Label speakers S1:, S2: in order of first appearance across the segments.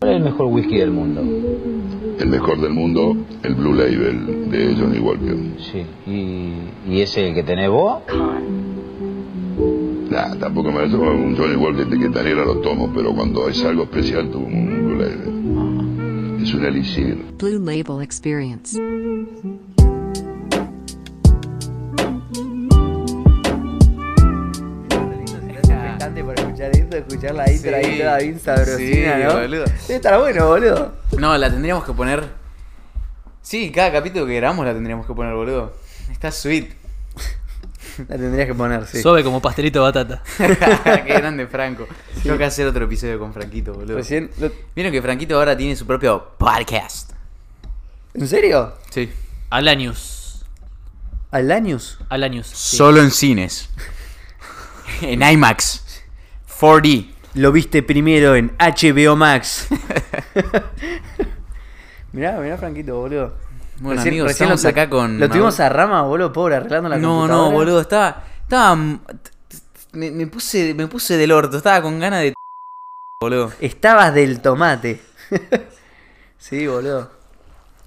S1: ¿Cuál es el mejor whisky del mundo?
S2: El mejor del mundo, el Blue Label de Johnny Walker.
S1: Sí. ¿Y, y ese que tenés vos?
S2: Nah, tampoco me tomo un Johnny Walker de que negra lo tomo, pero cuando es algo especial tomo un Blue Label. Es un elixir.
S3: Blue Label Experience.
S4: Escuchar la intro ahí
S5: Sí.
S4: toda bien sabrosina,
S5: Sí,
S4: ¿no?
S5: boludo.
S4: Debe estar bueno, boludo.
S5: No, la tendríamos que poner. Sí, cada capítulo que grabamos la tendríamos que poner, boludo. Está sweet.
S4: La tendrías que poner, sí.
S6: Suave como pastelito de batata.
S5: Qué grande Franco. Tengo que hacer otro episodio con Franquito, boludo.
S4: Recién lo-
S5: Vieron que Franquito ahora tiene su propio podcast.
S4: ¿En serio?
S5: Sí.
S6: Alanius.
S4: ¿Alanius?
S6: Alanius. sí.
S5: Solo en cines. en IMAX. 4D.
S4: Lo viste primero en HBO Max. mirá, mirá, Franquito, boludo.
S5: Bueno, amigos, estamos
S4: lo-
S5: acá con
S4: Lo tuvimos a Rama, boludo, pobre, arreglando la
S5: No,
S4: computadora.
S5: no, boludo, estaba. Estaba. Me, me puse. Me puse del orto, estaba con ganas de. boludo.
S4: Estabas del tomate. sí, boludo.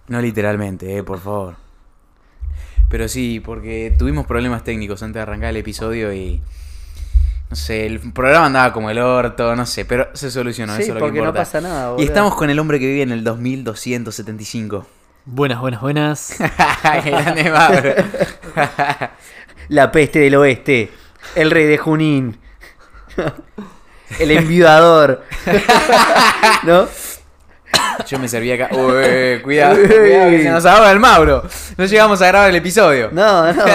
S5: No literalmente, eh, por favor. Pero sí, porque tuvimos problemas técnicos antes de arrancar el episodio y. No sé, el programa andaba como el orto, no sé, pero se solucionó,
S4: Sí,
S5: eso es lo que
S4: porque no
S5: importa.
S4: pasa nada, boludo.
S5: Y estamos con el hombre que vive en el 2275.
S6: Buenas, buenas, buenas.
S5: Grande Mauro.
S4: La peste del oeste. El rey de Junín. El enviudador. ¿No?
S5: Yo me serví acá. Uy, cuidado, cuidado, que se nos ahoga el Mauro. No llegamos a grabar el episodio.
S4: No, no.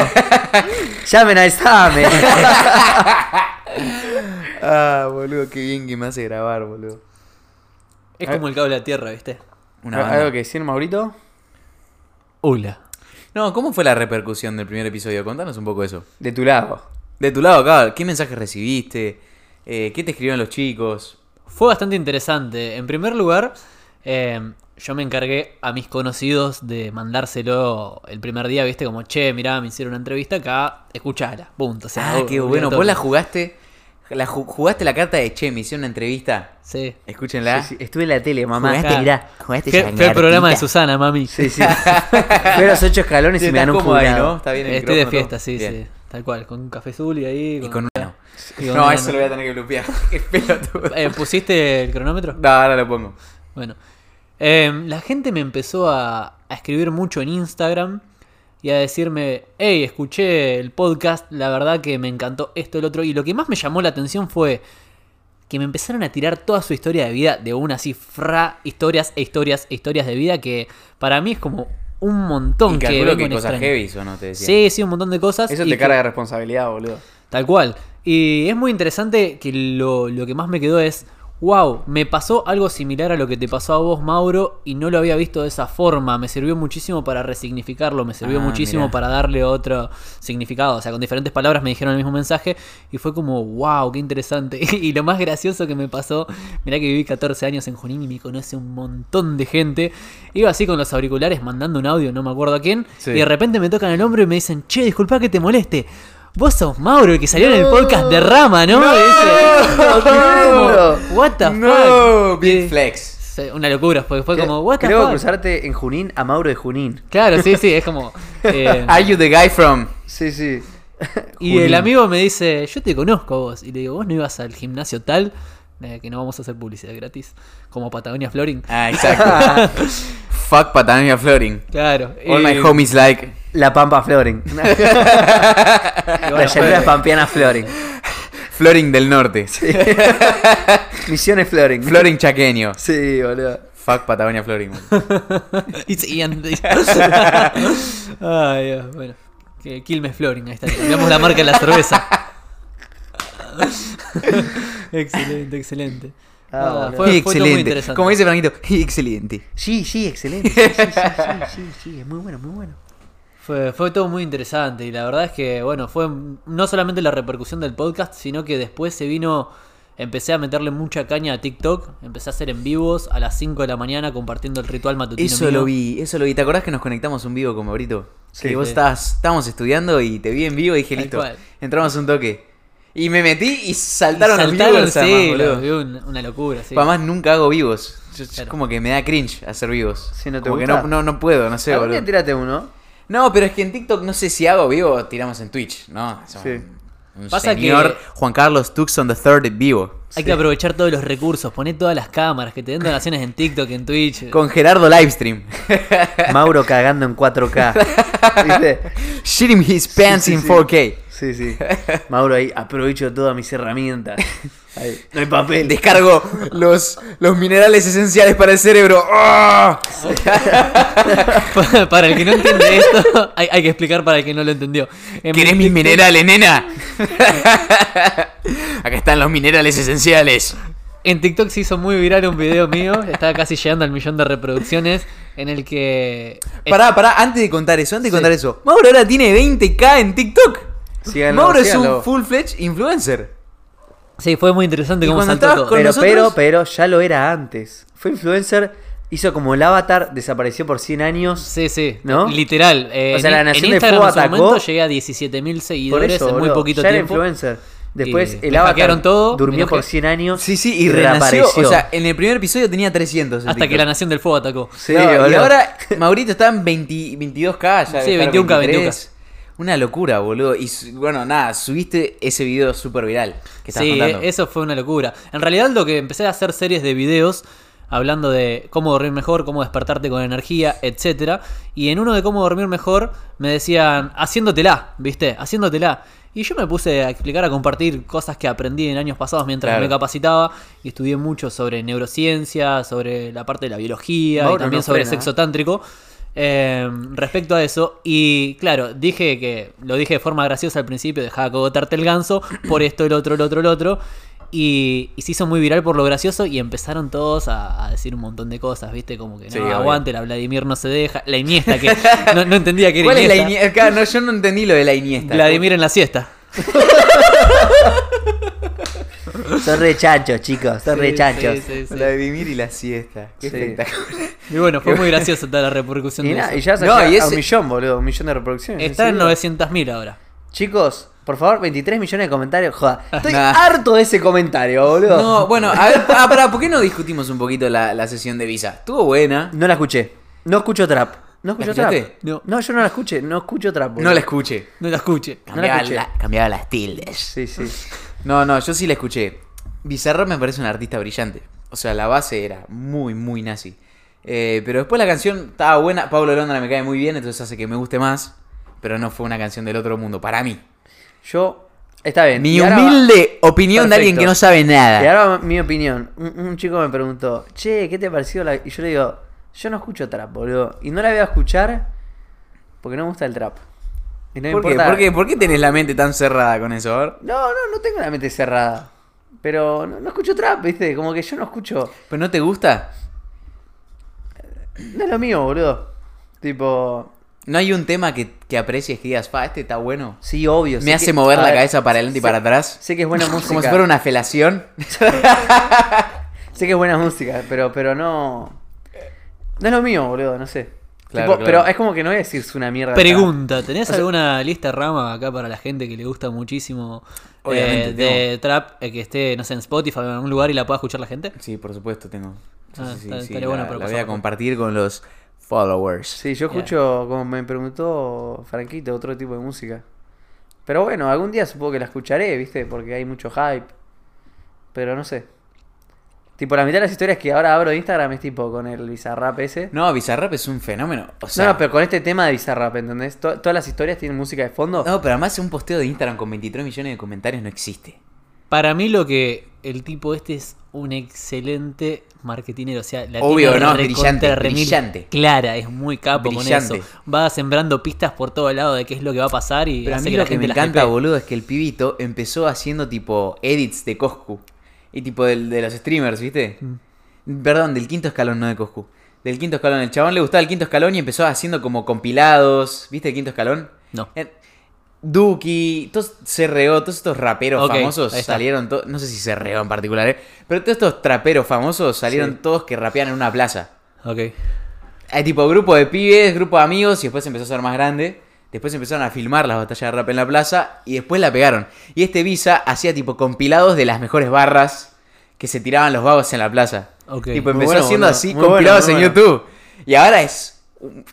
S4: Llamen al examen.
S5: Ah, boludo, qué bien que me hace grabar, boludo.
S6: Es como el cable de la tierra, ¿viste?
S5: Una banda.
S4: ¿Algo que decir, Maurito?
S6: Hola.
S5: No, ¿cómo fue la repercusión del primer episodio? Contanos un poco eso.
S4: De tu lado.
S5: De tu lado, acá, ¿qué mensajes recibiste? Eh, ¿Qué te escribieron los chicos?
S6: Fue bastante interesante. En primer lugar, eh, yo me encargué a mis conocidos de mandárselo el primer día, ¿viste? Como, che, mirá, me hicieron una entrevista acá, escuchala, punto. O sea,
S5: ah, qué bueno. ¿Vos la jugaste? La ju- ¿Jugaste la carta de Che? Me hicieron una entrevista.
S6: Sí.
S5: Escúchenla.
S4: Sí, sí, Estuve en la tele, mamá.
S5: Jugaste,
S4: Mirá.
S5: jugaste
S6: Fue, fue el programa de. Susana, mami.
S4: Sí, sí. Fui a los ocho escalones y me
S5: ¿Estás
S4: ganó un
S5: ahí. ¿no? Está bien el
S6: Estoy de fiesta, sí,
S5: Bien.
S6: sí. Tal cual, con un café azul y ahí.
S5: Y con un ano.
S6: y con
S5: No,
S6: un
S5: eso lo voy a tener que pelotudo.
S6: Eh, ¿Pusiste el cronómetro?
S5: No, ahora lo pongo.
S6: Bueno, eh, la gente me empezó a, a escribir mucho en Instagram y a decirme, hey, escuché el podcast, la verdad que me encantó esto, el otro. Y lo que más me llamó la atención fue que me empezaron a tirar toda su historia de vida de una así, fra, historias e historias e historias de vida que para mí es como un montón
S5: Y
S6: que vengo
S5: que
S6: en
S5: cosas heavy o no te decía.
S6: Sí, sí, un montón de cosas.
S4: Eso te carga de responsabilidad, boludo.
S6: Tal cual. Y es muy interesante que lo, lo que más me quedó es, wow, me pasó algo similar a lo que te pasó a vos, Mauro, y no lo había visto de esa forma. Me sirvió muchísimo para resignificarlo, me sirvió
S5: Ah,
S6: muchísimo
S5: mirá.
S6: para darle otro significado. O sea, con diferentes palabras me dijeron el mismo mensaje y fue como, wow, qué interesante. Y lo más gracioso que me pasó, mirá que viví 14 años en Junín y me conoce un montón de gente. Iba así con los auriculares mandando un audio, no me acuerdo a quién,
S5: Sí.
S6: y de repente me tocan el hombro y me dicen, che, disculpa que te moleste. Vos sos Mauro, el que salió en el podcast de Rama, ¿no? Y dice,
S4: no.
S6: What the
S5: No,
S6: fuck?
S5: Big Flex.
S6: Una locura, fue, fue como, what the
S4: Creo
S6: fuck?
S4: cruzarte en Junín a Mauro de Junín.
S6: Claro, sí, sí, es como. eh,
S5: Are you the guy from?
S4: Sí, sí.
S6: y el amigo me dice, yo te conozco a vos. Y le digo, vos no ibas al gimnasio tal, eh, que no vamos a hacer publicidad gratis, como Patagonia Floring.
S5: Ah, exacto. Fuck Patagonia Floating.
S6: Claro.
S5: All my homies like.
S4: La Pampa La
S6: bueno,
S4: llanura pampeana Floring.
S5: Floating del norte.
S4: Misiones Floring.
S5: Floating chaqueño.
S4: Sí, boludo.
S5: Fuck Patagonia Floating.
S6: Y. Ay, Dios, bueno. Quilmes Floring, ahí está. Cambiamos la marca de la cerveza. excelente, excelente.
S4: Ah,
S6: fue, fue todo muy
S5: excelente.
S6: interesante.
S5: Como dice Franquito, excelente.
S4: Sí, sí, excelente. Sí, sí, sí, sí, sí, sí, es muy bueno, muy bueno.
S6: Fue, fue todo muy interesante y la verdad es que, bueno, fue no solamente la repercusión del podcast, sino que después se vino, empecé a meterle mucha caña a TikTok, empecé a hacer en vivos a las 5 de la mañana compartiendo el ritual matutino.
S5: Eso
S6: mío.
S5: lo vi, eso lo vi. ¿Te acordás que nos conectamos un vivo con Maurito?
S6: Sí,
S5: que vos estabas, estábamos estudiando y te vi en vivo y dije, listo, entramos un toque. Y me metí y saltaron, los
S6: Saltaron,
S5: viewers. además,
S6: sí,
S5: boludo.
S6: una, locura, sí.
S5: Además, nunca hago vivos. Yo-
S6: Claro.
S5: como que me da cringe hacer vivos.
S4: Sí, ¿no te
S5: como que no, no, no puedo, no sé, boludo.
S4: día tírate uno.
S5: No, pero es que en TikTok no sé si hago vivo tiramos en Twitch, ¿no?
S4: Sí.
S5: Un
S6: Pasa
S5: señor
S6: que-
S5: Juan Carlos Tucson III vivo.
S6: Hay que aprovechar todos los recursos, poner todas las cámaras, que te den donaciones en TikTok, en Twitch.
S5: Con Gerardo Livestream.
S4: Mauro cagando en 4K. ¿Viste?
S5: Shitting his pants
S4: sí,
S5: in
S4: sí.
S5: 4K.
S4: Sí, sí. Mauro ahí, aprovecho todas mis herramientas. Ahí, no hay papel.
S5: Descargo los, los minerales esenciales para el cerebro. ¡Ah!
S6: para el que no entiende esto, hay, hay que explicar para el que no lo entendió. En
S5: ¿Querés mis
S6: TikTok-
S5: minerales, nena? Acá están los minerales esenciales.
S6: En TikTok se hizo muy viral un video mío, estaba casi llegando al millón de reproducciones, en el que...
S5: Pará, pará, antes de contar eso, antes de
S6: Sí.
S5: contar eso. Mauro ahora tiene 20k en TikTok.
S4: Síganlo,
S5: Mauro es
S4: síganlo.
S5: un full-fledged influencer.
S6: Sí, fue muy interesante
S5: Y
S6: cómo
S5: cuando
S6: saltó
S5: estabas
S6: todo.
S5: con-
S4: Pero,
S5: nosotros-
S4: pero, pero, ya lo era antes. Fue influencer, hizo como el avatar, desapareció por 100 años.
S6: Sí, sí,
S4: ¿No?
S6: literal. eh,
S4: O sea, la Nación
S6: en
S4: de
S6: Instagram
S4: Fuego
S6: en su
S4: atacó.
S6: momento llegué a 17.000
S4: Por
S6: seguidores
S4: eso,
S6: en muy
S4: boludo,
S6: poquito
S4: ya era
S6: tiempo.
S4: influencer. Después
S6: Y
S4: el
S6: me
S4: avatar
S6: todo,
S4: durmió por
S6: enojé.
S4: 100 años.
S5: Sí, sí, y renació.
S4: reapareció.
S5: O sea, en el primer episodio tenía 300. en
S6: Hasta que
S5: TikTok.
S6: la Nación del Fuego atacó.
S4: Sí,
S5: No, y
S4: boludo.
S5: ahora Maurito está en 20 22k ya.
S6: Sí,
S5: debe estar
S6: 21K,
S5: 23. Una locura, boludo. Y bueno, nada, subiste ese video súper viral que
S6: Sí,
S5: contando.
S6: eso fue una locura. En realidad lo que empecé a hacer series de videos hablando de cómo dormir mejor, cómo despertarte con energía, etcétera. Y en uno de cómo dormir mejor me decían haciéndotela, ¿viste? Haciéndotela. Y yo me puse a explicar, a compartir cosas que aprendí en años pasados mientras
S5: Claro.
S6: me capacitaba y estudié mucho sobre neurociencia, sobre la parte de la biología y también
S4: no
S6: sobre
S4: frena,
S6: sexo tántrico. Eh, respecto a eso, y claro, dije que lo dije de forma graciosa al principio, dejaba cogotarte el ganso, por esto, el otro, el otro, el otro. Y, y se hizo muy viral por lo gracioso y empezaron todos a, a decir un montón de cosas, ¿viste? Como que no,
S5: Sí, obvio.
S6: aguante, la Vladimir no se deja. La Iniesta, que no, no entendía que era
S5: ¿Cuál es la
S6: Iniesta.
S5: Iniesta? No, yo no entendí lo de la Iniesta.
S6: Vladimir en la siesta.
S4: Son re chanchos, chicos. Son re
S6: Sí,
S4: chanchos.
S6: sí, sí, sí.
S5: Vladimir y la siesta. Qué
S4: Sí.
S5: espectacular.
S6: Y bueno, fue muy gracioso toda la repercusión
S4: Y,
S6: de
S4: nada,
S6: eso.
S4: y ya se
S5: No, y
S4: a
S5: ese-
S4: un millón, boludo. Un millón de reproducciones.
S6: Está en
S4: enseguida.
S6: 900.000 ahora.
S4: Chicos, por favor, 23 millones de comentarios. Joda, estoy
S5: Nah.
S4: harto de ese comentario, boludo.
S5: No, bueno, a ver, ah, pará, ¿por qué no discutimos un poquito la, la sesión de Visa? Estuvo buena.
S4: No la escuché. No escucho trap. No escucho trap.
S6: No.
S4: No, yo no la escuché. No escucho trap. boludo.
S5: No la escuché.
S6: No la escuche.
S4: No la escuché.
S5: cambiaba las tildes.
S4: Sí, sí.
S5: No, no, yo sí la escuché. Bizarrap me parece un artista brillante. O sea, la base era muy, muy nazi. Eh, pero después la canción estaba buena. Pablo Londra me cae muy bien, entonces hace que me guste más. Pero no fue una canción del otro mundo, para mí.
S4: Yo. Está bien.
S5: Mi
S4: Y ahora va-
S5: humilde opinión de alguien que no sabe
S4: Y
S5: nada.
S4: ahora va mi opinión. Un, un chico me preguntó, che, ¿qué te pareció la.? Y yo le digo, yo no escucho trap, boludo. Y no la voy a escuchar porque no me gusta el trap. Y no me
S5: ¿Por qué? ¿Por qué? ¿Por qué tenés la mente tan cerrada con eso? A ver.
S4: No, no, no tengo la mente cerrada. Pero no, no escucho trap, ¿viste? Como que yo no escucho.
S5: ¿Pero no te gusta?
S4: No es lo mío, boludo. Tipo.
S5: ¿No hay un tema que, que aprecies que digas, fa, este está bueno?
S4: Sí, obvio.
S5: Me hace
S4: que-
S5: mover
S4: a
S5: la
S4: ver,
S5: cabeza para adelante y para atrás.
S4: Sé que es buena música.
S5: Como si fuera una felación.
S4: Sé que es buena música, pero, pero no. No es lo mío, boludo, no sé.
S5: Claro,
S4: Tipo,
S5: claro.
S4: Pero es como que no voy a decir es una mierda.
S6: Pregunta, ¿tenés
S4: O sea-
S6: alguna lista rama acá para la gente que le gusta muchísimo eh, de trap eh, que esté, no sé, en Spotify o en algún lugar y la pueda escuchar la gente?
S5: Sí, por supuesto tengo. Sí,
S6: Ah,
S5: sí, sí,
S6: está-
S5: sí,
S6: estaría
S5: la, voy a compartir con los followers.
S4: Sí, yo escucho, como me preguntó Franquito, otro tipo de música. Pero bueno, algún día supongo que la escucharé, ¿viste? Porque hay mucho hype. Pero no sé. Tipo, la mitad de las historias que ahora abro de Instagram es tipo con el Bizarrap ese.
S5: No, Bizarrap es un fenómeno. O
S4: No,
S5: sea,
S4: no, pero con este tema de Bizarrap, ¿entendés? To- todas las historias tienen música de fondo.
S5: no, pero además un posteo de Instagram con 23 millones de comentarios no existe.
S6: Para mí lo que el tipo este es un excelente marketinero, o sea, la
S5: Obvio,
S6: tiene
S5: no, brillante, brillante.
S6: Clara, es muy capo
S5: Brillante.
S6: con eso. Va sembrando pistas por todo lado de qué es lo que va a pasar y
S5: Pero a mí
S6: que
S5: lo
S6: la
S5: que me encanta, boludo, es que el pibito empezó haciendo tipo edits de Coscu. Y tipo del- de los streamers, ¿viste? Perdón, del quinto escalón, no de Coscu. Del quinto escalón. El chabón le gustaba el quinto escalón y empezó haciendo como compilados. ¿Viste el quinto escalón?
S6: No.
S5: Eh, Duki, todos CRO, todos estos raperos famosos salieron, no sé si CRO en particular, ¿eh? pero todos estos traperos famosos salieron
S4: Sí.
S5: todos que rapean en una plaza.
S6: Ok.
S5: Hay tipo grupo de pibes, grupo de amigos y después empezó a ser más grande. Después empezaron a filmar las batallas de rap en la plaza y después la pegaron. Y este Visa hacía tipo compilados de las mejores barras que se tiraban los vagos en la plaza.
S6: Ok.
S5: Tipo, empezó
S4: bueno,
S5: haciendo así
S4: bueno,
S5: compilados en
S4: bueno.
S5: YouTube. Y ahora es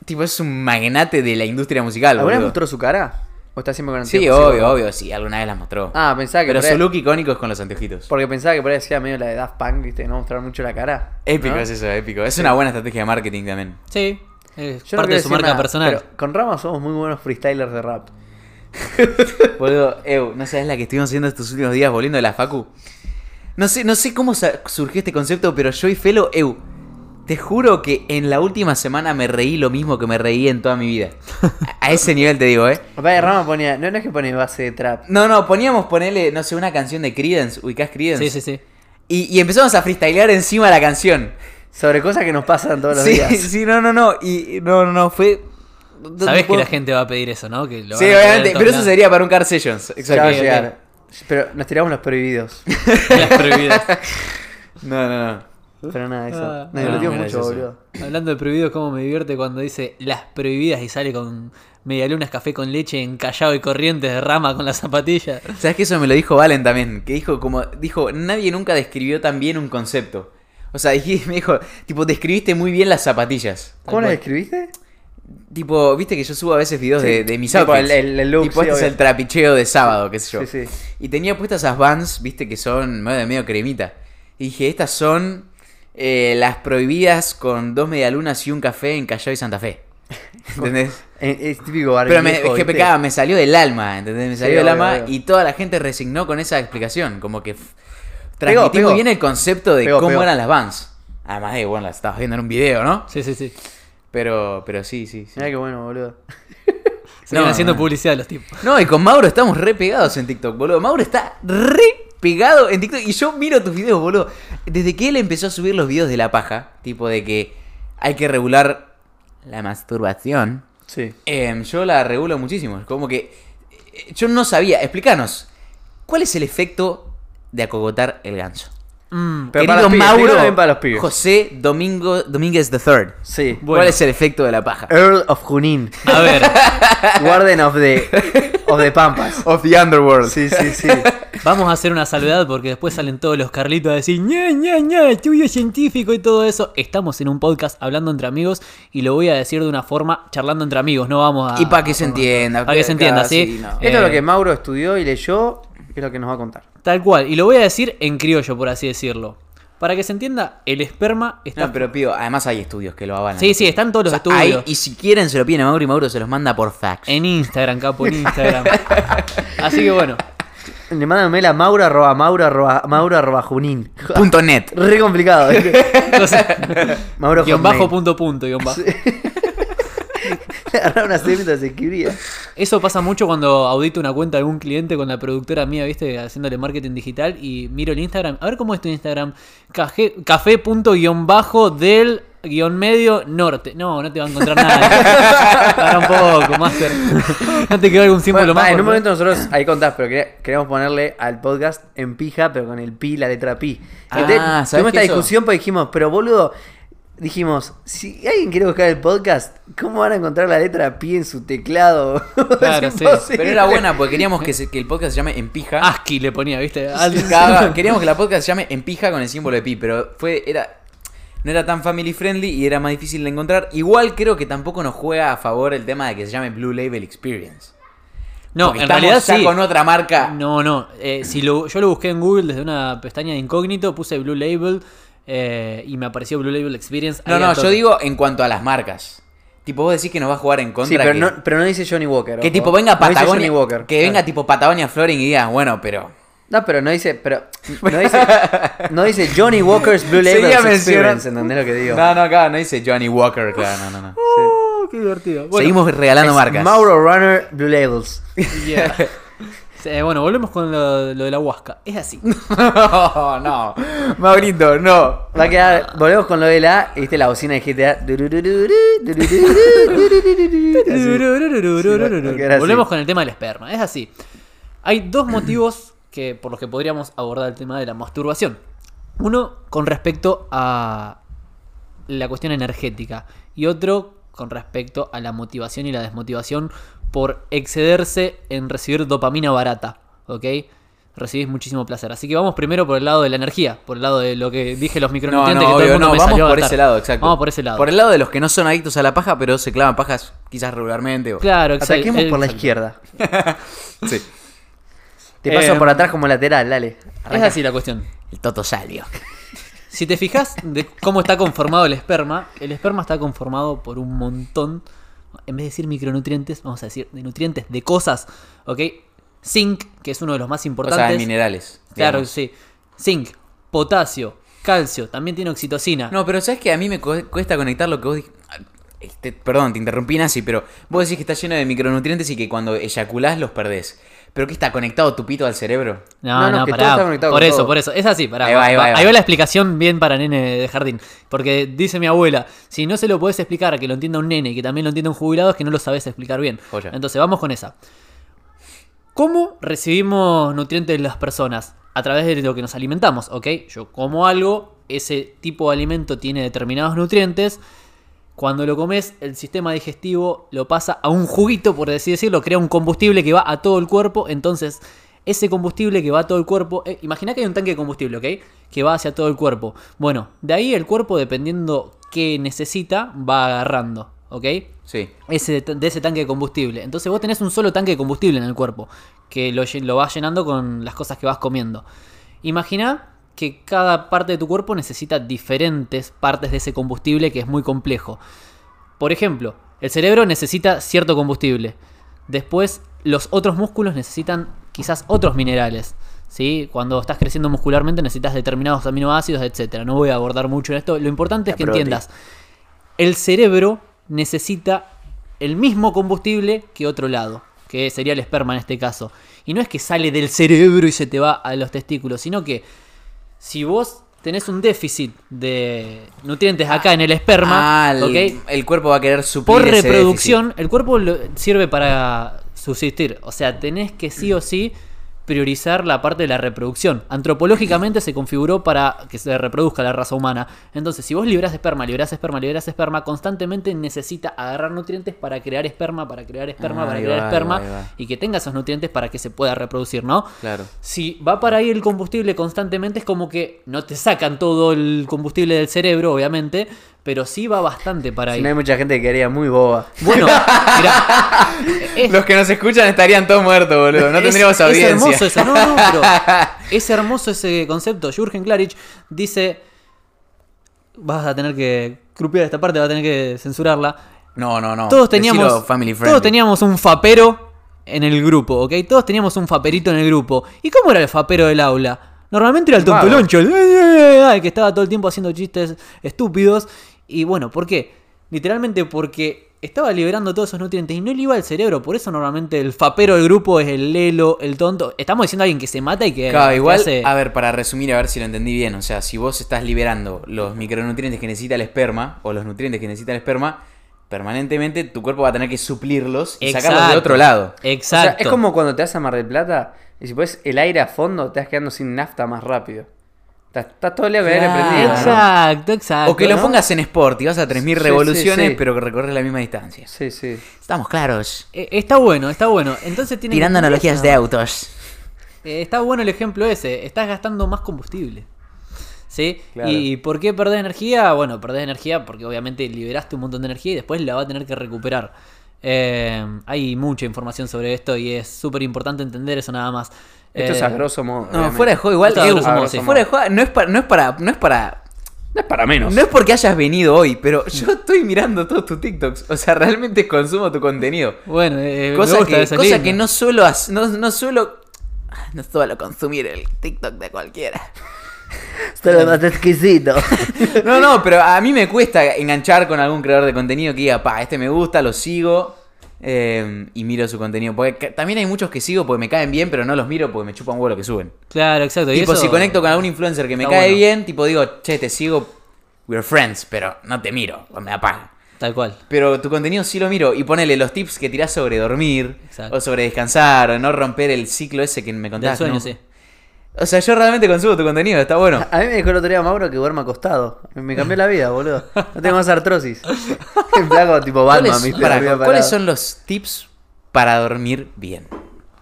S5: tipo es un magnate de la industria musical.
S4: ¿Alguna vez mostró su cara? ¿O está siempre con
S5: Sí,
S4: anteojos?
S5: obvio, obvio, sí, alguna vez las mostró.
S4: Ah, pensaba que
S5: Pero su look icónico es con los anteojitos.
S4: Porque pensaba que por ahí decía medio la de Daft Punk, ¿viste? No mostrar mucho la cara.
S5: Épico
S4: ¿no?
S5: es eso, épico. Es una buena estrategia de marketing también.
S6: Sí, es
S4: Yo no
S6: parte de su marca
S4: nada,
S6: personal.
S4: pero con Rama somos muy buenos freestylers de rap.
S5: Boludo, Ew, ¿no sabes la que estuvimos haciendo estos últimos días volviendo de la Facu? No sé, no sé cómo surgió este concepto, pero yo y Felo, Ew, te juro que en la última semana me reí lo mismo que me reí en toda mi vida. A, ese nivel te digo, ¿eh?
S4: Papá de Rama ponía, no, no es que pone base de trap.
S5: No, no, poníamos ponerle, no sé, una canción de Creedence, ubicás Creedence.
S6: Sí, sí, sí.
S5: Y, y empezamos a freestylear encima la canción.
S4: Sobre cosas que nos pasan todos los
S5: Sí,
S4: días.
S5: sí, no, no, no. Y no, no, no, fue. no
S6: Sabés que la gente va a pedir eso, ¿no? Que lo
S5: Sí, obviamente,
S6: en
S5: pero eso sería para un Car Sessions.
S4: Llegar. Pero nos tiramos los prohibidos.
S6: Las prohibidas.
S5: No, no, no.
S4: Pero nada, eso.
S6: Ah,
S4: Nos divertimos
S5: no,
S4: mucho, boludo.
S6: Hablando de prohibidos, cómo me divierte cuando dice las prohibidas y sale con medialunas, café con leche, encallado y corrientes de rama con las zapatillas.
S5: ¿Sabes que eso me lo dijo Valen también? Que dijo como, dijo, nadie nunca describió tan bien un concepto. O sea, dije- me dijo, tipo, describiste muy bien las zapatillas.
S4: ¿Cómo
S6: cual.
S4: describiste?
S5: Tipo, viste que yo subo a veces videos
S4: Sí,
S5: de, de mis
S4: tipo
S5: outfits.
S4: el- el- el look,
S5: Tipo,
S4: sí,
S5: este es
S4: obvio.
S5: el trapicheo de sábado, qué sé yo.
S4: Sí, sí.
S5: Y tenía puestas esas vans, viste, que son medio, medio cremita. Y dije, estas son eh, las prohibidas con dos medialunas y un café en Callao y Santa Fe. ¿Entendés?
S4: Es, es típico
S5: Pero me, es que pecaba, me salió del alma, ¿entendés? Me salió del alma
S4: obvio.
S5: y toda la gente resignó con esa explicación. Como que transmití
S4: pegó.
S5: muy bien el concepto de
S4: Pegó,
S5: cómo
S4: pegó.
S5: eran las vans. Además de, bueno, las estabas viendo en un video, ¿no?
S6: Sí, sí, sí.
S5: Pero, pero sí, sí. sí.
S4: Mirá qué bueno, boludo.
S6: Se
S5: No,
S6: haciendo
S5: no.
S6: publicidad los tipos.
S5: No, y con Mauro estamos re pegados en TikTok, boludo. Mauro está re pegado en TikTok. Y yo miro tus videos, boludo. Desde que él empezó a subir los videos de la paja, tipo de que hay que regular la masturbación,
S4: Sí.
S5: em, yo la regulo muchísimo. Es Como que eh, yo no sabía. Explícanos, ¿cuál es el efecto de acogotar el ganso?
S6: Mm,
S4: Pero
S5: Querido
S4: para los pibes,
S5: Mauro
S4: primero bien para los pibes.
S5: José Domingo Domínguez III.
S4: Sí.
S5: ¿Cuál
S6: Bueno.
S5: es el efecto de la paja?
S4: Earl of Junín.
S6: a ver,
S4: Warden of the, of the Pampas.
S5: Of the Underworld.
S4: Sí, sí, sí.
S6: vamos a hacer una salvedad porque después salen todos los Carlitos a decir ña, ña, ña, estudio científico y todo eso. Estamos en un podcast hablando entre amigos y lo voy a decir de una forma charlando entre amigos. No vamos a.
S5: Y para que se entienda.
S6: Para que se entienda, ¿sí?
S5: no.
S4: Esto es lo
S6: Eh,
S4: que Mauro estudió y leyó, que es lo que nos va a contar.
S6: Tal cual. Y lo voy a decir en criollo, por así decirlo. Para que se entienda, el esperma está.
S5: No, pero pido, además hay estudios que lo avalan.
S6: Sí, sí, están todos los
S5: O sea, hay-
S6: estudios.
S5: y si quieren se lo piden a Mauro y Mauro se los manda por fax.
S6: En Instagram, capo, en Instagram. Así que bueno.
S4: Le mandan un mail a mauro arroba mauro arroba mauro arroba junín.
S5: Punto net.
S4: Re complicado. ¿viste?
S6: Entonces,
S4: Mauro guion
S6: bajo, punto, punto, guion bajo.
S4: Agarraba una mientras se escribía.
S6: Eso pasa mucho cuando audito una cuenta de algún cliente con la productora mía, viste, haciéndole marketing digital y miro el Instagram. A ver cómo es tu Instagram. Café, café punto guion bajo del guion medio norte. No, no te va a encontrar nada. Para un poco, Master. no te quedó algún símbolo
S4: Bueno,
S6: más.
S4: en un momento nosotros, ahí contás, pero quería- queríamos ponerle al podcast en pija, pero con el pi, la letra pi.
S5: Ah,
S4: Entonces,
S5: ¿sabés
S4: tuvimos esta
S5: eso-
S4: discusión porque dijimos, pero boludo, dijimos, si alguien quiere buscar el podcast, ¿cómo van a encontrar la letra pi en su teclado?
S6: Claro, sí.
S5: Pero era buena porque queríamos que, se- que el podcast se llame En Pija.
S6: ASCII le ponía, viste.
S5: Cada- queríamos que la podcast se llame En Pija con el símbolo de pi, pero fue era no era tan family friendly y era más difícil de encontrar. Igual creo que tampoco nos juega a favor el tema de que se llame Blue Label Experience.
S6: No,
S5: Porque
S6: en realidad
S5: ya
S6: sí.
S5: con otra marca.
S6: No, no. eh, si lo, yo lo busqué en Google desde una pestaña de incógnito, puse Blue Label eh, y me apareció Blue Label Experience.
S5: No, no, yo digo en cuanto a las marcas. Tipo, vos decís que nos va a jugar en contra.
S4: Sí, pero
S5: que,
S4: no, pero no dice Johnny Walker.
S5: que
S4: ojo.
S5: tipo venga
S4: No
S5: Patagonia.
S4: Johnny Walker.
S5: Que venga
S4: Claro.
S5: tipo Patagonia Flooring y diga, bueno, pero.
S4: No, pero no dice, pero no dice, no dice Johnny Walker's Blue Label Experience, ¿entendés lo que digo?
S5: No, no, acá no dice Johnny Walker, claro, no, no, no.
S6: Oh, qué divertido. Bueno,
S5: Seguimos regalando
S4: Es
S5: marcas.
S4: Mauro Runner Blue Labels.
S6: yeah. Sí, bueno, volvemos con lo, lo de la huasca. Es así.
S5: No, no. Maurito, no.
S4: Va a quedar, volvemos con lo de la, viste la bocina de GTA.
S6: Volvemos con el tema del esperma. Es así. Hay dos motivos que, por los que podríamos abordar el tema de la masturbación. Uno con respecto a la cuestión energética y otro con respecto a la motivación y la desmotivación por excederse en recibir dopamina barata, ¿ok? Recibís muchísimo placer. Así que vamos primero por el lado de la energía, por el lado de lo que dije los
S5: No,
S6: micronutrientes
S5: no,
S6: que todo el
S5: obvio,
S6: mundo
S5: no,
S6: me
S5: vamos
S6: salió
S5: por ese lado, exacto.
S6: Vamos por ese lado.
S5: Por el lado de los que no son adictos a la paja, pero se clavan pajas quizás regularmente. o-
S6: Claro, exacto.
S4: Ataquemos
S6: El-
S4: por la izquierda.
S5: Sí.
S4: Te paso
S6: Eh,
S4: por atrás como lateral, dale.
S6: Es así la cuestión.
S5: El toto salió.
S6: Si te fijas de cómo está conformado el esperma, el esperma está conformado por un montón, en vez de decir micronutrientes, vamos a decir de nutrientes, de cosas, ¿ok? Zinc, que es uno de los más
S5: O
S6: importantes.
S5: sea, de minerales.
S6: Claro,
S5: digamos.
S6: sí. Zinc, potasio, calcio, también tiene oxitocina.
S5: No, pero sabes que a mí me cu- cuesta conectar lo que vos dijiste. Este, perdón, te interrumpí Nancy, pero vos decís que está lleno de micronutrientes y que cuando eyaculás los perdés. ¿Pero qué está conectado tu pito al cerebro?
S6: No,
S4: No,
S6: no,
S4: no, que todo
S6: pará.
S4: está conectado
S6: Por
S4: con
S6: eso,
S4: todo.
S6: por eso. Es así, pará.
S5: Ahí va, ahí va, ahí va.
S6: la explicación bien para nene de jardín. Porque dice mi abuela, si no se lo podés explicar a que lo entienda un nene y que también lo entienda un jubilado, es que no lo sabes explicar bien. Entonces, vamos con esa. ¿Cómo recibimos nutrientes de las personas? A través de lo que nos alimentamos, ¿ok? Yo como algo, ese tipo de alimento tiene determinados nutrientes. Cuando lo comes, el sistema digestivo lo pasa a un juguito, por así decirlo, crea un combustible que va a todo el cuerpo. Entonces, ese combustible que va a todo el cuerpo, eh, imagina que hay un tanque de combustible, ¿ok? Que va hacia todo el cuerpo. Bueno, de ahí el cuerpo, dependiendo qué necesita, va agarrando, ¿ok?
S5: Sí.
S6: ese, de ese tanque de combustible. Entonces vos tenés un solo tanque de combustible en el cuerpo, que lo, lo vas llenando con las cosas que vas comiendo. Imagina que cada parte de tu cuerpo necesita diferentes partes de ese combustible que es muy complejo. Por ejemplo, el cerebro necesita cierto combustible. Después, los otros músculos necesitan quizás otros minerales. ¿sí? Cuando estás creciendo muscularmente necesitas determinados aminoácidos, etc. No voy a abordar mucho en esto. Lo importante es que entiendas. El cerebro necesita el mismo combustible que otro lado, que sería el esperma en este caso. Y no es que sale del cerebro y se te va a los testículos, sino que si vos tenés un déficit de nutrientes acá en el esperma,
S5: Ah, el,
S6: ¿ok?
S5: el cuerpo va a querer suplir
S6: por
S5: ese
S6: reproducción, el cuerpo sirve para subsistir. O sea, tenés que sí o sí priorizar la parte de la reproducción. Antropológicamente se configuró para que se reproduzca la raza humana. Entonces, si vos liberás esperma, liberás esperma, liberás esperma, constantemente necesita agarrar nutrientes para crear esperma, para crear esperma,
S5: Ah,
S6: para crear
S5: va, ahí
S6: esperma
S5: va, ahí va.
S6: y que tenga esos nutrientes para que se pueda reproducir, ¿no?
S5: Claro.
S6: Si va para ahí el combustible constantemente, es como que no te sacan todo el combustible del cerebro, obviamente, pero sí va bastante para
S4: Si
S6: ahí.
S4: no hay mucha gente que quedaría muy boba.
S6: Bueno, mira, es,
S5: Los que nos escuchan estarían todos muertos, boludo. No
S6: es-
S5: tendríamos
S6: es
S5: audiencia.
S6: hermoso ese, no, no, pero es hermoso ese concepto. Jürgen Klarich dice, vas a tener que crupiar esta parte, vas a tener que censurarla.
S5: No, no, no.
S6: todos teníamos,
S5: family
S6: todos teníamos un fapero en el grupo, ¿ok? Todos teníamos un faperito en el grupo. ¿Y cómo era el fapero del aula? Normalmente era el tontoloncho, el, el que estaba todo el tiempo haciendo chistes estúpidos. Y bueno, ¿por qué? Literalmente porque estaba liberando todos esos nutrientes y no le iba al cerebro. Por eso normalmente el fapero del grupo es el lelo, el tonto. Estamos diciendo a alguien que se mata y que,
S5: Claro, igual,
S6: hace-
S5: a ver, para resumir, a ver si lo entendí bien. O sea, si vos estás liberando los micronutrientes que necesita el esperma, o los nutrientes que necesita el esperma, permanentemente tu cuerpo va a tener que suplirlos y sacarlos de
S6: Exacto.
S5: otro lado.
S4: O sea,
S6: Exacto.
S4: es como cuando te vas a Mar del Plata y si pones el aire a fondo, te vas quedando sin nafta más rápido. Estás, estás todo el día con el aire
S5: Claro.
S4: prendido. ¿no?
S6: Exacto, exacto.
S5: O que lo
S4: ¿no?
S5: pongas en sport y vas a 3.000
S4: Sí,
S5: revoluciones,
S4: sí.
S5: pero que recorres la misma distancia.
S4: Sí, sí.
S5: Estamos claros.
S6: Eh, Está bueno, está bueno. Entonces tiene
S5: Tirando analogías de autos.
S6: Eh, está bueno el ejemplo ese. Estás gastando más combustible. ¿Sí?
S4: Claro.
S6: ¿Y por qué perdés energía? Bueno, perdés energía porque obviamente liberaste un montón de energía y después la va a tener que recuperar. Eh, hay mucha información sobre esto y es súper importante entender eso nada más.
S4: Esto
S6: Eh,
S4: es a grosso modo.
S5: No,
S4: obviamente.
S5: fuera de juego, igual. Eh,
S6: grosso modo, sí.
S5: fuera de juego, no es para, no es para, no es para
S4: No es para menos.
S5: No es porque hayas venido hoy, pero yo estoy mirando todos tus TikToks. O sea, realmente consumo tu contenido.
S6: Bueno, eh, me
S5: Cosa,
S6: gusta
S5: que, cosa que no suelo no, no suelo. No suelo consumir el TikTok de cualquiera.
S4: Esto es lo más exquisito.
S5: No, no, pero a mí me cuesta enganchar con algún creador de contenido que diga, pa, este me gusta, lo sigo eh, y miro su contenido. Porque también hay muchos que sigo porque me caen bien, pero no los miro porque me chupan huevo lo que suben.
S6: Claro, exacto. y
S5: tipo,
S6: eso-
S5: si conecto con algún influencer que me cae
S6: bueno.
S5: bien, tipo digo, che, te sigo, we're friends, pero no te miro, me apaga.
S6: Tal cual.
S5: Pero tu contenido sí lo miro y ponele los tips que tirás sobre dormir,
S6: Exacto.
S5: o sobre descansar, o no romper el ciclo ese que me contabas.
S6: sueño,
S5: ¿no?
S6: sí.
S5: O sea, yo realmente consumo tu contenido, está bueno.
S4: A mí me dijo el otro día Mauro que duerma acostado. Me cambió la vida, boludo. No tengo más artrosis. En flaco tipo Batman,
S5: ¿Cuáles,
S4: Dormía
S5: ¿cuáles son los tips para dormir bien.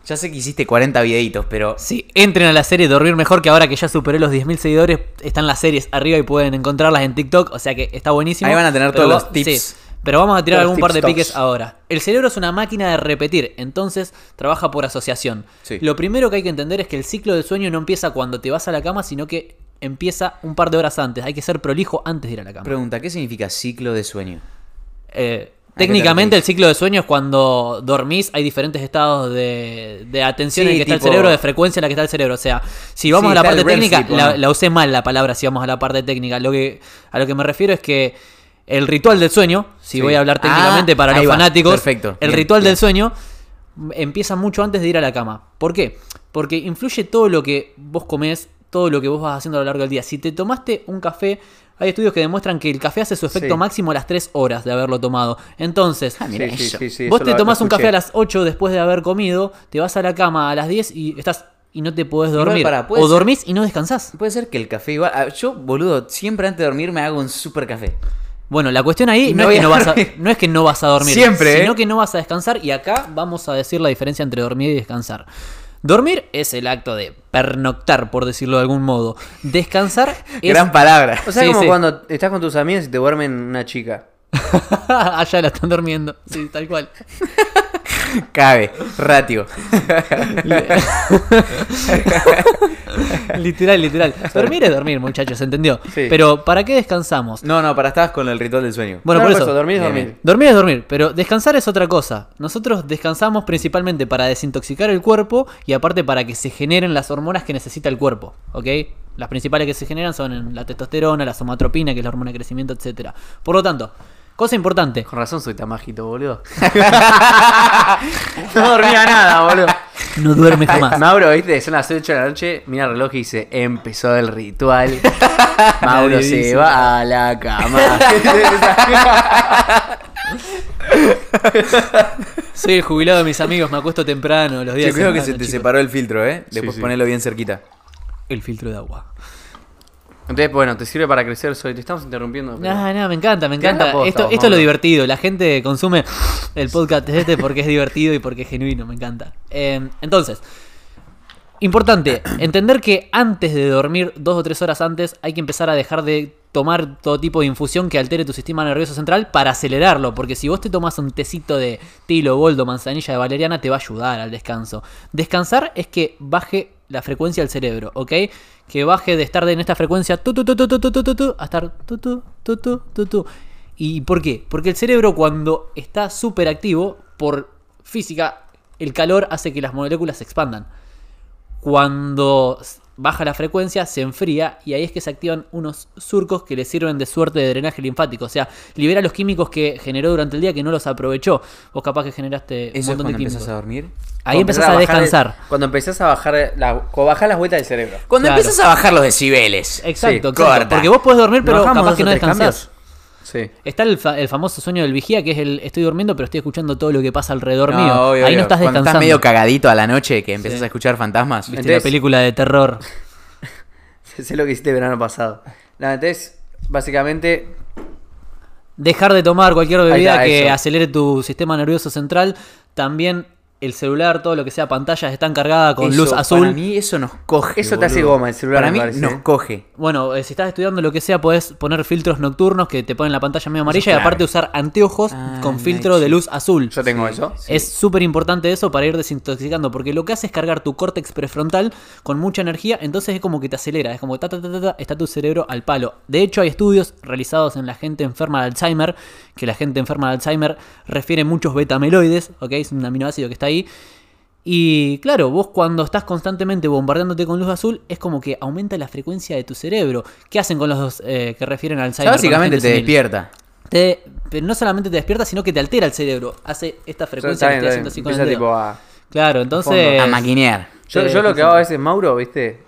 S5: Ya sé que hiciste 40 videitos, pero
S6: Sí, entren a la serie Dormir Mejor, que ahora que ya superé los 10.000 seguidores, están las series arriba y pueden encontrarlas en TikTok, o sea que está buenísimo.
S5: Ahí van a tener
S6: Pero
S5: todos los tips.
S6: sí, pero vamos a tirar algún par de piques ahora. El cerebro es una máquina de repetir, entonces trabaja por asociación.
S5: Sí.
S6: Lo primero que hay que entender es que el ciclo del sueño no empieza cuando te vas a la cama, sino que empieza un par de horas antes. Hay que ser prolijo antes de ir a la cama.
S5: pregunta, ¿qué significa ciclo de sueño?
S6: Eh,
S5: ¿A qué te
S6: técnicamente el ciclo de sueño es cuando dormís, hay diferentes estados de, de atención
S5: Sí,
S6: en el que está el cerebro, de frecuencia en la que está el cerebro. O sea, si vamos
S5: Sí,
S6: a la parte técnica, la usé mal la palabra si vamos a la parte técnica. Lo que, a lo que me refiero es que el ritual del sueño, si
S5: Sí.
S6: voy a hablar
S5: Ah,
S6: técnicamente para los
S5: va,
S6: fanáticos,
S5: perfecto,
S6: el
S5: bien,
S6: ritual
S5: bien.
S6: del sueño empieza mucho antes de ir a la cama. ¿Por qué? Porque influye todo lo que vos comés, todo lo que vos vas haciendo a lo largo del día. Si te tomaste un café, hay estudios que demuestran que el café hace su efecto
S4: Sí.
S6: máximo a las 3 horas de haberlo tomado. Entonces,
S5: Ah, mira
S4: Sí, sí,
S5: eso.
S4: sí, sí,
S6: vos
S4: eso
S6: te tomás un café a las 8 después de haber comido, te vas a la cama a las 10 y estás y no te podés
S5: Igual,
S6: dormir. o
S5: ser-
S6: dormís y no descansás.
S5: Puede ser que el café igual... ah, Yo, boludo, siempre antes de dormir me hago un super café.
S6: Bueno, la cuestión ahí no,
S5: no
S6: es que no, vas a,
S5: dormir.
S6: no es que no vas a dormir,
S5: Siempre,
S6: sino
S5: ¿eh?
S6: que no vas a descansar. Y acá vamos a decir la diferencia entre dormir y descansar. Dormir es el acto de pernoctar, por decirlo de algún modo. Descansar es.
S5: Gran palabra.
S4: O sea,
S6: Sí,
S4: como
S6: sí.
S4: cuando estás con tus amigos y te duermen una chica.
S6: Allá la están durmiendo. Sí, tal cual.
S5: Cabe, ratio.
S6: literal, literal. Dormir es dormir, muchachos, ¿se entendió?
S4: Sí.
S6: Pero ¿para qué descansamos?
S5: No, no, para estabas con el ritual del sueño.
S6: Bueno, por eso.
S4: dormir es dormir.
S5: bien.
S6: Dormir es dormir, pero descansar es otra cosa. Nosotros descansamos principalmente para desintoxicar el cuerpo y aparte para que se generen las hormonas que necesita el cuerpo, ¿ok? Las principales que se generan son la testosterona, la somatropina, que es la hormona de crecimiento, etc. Por lo tanto, cosa importante.
S4: Con razón soy tan majito, boludo. no dormía nada, boludo.
S6: No duerme jamás.
S4: Mauro, viste, son las 8 de la noche, mira el reloj y dice, empezó el ritual. Mauro se va a la cama.
S6: Soy el jubilado de mis amigos, me acuesto temprano los días
S5: Yo creo que se te
S6: chicos.
S5: separó el filtro, ¿eh? Después
S4: sí.
S5: ponelo bien cerquita.
S6: El filtro de agua.
S4: Entonces, bueno, te sirve para crecer, Soy. Te estamos interrumpiendo. pero-
S6: No, no, me encanta, me encanta.
S4: posta,
S6: esto,
S4: vos,
S6: esto es lo divertido. La gente consume el podcast este porque es divertido y porque es genuino, me encanta. Eh, entonces, importante, entender que antes de dormir, dos o tres horas antes, hay que empezar a dejar de tomar todo tipo de infusión que altere tu sistema nervioso central para acelerarlo. Porque si vos te tomas un tecito de tilo, boldo, manzanilla de valeriana, te va a ayudar al descanso. Descansar es que baje la frecuencia del cerebro, ¿ok? Que baje de estar en esta frecuencia tu, tu, tu, tu, tu, tu, tu, a estar tu, tu, tu, tu, tu, ¿Y por qué? Porque el cerebro cuando está súper activo, por física, el calor hace que las moléculas se expandan. Cuando baja la frecuencia, se enfría y ahí es que se activan unos surcos que le sirven de suerte de drenaje linfático. O sea, libera los químicos que generó durante el día que no los aprovechó. Vos capaz que generaste un
S5: ¿Eso es
S6: montón de
S5: cuando
S6: químicos.
S5: empezás a dormir?
S6: Ahí
S4: Cuando
S6: empezás a
S4: bajar el-
S6: descansar.
S4: cuando empezás a bajar, la, cuando bajás las vueltas del cerebro.
S5: Cuando
S6: Claro.
S5: empiezas a bajar los decibeles.
S6: Exacto,
S4: Sí,
S6: exacto.
S5: corta.
S6: Porque vos podés dormir, pero
S4: ¿No bajamos
S6: capaz que no descansás.
S4: cambios? Sí.
S6: Está el, fa- el famoso sueño del vigía, que es el estoy durmiendo, pero estoy escuchando todo lo que pasa alrededor mío.
S5: Obvio,
S6: Ahí no estás
S5: Cuando
S6: descansando.
S5: estás medio cagadito a la noche que empiezas
S6: Sí.
S5: a escuchar fantasmas.
S6: ¿Viste
S4: Entonces-
S6: la película de terror?
S4: sé lo que hiciste el verano pasado. Nada, entonces, básicamente,
S6: Dejar de tomar cualquier bebida
S4: está,
S6: que
S4: eso.
S6: acelere tu sistema nervioso central. También el celular, todo lo que sea pantallas, están cargadas con
S5: Eso,
S6: luz azul.
S5: Para mí eso nos coge.
S4: Eso te hace goma el celular,
S5: Para
S4: me
S5: mí
S4: parece,
S5: nos
S4: ¿eh?
S5: coge.
S6: Bueno, eh, si estás estudiando lo que sea, puedes poner filtros nocturnos que te ponen la pantalla medio amarilla y aparte usar anteojos
S5: Ah,
S6: con
S5: nice.
S6: filtro de luz azul.
S4: yo tengo eso.
S6: Es súper importante eso para ir desintoxicando, porque lo que hace es cargar tu córtex prefrontal con mucha energía, entonces es como que te acelera, es como ta, ta, ta, ta, ta, está tu cerebro al palo. De hecho, hay estudios realizados en la gente enferma de Alzheimer, que la gente enferma de Alzheimer refiere muchos betameloides, ¿ok? Es un aminoácido que está ahí. Y claro, vos cuando estás constantemente bombardeándote con luz azul, es como que aumenta la frecuencia de tu cerebro. ¿Qué hacen con los dos eh, que refieren a
S5: O
S6: Alzheimer?
S5: básicamente te
S6: senil?
S5: despierta.
S6: Te- pero no solamente te despierta, sino que te altera el cerebro. Hace esta frecuencia que estoy haciendo así con el
S4: Empieza
S6: dedo.
S4: tipo a...
S6: Claro, entonces.
S5: A maquinear.
S4: Yo, yo lo que hago a veces, Mauro, viste.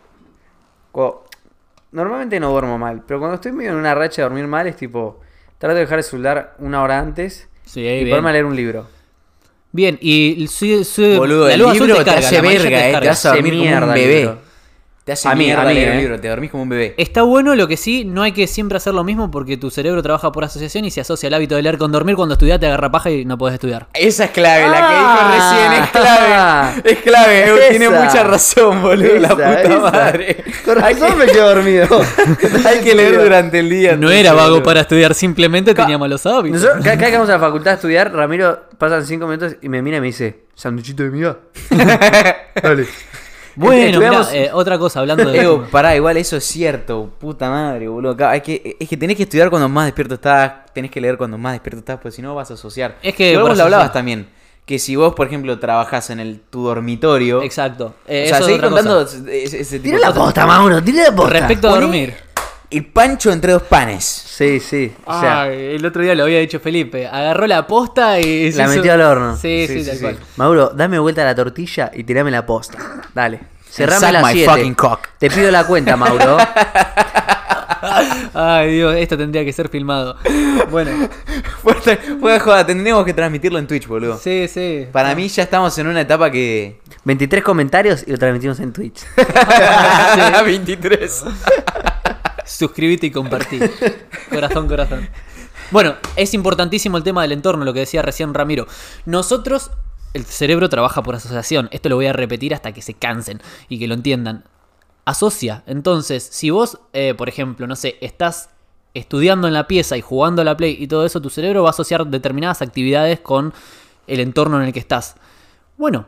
S4: Normalmente no duermo mal, pero cuando estoy medio en una racha de dormir mal es tipo. Trato de dejar el celular una hora antes
S6: Sí,
S4: y
S6: bien.
S4: ponerme a leer un libro.
S6: Bien, y su, su-
S5: Boludo,
S6: la
S5: el
S6: luz azul
S5: libro te
S6: carga,
S5: hace
S6: la amarilla
S5: verga, eh, te
S6: descarga.
S5: hace dormir como un
S4: mierda el
S5: bebé. Te hace
S4: A mí,
S5: mierda
S4: a mí,
S5: leer un
S4: eh.
S5: libro, te dormís como un bebé.
S6: Está bueno lo que sí, no hay que siempre hacer lo mismo porque tu cerebro trabaja por asociación y se asocia el hábito de leer con dormir. Cuando estudias te agarra paja y no podés estudiar.
S5: Esa es clave, la que
S4: Ah.
S5: dijo recién, es clave. Es clave, tiene mucha razón, boludo, la
S4: Esa,
S5: puta
S4: esa.
S5: madre.
S4: Con razón me quedo dormido.
S5: Hay que leer durante el día.
S6: No era vago para estudiar, simplemente tenía malos hábitos.
S4: Nosotros, cada, cada vez que vamos a la facultad a estudiar, Ramiro pasan cinco minutos y me mira y me dice, ¿sanduchito de miga? Dale.
S6: Bueno, mirá, eh, otra cosa, hablando de...
S5: Ego, pará, igual eso es cierto, puta madre, boludo. Acá hay que, es que tenés que estudiar cuando más despierto estás, tenés que leer cuando más despierto estás, porque si no vas a asociar.
S6: Es que
S5: vos lo hablabas también, que si vos, por ejemplo, trabajás en el, tu dormitorio...
S6: Exacto.
S5: O
S6: Eh,
S5: sea,
S6: eso es
S5: seguí
S6: otra
S5: contando
S6: cosa.
S5: ese, ese tipo
S4: Tira la posta, Mauro, tira la posta.
S6: Respecto a dormir.
S5: El pancho entre dos panes.
S4: Sí, sí. O sea,
S6: Ay, el otro día lo había dicho Felipe. Agarró la posta y. se
S4: la
S6: hizo-
S4: metió al horno.
S6: Sí, sí, tal cual.
S4: Mauro, dame vuelta a la tortilla y tirame la posta. Dale. Cerrame la
S5: my
S4: 7.
S5: fucking cock.
S4: Te pido la cuenta, Mauro.
S6: Ay, Dios, esto tendría que ser filmado. Bueno,
S5: de joda, tendríamos que transmitirlo en Twitch, boludo.
S6: sí, sí.
S5: Para mí ya estamos en una etapa que...
S4: 23 comentarios y lo transmitimos en Twitch.
S5: 23.
S6: Suscríbete y compartí. Corazón, corazón. Bueno, es importantísimo el tema del entorno, lo que decía recién Ramiro. Nosotros, el cerebro trabaja por asociación. Esto lo voy a repetir hasta que se cansen y que lo entiendan. Asocia. Entonces, si vos, eh, por ejemplo, no sé, estás estudiando en la pieza y jugando a la play y todo eso, tu cerebro va a asociar determinadas actividades con el entorno en el que estás. Bueno,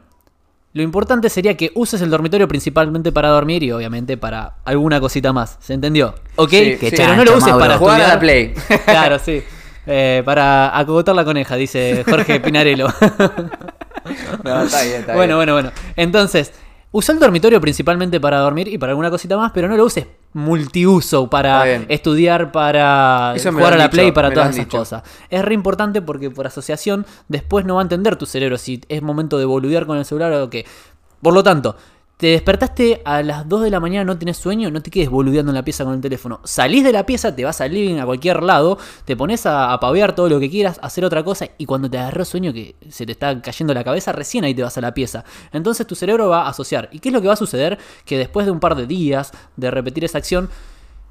S6: lo importante sería que uses el dormitorio principalmente para dormir y obviamente para alguna cosita más. ¿Se entendió? ¿Ok?
S4: Sí.
S6: Pero no lo uses
S5: Mauro.
S6: para
S4: Jugar a la Play.
S6: Claro, sí. Eh, para acogotar la coneja, dice Jorge Pinarello.
S5: No, está bien, está
S6: bueno,
S5: bien.
S6: bueno, bueno. Entonces, usa el dormitorio principalmente para dormir y para alguna cosita más, pero no lo uses multiuso para estudiar, para jugar a la play, para todas esas
S4: dicho.
S6: cosas. Es re importante porque por asociación después no va a entender tu cerebro si es momento de boludear con el celular o qué. Por lo tanto, te despertaste a las 2 de la mañana, no tenés sueño, no te quedes boludeando en la pieza con el teléfono. Salís de la pieza, te vas al living a cualquier lado, te pones a, a todo lo que quieras, hacer otra cosa, y cuando te agarró sueño que se te está cayendo la cabeza, recién ahí te vas a la pieza. Entonces tu cerebro va a asociar. ¿Y qué es lo que va a suceder? Que después de un par de días de repetir esa acción,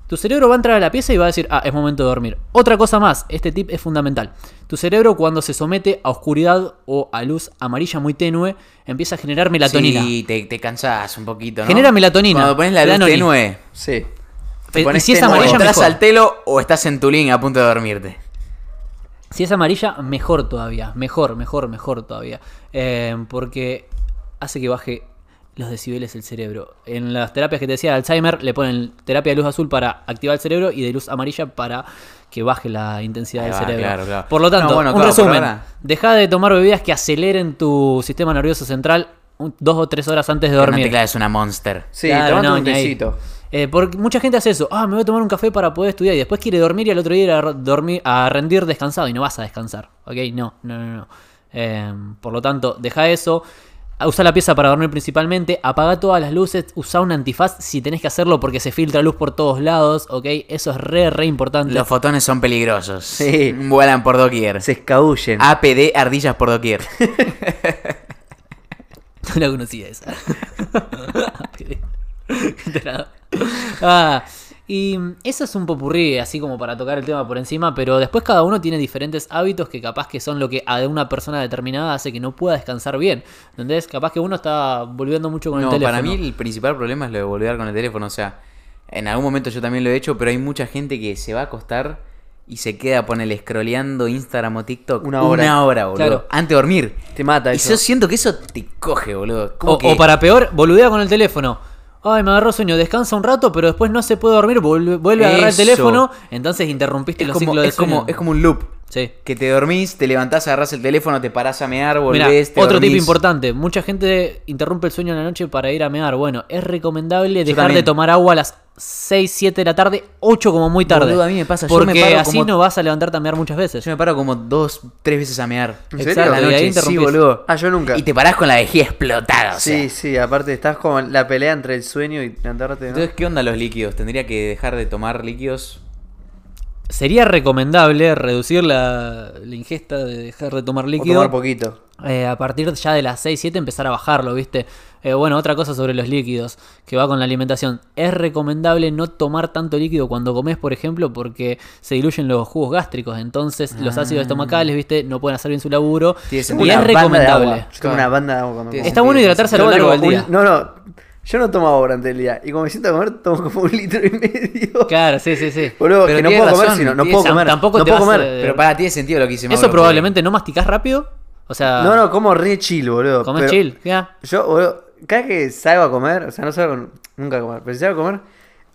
S6: tu cerebro va a entrar a la pieza y va a decir, ah, es momento de dormir. Otra cosa más, este tip es fundamental. Tu cerebro cuando se somete a oscuridad o a luz amarilla muy tenue, empieza a generar melatonina.
S5: Sí, te, te cansás un poquito, ¿no?
S6: Genera melatonina.
S5: Cuando pones la luz tenue,
S4: Sí.
S5: te
S6: y
S5: pones
S6: si es
S5: tenue,
S6: amarilla, mejor.
S5: al telo o estás en tu link a punto de dormirte.
S6: Si es amarilla, mejor todavía. Mejor, mejor, mejor todavía. Eh, porque hace que baje los decibeles del cerebro. En las terapias que te decía de Alzheimer, le ponen terapia de luz azul para activar el cerebro y de luz amarilla para que baje la intensidad
S5: Ahí
S6: del
S5: va,
S6: cerebro.
S5: claro, claro.
S6: Por lo tanto,
S5: No, bueno,
S6: un
S5: claro,
S6: resumen.
S5: ahora-
S6: Deja de tomar bebidas que aceleren tu sistema nervioso central un- dos o tres horas antes de
S5: No
S6: dormir.
S5: te claves una monster.
S4: Sí,
S6: no,
S4: un tecito.
S6: Eh, porque mucha gente hace eso. Ah, me voy a tomar un café para poder estudiar y después quiere dormir y al otro día ir a, dormir, a rendir descansado y no vas a descansar. ¿Ok? No, no, no. no. Eh, por lo tanto, deja eso. Usa la pieza para dormir principalmente. Apaga todas las luces. Usa un antifaz si tenés que hacerlo porque se filtra luz por todos lados. ¿Ok? Eso es re, re importante.
S5: Los fotones son peligrosos.
S4: Sí.
S5: Vuelan por doquier.
S4: Se escabullen.
S5: APD, ardillas por doquier.
S6: No la conocía esa. ah, y eso es un popurrí, así como para tocar el tema por encima, pero después cada uno tiene diferentes hábitos que capaz que son lo que a una persona determinada hace que no pueda descansar bien. ¿Entendés? Capaz que uno está volviendo mucho con
S5: No,
S6: el teléfono.
S5: para mí el principal problema es lo de volver con el teléfono. O sea, en algún momento yo también lo he hecho, pero hay mucha gente que se va a acostar y se queda, ponele, scrolleando Instagram o TikTok.
S4: Una hora.
S5: Una hora, boludo.
S6: Claro.
S5: Antes de dormir.
S4: Te mata
S5: Y yo siento que eso te coge, boludo. Como
S6: O,
S5: que-
S6: o para peor, boludea con el teléfono. Ay, me agarró sueño, descansa un rato, pero después no se puede dormir, vuelve, vuelve a agarrar el
S5: Eso.
S6: teléfono, entonces interrumpiste
S5: es
S6: los
S5: como,
S6: ciclos de
S5: es, como,
S6: sueño.
S5: es como un loop.
S6: Sí.
S5: Que te dormís, te levantás, agarrás el teléfono, te parás a mear,
S6: Mirá,
S5: volvés, te
S6: otro tip
S5: dormís.
S6: importante, mucha gente interrumpe el sueño en la noche para ir a mear. Bueno, es recomendable dejar
S5: también.
S6: de tomar agua a las 6, 7 de la tarde, 8 como muy tarde.
S5: Boludo, a mí me pasa, yo
S6: Porque
S5: me paro
S6: así
S5: como-
S6: no vas a levantarte a mear muchas veces.
S5: Yo me paro como dos, tres veces a mear.
S4: ¿En
S6: Exacto,
S4: serio?
S5: A la
S6: ahí
S5: noche, sí, boludo.
S4: Ah, yo nunca.
S5: Y te parás con la vejiga explotada, o
S4: Sí,
S5: sea.
S4: sí, aparte estás con la pelea entre el sueño y levantarte. ¿no?
S5: Entonces, ¿qué onda los líquidos? ¿Tendría que dejar de tomar líquidos?
S6: Sería recomendable reducir la, la ingesta de dejar de tomar
S4: O
S6: líquido.
S4: tomar poquito.
S6: eh, a partir ya de las 6, 7 empezar a bajarlo, ¿viste? Eh, bueno, otra cosa sobre los líquidos, que va con la alimentación. Es recomendable no tomar tanto líquido cuando comes, por ejemplo, porque se diluyen los jugos gástricos. Entonces, los ácidos estomacales, ¿viste? No pueden hacer bien su laburo. Y es recomendable.
S4: Yo tomo una banda de agua cuando como.
S6: Está bueno hidratarse a lo largo del
S4: como
S6: día.
S4: No, no. Yo no tomo agua durante el día. Y como me siento a comer, tomo como un litro y medio.
S6: Claro, sí, sí, sí.
S4: Boludo,
S5: Pero
S4: que no puedo comer, sino no puedo comer.
S6: tampoco
S4: no
S6: te
S4: puedo
S6: a-
S4: comer.
S5: Pero para, tiene sentido lo que hice
S6: Eso probablemente no masticás rápido. O sea,
S4: No, no, como re chill, boludo. Pero
S6: chill. Ya.
S4: Yo, boludo, cada que salgo a comer, o sea, no salgo nunca a comer, pero si salgo a comer,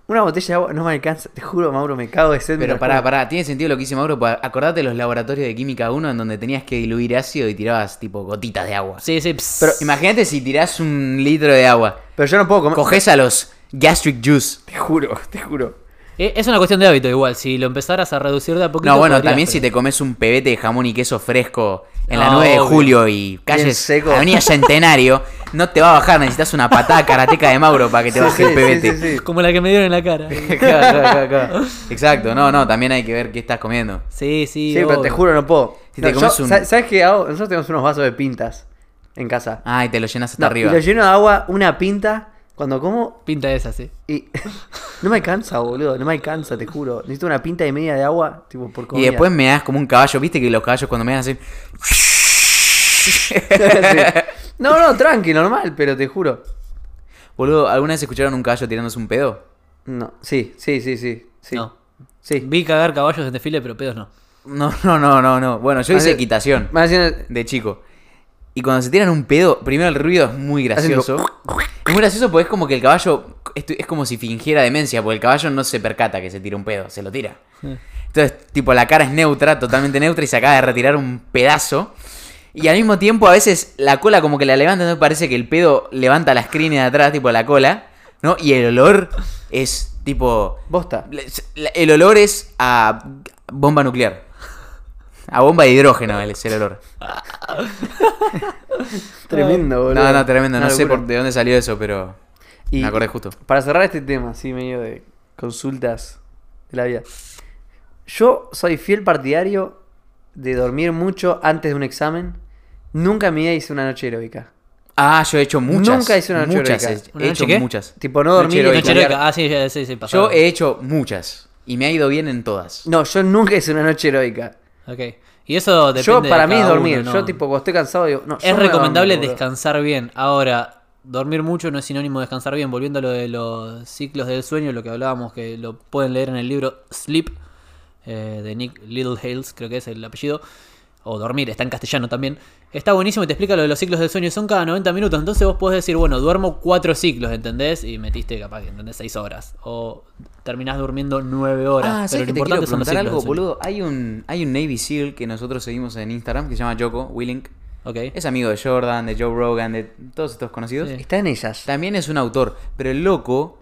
S4: una botella de agua no me alcanza. Te juro, Mauro, me cago de sed.
S5: Pero pará, pará, tiene sentido lo que dice Mauro. pa- Acordate los laboratorios de química 1 en donde tenías que diluir ácido y tirabas tipo gotitas de agua.
S6: Sí, sí. pss.
S5: Pero imagínate si tirás un litro de agua.
S4: Pero yo no puedo comer.
S5: Coges a los gastric juice.
S4: Te juro, te juro.
S6: Eh, Es una cuestión de hábito igual. Si lo empezaras a reducir de a poquito.
S5: No, bueno,
S6: podrías,
S5: también
S6: pero-
S5: si te comes un pebete de jamón y queso fresco en la
S6: No,
S5: 9 de
S6: obvio.
S5: julio y calles
S4: seco.
S5: Avenida Centenario, no te va a bajar, necesitas una patada karateca de Mauro para que te
S4: Sí,
S5: baje
S4: sí,
S5: el pebete.
S4: sí, sí, sí.
S6: Como la que me dieron en la cara.
S5: Claro, claro, claro. Exacto, no, no, también hay que ver qué estás comiendo.
S6: Sí, sí.
S4: Sí, pero te
S6: obvio.
S4: juro, no puedo.
S5: Si
S4: No,
S5: te
S4: yo-
S5: comes un-
S4: ¿sabes- ¿Sabes qué hago? Nosotros tenemos unos vasos de pintas en casa.
S5: Ah, y te lo llenas hasta
S4: No,
S5: arriba.
S4: Y lo lleno de agua, una pinta, cuando como,
S6: Pinta esa, sí.
S4: y no me alcanza, boludo, no me alcanza, te juro. Necesito una pinta y media de agua, tipo, por
S5: Y
S4: comida.
S5: después me das como un caballo, viste que los caballos cuando me dan así.
S4: Sí. No, no, tranqui, normal, pero te juro.
S5: Boludo, ¿alguna vez escucharon un caballo tirándose un pedo?
S4: No, sí, sí, sí, sí. sí.
S6: No.
S4: Sí.
S6: Vi cagar caballos en desfile, pero pedos no.
S5: No, no, no, no, no. Bueno, yo hice equitación
S4: Más bien,
S5: de chico. Y cuando se tiran un pedo, primero el ruido es muy gracioso. Es muy gracioso porque es como que el caballo. Es, como si fingiera demencia, porque el caballo no se percata que se tira un pedo, se lo tira. Entonces, tipo, la cara es neutra, totalmente neutra, y se acaba de retirar un pedazo. Y al mismo tiempo, a veces la cola como que la levanta, entonces parece que el pedo levanta las crines de atrás, tipo la cola, ¿no? Y el olor es tipo.
S4: bosta.
S5: El olor es a bomba nuclear. A bomba de hidrógeno es el olor.
S4: Tremendo, boludo.
S5: No, no, tremendo. No sé por de dónde salió eso, pero
S4: Y
S5: me acordé justo.
S4: Para cerrar este tema, así medio de consultas de la vida. Yo soy fiel partidario de dormir mucho antes de un examen. Nunca en mi vida hice una noche heroica.
S5: Ah, yo he hecho muchas.
S4: Nunca hice una noche
S5: muchas.
S4: heroica.
S5: He,
S6: ¿Una
S5: he
S6: noche
S5: hecho
S6: qué?
S5: muchas.
S4: Tipo, no
S5: Noche
S4: dormir
S5: heroica.
S6: Noche
S4: estudiar.
S6: heroica. Ah, sí, sí, sí, sí,
S5: Yo he hecho muchas. Y me ha ido bien en todas.
S4: No, yo nunca hice una noche heroica.
S6: Ok. Y eso depende
S4: Yo,
S6: de
S4: para mí es
S6: cada
S4: dormir.
S6: uno,
S4: Yo, tipo, cuando estoy cansado, digo, no, yo
S6: Es
S4: me voy a
S6: recomendable
S4: dormir, boludo.
S6: descansar bien. Ahora, dormir mucho no es sinónimo de descansar bien. Volviendo a lo de los ciclos del sueño, lo que hablábamos, que lo pueden leer en el libro Sleep, eh, de Nick Littlehales, creo que es el apellido. O dormir, está en castellano también. Está buenísimo y te explica lo de los ciclos del sueño. Son cada 90 minutos. Entonces vos podés decir, bueno, duermo 4 ciclos, ¿entendés? Y metiste capaz que, ¿entendés? 6 horas. O terminás durmiendo 9 horas.
S5: Ah,
S6: Pero
S5: ¿sabes
S6: lo
S5: que te
S6: importante son los ciclos
S5: algo, boludo? Hay un, hay un Navy SEAL que nosotros seguimos en Instagram que se llama Joko Willink.
S6: Ok.
S5: Es amigo de Jordan, de Joe Rogan, de todos estos conocidos.
S6: Sí.
S4: Está en ellas.
S5: También es un autor, pero el loco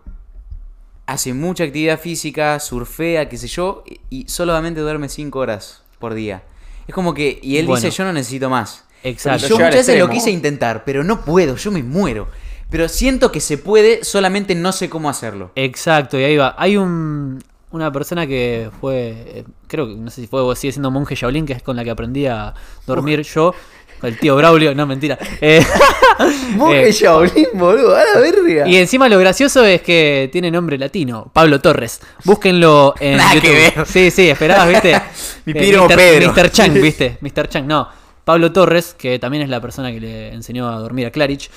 S5: hace mucha actividad física, surfea, qué sé yo, y y solamente duerme 5 horas por día. Es como que, y él
S6: Bueno.
S5: dice, yo no necesito más.
S6: Exacto.
S5: Y yo muchas veces lo quise intentar, pero no puedo, yo me muero. Pero siento que se puede, solamente no sé cómo hacerlo.
S6: Exacto, y ahí va. Hay un, una persona que fue, eh, creo que no sé si fue o sigue siendo monje Shaolin, que es con la que aprendí a dormir yo. El tío Braulio, no mentira. Eh,
S4: Monje
S6: eh,
S4: Shaolin, boludo, a la verga.
S6: y encima lo gracioso es que tiene nombre latino, Pablo Torres. Búsquenlo en
S5: Nada que
S6: YouTube.
S5: ver.
S6: Sí, sí, esperabas, ¿viste?
S5: Mi
S6: Eh, Mr.
S5: Pedro.
S6: Mr. Chang, ¿viste? Mr. Chang, no. Pablo Torres, que también es la persona que le enseñó a dormir a Clarich,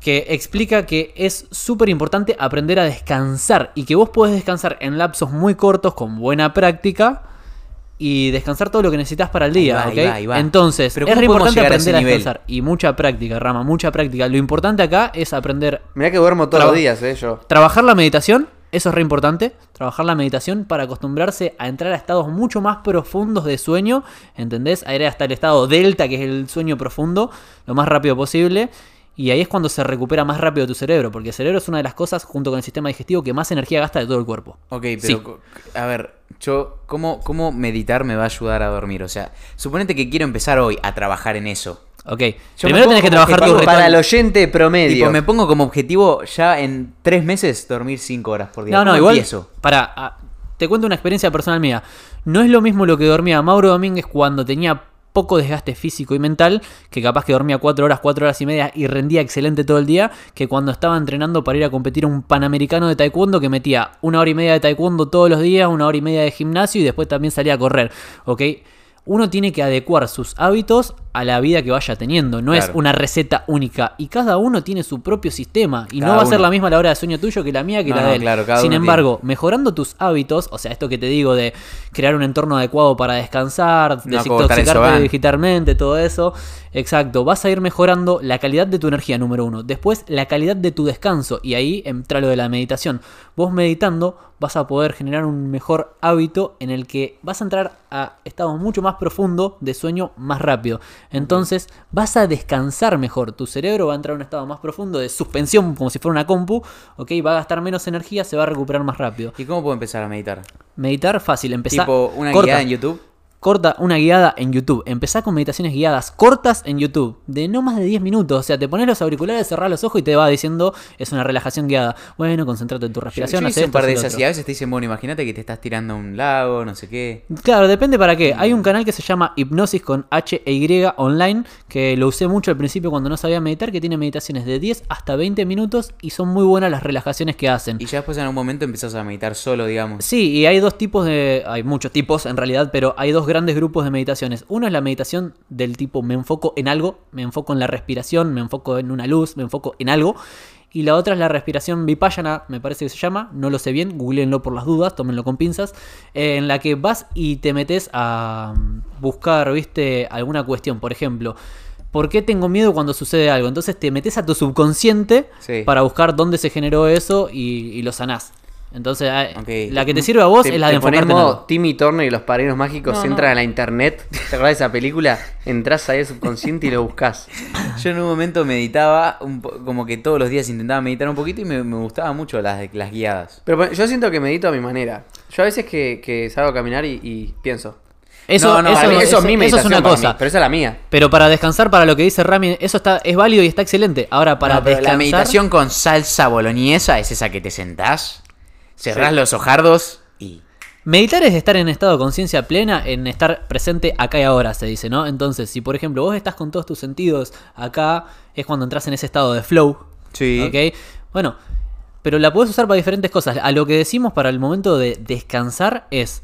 S6: que explica que es súper importante aprender a descansar y que vos podés descansar en lapsos muy cortos con buena práctica y descansar todo lo que necesitas para el día,
S5: Ahí va,
S6: ¿ok?
S5: ahí va, ahí va.
S6: Entonces,
S5: Pero
S6: es
S5: ¿cómo
S6: re importante
S5: a
S6: aprender a,
S5: nivel?
S6: descansar y mucha práctica, Rama, mucha práctica. Lo importante acá es aprender
S4: Mirá que duermo todos los días, eh, yo.
S6: Trabajar la meditación, eso es re importante. Trabajar la meditación para acostumbrarse a entrar a estados mucho más profundos de sueño. ¿Entendés? A ir hasta el estado delta, que es el sueño profundo, lo más rápido posible. Y ahí es cuando se recupera más rápido tu cerebro. Porque el cerebro es una de las cosas, junto con el sistema digestivo, que más energía gasta de todo el cuerpo.
S5: Ok, pero
S6: Sí.
S5: a ver, yo, ¿cómo, ¿cómo meditar me va a ayudar a dormir? O sea, suponete que quiero empezar hoy a trabajar en eso.
S6: Ok.
S5: Yo
S6: Primero tenés que trabajar tu
S4: Para
S6: ritual.
S4: el oyente promedio.
S5: Tipo, me pongo como objetivo ya en tres meses dormir cinco horas por día.
S6: No, no,
S5: ¿Cómo
S6: igual.
S5: empiezo?
S6: Para, te cuento una experiencia personal mía. No es lo mismo lo que dormía Mauro Domínguez cuando tenía poco desgaste físico y mental, que capaz que dormía 4 horas, 4 horas y media y rendía excelente todo el día, que cuando estaba entrenando para ir a competir a un panamericano de taekwondo que metía una hora y media de taekwondo todos los días, una hora y media de gimnasio y después también salía a correr, ¿ok? Uno tiene que adecuar sus hábitos a la vida que vaya teniendo, no es una receta única y cada uno tiene su propio sistema y
S5: Cada
S6: no va a ser la misma la hora de sueño tuyo que la mía que
S5: No,
S6: la de él.
S5: claro,
S6: Sin embargo, mejorando tus hábitos, o sea, esto que te digo de crear un entorno adecuado para descansar,
S5: No
S6: desintoxicarte digitalmente, todo eso, exacto, vas a ir mejorando la calidad de tu energía, número uno. Después, la calidad de tu descanso, y ahí entra lo de la meditación. Vos meditando vas a poder generar un mejor hábito en el que vas a entrar a estados mucho más profundos de sueño más rápido. Entonces, vas a descansar mejor. Tu cerebro va a entrar a un estado más profundo de suspensión, como si fuera una compu, ¿ok? Va a gastar menos energía, se va a recuperar más rápido.
S5: ¿Y cómo puedo empezar a meditar?
S6: Meditar fácil, empezar.
S5: tipo una
S6: corta,
S5: en YouTube.
S6: Corta una guiada en YouTube. Empezá con meditaciones guiadas cortas en YouTube, de no más de 10 minutos. O sea, te pones los auriculares, cerrás los ojos y te va diciendo, es una relajación guiada. Bueno, concéntrate en tu respiración.
S5: yo hice un par de esas y a veces te dicen, bueno, imagínate que te estás tirando a un lago, no sé qué.
S6: Claro, depende para qué. Hay un canal que se llama Hipnosis con H e Y online, que lo usé mucho al principio cuando no sabía meditar, que tiene meditaciones de 10 hasta 20 minutos y son muy buenas las relajaciones que hacen.
S5: Y ya después en algún momento empezás a meditar solo, digamos.
S6: Sí, y hay dos tipos de. Hay muchos tipos en realidad, pero hay dos grandes grupos de meditaciones. Uno es la meditación del tipo me enfoco en algo, me enfoco en la respiración, me enfoco en una luz, me enfoco en algo. Y la otra es la respiración vipassana, me parece que se llama, no lo sé bien, googleenlo por las dudas, tómenlo con pinzas, eh, en la que vas y te metes a mm, buscar, viste, alguna cuestión. Por ejemplo, ¿por qué tengo miedo cuando sucede algo? Entonces te metes a tu subconsciente
S5: Sí.
S6: para buscar dónde se generó eso y, y lo sanás. Entonces,
S5: Ok.
S6: la que te sirve a vos
S4: Te,
S6: es la de enfocarte en
S4: modo
S6: algo.
S4: Timmy Turner y los padrinos mágicos
S5: No,
S4: entran
S5: no.
S4: a la internet. ¿Te acordás de esa película? Entrás ahí al subconsciente y lo buscas.
S5: Yo en un momento meditaba, un po- como que todos los días intentaba meditar un poquito y me, me gustaban mucho las, las guiadas.
S4: Pero bueno, yo siento que medito a mi manera. Yo a veces que, que salgo a caminar y, y pienso.
S6: Eso,
S5: No, no,
S6: eso,
S4: mí
S6: eso-
S4: eso es
S6: eso es una cosa.
S4: mí, pero esa es la mía.
S6: Pero para descansar, para lo que dice Rami, eso está, es válido y está excelente. Ahora, para
S5: No, pero
S6: descansar.
S5: la meditación con salsa boloñesa es esa que te sentás, cerrás
S4: Sí.
S5: los ojardos y...
S6: Meditar es estar en estado de conciencia plena, en estar presente acá y ahora, se dice, ¿no? Entonces, si por ejemplo vos estás con todos tus sentidos acá, es cuando entras en ese estado de flow.
S5: Sí.
S6: ¿Ok? Bueno, pero la puedes usar para diferentes cosas. A lo que decimos para el momento de descansar es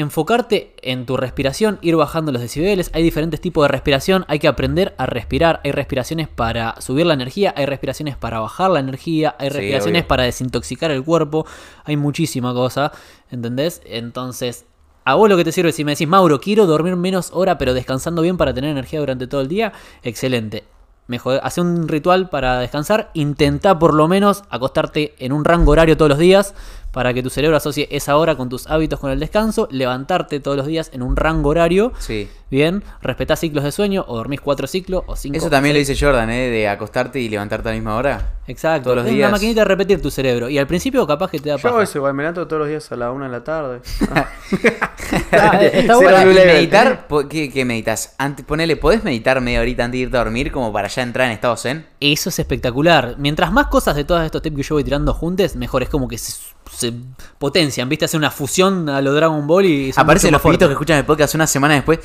S6: enfocarte en tu respiración, ir bajando los decibeles. Hay diferentes tipos de respiración, hay que aprender a respirar. Hay respiraciones para subir la energía, hay respiraciones para bajar la energía, hay respiraciones para desintoxicar el cuerpo. Hay muchísima cosa, ¿entendés? Entonces, a vos lo que te sirve, si me decís, Mauro, quiero dormir menos hora, pero descansando bien para tener energía durante todo el día, excelente. Mejor, hace un ritual para descansar, intenta por lo menos acostarte en un rango horario todos los días para que tu cerebro asocie esa hora con tus hábitos con el descanso, levantarte todos los días en un rango horario,
S5: Sí.
S6: bien, respetás ciclos de sueño o dormís cuatro ciclos o cinco.
S5: Eso también lo dice Jordan, ¿eh? De acostarte y levantarte a la misma hora.
S6: Exacto,
S5: todos los
S6: es
S5: días.
S6: una maquinita de repetir tu cerebro y al principio capaz que te da
S4: Yo
S6: paja.
S4: hago eso igual, me levanto todos los días a la una de la tarde.
S6: Ah, está bueno.
S5: Ahora,
S4: Blue
S5: ¿y
S4: Label.
S5: meditar? ¿Qué, qué meditas? Antes, ponele, ¿podés meditar media horita antes de irte a dormir como para ya entrar en estado zen?
S6: Eso es espectacular. Mientras más cosas de todos estos tips que yo voy tirando juntos, mejor es como que se, se potencian, ¿viste? Hace una fusión a lo Dragon Ball y
S5: Aparecen los pibitos que escuchan el podcast una semana después.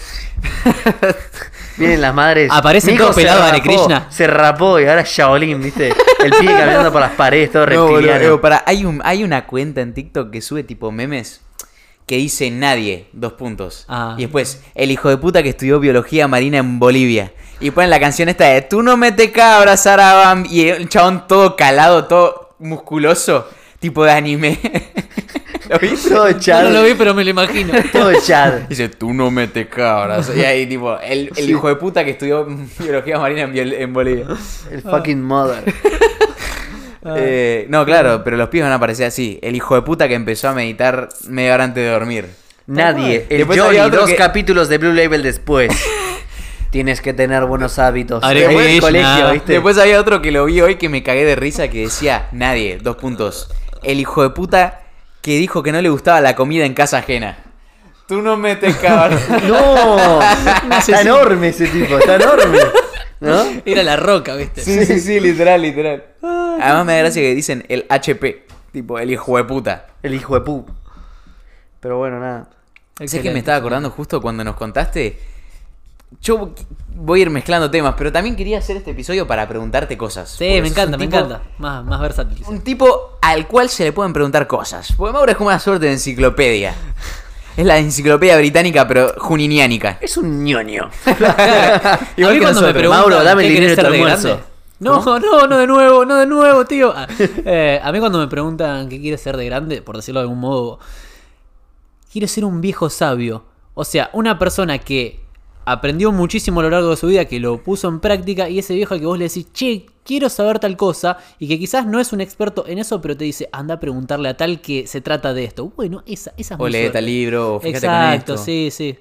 S4: Vienen las madres.
S6: Aparecen todos pelados, Hare Krishna.
S4: Se rapó y ahora es Shaolin, ¿viste? El pibe caminando por las paredes, todo
S5: No,
S4: reptiliano.
S5: Pará, hay, un, hay una cuenta en TikTok que sube tipo memes que dice nadie, dos puntos.
S6: Ah.
S5: Y después, el hijo de puta que estudió biología marina en Bolivia. Y ponen la canción esta de Tú no me te cabras, Sarabam. Y el chabón todo calado, todo musculoso, tipo de anime. ¿Lo viste?
S4: Todo Chad.
S6: no lo vi, pero me lo imagino.
S4: Todo Chad.
S5: Dice, tú no me te cabras. Y ahí, tipo, el, el hijo de puta que estudió biología marina en, Bolivia.
S4: El fucking mother.
S5: Eh, no, claro, pero los pibes van a aparecer así. El hijo de puta que empezó a meditar media hora antes de dormir.
S4: Nadie. El Johnny, dos
S5: que-
S4: capítulos de Blue Label después. Tienes que tener buenos hábitos. Como en el colegio, ¿viste?
S5: Después había otro que lo vi hoy que me cagué de risa que decía, nadie, dos puntos. El hijo de puta que dijo que no le gustaba la comida en casa ajena. Tú no me te cabras.
S4: No, está enorme ese tipo, está enorme. ¿No?
S6: Era la roca, ¿viste?
S5: sí, sí, sí, literal, literal. Además me da gracia que dicen el HP. Tipo, el hijo de puta.
S4: El hijo de pu. Pero bueno, nada.
S5: Sé que me estaba acordando justo cuando nos contaste yo voy a ir mezclando temas, pero también quería hacer este episodio para preguntarte cosas.
S6: Sí, me encanta, me
S5: tipo-
S6: encanta. Más, más versátil.
S5: Un tipo al cual se le pueden preguntar cosas. Porque Mauro es como una suerte de enciclopedia. Es la enciclopedia británica, pero juniniánica.
S4: Es un ñoño.
S6: a mí
S5: que
S6: cuando me preguntan
S4: Mauro, dame el
S6: ¿qué
S4: dinero de tu
S6: ser de
S4: almuerzo.
S6: grande? No, no, no de nuevo, no de nuevo, tío. Ah, eh, a mí cuando me preguntan qué quieres ser de grande, por decirlo de algún modo, quiere ser un viejo sabio. O sea, una persona que aprendió muchísimo a lo largo de su vida, que lo puso en práctica, y ese viejo al que vos le decís, che, quiero saber tal cosa, y que quizás no es un experto en eso, pero te dice, anda a preguntarle a tal que se trata de esto. Bueno, esa, esa es
S5: O lee tal libro, o fíjate con
S6: Exacto,
S5: esto.
S6: sí, sí.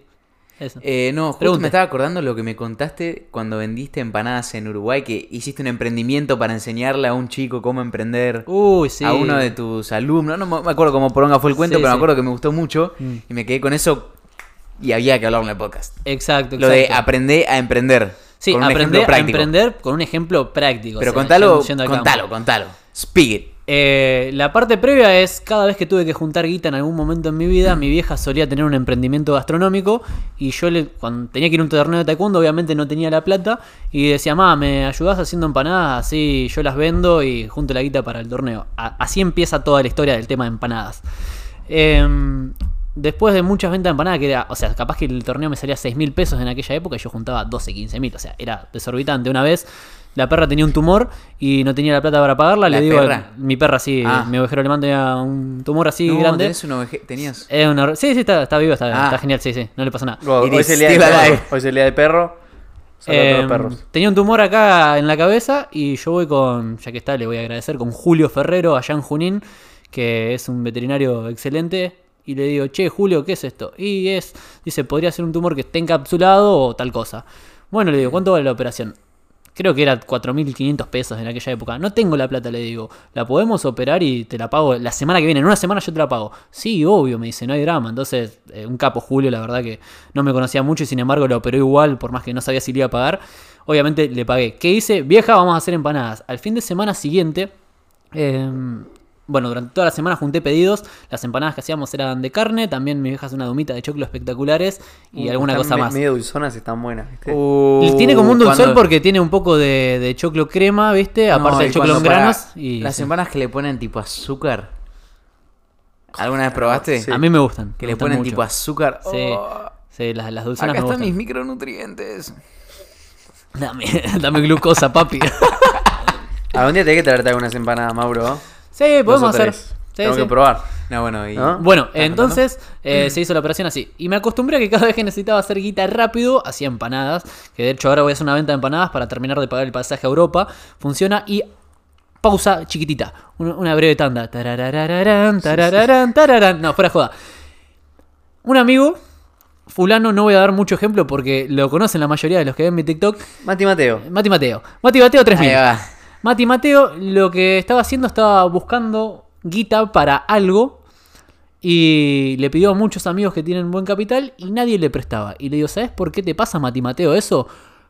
S6: Eso.
S5: Eh, no, justo me estaba acordando lo que me contaste cuando vendiste empanadas en Uruguay, que hiciste un emprendimiento para enseñarle a un chico cómo emprender.
S6: Uy, sí.
S5: A uno de tus alumnos, no me acuerdo cómo poronga fue el cuento,
S6: Sí,
S5: pero me acuerdo que me gustó mucho
S6: Mm.
S5: y me quedé con eso y había que hablarlo en el podcast.
S6: Exacto,
S5: Lo de
S6: exacto.
S5: aprender a emprender.
S6: Sí,
S5: con un
S6: aprender a emprender con un ejemplo práctico.
S5: Pero
S6: o sea,
S5: contalo,
S6: campo.
S5: contalo, contalo. Speak it.
S6: Eh, la parte previa es cada vez que tuve que juntar guita en algún momento en mi vida, mi vieja solía tener un emprendimiento gastronómico y yo le, cuando tenía que ir a un torneo de taekwondo obviamente no tenía la plata y decía, mamá, ¿me ayudás haciendo empanadas? Así yo las vendo y junto la guita para el torneo. A- así empieza toda la historia del tema de empanadas. Em, después de muchas ventas de empanadas, que era, o sea, capaz que el torneo me salía 6 mil pesos en aquella época y yo juntaba 12, 15 mil, o sea, era desorbitante. Una vez la perra tenía un tumor y no tenía la plata para pagarla,
S5: ¿La
S6: le digo,
S5: perra?
S6: mi perra sí,
S5: Ah.
S6: mi ovejero alemán tenía un tumor así
S5: no,
S6: grande.
S5: tenés una oveje- tenías...
S6: Una- Sí, sí, está, está vivo, está,
S5: Ah.
S6: está genial, sí, sí, no le pasa nada.
S4: Hoy el perro.
S5: alive.
S4: Hoy es el día de perro.
S6: Eh,
S4: perros.
S6: tenía un tumor acá en la cabeza y yo voy con, ya que está, le voy a agradecer, con Julio Ferrero allá en Junín, que es un veterinario excelente. Y le digo, che, Julio, ¿qué es esto? Y es, dice, podría ser un tumor que esté encapsulado o tal cosa. Bueno, le digo, ¿cuánto vale la operación? Creo que era 4.500 pesos en aquella época. No tengo la plata, le digo. ¿La podemos operar y te la pago la semana que viene? En una semana yo te la pago. Sí, obvio, me dice, no hay drama. Entonces, eh, un capo Julio, la verdad que no me conocía mucho y sin embargo lo operó igual, por más que no sabía si le iba a pagar. Obviamente le pagué. ¿Qué hice? Vieja, vamos a hacer empanadas. Al fin de semana siguiente, eh, bueno, durante toda la semana junté pedidos. Las empanadas que hacíamos eran de carne. También mi vieja hace una domita de choclo espectaculares y
S4: Uh,
S6: alguna cosa
S4: me-
S6: más.
S4: Medio dulzonas están buenas, ¿viste?
S5: Uh,
S6: Tiene como un dulzor
S5: cuando-
S6: porque tiene un poco de, de choclo crema, ¿viste?
S5: No,
S6: Aparte del choclo en granos. Y,
S5: Las
S6: sí.
S5: empanadas que le ponen tipo azúcar. ¿Alguna vez probaste?
S4: Sí.
S6: A mí me gustan.
S5: Que
S6: me
S5: le
S6: gustan
S5: ponen
S6: mucho.
S5: tipo azúcar.
S6: Sí,
S5: Oh,
S6: sí, las, las dulzonas
S5: acá
S6: me
S5: están mis micronutrientes.
S6: Dame, dame glucosa, papi.
S4: Algún día tenés que traerte algunas empanadas, Mauro.
S6: Sí,
S4: Dos
S6: podemos
S4: o
S6: hacer.
S4: tres.
S6: Sí,
S4: Tengo
S6: sí.
S4: que probar.
S5: No, bueno, y...
S4: ¿No?
S6: Bueno,
S5: ¿Estás
S6: entonces eh, se hizo la operación así. Y me acostumbré a que cada vez que necesitaba hacer guita rápido, hacía empanadas. Que de hecho ahora voy a hacer una venta de empanadas para terminar de pagar el pasaje a Europa. Funciona y pausa chiquitita. Una, breve tanda. Tararararán, tarararán, tararán. No, fuera de joda. Un amigo, fulano, no voy a dar mucho ejemplo porque lo conocen la mayoría de los que ven mi TikTok.
S4: Mati Mateo.
S6: Mati Mateo. Mati Mateo 3000. Mati Mateo lo que estaba haciendo estaba buscando guita para algo y le pidió a muchos amigos que tienen buen capital y nadie le prestaba. Y le digo, ¿sabes por qué te pasa Mati Mateo eso?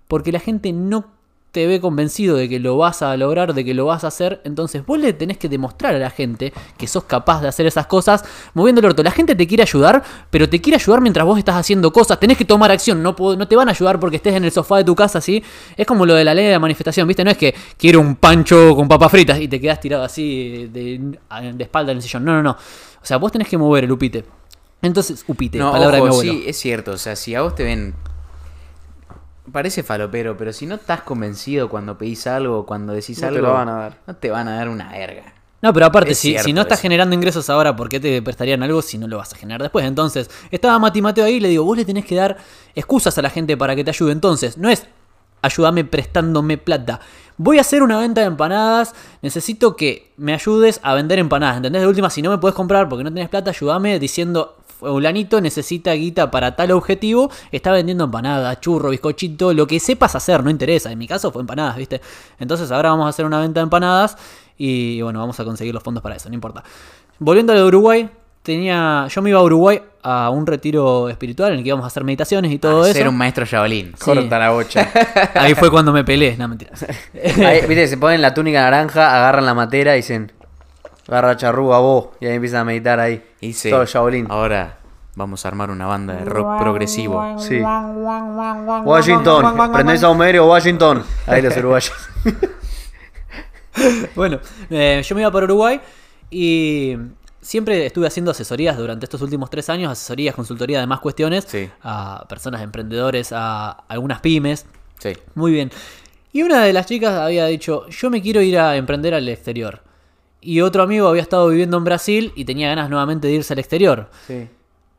S6: Porque la gente no te ve convencido de que lo vas a lograr, de que lo vas a hacer, entonces vos le tenés que demostrar a la gente que sos capaz de hacer esas cosas moviendo el orto. La gente te quiere ayudar, pero te quiere ayudar mientras vos estás haciendo cosas. Tenés que tomar acción, no, no te van a ayudar porque estés en el sofá de tu casa así. Es como lo de la ley de la manifestación, ¿viste? No es que quiero un pancho con papas fritas y te quedás tirado así de, de espalda en el sillón. No, no, no. O sea, vos tenés que mover el upite. Entonces, upite,
S5: No,
S6: palabra
S5: ojo,
S6: de mi abuelo.
S5: sí, es cierto. O sea, si a vos te ven. Parece falopero, pero si no estás convencido cuando pedís algo, cuando decís
S4: No te
S5: algo.
S4: lo van a dar.
S5: No te van a dar una verga.
S6: No, pero aparte, si, si no estás
S5: eso.
S6: generando ingresos ahora, ¿por qué te prestarían algo si no lo vas a generar después? Entonces, estaba Mati Mateo ahí y le digo, vos le tenés que dar excusas a la gente para que te ayude. Entonces, no es ayúdame prestándome plata. Voy a hacer una venta de empanadas, necesito que me ayudes a vender empanadas. ¿Entendés? De última, si no me puedes comprar porque no tenés plata, ayúdame diciendo, fulanito necesita guita para tal objetivo, está vendiendo empanadas, churro, bizcochito, lo que sepas hacer, no interesa. En mi caso fue empanadas, ¿viste? Entonces ahora vamos a hacer una venta de empanadas y bueno, vamos a conseguir los fondos para eso, no importa. Volviendo a lo de Uruguay, tenía, yo me iba a Uruguay a un retiro espiritual en el que íbamos a hacer meditaciones y todo
S5: Ah,
S6: eso.
S5: Ser un maestro Shaolin.
S6: Sí.
S5: Corta la bocha.
S6: Ahí fue cuando me peleé, no mentira.
S4: Ahí, Viste, se ponen la túnica naranja, agarran la matera y dicen, agarra charrúa vos. Y ahí empiezan a meditar ahí.
S5: Hice.
S4: Todo Shaolin.
S5: Ahora Vamos a armar una banda de rock progresivo.
S4: Sí. Washington, prendés a Homero, Washington. Ahí los uruguayos.
S6: Bueno, eh, yo me iba para Uruguay y siempre estuve haciendo asesorías durante estos últimos tres años, asesorías, consultoría de más cuestiones
S5: Sí.
S6: a personas emprendedores, a algunas pymes.
S5: Sí.
S6: Muy bien. Y una de las chicas había dicho, yo me quiero ir a emprender al exterior. Y otro amigo había estado viviendo en Brasil y tenía ganas nuevamente de irse al exterior.
S4: Sí.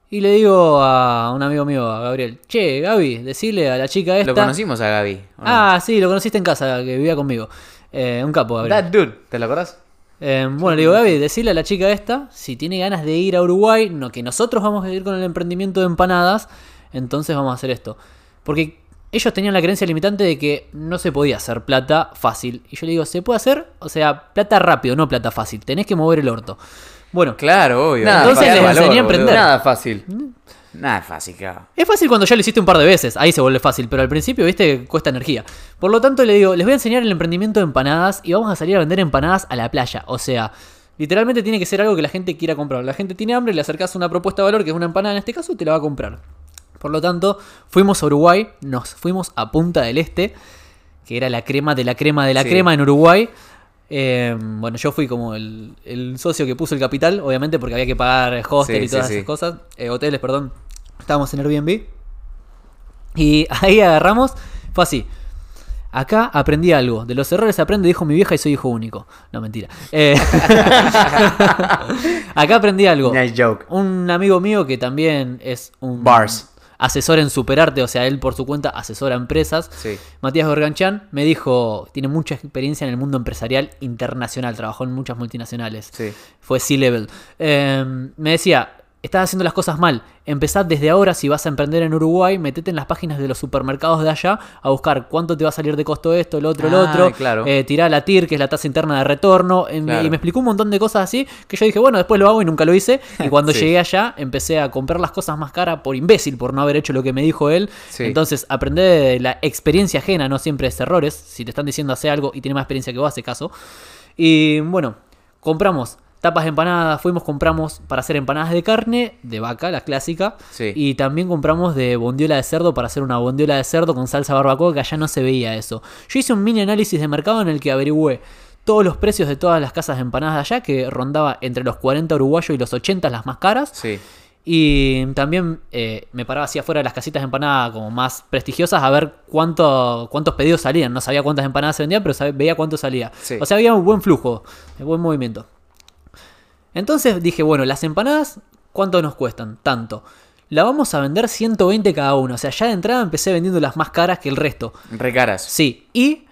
S6: Y le digo a un amigo mío, a Gabriel, che, Gaby, decirle a la chica esta...
S5: Lo conocimos a Gaby.
S6: Ah, sí, lo conociste en casa, que vivía conmigo. Eh, un capo, Gabriel.
S5: That dude. ¿Te lo acordás?
S6: Eh, bueno, le digo, Gaby, decirle a la chica esta, si tiene ganas de ir a Uruguay, no, que nosotros vamos a ir con el emprendimiento de empanadas, entonces vamos a hacer esto. Porque ellos tenían la creencia limitante de que no se podía hacer plata fácil. Y yo le digo, ¿se puede hacer? O sea, plata rápido, no plata fácil. Tenés que mover el orto. Bueno,
S5: Claro, obvio.
S4: Nada,
S6: Entonces
S5: Valor,
S6: les enseñé a
S5: boludo.
S6: emprender.
S4: Nada fácil.
S5: Nada es fácil, claro.
S6: Es fácil cuando ya lo hiciste un par de veces, ahí se vuelve fácil, pero al principio, viste, cuesta energía. Por lo tanto, le digo, les voy a enseñar el emprendimiento de empanadas y vamos a salir a vender empanadas a la playa. O sea, literalmente tiene que ser algo que la gente quiera comprar. La gente tiene hambre, le acercas una propuesta de valor, que es una empanada en este caso, y te la va a comprar. Por lo tanto, fuimos a Uruguay, nos fuimos a Punta del Este, que era la crema de la crema de la
S5: Sí.
S6: crema en Uruguay. Eh, bueno, yo fui como el, el socio que puso el capital, obviamente, porque había que pagar hostel
S5: Sí,
S6: y todas
S5: sí,
S6: esas cosas. Eh, hoteles, perdón. Estábamos en Airbnb. Y ahí agarramos. Fue así. Acá aprendí algo. De los errores aprende, dijo mi vieja, y soy hijo único. No, mentira. Eh, Acá aprendí algo.
S4: Nice joke.
S6: Un amigo mío que también es un
S5: Bars.
S6: Asesor en superarte, o sea, él por su cuenta asesora empresas.
S5: Sí.
S6: Matías Gorganchan me dijo, tiene mucha experiencia en el mundo empresarial internacional, trabajó en muchas multinacionales.
S5: Sí.
S6: Fue C-Level. Eh, me decía, estás haciendo las cosas mal. Empezad desde ahora, si vas a emprender en Uruguay, metete en las páginas de los supermercados de allá a buscar cuánto te va a salir de costo esto, el otro, el
S5: Ah,
S6: otro.
S5: claro.
S6: Eh, tirá la TIR, que es la tasa interna de retorno. Eh,
S5: Claro.
S6: Y me explicó un montón de cosas así que yo dije, bueno, después lo hago y nunca lo hice. Y cuando
S5: Sí.
S6: llegué allá, empecé a comprar las cosas más caras por imbécil, por no haber hecho lo que me dijo él.
S5: Sí.
S6: Entonces, aprender de la experiencia ajena, no siempre es errores. Si te están diciendo hacer algo y tiene más experiencia que vos, hace caso. Y bueno, compramos tapas de empanadas, fuimos, compramos para hacer empanadas de carne, de vaca, la clásica.
S5: Sí.
S6: Y también compramos de bondiola de cerdo para hacer una bondiola de cerdo con salsa barbacoa, que allá no se veía eso. Yo hice un mini análisis de mercado en el que averigüé todos los precios de todas las casas de empanadas de allá, que rondaba entre los 40 uruguayos y los 80 las más caras.
S5: Sí.
S6: Y también eh, me paraba así afuera de las casitas de empanada como más prestigiosas a ver cuánto, cuántos pedidos salían. No sabía cuántas empanadas se vendían, pero sabía- veía cuánto salía.
S5: Sí.
S6: O sea, había un buen flujo, un buen movimiento. Entonces dije, bueno, las empanadas, ¿cuánto nos cuestan? Tanto. La vamos a vender 120 cada una. O sea, ya de entrada empecé vendiendo las más caras que el resto.
S5: Re caras.
S6: Sí, y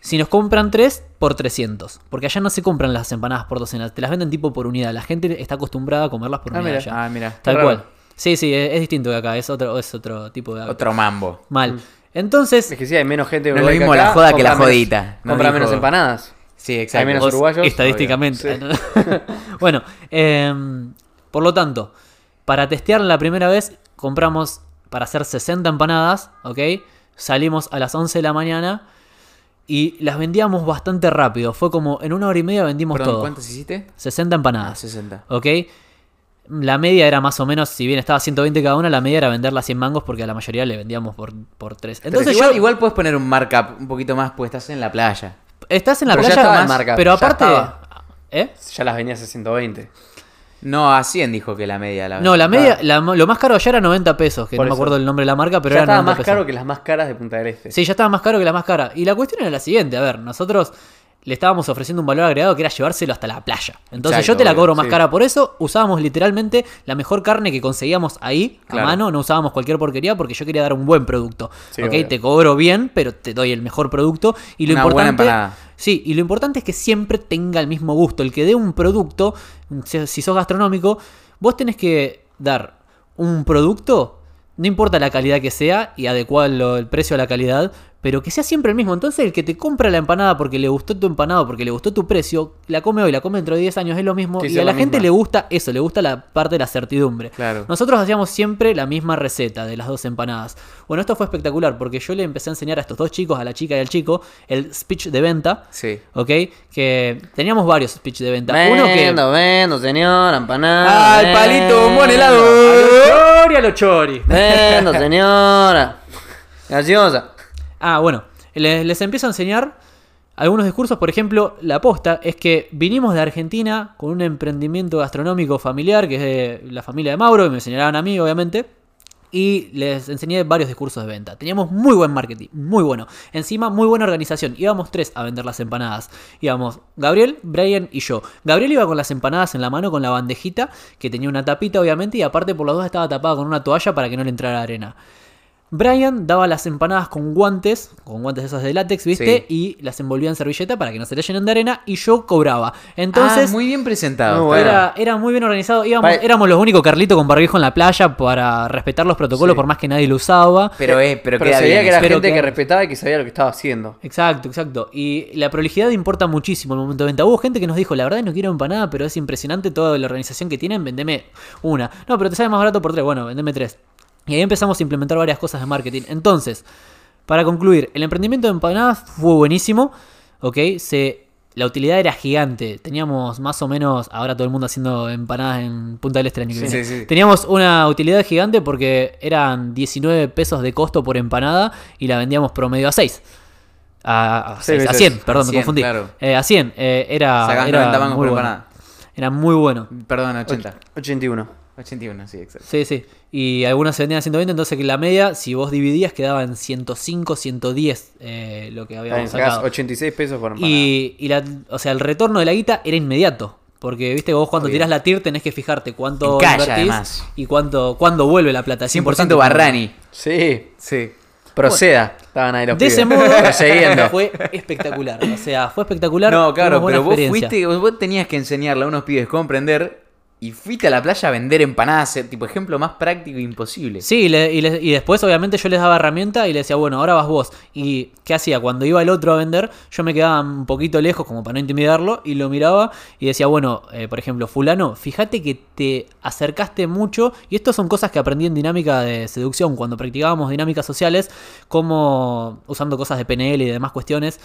S6: si nos compran tres, por 300. Porque allá no se compran las empanadas por docena, te las venden tipo por unidad. La gente está acostumbrada a comerlas por
S4: Ah,
S6: unidad
S4: mira.
S6: allá.
S5: Ah, mira.
S6: Tal cual. Sí, sí, es, es distinto que acá, es otro, es otro tipo de...
S5: Otro mambo.
S6: Mal. Entonces,
S4: Es que sí, hay menos gente en
S5: No es lo mismo la joda que la
S4: menos-
S5: jodita. Nos
S4: Compra menos empanadas.
S5: Sí,
S4: Hay
S5: exacto.
S4: menos
S6: vos,
S4: uruguayos,
S6: estadísticamente. bueno, em, por lo tanto, para testear la primera vez, compramos para hacer 60 empanadas, ¿ok? Salimos a las 11 de la mañana y las vendíamos bastante rápido. Fue como en una hora y media vendimos
S5: Perdón,
S6: todo.
S5: ¿cuántas hiciste?
S6: 60
S5: Ah,
S6: empanadas.
S5: 60.
S6: ¿Ok? La media era más o menos, si bien estaba 120 cada una, la media era venderla a 100 mangos porque a la mayoría le vendíamos por, por 3.
S5: Entonces
S6: Entonces
S5: igual,
S6: yo,
S5: igual puedes poner un markup un poquito más, pues estás en la playa.
S6: Estás en la
S4: Pero ya
S6: playa, más-
S4: markup,
S6: pero
S4: ya
S6: aparte...
S4: estaba.
S6: ¿Eh?
S4: Ya las venías a 120.
S5: No, a 100 dijo que la media. La
S6: No, la media, la- lo más caro allá era 90 pesos, que
S4: Por
S6: no me acuerdo el nombre de la marca, pero
S4: ya
S6: era
S4: estaba
S6: 90
S4: más
S6: pesos.
S4: caro que las más caras de Punta del Este.
S6: Sí, ya estaba más caro que la más cara. Y la cuestión era la siguiente, a ver, nosotros le estábamos ofreciendo un valor agregado que era llevárselo hasta la playa. Entonces
S5: Exacto,
S6: yo te la
S5: obvio,
S6: cobro más
S4: sí.
S6: cara por eso, usábamos literalmente la mejor carne que conseguíamos ahí,
S5: Claro.
S6: a mano, no usábamos cualquier porquería porque yo quería dar un buen producto.
S4: Sí,
S6: ok,
S4: obvio.
S6: te cobro bien, pero te doy el mejor producto. Y lo
S5: Una
S6: importante... Sí, y lo importante es que siempre tenga el mismo gusto. El que dé un producto, si sos gastronómico, vos tenés que dar un producto, no importa la calidad que sea y adecuado el precio a la calidad, pero que sea siempre el mismo. Entonces el que te compra la empanada porque le gustó tu empanada, porque le gustó tu precio, la come hoy, la come dentro de 10 años, es lo mismo.
S4: Sí,
S6: y a la
S4: lo
S6: gente le gusta eso, le gusta la parte de la certidumbre.
S5: Claro.
S6: Nosotros hacíamos siempre la misma receta de las dos empanadas. Bueno, esto fue espectacular porque yo le empecé a enseñar a estos dos chicos, a la chica y al chico, el speech de venta.
S5: Sí.
S6: ¿Ok? Que teníamos varios speech de venta. Uno que.
S4: Vendo, vendo, señor, empanada.
S5: ¡Ah, el
S4: vendo,
S5: palito, bombón helado!
S4: ¡Al
S6: a los choris.
S4: Vendo, señora. Gaseosa.
S6: Ah, bueno, les, empiezo a enseñar algunos discursos. Por ejemplo, la aposta es que vinimos de Argentina con un emprendimiento gastronómico familiar, que es de la familia de Mauro, y me enseñaron a mí, obviamente. Y les enseñé varios discursos de venta. Teníamos muy buen marketing, muy bueno. Encima, muy buena organización. Íbamos tres a vender las empanadas. Íbamos Gabriel, Brian y yo. Gabriel iba con las empanadas en la mano, con la bandejita, que tenía una tapita, obviamente, y aparte por las dos estaba tapada con una toalla para que no le entrara arena. Brian daba las empanadas con guantes, con guantes esas de látex, ¿viste? Y las envolvía en servilleta para que no se le llenen de arena y yo cobraba. Entonces,
S5: ah, muy bien presentado.
S4: Muy bueno.
S6: era, era muy bien organizado. Íbamos,
S4: Pa-
S6: éramos los únicos Carlito con barbijo en la playa para respetar los protocolos
S4: Sí.
S6: por más que nadie lo usaba.
S5: Pero, eh, pero,
S4: Pero
S5: bien
S4: que era.
S6: Pero
S4: gente
S6: que-
S4: que respetaba y que sabía lo que estaba haciendo.
S6: Exacto, exacto. Y la prolijidad importa muchísimo en el momento de venta. Hubo gente que nos dijo, la verdad no quiero empanada, pero es impresionante toda la organización que tienen, vendeme una. No, pero te sale más barato por tres. Bueno, vendeme tres. Y ahí empezamos a implementar varias cosas de marketing. Entonces, para concluir, el emprendimiento de empanadas fue buenísimo. ¿Ok? Se, la utilidad era gigante. Teníamos más o menos, ahora todo el mundo haciendo empanadas en Punta del Este
S5: Sí, sí, sí.
S6: Teníamos una utilidad gigante porque eran 19 pesos de costo por empanada y la vendíamos promedio a 6. A, a, a
S4: veces.
S6: 100, perdón,
S5: A
S6: me
S5: 100,
S6: confundí.
S5: claro.
S6: Eh, a 100, eh, era,
S5: Sacás
S6: era
S5: 90 mangos
S6: muy
S5: por
S6: bueno.
S5: empanada.
S6: Era muy bueno.
S5: Perdón, 80.
S4: 81.
S5: 81, sí, exacto.
S6: Sí, sí. Y algunas se vendían a 120, entonces que la media, si vos dividías, quedaba en 105, 110 eh, lo que habíamos
S4: sacás
S6: sacado.
S4: 86 pesos por empanada.
S6: Y, y la, o sea, el retorno de la guita era inmediato. Porque, viste, vos cuando
S4: Obvio.
S6: tirás la TIR tenés que fijarte cuánto
S5: En calle,
S6: invertís
S5: además.
S6: y cuánto, cuándo vuelve la plata. Es
S5: 100%
S6: importante.
S5: Barrani.
S4: Sí.
S5: Sí.
S4: Proceda. Estaban ahí los
S6: De ese modo, fue espectacular. O sea, fue espectacular.
S5: No, claro, pero vos fuiste, vos tenías que enseñarle a unos pibes cómo emprender y fuiste a la playa a vender empanadas, eh, tipo ejemplo más práctico imposible.
S6: Sí, y, le- y le- y después obviamente yo les daba herramienta y les decía, bueno, ahora vas vos. ¿Y qué hacía? Cuando iba el otro a vender, yo me quedaba un poquito lejos como para no intimidarlo y lo miraba y decía, bueno, eh, por ejemplo, fulano, fíjate que te acercaste mucho y esto son cosas que aprendí en dinámica de seducción, cuando practicábamos dinámicas sociales, como usando cosas de PNL y demás cuestiones.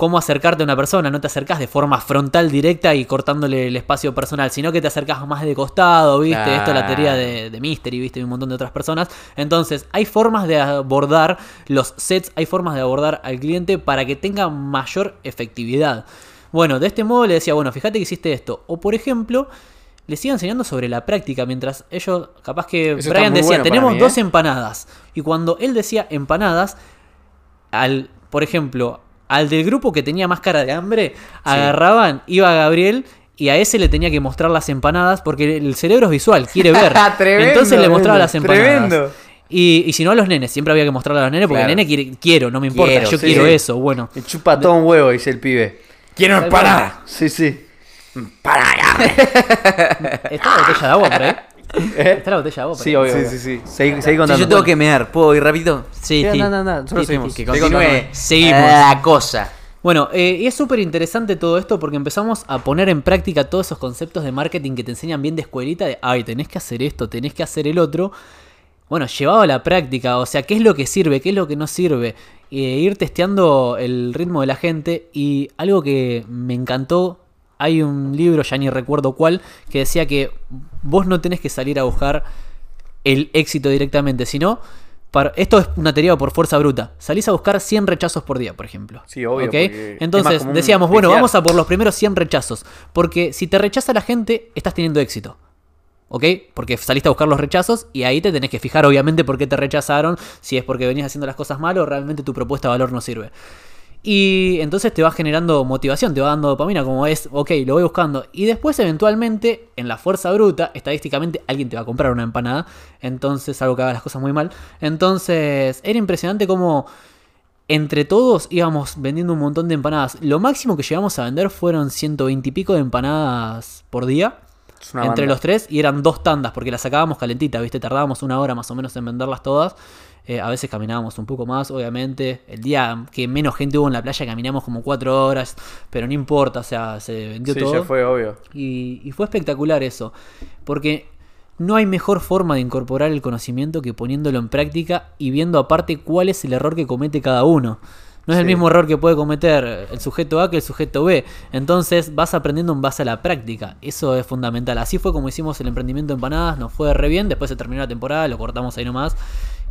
S6: Cómo acercarte a una persona, no te acercás de forma frontal directa y cortándole el espacio personal, sino que te acercás más de costado, ¿viste? Esto es la teoría de, de Mystery, ¿viste? Y un montón de otras personas. Entonces, hay formas de abordar los sets, hay formas de abordar al cliente para que tenga mayor efectividad. Bueno, de este modo le decía, bueno, fíjate que hiciste esto. O por ejemplo, le sigo enseñando sobre la práctica, mientras ellos, capaz que
S4: Eso
S6: Brian decía,
S4: bueno
S6: tenemos
S4: mí, ¿eh?
S6: dos empanadas. Y cuando él decía empanadas, al, por ejemplo, al del grupo que tenía más cara de hambre, agarraban, iba Gabriel y a ese le tenía que mostrar las empanadas porque el cerebro es visual, quiere ver.
S5: Tremendo,
S6: Entonces le mostraba las empanadas.
S5: tremendo.
S6: Y, y si no a los nenes, siempre había que mostrarle a los nenes porque
S5: Claro.
S6: el nene quiere, quiero, no me importa,
S5: Quiero,
S6: yo
S4: sí,
S6: quiero
S4: sí.
S6: eso, bueno.
S4: Chupa todo un huevo, dice el pibe.
S5: Quiero empanada.
S4: Sí, sí.
S6: ¿Está la botella de agua por ahí? ¿Está la botella por
S4: Sí, obvio.
S5: Sí,
S4: obvio.
S5: sí, sí.
S4: Seguí, seguí
S5: Si
S4: contando.
S5: yo tengo que mear, ¿puedo ir rapidito?
S6: Sí,
S4: Sí, anda, nosotros
S6: Sí, sí,
S4: seguimos.
S5: Que continúe.
S6: Seguimos.
S5: la cosa.
S6: Bueno, eh, y es súper interesante todo esto porque empezamos a poner en práctica todos esos conceptos de marketing que te enseñan bien de escuelita, de, ay, tenés que hacer esto, tenés que hacer el otro. Bueno, llevado a la práctica, o sea, qué es lo que sirve, qué es lo que no sirve, e ir testeando el ritmo de la gente. Y algo que me encantó, hay un libro, ya ni recuerdo cuál, que decía que vos no tenés que salir a buscar el éxito directamente, sino... Para, esto es una teoría por fuerza bruta. Salís a buscar 100 rechazos por día, por ejemplo.
S4: Sí, obvio,
S6: ¿Ok?
S4: porque es más
S6: Entonces decíamos, bueno, vamos a por los primeros 100 rechazos. Porque si te rechaza la gente, estás teniendo éxito. ¿Ok? Porque saliste a buscar los rechazos y ahí te tenés que fijar, obviamente, por qué te rechazaron. Si es porque venías haciendo las cosas mal o realmente tu propuesta de valor no sirve. Y entonces te va generando motivación, te va dando dopamina, como es, ok, lo voy buscando. Y después, eventualmente, en la fuerza bruta, estadísticamente, alguien te va a comprar una empanada. Entonces, algo que haga las cosas muy mal. Entonces, era impresionante cómo entre todos íbamos vendiendo un montón de empanadas. Lo máximo que llegamos a vender fueron 120 y pico de empanadas por día. Entre
S4: banda.
S6: los tres y eran dos tandas porque las sacábamos calentitas, ¿viste? Tardábamos una hora más o menos en venderlas todas. Eh, a veces caminábamos un poco más, obviamente. El día que menos gente hubo en la playa caminamos como cuatro horas, pero no importa, o sea, se vendió
S4: Sí,
S6: todo.
S4: ya fue obvio.
S6: Y, y fue espectacular eso. Porque no hay mejor forma de incorporar el conocimiento que poniéndolo en práctica y viendo aparte cuál es el error que comete cada uno. No es el mismo error que puede cometer el sujeto A que el sujeto B. Entonces vas aprendiendo en base a la práctica. Eso es fundamental. Así fue como hicimos el emprendimiento de empanadas. Nos fue re bien. Después se terminó la temporada. Lo cortamos ahí nomás.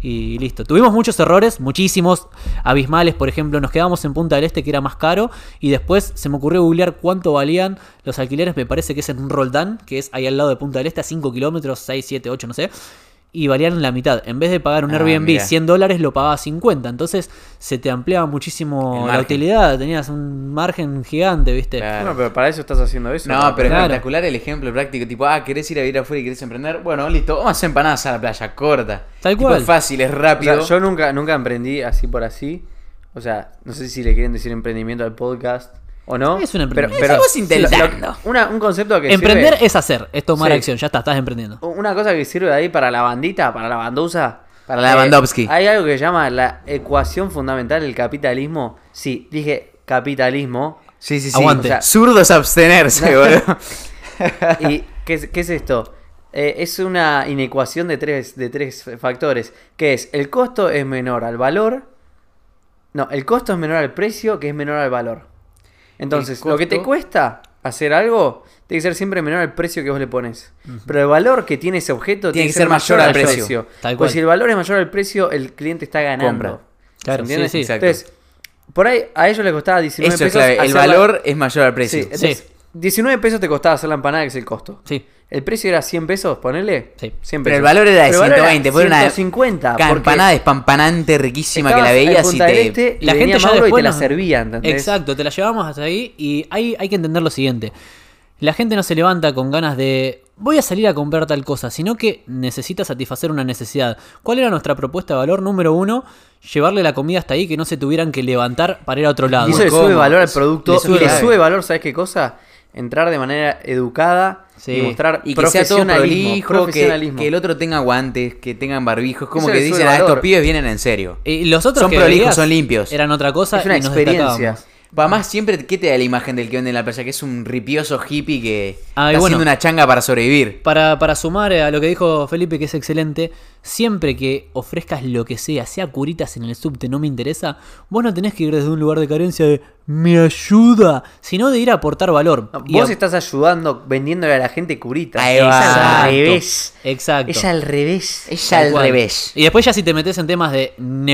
S6: Y listo. Tuvimos muchos errores, muchísimos abismales. Por ejemplo, nos quedamos en Punta del Este, que era más caro. Y después se me ocurrió googlear cuánto valían los alquileres. Me parece que es en un Roldán, que es ahí al lado de Punta del Este, a 5 kilómetros, 6, 7, 8, no sé. Y valían la mitad. En vez de pagar un
S5: Ah,
S6: Airbnb
S5: mira.
S6: 100 dólares, lo pagaba 50. Entonces se te ampliaba muchísimo la utilidad. Tenías un margen gigante, ¿viste?
S5: Claro.
S4: Bueno, pero para eso estás haciendo eso.
S5: No, pero es
S6: Claro.
S5: espectacular el ejemplo práctico. Tipo, ah, querés ir a vivir afuera y querés emprender. Bueno, listo, vamos a hacer empanadas a la playa, corta.
S6: Tal
S5: Tipo,
S6: cual.
S5: es fácil, es
S4: O
S5: rápido.
S4: sea, yo nunca, nunca emprendí así por así. O sea, no sé si le quieren decir emprendimiento al podcast o no.
S6: Es un emprendimiento.
S4: Pero, pero
S5: intentando.
S4: lo- una- un concepto que
S6: Emprender
S4: sirve-
S6: es hacer, es tomar
S4: Sí.
S6: acción. Ya está, estás emprendiendo.
S4: Una cosa que sirve ahí para la bandita, para la bandusa.
S5: Para la Bandowski.
S4: Hay algo que se llama la ecuación fundamental del capitalismo. Sí, dije capitalismo.
S5: Sí, sí, sí.
S6: Aguante.
S5: O sea, zurdos abstenerse, boludo.
S4: ¿Y qué es, qué es esto? Eh, es una inecuación de tres, de tres factores. Que es, el costo es menor al valor. No, el costo es menor al precio, que es menor al valor. Entonces, lo que te cuesta hacer algo, tiene que ser siempre menor al precio que vos le pones. Pero el valor que tiene ese objeto
S5: Tiene que ser mayor al precio.
S6: Tal cual.
S4: Pues si el valor es mayor al precio, el cliente está ganando.
S5: Compra.
S6: Claro,
S4: ¿Se entiende?
S6: sí, sí.
S5: Exacto.
S4: Entonces, por ahí a ellos les costaba 19
S5: Eso es
S4: pesos.
S5: clave. El
S4: la-
S5: valor es mayor al precio.
S4: Sí, entonces, 19 pesos te costaba hacer la empanada, que es el costo.
S6: Sí.
S4: El precio era 100 pesos, ponele.
S6: Sí.
S4: 100
S5: Pero
S4: pesos.
S5: el valor era de
S4: Pero el valor
S5: 120, fue una
S4: 150. porque
S5: Campanada espampanante, riquísima, que la veías y te...
S4: Este, y
S6: La gente ya
S4: y te la
S6: nos-
S4: servía, ¿entendés?
S6: Exacto, te la llevamos hasta ahí y hay, hay que entender lo siguiente. La gente no se levanta con ganas de voy a salir a comprar tal cosa, sino que necesita satisfacer una necesidad. ¿Cuál era nuestra propuesta de valor? Número uno, llevarle la comida hasta ahí que no se tuvieran que levantar para ir a otro lado.
S4: Y eso le sube valor al producto.
S6: Le
S4: y le
S6: valor.
S4: sube valor, ¿sabes qué cosa? Entrar de manera educada
S6: Sí.
S4: y mostrar
S5: Y que sea todo
S4: profesionalismo.
S5: prolijo, que,
S4: profesionalismo.
S5: que el otro tenga guantes, que tengan barbijos. Como
S4: Eso
S5: que dicen, ah, estos pibes vienen en serio.
S6: Y los otros
S5: Son
S6: que
S5: prolijos,
S6: veías
S5: son limpios.
S6: Eran otra cosa
S4: es una
S6: y nos
S4: experiencia.
S6: destacábamos.
S5: Además, siempre, ¿qué te da la imagen del que vende en la playa? Que es un ripioso hippie que
S6: Ah,
S5: está
S6: bueno.
S5: haciendo una changa para sobrevivir.
S6: Para, para sumar a lo que dijo Felipe, que es excelente, siempre que ofrezcas lo que sea, sea curitas en el subte, no me interesa, vos no tenés que ir desde un lugar de carencia de me ayuda, sino de ir a aportar valor.
S4: No, vos
S6: a-
S4: estás ayudando vendiéndole a la gente curitas.
S5: Ahí
S4: es al revés.
S6: Exacto.
S4: Es al revés.
S5: Es al
S6: cual.
S5: revés.
S6: Y después ya si te metes en temas de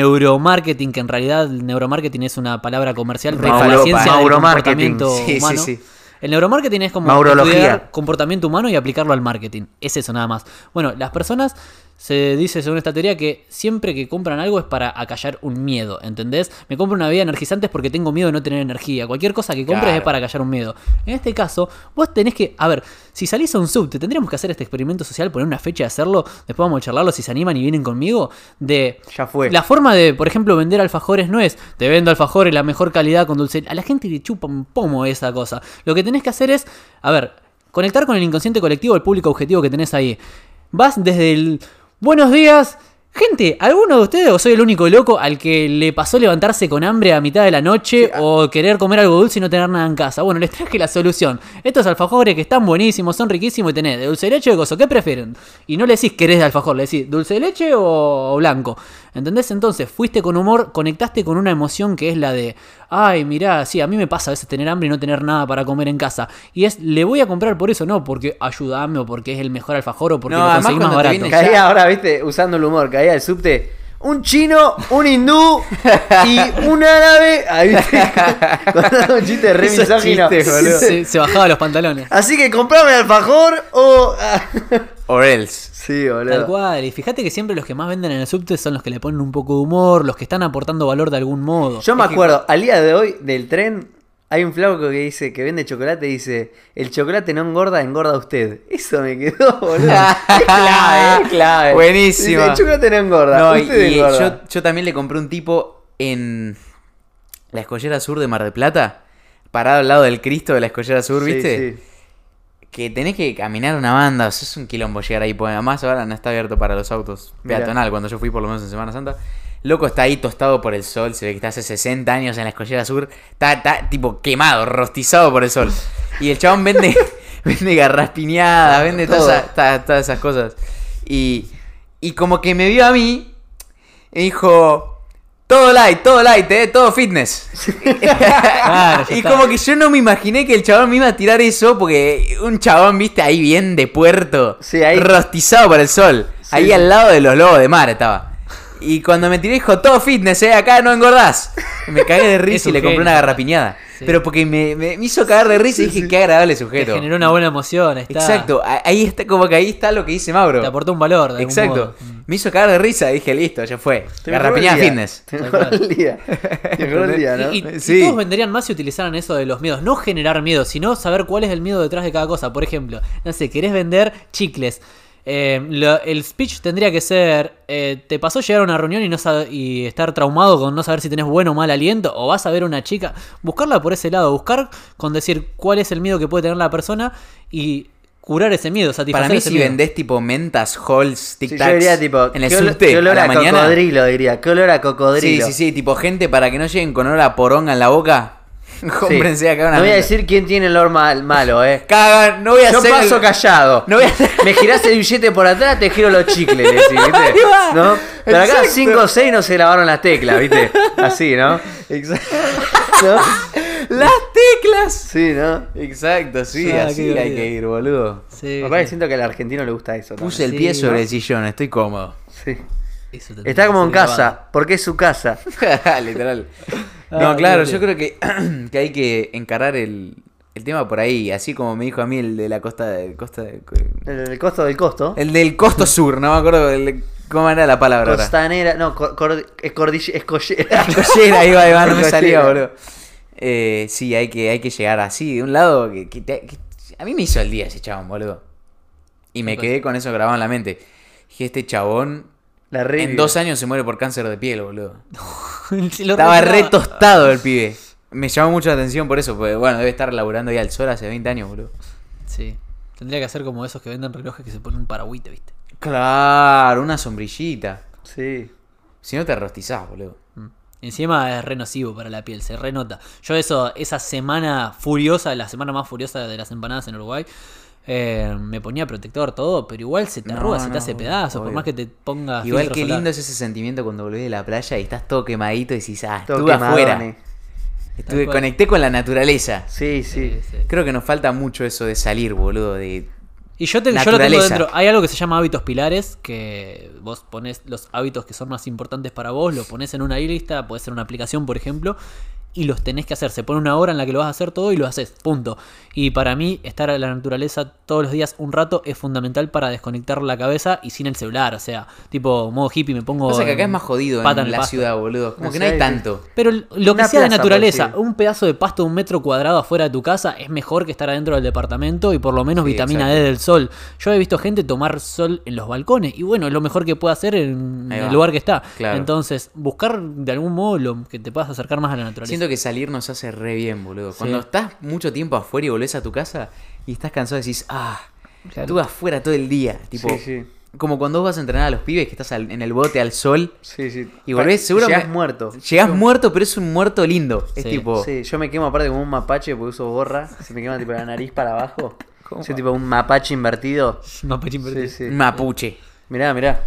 S6: neuromarketing, que en realidad el neuromarketing es una palabra comercial para la ciencia del comportamiento
S5: Sí, sí,
S6: humano.
S5: sí.
S6: El neuromarketing es como
S4: Maurología.
S6: estudiar comportamiento humano y aplicarlo al marketing. Es eso nada más. Bueno, las personas se dice según esta teoría que siempre que compran algo es para acallar un miedo, ¿entendés? Me compro una bebida energizante porque tengo miedo de no tener energía. Cualquier cosa que compres
S5: Claro.
S6: es para acallar un miedo. En este caso, vos tenés que, a ver, si salís a un subte, tendríamos que hacer este experimento social, poner una fecha de hacerlo, después vamos a charlarlo si se animan y vienen conmigo, de
S4: Ya fue.
S6: la forma de, por ejemplo, vender alfajores no es te vendo alfajores la mejor calidad con dulce. A la gente le chupa un pomo esa cosa. Lo que tenés que hacer es, a ver, conectar con el inconsciente colectivo, el público objetivo que tenés ahí. Vas desde el buenos días. Gente, ¿alguno de ustedes o soy el único loco al que le pasó levantarse con hambre a mitad de la noche o querer comer algo dulce y no tener nada en casa? Bueno, les traje la solución. Estos alfajores que están buenísimos, son riquísimos y tenés de dulce de leche o de gozo. ¿Qué prefieren? Y no le decís querés de alfajor, le decís dulce de leche o blanco. ¿Entendés? Entonces, fuiste con humor, conectaste con una emoción que es la de, ay, mirá, sí, a mí me pasa a veces tener hambre y no tener nada para comer en casa. Y es, le voy a comprar por eso, no porque ayúdame o porque es el mejor alfajor o porque
S5: No,
S6: lo conseguí más barato.
S4: Caía ahora, viste, usando el humor, caía el subte. Un chino, un hindú y un árabe. Ahí un chiste re misógino.
S6: se, se bajaba los pantalones.
S4: Así que comprame alfajor o.
S5: Or else.
S4: sí,
S6: Tal
S4: boludo.
S6: cual, y fíjate que siempre los que más venden en el subte son los que le ponen un poco de humor, los que están aportando valor de algún modo.
S4: Yo me acuerdo, al día de hoy del tren, hay un flaco que dice que vende chocolate y dice: El chocolate no engorda, engorda usted. Eso me quedó, boludo. es clave, es clave.
S5: Buenísima.
S4: Dice, el chocolate no engorda,
S5: No, y,
S4: usted
S5: y
S4: engorda.
S5: yo, yo también le compré un tipo en la escollera sur de Mar del Plata, parado al lado del Cristo de la escollera sur,
S4: Sí,
S5: ¿viste?
S4: sí.
S5: Que tenés que caminar una banda, o sea, es un quilombo llegar ahí, porque además ahora no está abierto para los autos
S4: Mirá.
S5: peatonal, cuando yo fui por lo menos en Semana Santa. Loco está ahí tostado por el sol, se ve que está hace 60 años en la escollera sur, está, está tipo quemado, rostizado por el sol. Y el chabón vende, vende garraspiñadas, vende todas todas- todas esas cosas. Y, y como que me vio a mí y dijo, Todo light, todo light, eh, todo fitness.
S6: Claro,
S5: y
S6: está.
S5: como que yo no me imaginé que el chabón me iba a tirar eso porque un chabón, viste, ahí bien de puerto.
S4: Sí, ahí-
S5: Rostizado por el sol.
S4: Sí.
S5: Ahí al lado de los lobos de mar estaba. Y cuando me tiré dijo, todo fitness, eh, acá no engordás. Y me cagué de risa y le compré una garrapiñada.
S6: Sí.
S5: Pero porque me, me- me hizo cagar de risa y dije, qué agradable
S6: Te
S5: sujeto.
S6: generó una buena emoción. Está,
S5: Exacto, ahí está, como que ahí está lo que dice Mauro.
S6: Te aportó un valor. De algún
S5: Exacto.
S6: modo.
S5: Me hizo cagar de risa, dije, listo, ya fue.
S4: Te
S5: Garrapiñada
S4: el día.
S5: fitness.
S4: Te mejoró el día. Te mejoró el día, ¿no?
S6: Y, y- y
S5: Sí.
S6: todos venderían más si utilizaran eso de los miedos. No generar miedo, sino saber cuál es el miedo detrás de cada cosa. Por ejemplo, no sé, querés vender chicles. Eh, lo- el speech tendría que ser: eh, ¿Te pasó llegar a una reunión y, no y estar traumado con no saber si tenés buen o mal aliento? ¿O vas a ver a una chica? Buscarla por ese lado. Buscar con decir cuál es el miedo que puede tener la persona y curar ese miedo, satisfacer
S5: Para mí,
S6: ese
S5: si
S6: miedo.
S5: vendés tipo mentas, halls, tic
S4: Sí,
S5: tacs
S4: yo diría tipo,
S5: en el
S4: ¿qué, ol-
S5: subte
S4: qué olor
S5: a la
S4: a,
S5: mañana.
S4: cocodrilo, diría. ¿Qué olor a
S5: Sí,
S4: cocodrilo?
S5: sí, sí, tipo gente para que no lleguen con olor a poronga en la boca.
S4: Sí.
S5: Cómprense acá una
S4: No voy a decir quién tiene el olor mal- malo, eh.
S5: Cagan, no voy a
S4: Yo
S5: hacer.
S4: paso
S5: el-
S4: callado.
S5: No voy a hacer-
S4: Me girás el billete por atrás, te giro los chicles, le decís, ¿viste? ¿No? Pero acá
S5: Exacto.
S4: 5 o 6 no se lavaron las teclas, ¿viste? Así, ¿no?
S5: Exacto.
S4: ¿No?
S5: Las teclas.
S4: Sí, ¿no?
S5: Exacto, sí,
S6: Ah,
S5: así hay que ir, boludo.
S6: Sí,
S4: Papá,
S6: sí.
S4: siento que al argentino le gusta eso. también.
S5: Puse el
S6: Sí,
S5: pie sobre
S6: ¿no?
S5: el sillón, estoy cómodo.
S4: Sí. Está como en casa, porque es su casa.
S5: Literal.
S6: Ah,
S5: No, claro, yo creo que, que hay que encarar el, el tema por ahí, así como me dijo a mí el de la costa de costa de-
S4: El, el costo del costo.
S5: el del costo sur, no me acuerdo el- cómo era la palabra ahora.
S4: Costanera, no, cor- cor- es cordille- es collera.
S5: Collera, ahí va, ahí va, no me salía, boludo. Eh, sí, hay que, hay que llegar así, de un lado que, que te- que- a mí me hizo el día ese chabón, boludo. Y me
S6: ¿Qué
S5: quedé con eso grabado en la mente. Dije, este chabón
S4: La
S5: en dos años se muere por cáncer de piel, boludo. Estaba re tostado el pibe. Me llamó mucho la atención por eso, porque bueno, debe estar laburando ahí al sol hace 20 años, boludo.
S6: Sí. Tendría que hacer como esos que venden relojes que se ponen un paragüite, ¿viste?
S5: Claro, una sombrillita.
S4: Sí.
S5: Si no te rostizás, boludo.
S6: Mm. Encima es re nocivo para la piel, se renota. Yo eso, esa semana furiosa, la semana más furiosa de las empanadas en Uruguay, eh, me ponía protector todo, pero igual se te
S5: No,
S6: arruga, se
S5: no,
S6: te hace pedazos, por
S5: obvio.
S6: más que te pongas
S5: Igual qué lindo es ese sentimiento cuando volvés de la playa y estás todo quemadito y decís, ah,
S4: Todo
S5: estuve afuera. Estuve, conecté con la naturaleza.
S4: Sí, sí.
S6: Sí, sí.
S5: Creo que nos falta mucho eso de salir, boludo, de...
S6: Y yo, te- yo lo tengo dentro. Hay algo que se llama hábitos pilares, que vos pones los hábitos que son más importantes para vos, lo pones en una lista, puede ser una aplicación, por ejemplo, y los tenés que hacer. Se pone una hora en la que lo vas a hacer todo y lo haces, punto. Y para mí, estar en la naturaleza todos los días un rato es fundamental para desconectar la cabeza y sin el celular. O sea, tipo modo hippie, me pongo.
S5: Pasa que acá
S6: en
S5: es más jodido en la
S6: pasto.
S5: ciudad, boludo. Como
S4: No
S5: que
S4: sé,
S5: no hay tanto.
S6: Pero lo que
S4: Una
S6: sea de naturaleza,
S4: decir.
S6: un pedazo de pasto de un metro cuadrado afuera de tu casa es mejor que estar adentro del departamento y por lo menos
S5: Sí,
S6: vitamina
S5: exacto.
S6: D del sol. Yo he visto gente tomar sol en los balcones y bueno, es lo mejor que puede hacer en el lugar que está.
S5: Claro.
S6: Entonces, buscar de algún modo lo que te puedas acercar más a la naturaleza.
S5: Siento que salir nos hace re bien, boludo. Cuando estás mucho tiempo afuera y volvés a tu casa y estás cansado decís, ah,
S6: Claro.
S5: estuve afuera todo el día. Tipo,
S4: Sí, sí.
S5: como cuando vos vas a entrenar a los pibes que estás al- en el bote al sol
S4: Sí, sí.
S5: y volvés, seguro
S4: Llegás
S5: me-
S4: muerto.
S5: Llegás muerto, pero es un muerto lindo. Es tipo,
S4: Sí, yo me quemo aparte como un mapache porque uso gorra. Se me quema tipo la nariz para abajo.
S5: ¿Cómo?
S4: Soy tipo un mapache invertido.
S6: Pero invertido.
S5: Mapuche.
S4: Mirá, mirá.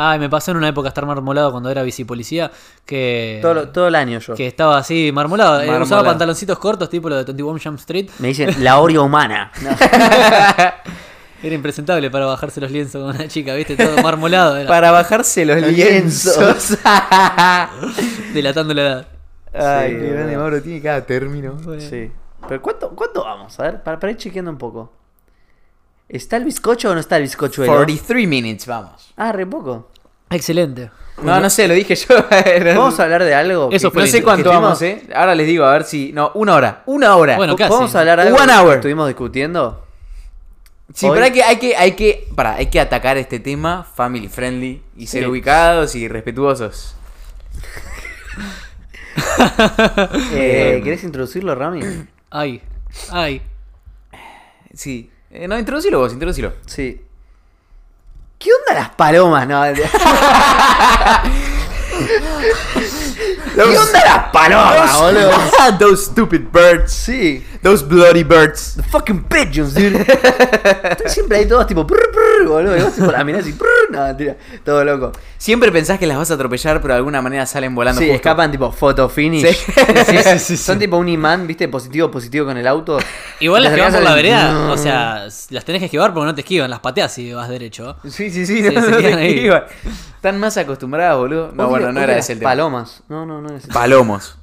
S6: Ay, me pasó en una época estar marmolado cuando era bicipolicía que,
S4: Todo, todo el año yo.
S6: que estaba así marmolado. Eh, usaba
S5: Marmolado.
S6: pantaloncitos cortos tipo lo de 21 Jump Street.
S4: Me dicen la Oreo humana. No.
S6: Era impresentable para bajarse los lienzos con una chica, ¿viste? Todo marmolado. Era,
S5: Para bajarse los
S4: Los
S5: lienzos.
S6: Delatando la edad.
S5: Ay,
S4: Sí,
S5: qué grande. Mauro tiene cada término.
S4: Sí. Pero ¿cuánto, ¿cuánto vamos? A ver, para, para ir chequeando un poco. ¿Está el bizcocho o no está el bizcochuelo?
S5: 43 minutes, vamos.
S4: Ah, re poco.
S6: Excelente.
S5: No, no sé, lo dije yo.
S4: Vamos a hablar de algo.
S6: Eso
S4: que-
S6: fue
S5: No sé cuánto vamos,
S4: estuvimos-
S5: eh. Ahora les digo, a ver si. No, una hora. Una hora.
S6: Bueno, casi.
S4: ¿Podemos hablar algo
S5: One
S4: que
S5: hour.
S4: estuvimos discutiendo?
S5: sí,
S4: hoy-
S5: pero hay que, hay que, hay que. Pará, hay que atacar este tema family friendly y ser
S4: Sí.
S5: ubicados y respetuosos.
S4: Eh, ¿Querés introducirlo, Rami?
S6: Ay, ay.
S5: Sí. Eh, no, introducilo vos, introducilo.
S4: Sí. ¿Qué onda las palomas? No, ¿Qué onda las palomas, boludo?
S5: Those stupid birds.
S4: Sí.
S5: Those bloody birds.
S4: The fucking pigeons, dude. Siempre ahí todos tipo. boludo. Y vos tipo la mirás y no, todo loco.
S5: Siempre pensás que las vas a atropellar, pero de alguna manera salen volando
S4: Sí,
S5: justo.
S4: escapan tipo photo finish.
S5: Sí.
S4: Sí, sí,
S5: Sí, sí.
S4: Son tipo un imán, viste, positivo, positivo con el auto.
S6: Igual las que van por la vereda,
S4: No.
S6: o sea, las tenés que esquivar porque no te esquivan, las pateas si vas derecho.
S4: Sí, sí, sí. No,
S6: se
S4: no
S6: quedan
S4: te
S6: ahí.
S4: esquivan.
S5: Están más acostumbradas, boludo. No, bueno, no era ese el tema.
S4: Palomas. No, no, no ese.
S5: Palomos.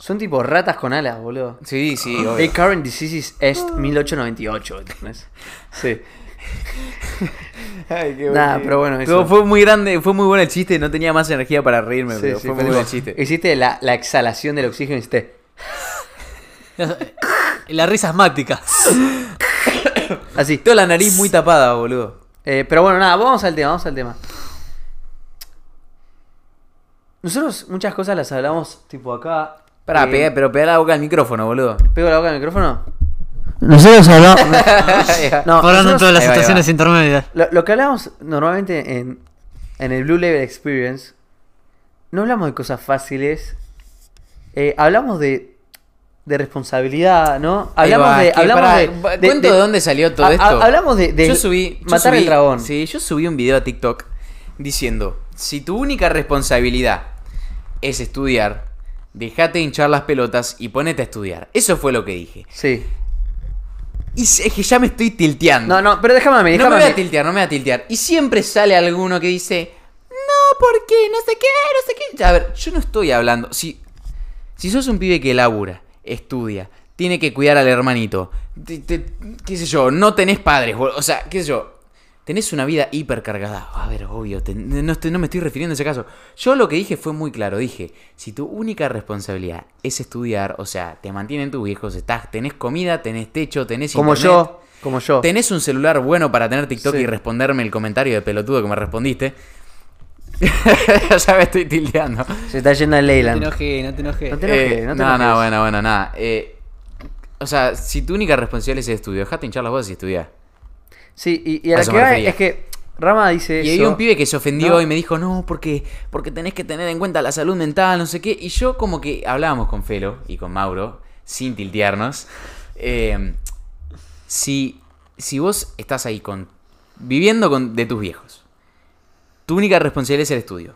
S4: Son tipo ratas con alas, boludo.
S5: Sí, sí, obvio.
S4: A Current Diseases Est 1898, ¿entendés? Sí.
S5: Ay, qué
S4: Nah, pero bueno,
S5: Fue-
S4: eso.
S5: Fue muy grande, fue muy bueno el chiste, no tenía más energía para reírme,
S4: Sí,
S5: pero
S4: sí, fue
S5: muy buen
S4: tipo,
S5: chiste.
S4: Hiciste la, la exhalación del oxígeno y hiciste.
S6: La risa asmática.
S4: Así.
S5: Toda la nariz muy tapada, boludo.
S4: Eh, pero bueno, nada, vamos al tema, vamos al tema. Nosotros muchas cosas las hablamos tipo acá.
S5: Pará,
S4: eh,
S5: pega- pero pega la boca al micrófono, boludo.
S4: ¿Pego la boca al micrófono?
S6: Nosotros hablamos.
S4: No,
S6: Hablando en todas las situaciones intermedias.
S4: Lo, lo que hablamos normalmente en, en el Blue Level Experience, no hablamos de cosas fáciles, eh, hablamos de, de responsabilidad, ¿no? Hablamos
S5: va,
S4: de... Hablamos
S5: pará,
S4: de, de-
S5: cuento de dónde salió todo
S4: a- a-
S5: esto.
S4: hablamos de, de
S5: yo subí, yo
S4: matar
S5: subí-
S4: el dragón.
S5: Sí, yo subí un video a TikTok diciendo, si tu única responsabilidad es estudiar, dejate hinchar las pelotas y ponete a estudiar. Eso fue lo que dije.
S4: Sí.
S5: Y es que ya me estoy tilteando.
S4: No, no, pero déjame a mí,
S5: No
S4: déjame
S5: me
S4: a
S5: voy a
S4: mí.
S5: tiltear, no me voy a tiltear. Y siempre sale alguno que dice, no, porque no sé qué, no sé qué. A ver, yo no estoy hablando. Si, si sos un pibe que labura, estudia, tiene que cuidar al hermanito, te- te- qué sé yo, no tenés padres, o sea, qué sé yo, tenés una vida hipercargada. A ver, obvio, te- no, estoy- no me estoy refiriendo a ese caso. Yo lo que dije fue muy claro. Dije, si tu única responsabilidad es estudiar, o sea, te mantienen tus viejos, estás, tenés comida, tenés techo, tenés
S4: Como
S5: internet,
S4: yo, como yo.
S5: ¿Tenés un celular bueno para tener TikTok
S4: Sí.
S5: y responderme el comentario de pelotudo que me respondiste? ya me estoy tildeando.
S4: Se está yendo a
S6: No te
S4: Leyland.
S6: enojes, no te enojes.
S4: No te enojes,
S5: Eh,
S4: no te
S5: no,
S4: enojes.
S5: no, bueno, bueno, nada. Eh, o sea, si tu única responsabilidad es el estudio, dejate hinchar las voces y estudiar.
S4: Sí, y, y a
S5: A
S4: la que va es que Rama dice
S5: Y
S4: eso.
S5: había un pibe que se ofendió
S4: No.
S5: y me dijo, no, porque, porque tenés que tener en cuenta la salud mental, no sé qué. Y yo como que hablábamos con Felo y con Mauro, sin tiltearnos. eh, si, si vos estás ahí con viviendo con, de tus viejos, tu única responsabilidad es el estudio.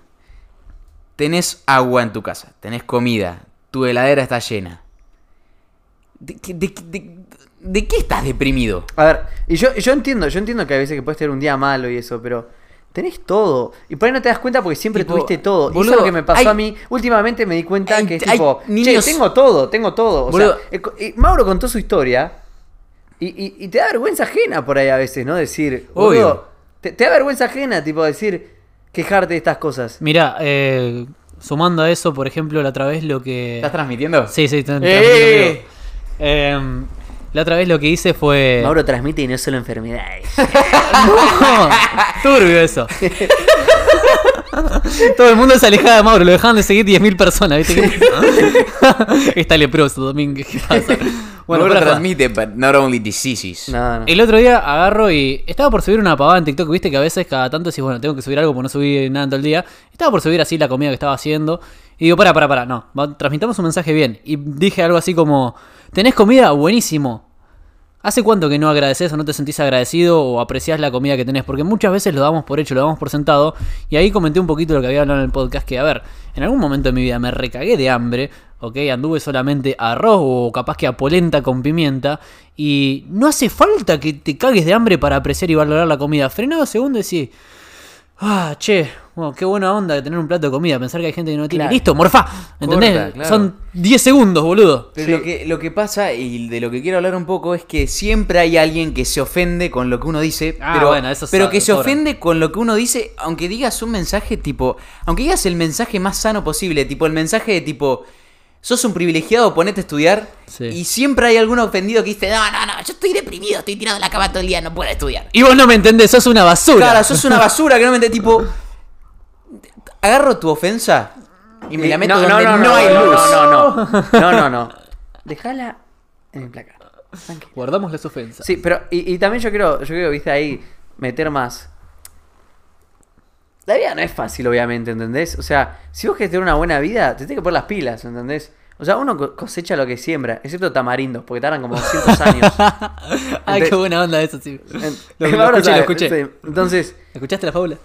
S5: Tenés agua en tu casa, tenés comida, tu heladera está llena. ¿De, de- de- de qué estás deprimido?
S4: A ver, y yo, yo entiendo, yo entiendo que a veces que puedes tener un día malo y eso, pero tenés todo. Y por ahí no te das cuenta porque siempre
S5: Tipo,
S4: tuviste todo. y eso es lo que me pasó
S5: hay-
S4: a mí. Últimamente me di cuenta
S5: hay-
S4: que es
S5: hay
S4: tipo,
S5: niños-
S4: che, tengo todo, tengo todo. O
S5: Boludo.
S4: sea, eh, Mauro contó su historia y, y- y te da vergüenza ajena por ahí a veces, ¿no? Decir,
S5: Obvio.
S4: boludo, te, te da vergüenza ajena, tipo, decir, quejarte de estas cosas.
S6: Mira, eh, sumando a eso, por ejemplo, la otra vez lo que.
S5: ¿Estás transmitiendo?
S6: Sí, sí, estoy
S5: ¡Eh!
S6: transmitiendo la otra vez lo que hice fue.
S4: Mauro transmite y no solo enfermedades.
S6: No, turbio eso. Todo el mundo se alejaba de Mauro, lo dejaban de seguir 10.000 personas, ¿viste? ¿Qué- Está leproso, Domínguez, ¿qué pasa?
S5: Bueno,
S6: joda.
S5: transmite, but not only diseases.
S4: No, no.
S6: El otro día agarro y estaba por subir una pavada en TikTok, viste que a veces cada tanto decís, bueno, tengo que subir algo porque no subí nada en todo el día. Estaba por subir así la comida que estaba haciendo. Y digo, para, para, para, no, transmitamos un mensaje bien. Y dije algo así como, ¿tenés comida? Buenísimo. ¿Hace cuánto que no agradeces o no te sentís agradecido o apreciás la comida que tenés? Porque muchas veces lo damos por hecho, lo damos por sentado. Y ahí comenté un poquito lo que había hablado en el podcast, que a ver, en algún momento de mi vida me recagué de hambre, ¿ok? Anduve solamente arroz o capaz que a polenta con pimienta. Y no hace falta que te cagues de hambre para apreciar y valorar la comida. Frenado segundo y decís, ah, che, qué buena onda de tener un plato de comida. Pensar que hay gente que no tiene.
S4: Claro.
S6: Listo, morfá. ¿Entendés?
S5: Corta, claro.
S6: Son 10 segundos, boludo.
S5: Pero lo, que, lo que pasa, y de lo que quiero hablar un poco, es que siempre hay alguien que se ofende con lo que uno dice.
S6: Ah,
S5: pero
S6: bueno, eso
S5: pero
S6: sabe,
S5: que se
S6: sobra.
S5: ofende con lo que uno dice, aunque digas un mensaje tipo. Aunque digas el mensaje más sano posible, tipo el mensaje de tipo. Sos un privilegiado, ponete a estudiar.
S6: Sí.
S5: Y siempre hay algún ofendido que dice: No, no, no, yo estoy deprimido, estoy tirado en la cama todo el día, no puedo estudiar.
S6: Y vos no me entendés, sos una basura.
S5: Claro, sos una basura que no me entiende. Tipo, agarro tu ofensa y me la meto
S4: no,
S5: donde
S4: no,
S5: no,
S4: no,
S5: hay
S4: no,
S5: luz.
S4: No, no, no. No, no, no. Déjala en el placar. Tranquilo.
S6: Guardamos las ofensas.
S4: Sí, pero y, y también yo quiero, yo quiero, viste, ahí meter más. La vida no es fácil, obviamente, ¿entendés? O sea, si vos querés tener una buena vida, te tenés que poner las pilas, ¿entendés? O sea, uno co- cosecha lo que siembra, excepto tamarindos, porque tardan como 200 años.
S6: Ay, qué buena onda eso, sí.
S4: En-
S6: Lo- lo escuché, lo escuché.
S4: sí. Entonces,
S6: ¿Escuchaste la fábula?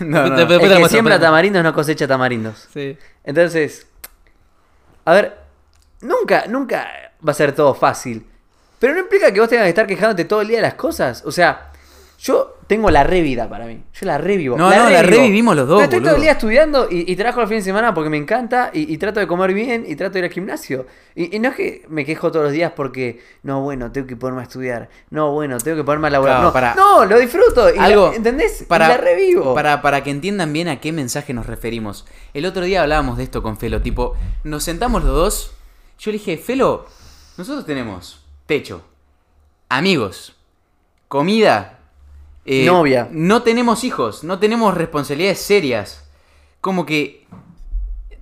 S5: No, no.
S6: Después-
S4: el que siembra tamarindos no cosecha tamarindos.
S6: Sí.
S4: Entonces, a ver, nunca, nunca va a ser todo fácil. Pero no implica que vos tengas que estar quejándote todo el día de las cosas. O sea, yo tengo la revida para mí. Yo la revivo.
S5: No, no, la revivimos los dos,
S4: Estoy todo el día estudiando y, y trabajo los fines de semana porque me encanta y, y trato de comer bien y trato de ir al gimnasio. Y, y no es que me quejo todos los días porque, no, bueno, tengo que ponerme a estudiar. No, bueno, tengo que ponerme a laburar.
S5: Claro,
S4: no,
S5: para-
S4: no, lo disfruto. Y
S5: Algo,
S4: la- ¿Entendés?
S5: Para,
S4: y la revivo.
S5: Para, para que entiendan bien a qué mensaje nos referimos. El otro día hablábamos de esto con Felo, tipo, nos sentamos los dos. Yo le dije, Felo, nosotros tenemos techo, amigos, comida, eh,
S4: Novia.
S5: No tenemos hijos, no tenemos responsabilidades serias. Como que.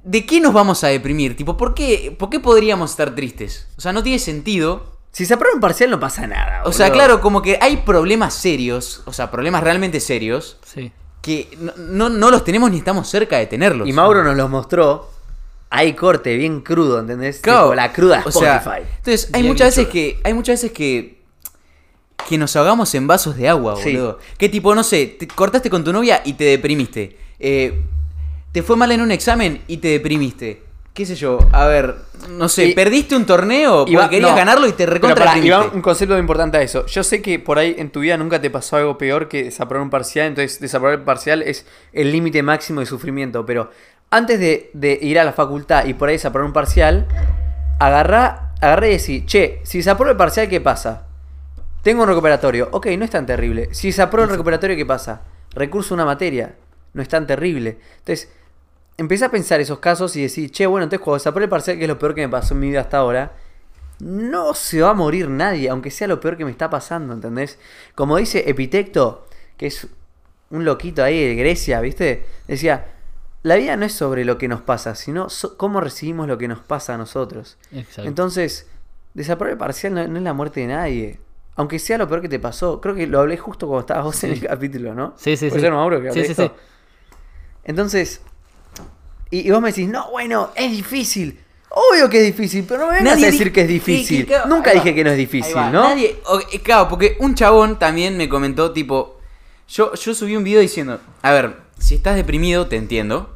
S5: ¿De qué nos vamos a deprimir? Tipo, ¿por qué, ¿por qué podríamos estar tristes? O sea, no tiene sentido.
S4: Si se aprueba un parcial no pasa nada.
S5: O sea, claro, como que hay problemas serios, o sea, problemas realmente serios,
S6: Sí.
S5: que no, no, no los tenemos ni estamos cerca de tenerlos.
S4: Y Mauro nos los mostró. Hay corte, bien crudo, ¿entendés?
S5: Claro,
S4: Tipo, la cruda
S5: o sea,
S4: Spotify.
S5: entonces hay
S6: Bien
S5: muchas veces que hay muchas veces que que nos ahogamos en vasos de agua,
S4: Sí.
S5: boludo. Que tipo, no sé, te cortaste con tu novia y te deprimiste. Eh, te fue mal en un examen y te deprimiste. ¿Qué sé yo? A ver, no sé,
S4: Y-
S5: perdiste un torneo porque querías
S4: no.
S5: ganarlo y te recontra
S4: va
S5: deprimiste.
S4: un concepto muy importante a eso. Yo sé que por ahí en tu vida nunca te pasó algo peor que desaprobar un parcial. Entonces, desaprobar el parcial es el límite máximo de sufrimiento. Pero antes de, de ir a la facultad y por ahí desaprobar un parcial, agarrá, agarré y decí, che, si desapruebo el parcial, ¿qué pasa? Tengo un recuperatorio. Ok, no es tan terrible. Si desapruebo el recuperatorio, ¿qué pasa? Recurso a una materia. No es tan terrible. Entonces, empecé a pensar esos casos y decir, che, bueno, entonces cuando desapruebe el parcial, que es lo peor que me pasó en mi vida hasta ahora, no se va a morir nadie, aunque sea lo peor que me está pasando, ¿entendés? Como dice Epitecto, que es un loquito ahí de Grecia, ¿viste? Decía, la vida no es sobre lo que nos pasa, sino so- cómo recibimos lo que nos pasa a nosotros.
S6: Exacto.
S4: Entonces, desaprobar parcial no, no es la muerte de nadie. Aunque sea lo peor que te pasó. Creo que lo hablé justo cuando estabas vos en el capítulo, ¿no?
S6: Sí, sí,
S4: ¿Puede
S6: sí.
S4: ser, Mauro, que hablé
S6: Sí, sí,
S4: esto?
S6: sí.
S4: Entonces, y, y vos me decís, no, bueno, es difícil. Obvio que es difícil, pero no me vengas
S5: Nadie
S4: a decir
S5: di-
S4: que es difícil.
S5: que- claro,
S4: Nunca dije
S5: va.
S4: que no es difícil. ¿no?
S5: Nadie, eh, claro, porque un chabón también me comentó, tipo, yo, yo subí un video diciendo, a ver, si estás deprimido, te entiendo,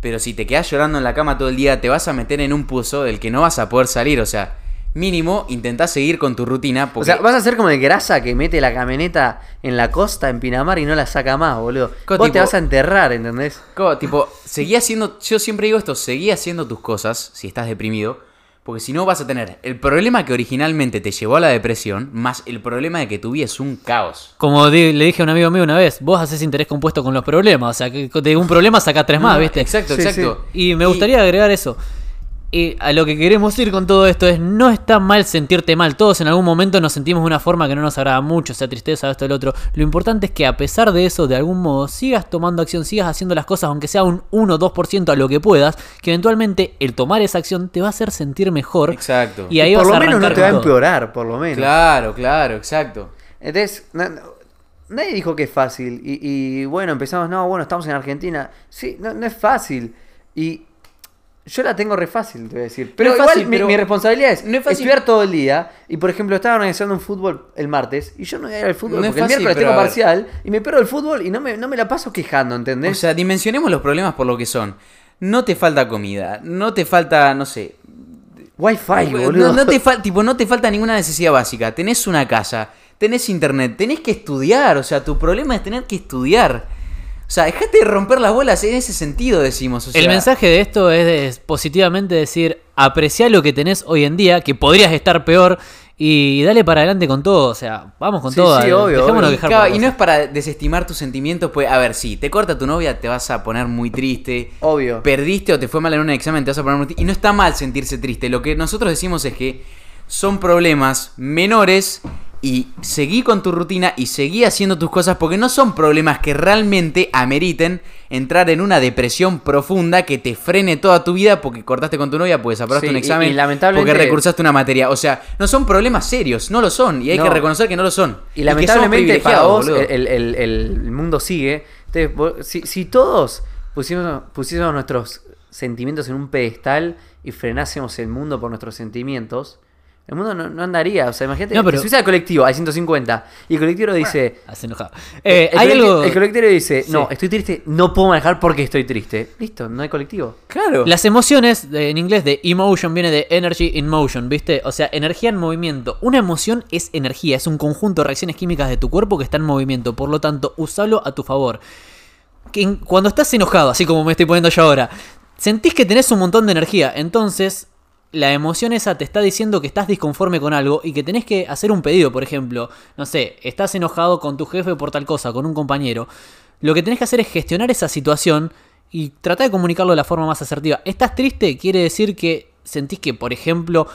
S5: pero si te quedas llorando en la cama todo el día, te vas a meter en un pozo del que no vas a poder salir, o sea, mínimo intentá seguir con tu rutina, porque...
S4: O sea, vas a ser como el grasa que mete la camioneta en la costa, en Pinamar, y no la saca más, boludo.
S5: Co-
S4: Vos te vas a enterrar, ¿entendés?
S5: Co- tipo, seguí haciendo, yo siempre digo esto, seguí haciendo tus cosas si estás deprimido, porque si no vas a tener el problema que originalmente te llevó a la depresión, más el problema de que tu vida es un caos.
S6: Como di- le dije a un amigo mío una vez, vos haces interés compuesto con los problemas. O sea, que de un problema saca tres más,
S5: No,
S6: ¿viste?
S5: Exacto,
S4: Sí,
S5: exacto.
S6: Y me gustaría agregar eso. Y a lo que queremos ir con todo esto es, no está mal sentirte mal. Todos en algún momento nos sentimos de una forma que no nos agrada mucho, sea tristeza, esto, el otro. Lo importante es que a pesar de eso, de algún modo, sigas tomando acción, sigas haciendo las cosas, aunque sea un 1 o 2% a lo que puedas, que eventualmente el tomar esa acción te va a hacer sentir mejor.
S5: Exacto.
S6: Y ahí
S4: por
S6: vas
S4: lo
S6: a
S4: menos no te va a
S6: todo.
S4: empeorar, por lo menos.
S5: Claro, claro, exacto.
S4: Entonces, na- na- nadie dijo que es fácil. Y, y, bueno, empezamos, no, bueno, estamos en Argentina. Sí, no, no es fácil. Y yo la tengo re fácil, te voy a decir. Pero
S5: No es
S4: igual
S5: fácil,
S4: mi,
S5: pero-
S4: mi responsabilidad es,
S5: no es fácil.
S4: estudiar todo el día. Y por ejemplo, estaba organizando un fútbol el martes. Y yo no voy a ir al fútbol
S5: No es
S4: porque
S5: fácil,
S4: el miércoles tengo parcial. Y me pierdo el fútbol y no me, no me la paso quejando, ¿entendés?
S5: O sea, dimensionemos los problemas por lo que son. No te falta comida, no te falta, no sé,
S4: Wi-Fi, boludo.
S5: no, te tipo, no te falta ninguna necesidad básica. Tenés una casa, tenés internet, tenés que estudiar. O sea, tu problema es tener que estudiar. O sea, dejate de romper las bolas en ese sentido, decimos. O sea,
S6: El mensaje de esto es, de- es positivamente decir, aprecia lo que tenés hoy en día, que podrías estar peor, y dale para adelante con todo. O sea, vamos con
S4: Sí,
S6: todo.
S4: sí,
S6: eh,
S4: obvio,
S6: dejémonos
S4: obvio.
S6: quejar
S5: Claro, y no es para desestimar tus sentimientos, pues, a ver, si te corta tu novia, te vas a poner muy triste.
S4: Obvio.
S5: Perdiste o te fue mal en un examen, te vas a poner muy triste. Y no está mal sentirse triste. Lo que nosotros decimos es que son problemas menores y seguí con tu rutina y seguí haciendo tus cosas porque no son problemas que realmente ameriten entrar en una depresión profunda que te frene toda tu vida porque cortaste con tu novia, porque aprobaste
S4: Sí,
S5: un examen,
S4: y lamentablemente-
S5: porque recursaste una materia. O sea, no son problemas serios, no lo son. Y hay
S4: No.
S5: que reconocer que no lo son.
S4: Y lamentablemente para vos el, mundo sigue. Entonces, vos- si, si todos pusimos, nuestros sentimientos en un pedestal y frenásemos el mundo por nuestros sentimientos, el mundo no, no andaría. O sea, imagínate,
S6: No, pero-
S4: te subís al colectivo, hay 150, y el colectivo dice...
S6: Has enojado. Eh,
S4: el,
S6: hay
S4: colectivo,
S6: algo.
S4: el colectivo dice, no, estoy triste, no puedo manejar porque estoy triste. Listo, no hay colectivo.
S5: Claro.
S6: Las emociones, en inglés de emotion viene de energy in motion, ¿viste? O sea, energía en movimiento. Una emoción es energía, es un conjunto de reacciones químicas de tu cuerpo que está en movimiento. Por lo tanto, usalo a tu favor. Cuando estás enojado, así como me estoy poniendo yo ahora, sentís que tenés un montón de energía. Entonces, la emoción esa te está diciendo que estás disconforme con algo y que tenés que hacer un pedido, por ejemplo. No sé, estás enojado con tu jefe por tal cosa, con un compañero. Lo que tenés que hacer es gestionar esa situación y tratar de comunicarlo de la forma más asertiva. ¿Estás triste? Quiere decir que sentís que, por ejemplo,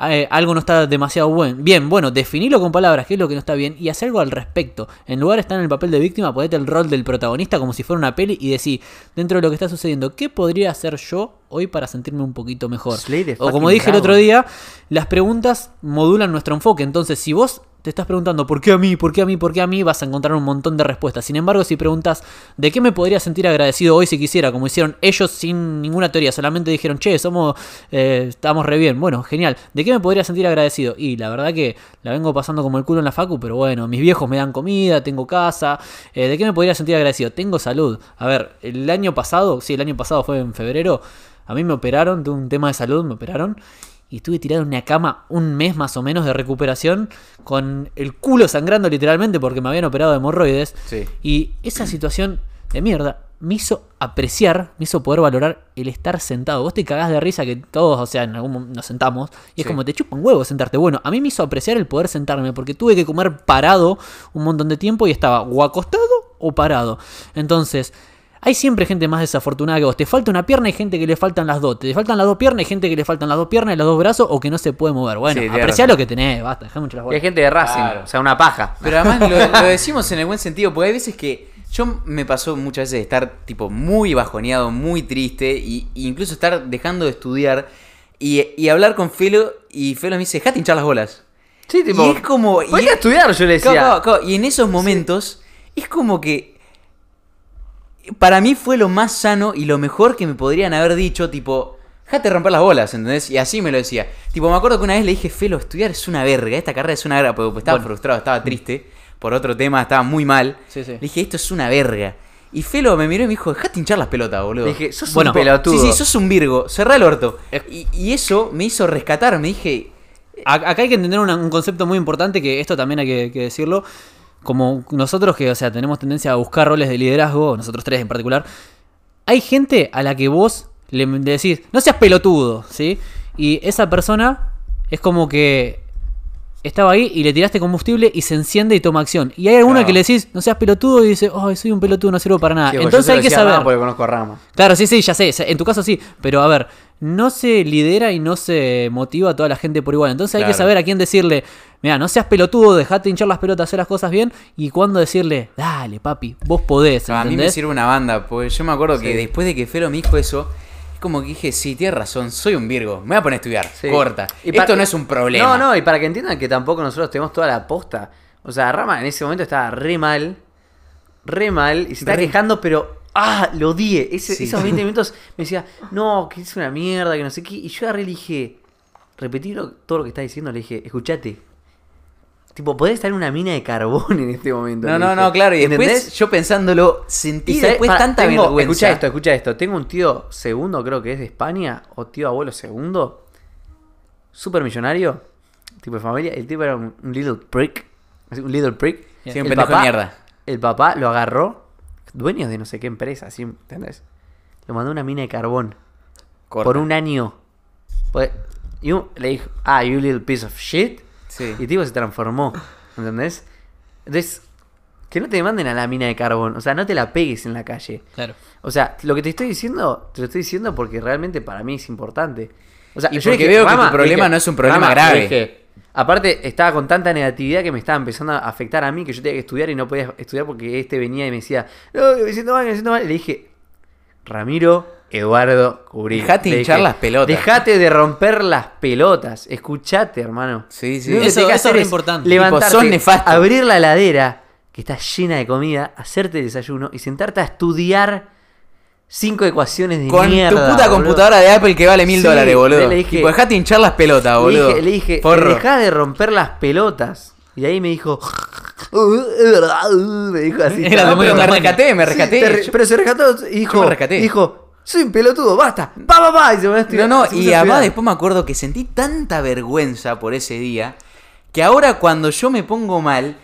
S6: eh, algo no está demasiado buen. bien. Bueno, definilo con palabras qué es lo que no está bien y haz algo al respecto. En lugar de estar en el papel de víctima, ponete el rol del protagonista como si fuera una peli y decir, dentro de lo que está sucediendo, ¿qué podría hacer yo hoy para sentirme un poquito mejor? O como dije el otro día, las preguntas modulan nuestro enfoque. Entonces, si vos te estás preguntando ¿por qué a mí? ¿por qué a mí? ¿por qué a mí? vas a encontrar un montón de respuestas. Sin embargo, si preguntas ¿de qué me podría sentir agradecido hoy si quisiera? Como hicieron ellos sin ninguna teoría, solamente dijeron, che, somos, eh, estamos re bien. Bueno, genial. ¿De qué me podría sentir agradecido? Y la verdad que la vengo pasando como el culo en la facu, pero bueno, mis viejos me dan comida, tengo casa. Eh, ¿De qué me podría sentir agradecido? Tengo salud. A ver, el año pasado, sí, el año pasado fue en febrero, a mí me operaron de un tema de salud, me operaron. Y estuve tirado en una cama un mes más o menos de recuperación, con el culo sangrando literalmente porque me habían operado de hemorroides.
S5: Sí.
S6: Y esa situación de mierda me hizo apreciar, me hizo poder valorar el estar sentado. Vos te cagás de risa que todos, o sea, en algún momento nos sentamos y es
S5: Sí.
S6: como te chupa un huevo sentarte. Bueno, a mí me hizo apreciar el poder sentarme porque tuve que comer parado un montón de tiempo y estaba o acostado o parado. Entonces, hay siempre gente más desafortunada que vos. Te falta una pierna y gente que le faltan las dos. Te faltan las dos piernas y gente que le faltan las dos piernas y los dos brazos o que no se puede mover. Bueno,
S5: Sí, razón.
S6: lo que tenés, basta, dejá mucho las
S4: Y hay
S6: bolas.
S4: gente de Racing,
S5: Claro.
S4: o sea, una paja.
S5: Pero además lo, lo decimos en el buen sentido, porque hay veces que yo me pasó muchas veces de estar tipo muy bajoneado, muy triste, y, y incluso estar dejando de estudiar y, y hablar con Felo, y Felo me dice, dejate hinchar las bolas.
S4: Sí, tipo,
S5: y es como... y-
S4: "Ponete a estudiar, yo le decía.
S5: Y en esos momentos es como que para mí fue lo más sano y lo mejor que me podrían haber dicho, tipo, déjate romper las bolas, ¿entendés? Y así me lo decía. Tipo, me acuerdo que una vez le dije, Felo, estudiar es una verga, esta carrera es una verga, porque estaba
S6: Bueno.
S5: frustrado, estaba triste por otro tema, estaba muy mal.
S6: Sí, sí.
S5: Le dije, esto es una verga. Y Felo me miró y me dijo, dejate hinchar las pelotas, boludo.
S4: Le dije, sos
S6: Bueno,
S4: un pelotudo.
S5: Sí, sí, sos un virgo, cerrá el orto. Y, y eso me hizo rescatar, me dije,
S6: Acá hay que entender una- un concepto muy importante que esto también hay que, que decirlo. Como nosotros que, o sea, tenemos tendencia a buscar roles de liderazgo, nosotros tres en particular, hay gente a la que vos le decís, no seas pelotudo, ¿sí? Y esa persona es como que estaba ahí y le tiraste combustible y se enciende y toma acción. Y hay alguna
S5: Claro.
S6: que le decís, no seas pelotudo y dice, ay, soy un pelotudo, no sirvo para nada.
S4: Sí, yo
S6: Entonces
S4: se lo
S6: hay que
S4: decía a Rama
S6: saber.
S4: Porque conozco a Rama.
S6: Claro, sí, sí, ya sé. En tu caso sí. Pero a ver, no se lidera y no se motiva a toda la gente por igual. Entonces hay que saber a quién decirle, mira, no seas pelotudo, dejate hinchar las pelotas, hacer las cosas bien. Y cuándo decirle, dale, papi, vos podés.
S5: A mí me sirve una banda, porque yo me acuerdo que después de que Felo me dijo eso, es como que dije, sí, tienes razón, soy un Virgo, me voy a poner a estudiar,
S4: Sí.
S5: corta.
S4: Y
S5: Esto
S4: para-
S5: no es un problema.
S4: No, no, y para que entiendan que tampoco nosotros tenemos toda la posta. O sea, Rama en ese momento estaba re mal. Re mal. Y se está
S5: Re.
S4: quejando, pero. ¡Ah! Lo odié. Ese-
S5: Sí.
S4: Esos 20 minutos me decía, no, que es una mierda, que no sé qué. Y yo agarré y le dije, repetí lo- todo lo que está diciendo. Le dije, escuchate. Tipo, podés estar en una mina de carbón en este momento.
S5: No, no,
S4: dije.
S5: no, claro, y después yo pensándolo, sentí
S4: Y
S5: después
S4: pará,
S5: tanta
S4: tengo-
S5: vergüenza.
S4: Escucha esto, escucha esto. Tengo un tío segundo, creo que es de España, o tío abuelo segundo, super millonario, tipo de familia. El tipo era un, un little prick, un little prick.
S5: Sí, un
S4: El
S5: pendejo de mierda.
S4: El papá lo agarró, dueños de no sé qué empresa, así, ¿entendés? Lo mandó a una mina de carbón
S5: Corta.
S4: por un año. Pues, le dijo, ah, you little piece of shit.
S5: Sí.
S4: Y el tipo se transformó, ¿entendés? Entonces, que no te manden a la mina de carbón, o sea, no te la pegues en la calle.
S6: Claro.
S4: O sea, lo que te estoy diciendo, te lo estoy diciendo porque realmente para mí es importante. O sea,
S5: Y
S4: yo
S5: porque
S4: dije,
S5: veo que tu problema
S4: dije,
S5: no es un problema grave.
S4: dije, aparte, estaba con tanta negatividad que me estaba empezando a afectar a mí, que yo tenía que estudiar y no podía estudiar porque este venía y me decía, no, me siento mal, me siento mal. Y le dije, Ramiro Eduardo Curí.
S5: Dejate
S4: Le
S5: hinchar las pelotas.
S4: Dejate de romper las pelotas. Escuchate, hermano.
S5: Sí, sí.
S6: Eso-
S4: que
S6: es
S4: es
S6: importante.
S4: Levantarte,
S5: Tipo,
S4: abrir la heladera, que está llena de comida, hacerte el desayuno y sentarte a estudiar cinco ecuaciones de
S5: Con
S4: mierda.
S5: tu puta
S4: boludo.
S5: computadora de Apple que vale mil
S4: Sí,
S5: dólares, boludo.
S4: le dije-
S5: tipo, dejate hinchar las pelotas,
S4: Le
S5: boludo.
S4: dije, le dije,
S5: Forro.
S4: dejá de romper las pelotas. Y ahí me dijo. Me dijo así.
S6: Era
S4: No,
S6: muy
S4: pero
S5: me rescaté, me rescaté.
S4: re- pero se rescató y dijo.
S5: Yo me rescaté.
S4: Dijo, soy un pelotudo, basta. Pa, pa, pa. Y se me
S5: No, no,
S4: se puso
S5: y además
S4: estudiar.
S5: después me acuerdo que sentí tanta vergüenza por ese día que ahora cuando yo me pongo mal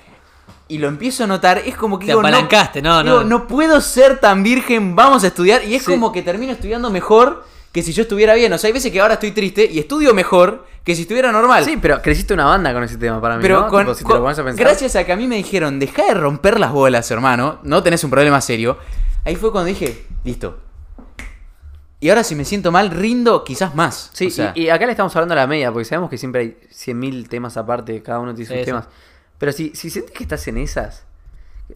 S5: y lo empiezo a notar, es como que
S6: Te
S5: digo,
S6: apalancaste, no,
S5: digo,
S6: no.
S5: no puedo ser tan virgen, vamos a estudiar. Y es
S4: Sí.
S5: como que termino estudiando mejor que si yo estuviera bien. O sea, hay veces que ahora estoy triste y estudio mejor que si estuviera normal.
S4: Sí, pero creciste una banda con ese tema para mí.
S5: Pero
S4: ¿no?
S5: con,
S4: Tipo, si te
S5: con-
S4: lo pones a pensar.
S5: gracias a que a mí me dijeron, deja de romper las bolas, hermano, no tenés un problema serio. Ahí fue cuando dije, listo. Y ahora si me siento mal, rindo quizás más.
S4: Sí,
S5: O sea,
S4: y, y acá le estamos hablando a la media, porque sabemos que siempre hay 100.000 temas aparte, cada uno tiene sus temas. Pero si, si sientes que estás en esas,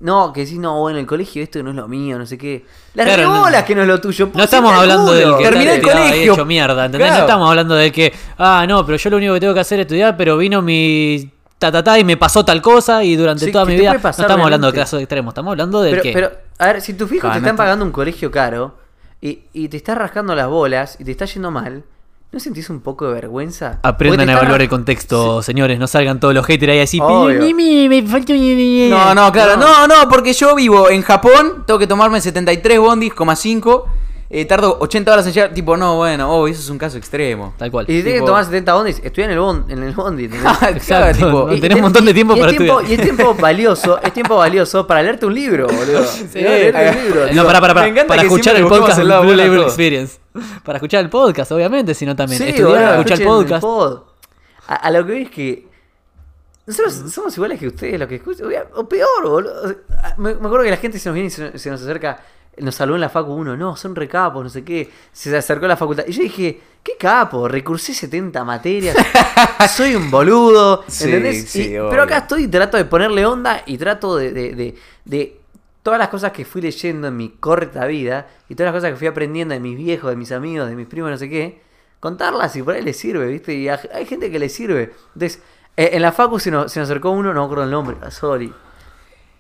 S4: no, que decís, no, bueno, el colegio esto no es lo mío, no sé qué. Las
S6: Claro, no-
S4: rebolas que no es lo tuyo.
S6: No estamos hablando del que
S5: Terminé el colegio.
S6: hecho mierda, ¿entendés?
S5: Claro.
S6: No estamos hablando de que, ah, no, pero yo lo único que tengo que hacer es estudiar, pero vino mi ta ta ta y me pasó tal cosa y durante
S4: Sí,
S6: toda mi vida no estamos hablando de casos extremos, estamos hablando del
S4: Pero,
S6: que
S4: pero, a ver, si tus hijos te están
S5: está-
S4: pagando un colegio caro y, y te estás rascando las bolas y te está yendo mal, ¿no sentís un poco de vergüenza?
S6: aprendan a evaluar el contexto, señores, no salgan todos los haters ahí así.
S4: Obvio.
S6: "Mi, mi, me falta mi-
S5: No, no, claro,
S4: No.
S5: no, no, porque yo vivo en Japón, tengo que tomarme 73 bondis, coma 5, eh, tardo 80 horas en llegar, tipo, no, bueno, oh, eso es un caso extremo.
S6: Tal cual.
S4: Y si tienes que
S5: Tipo-
S4: tomar 70 bondis, estudia en el, bond, en el bondi.
S6: Exacto.
S5: tipo,
S6: No,
S4: Y-
S6: tenés
S4: y-
S6: un montón de
S4: y-
S6: tiempo
S4: y
S6: para
S4: tiempo-
S6: estudiar.
S4: Y es tiempo valioso, es tiempo valioso para leerte un libro, boludo.
S6: Sí.
S4: Leerte un libro.
S6: No, para, para, para. Para escuchar el podcast Blue Label. Experience. Para escuchar el podcast, obviamente, sino también
S4: Sí,
S6: estudiar,
S4: boludo,
S6: escuchar el podcast.
S4: pod. A, a lo que ves que. Nosotros somos iguales que ustedes, lo que escuchan. O peor, boludo. Me, me acuerdo que la gente se nos viene y se, se nos acerca. Nos saludó en la facu uno, no, son recapos, no sé qué. Se acercó a la facultad. Y yo dije, ¿qué capo? Recursé 70 materias. soy un boludo. ¿Entendés?
S5: sí,
S4: Y-
S5: obvio.
S4: pero acá estoy y trato de ponerle onda y trato de, de, de- de todas las cosas que fui leyendo en mi corta vida y todas las cosas que fui aprendiendo de mis viejos, de mis amigos, de mis primos, no sé qué, contarlas y por ahí les sirve, ¿viste? Y hay gente que le sirve. Entonces, eh, en la Facu se nos, se nos acercó uno, no me acuerdo el nombre, sorry.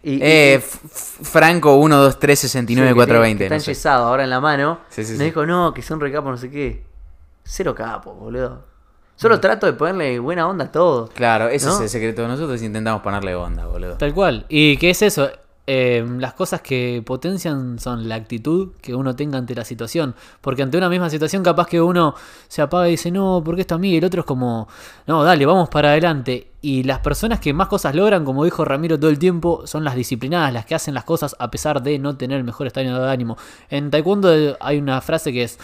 S4: Y,
S5: Eh,
S4: y-
S5: Franco 1, 2, 3,
S4: sí,
S5: 69,
S4: que
S5: 4,
S4: tiene-
S5: 20.
S4: que Está
S5: no
S4: enyesado ahora en la mano.
S5: Sí, sí, sí.
S4: dijo, no, que son recapos, no sé qué. Cero capos, boludo. Solo trato de ponerle buena onda a todo.
S5: Claro, ese
S4: ¿No?
S5: es el secreto. Nosotros intentamos ponerle onda, boludo.
S6: Tal cual. ¿Y qué es eso? Eh, las cosas que potencian son la actitud que uno tenga ante la situación. Porque ante una misma situación, capaz que uno se apaga y dice, no, porque esto a mí? Y el otro es como, no, dale, vamos para adelante. Y las personas que más cosas logran, como dijo Ramiro todo el tiempo, son las disciplinadas, las que hacen las cosas a pesar de no tener el mejor estado de ánimo. En Taekwondo hay una frase que es.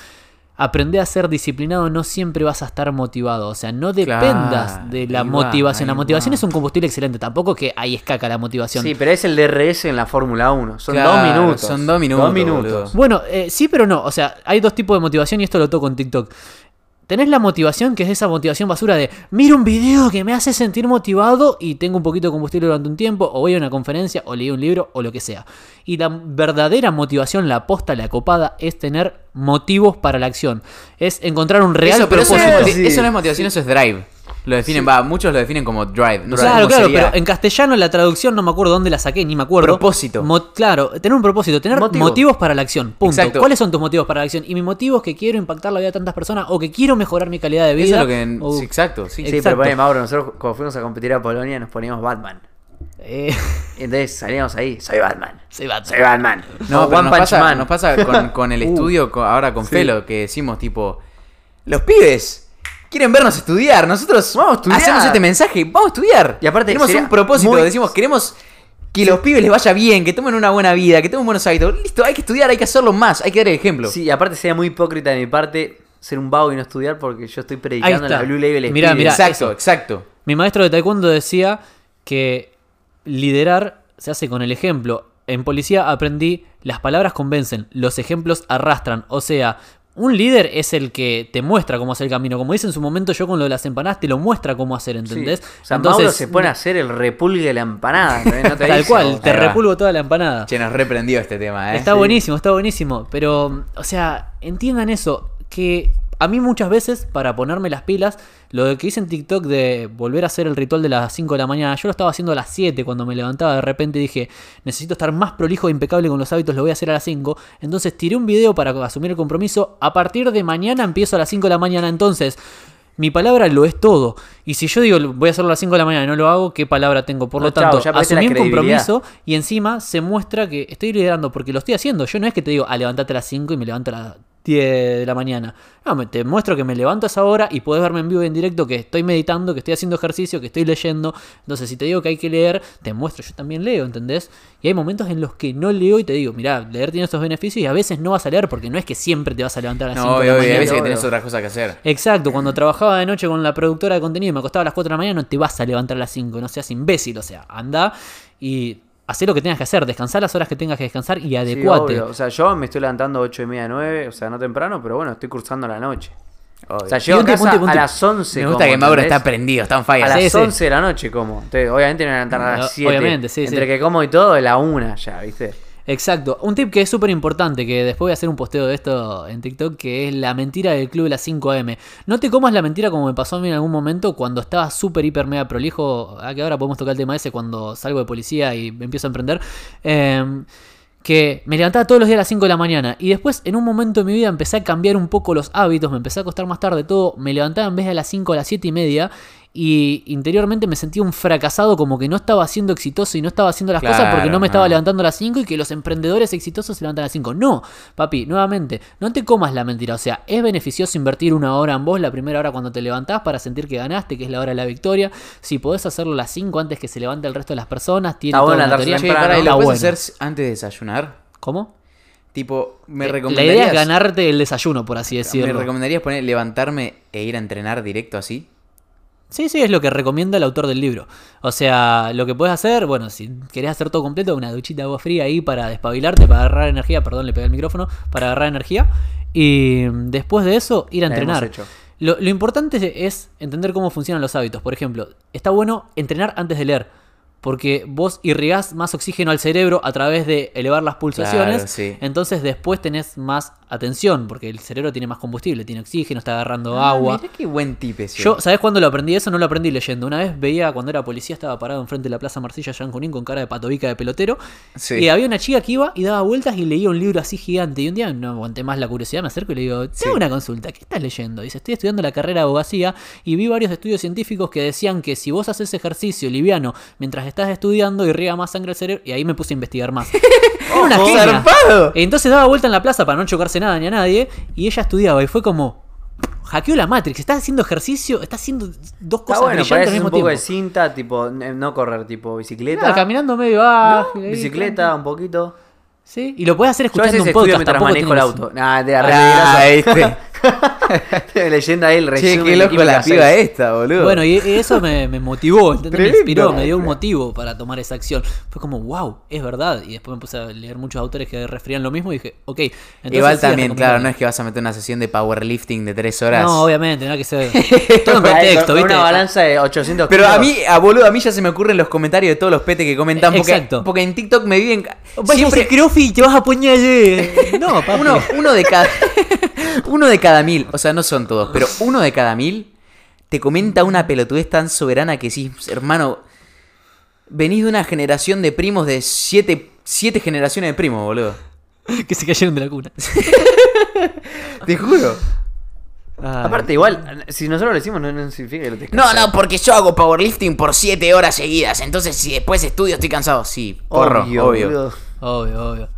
S6: Aprender a ser disciplinado no siempre vas a estar motivado. O sea, no dependas
S5: Claro,
S6: de la
S5: va,
S6: motivación. la motivación
S5: va.
S6: es un combustible excelente. Tampoco que ahí escaca la motivación.
S4: Sí, pero es el DRS en la Fórmula 1. Son
S5: Claro,
S4: dos minutos.
S5: son dos minutos,
S4: Dos minutos.
S6: Bueno, eh, sí, pero no. O sea, hay dos tipos de motivación y esto lo toco en TikTok. Tenés la motivación, que es esa motivación basura de miro un video que me hace sentir motivado y tengo un poquito de combustible durante un tiempo, o voy a una conferencia, o leí un libro, o lo que sea. Y la verdadera motivación, la aposta, la copada, es tener motivos para la acción. Es encontrar un real
S5: eso, pero
S6: propósito.
S5: no es,
S4: Sí.
S5: eso no es motivación, eso es drive. Lo definen, va, muchos lo definen como drive. No
S6: Claro, claro,
S5: sería.
S6: pero en castellano la traducción no me acuerdo dónde la saqué, ni me acuerdo.
S5: Propósito.
S6: Mo- claro, tener un propósito, tener
S4: Motivo.
S6: motivos para la acción. Punto.
S5: Exacto.
S6: ¿Cuáles son tus motivos para la acción? Y mi motivo es que quiero impactar la vida de tantas personas o que quiero mejorar mi calidad de
S5: Eso
S6: vida.
S5: es lo que.
S6: o-
S5: sí, exacto, sí.
S4: Sí,
S6: Exacto.
S4: pero ponele, Mauro, nosotros cuando fuimos a competir a Polonia nos poníamos Batman.
S6: Eh,
S4: entonces salíamos ahí, soy Batman.
S6: soy Batman.
S4: Soy Batman.
S5: No,
S4: O
S5: pero
S4: One
S5: nos pasa,
S4: Man.
S5: nos pasa con, con el
S4: Uh,
S5: estudio, ahora con
S4: Sí.
S5: Felo, que decimos tipo, los pibes quieren vernos estudiar, nosotros
S4: Vamos a estudiar.
S5: hacemos este mensaje, vamos a estudiar.
S4: Y aparte
S5: tenemos un propósito,
S4: muy-
S5: decimos, queremos que los pibes les vaya bien, que tomen una buena vida, que tomen buenos hábitos. Listo, hay que estudiar, hay que hacerlo más, hay que dar el ejemplo.
S4: Sí, y aparte sería muy hipócrita de mi parte ser un vago y no estudiar porque yo estoy predicando en la Blue Label
S6: Mirá, mirá.
S5: exacto,
S6: eso.
S5: exacto.
S6: Mi maestro de taekwondo decía que liderar se hace con el ejemplo. En policía aprendí las palabras convencen, los ejemplos arrastran. O sea, un líder es el que te muestra cómo hacer el camino. Como dice en su momento yo con lo de las empanadas, te lo muestra cómo hacer,
S4: Sí.
S6: ¿entendés?
S4: O sea, Mauro se pone a hacer el repulgue de la empanada. No te
S6: Tal cual,
S4: o
S6: te repulgo toda la empanada.
S5: Che, nos reprendió este tema, ¿eh?
S6: Está
S4: Sí.
S6: buenísimo, está buenísimo. Pero, o sea, entiendan eso. Que A mí muchas veces, para ponerme las pilas, lo de que hice en TikTok de volver a hacer el ritual de las 5 de la mañana, yo lo estaba haciendo a las 7 cuando me levantaba, de repente dije, necesito estar más prolijo e impecable con los hábitos, lo voy a hacer a las 5. Entonces tiré un video para asumir el compromiso, a partir de mañana empiezo a las 5 de la mañana, entonces... Mi palabra lo es todo. Y si yo digo voy a hacerlo a las 5 de la mañana y no lo hago, ¿qué palabra tengo? Por
S4: No,
S6: lo
S4: chao,
S6: tanto,
S4: perdiste
S6: asumí un compromiso y encima se muestra que estoy liderando porque lo estoy haciendo. Yo no es que te digo, ah, levantate a las 5 y me levanto a las 10 de la mañana. No, te muestro que me levanto a esa hora y puedes verme en vivo y en directo que estoy meditando, que estoy haciendo ejercicio, que estoy leyendo. Entonces, si te digo que hay que leer, te muestro, yo también leo, ¿entendés? Y hay momentos en los que no leo y te digo, mirá, leer tiene estos beneficios y a veces no vas a leer porque no es que siempre te vas a levantar a las 5
S5: No,
S6: de
S5: obvio,
S6: la mañana.
S5: veces que tenés otras cosas que hacer.
S6: Exacto, cuando trabajaba de noche con la productora de contenido y me acostaba a las 4 de la mañana, no te vas a levantar a las 5, no seas imbécil, o sea, anda y hacé lo que tengas que hacer, descansar las horas que tengas que descansar y
S4: Sí,
S6: adecuate.
S4: obvio. O sea, yo me estoy levantando 8 y media, 9, o sea, no temprano, pero bueno, estoy cursando a la noche. O sea, llego a
S6: un tip,
S4: casa
S6: un tip, un
S4: a las 11.
S5: Me gusta
S4: como,
S5: que Mauro
S4: ¿entendés?
S5: está prendido, está en fire.
S4: A las
S6: Sí, sí.
S4: 11 de la noche como. Entonces, obviamente a levantar a
S6: No,
S4: las 7.
S6: obviamente, sí,
S4: Entre
S6: sí.
S4: que como y todo, de la 1 ya, ¿viste?
S6: Exacto. Un tip que es súper importante, que después voy a hacer un posteo de esto en TikTok, que es la mentira del club de las 5 am. No te comas la mentira como me pasó a mí en algún momento cuando estaba súper, hiper, mega prolijo. Ah, que ahora podemos tocar el tema ese cuando salgo de policía y empiezo a emprender. Em, que me levantaba todos los días a las 5 de la mañana y después en un momento de mi vida empecé a cambiar un poco los hábitos, me empecé a acostar más tarde todo, me levantaba en vez de a las 5 a las 7 y media y interiormente me sentía un fracasado como que no estaba siendo exitoso y no estaba haciendo las cosas porque no me estaba levantando a las 5 y que los emprendedores exitosos se levantan a las 5. No, papi, nuevamente, no te comas la mentira, o sea, es beneficioso invertir una hora en vos, la primera hora cuando te levantás para sentir que ganaste, que es la hora de la victoria, si podés hacerlo a las 5 antes que se levante el resto de las personas, tiene
S4: Está
S6: toda una teoría.
S5: Che, pará, ¿y lo puedes
S6: bueno.
S5: hacer antes de desayunar?
S6: ¿Cómo?
S5: Tipo, me
S6: Eh, La
S5: recomendarías...
S6: idea es ganarte el desayuno, por así
S5: ¿Me
S6: decirlo.
S5: recomendarías poner levantarme e ir a entrenar directo así?
S6: Sí, sí, es lo que recomienda el autor del libro. O sea, lo que puedes hacer, bueno, si querés hacer todo completo, una duchita de agua fría ahí para despabilarte, para agarrar energía, perdón, le pegué el micrófono, para agarrar energía. Y después de eso, ir a
S4: La hemos
S6: entrenar.
S4: hecho.
S6: Lo, lo importante es entender cómo funcionan los hábitos. Por ejemplo, está bueno entrenar antes de leer. Porque vos irrigás más oxígeno al cerebro a través de elevar las pulsaciones.
S5: Claro, sí.
S6: Entonces después tenés más atención. Porque el cerebro tiene más combustible, tiene oxígeno, está agarrando
S5: Ah,
S6: agua.
S5: Mirá qué buen tip ese.
S6: Yo, ¿sabes cuándo lo aprendí? Eso no lo aprendí leyendo. Una vez veía cuando era policía, estaba parado enfrente de la Plaza Marcilla allá en Junín con cara de patobica de pelotero.
S5: Sí.
S6: Y había una chica que iba y daba vueltas y leía un libro así gigante. Y un día no aguanté más la curiosidad, me acerco y le digo, te hago una consulta, ¿qué estás leyendo? Dice, estoy estudiando la carrera de abogacía y vi varios estudios científicos que decían que si vos haces ejercicio liviano mientras estás estudiando, irriga más sangre al cerebro. Y ahí me puse a investigar más. Era una. Entonces daba vuelta en la plaza para no chocarse nada ni a nadie. Y ella estudiaba y fue como. Hackeó la Matrix, está haciendo ejercicio, está haciendo dos cosas
S4: bueno,
S6: brillantes al mismo
S4: un poco
S6: tiempo.
S4: de cinta, tipo, no correr, tipo bicicleta.
S6: Nada, caminando medio ahí,
S4: Bicicleta, un poquito.
S6: Sí, y lo puedes hacer
S4: Yo a
S6: escuchando
S4: veces
S6: un
S4: estudio
S6: podcast.
S4: mientras
S6: tampoco
S4: manejo el auto. Nada, de
S5: Ah,
S4: arreglar
S5: este.
S4: Leyendo ahí el resumen.
S5: Che, qué loco la piba
S4: 6.
S5: esta, boludo.
S6: Bueno, y y eso me, me motivó, ¿entendés? me inspiró, me dio un motivo para tomar esa acción. Fue como, wow, es verdad. Y después me puse a leer muchos autores que referían lo mismo y dije, ok. entonces
S5: Igual
S6: sí,
S5: también, claro, no es que vas a meter una sesión de powerlifting de tres horas.
S6: No, obviamente, no hay que ser. Todo en contexto,
S4: con
S6: ¿viste?
S4: Una balanza de 800
S5: Pero
S4: kilos.
S5: a mí, a boludo, a mí ya se me ocurren los comentarios de todos los petes que comentan. Porque,
S6: Exacto.
S5: porque en TikTok me viven.
S6: Vaya
S5: Siempre
S6: y te vas a poner. eh. No, papi.
S5: uno, uno de cada. Uno de cada mil. O sea, no son todos, pero uno de cada mil te comenta una pelotudez tan soberana que sí, hermano. Venís de una generación de primos de siete, siete generaciones de primos, boludo.
S6: que se cayeron de la cuna.
S5: Te juro.
S4: Aparte, igual, si nosotros lo decimos, no, no significa que lo
S5: No, no, porque yo hago powerlifting por siete horas seguidas. Entonces, si después estudio, estoy cansado. Sí, porro, obvio.
S4: boludo.
S6: Obvio, obvio.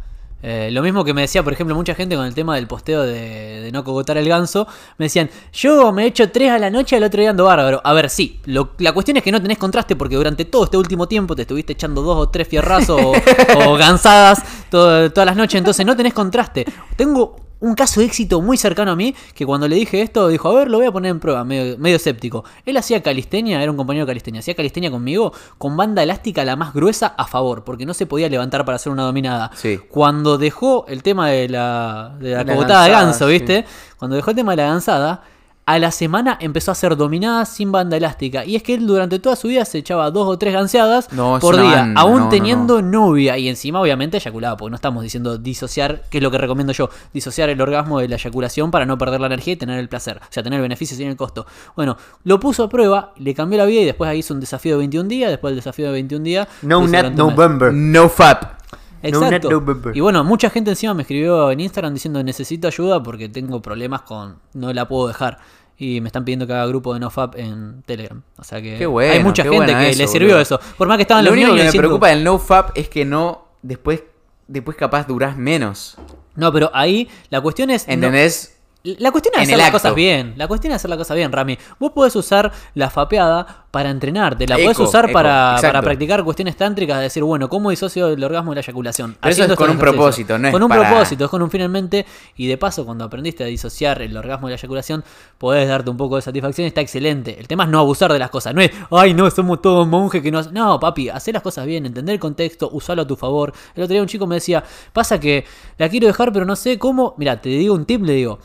S6: Eh, lo mismo que me decía, por ejemplo, mucha gente con el tema del posteo de, de no cogotar el ganso. Me decían, yo me echo tres a la noche, al otro día ando bárbaro. A ver, sí, lo- la cuestión es que no tenés contraste porque durante todo este último tiempo te estuviste echando dos o tres fierrazos o, o gansadas todo- todas las noches, entonces no tenés contraste. Tengo un caso de éxito muy cercano a mí que cuando le dije esto dijo, a ver, lo voy a poner en prueba, medio, medio escéptico. Él hacía calistenia, era un compañero de calistenia, hacía calistenia conmigo con banda elástica la más gruesa a favor, porque no se podía levantar para hacer una dominada.
S5: Sí.
S6: Cuando dejó el tema de la, de la
S4: La
S6: cogotada de ganso,
S4: sí.
S6: ¿viste? Cuando dejó el tema de la gansada, a la semana empezó a ser dominada sin banda elástica. Y es que él durante toda su vida se echaba dos o tres ganseadas
S5: No,
S6: por día,
S5: banda,
S6: aún
S5: no, no,
S6: teniendo novia. Y encima, obviamente, eyaculaba, porque no estamos diciendo disociar, que es lo que recomiendo yo, disociar el orgasmo de la eyaculación para no perder la energía y tener el placer. O sea, tener el beneficio sin el costo. Bueno, lo puso a prueba, le cambió la vida y después ahí hizo un desafío de 21 días. Después del desafío de 21 días.
S4: No
S6: un mes.
S4: November.
S5: No fap.
S6: Exacto.
S4: No, no, no,
S6: y bueno, mucha gente encima me escribió en Instagram diciendo necesito ayuda porque tengo problemas con no la puedo dejar. Y me están pidiendo que haga grupo de NoFap en Telegram. O sea que
S5: Qué bueno,
S6: hay mucha gente que
S5: eso,
S6: le sirvió eso. Por más que estaban
S5: Lo
S6: los
S5: único que me preocupa del no fap es que no. Después, después capaz durás menos.
S6: No, pero ahí la cuestión es...
S5: ¿Entendés?
S6: La cuestión es
S5: En
S6: hacer las cosas bien. La cuestión es hacer las cosas bien, Rami. Vos podés usar la fapeada para entrenarte. La podés usar
S5: eco,
S6: para, para practicar cuestiones tántricas. De decir, bueno, ¿cómo disocio el orgasmo y la eyaculación?
S5: Pero eso es con un propósito, no es
S6: Con un
S5: para-
S6: propósito, es con un fin en mente. Y de paso, cuando aprendiste a disociar el orgasmo y la eyaculación, podés darte un poco de satisfacción. Está excelente. El tema es no abusar de las cosas. No es, ay, no, somos todos monjes que no... hace-". No, papi, hacer las cosas bien, entender el contexto, usarlo a tu favor. El otro día un chico me decía, pasa que la quiero dejar, pero no sé cómo... Mira, te digo un tip, le digo.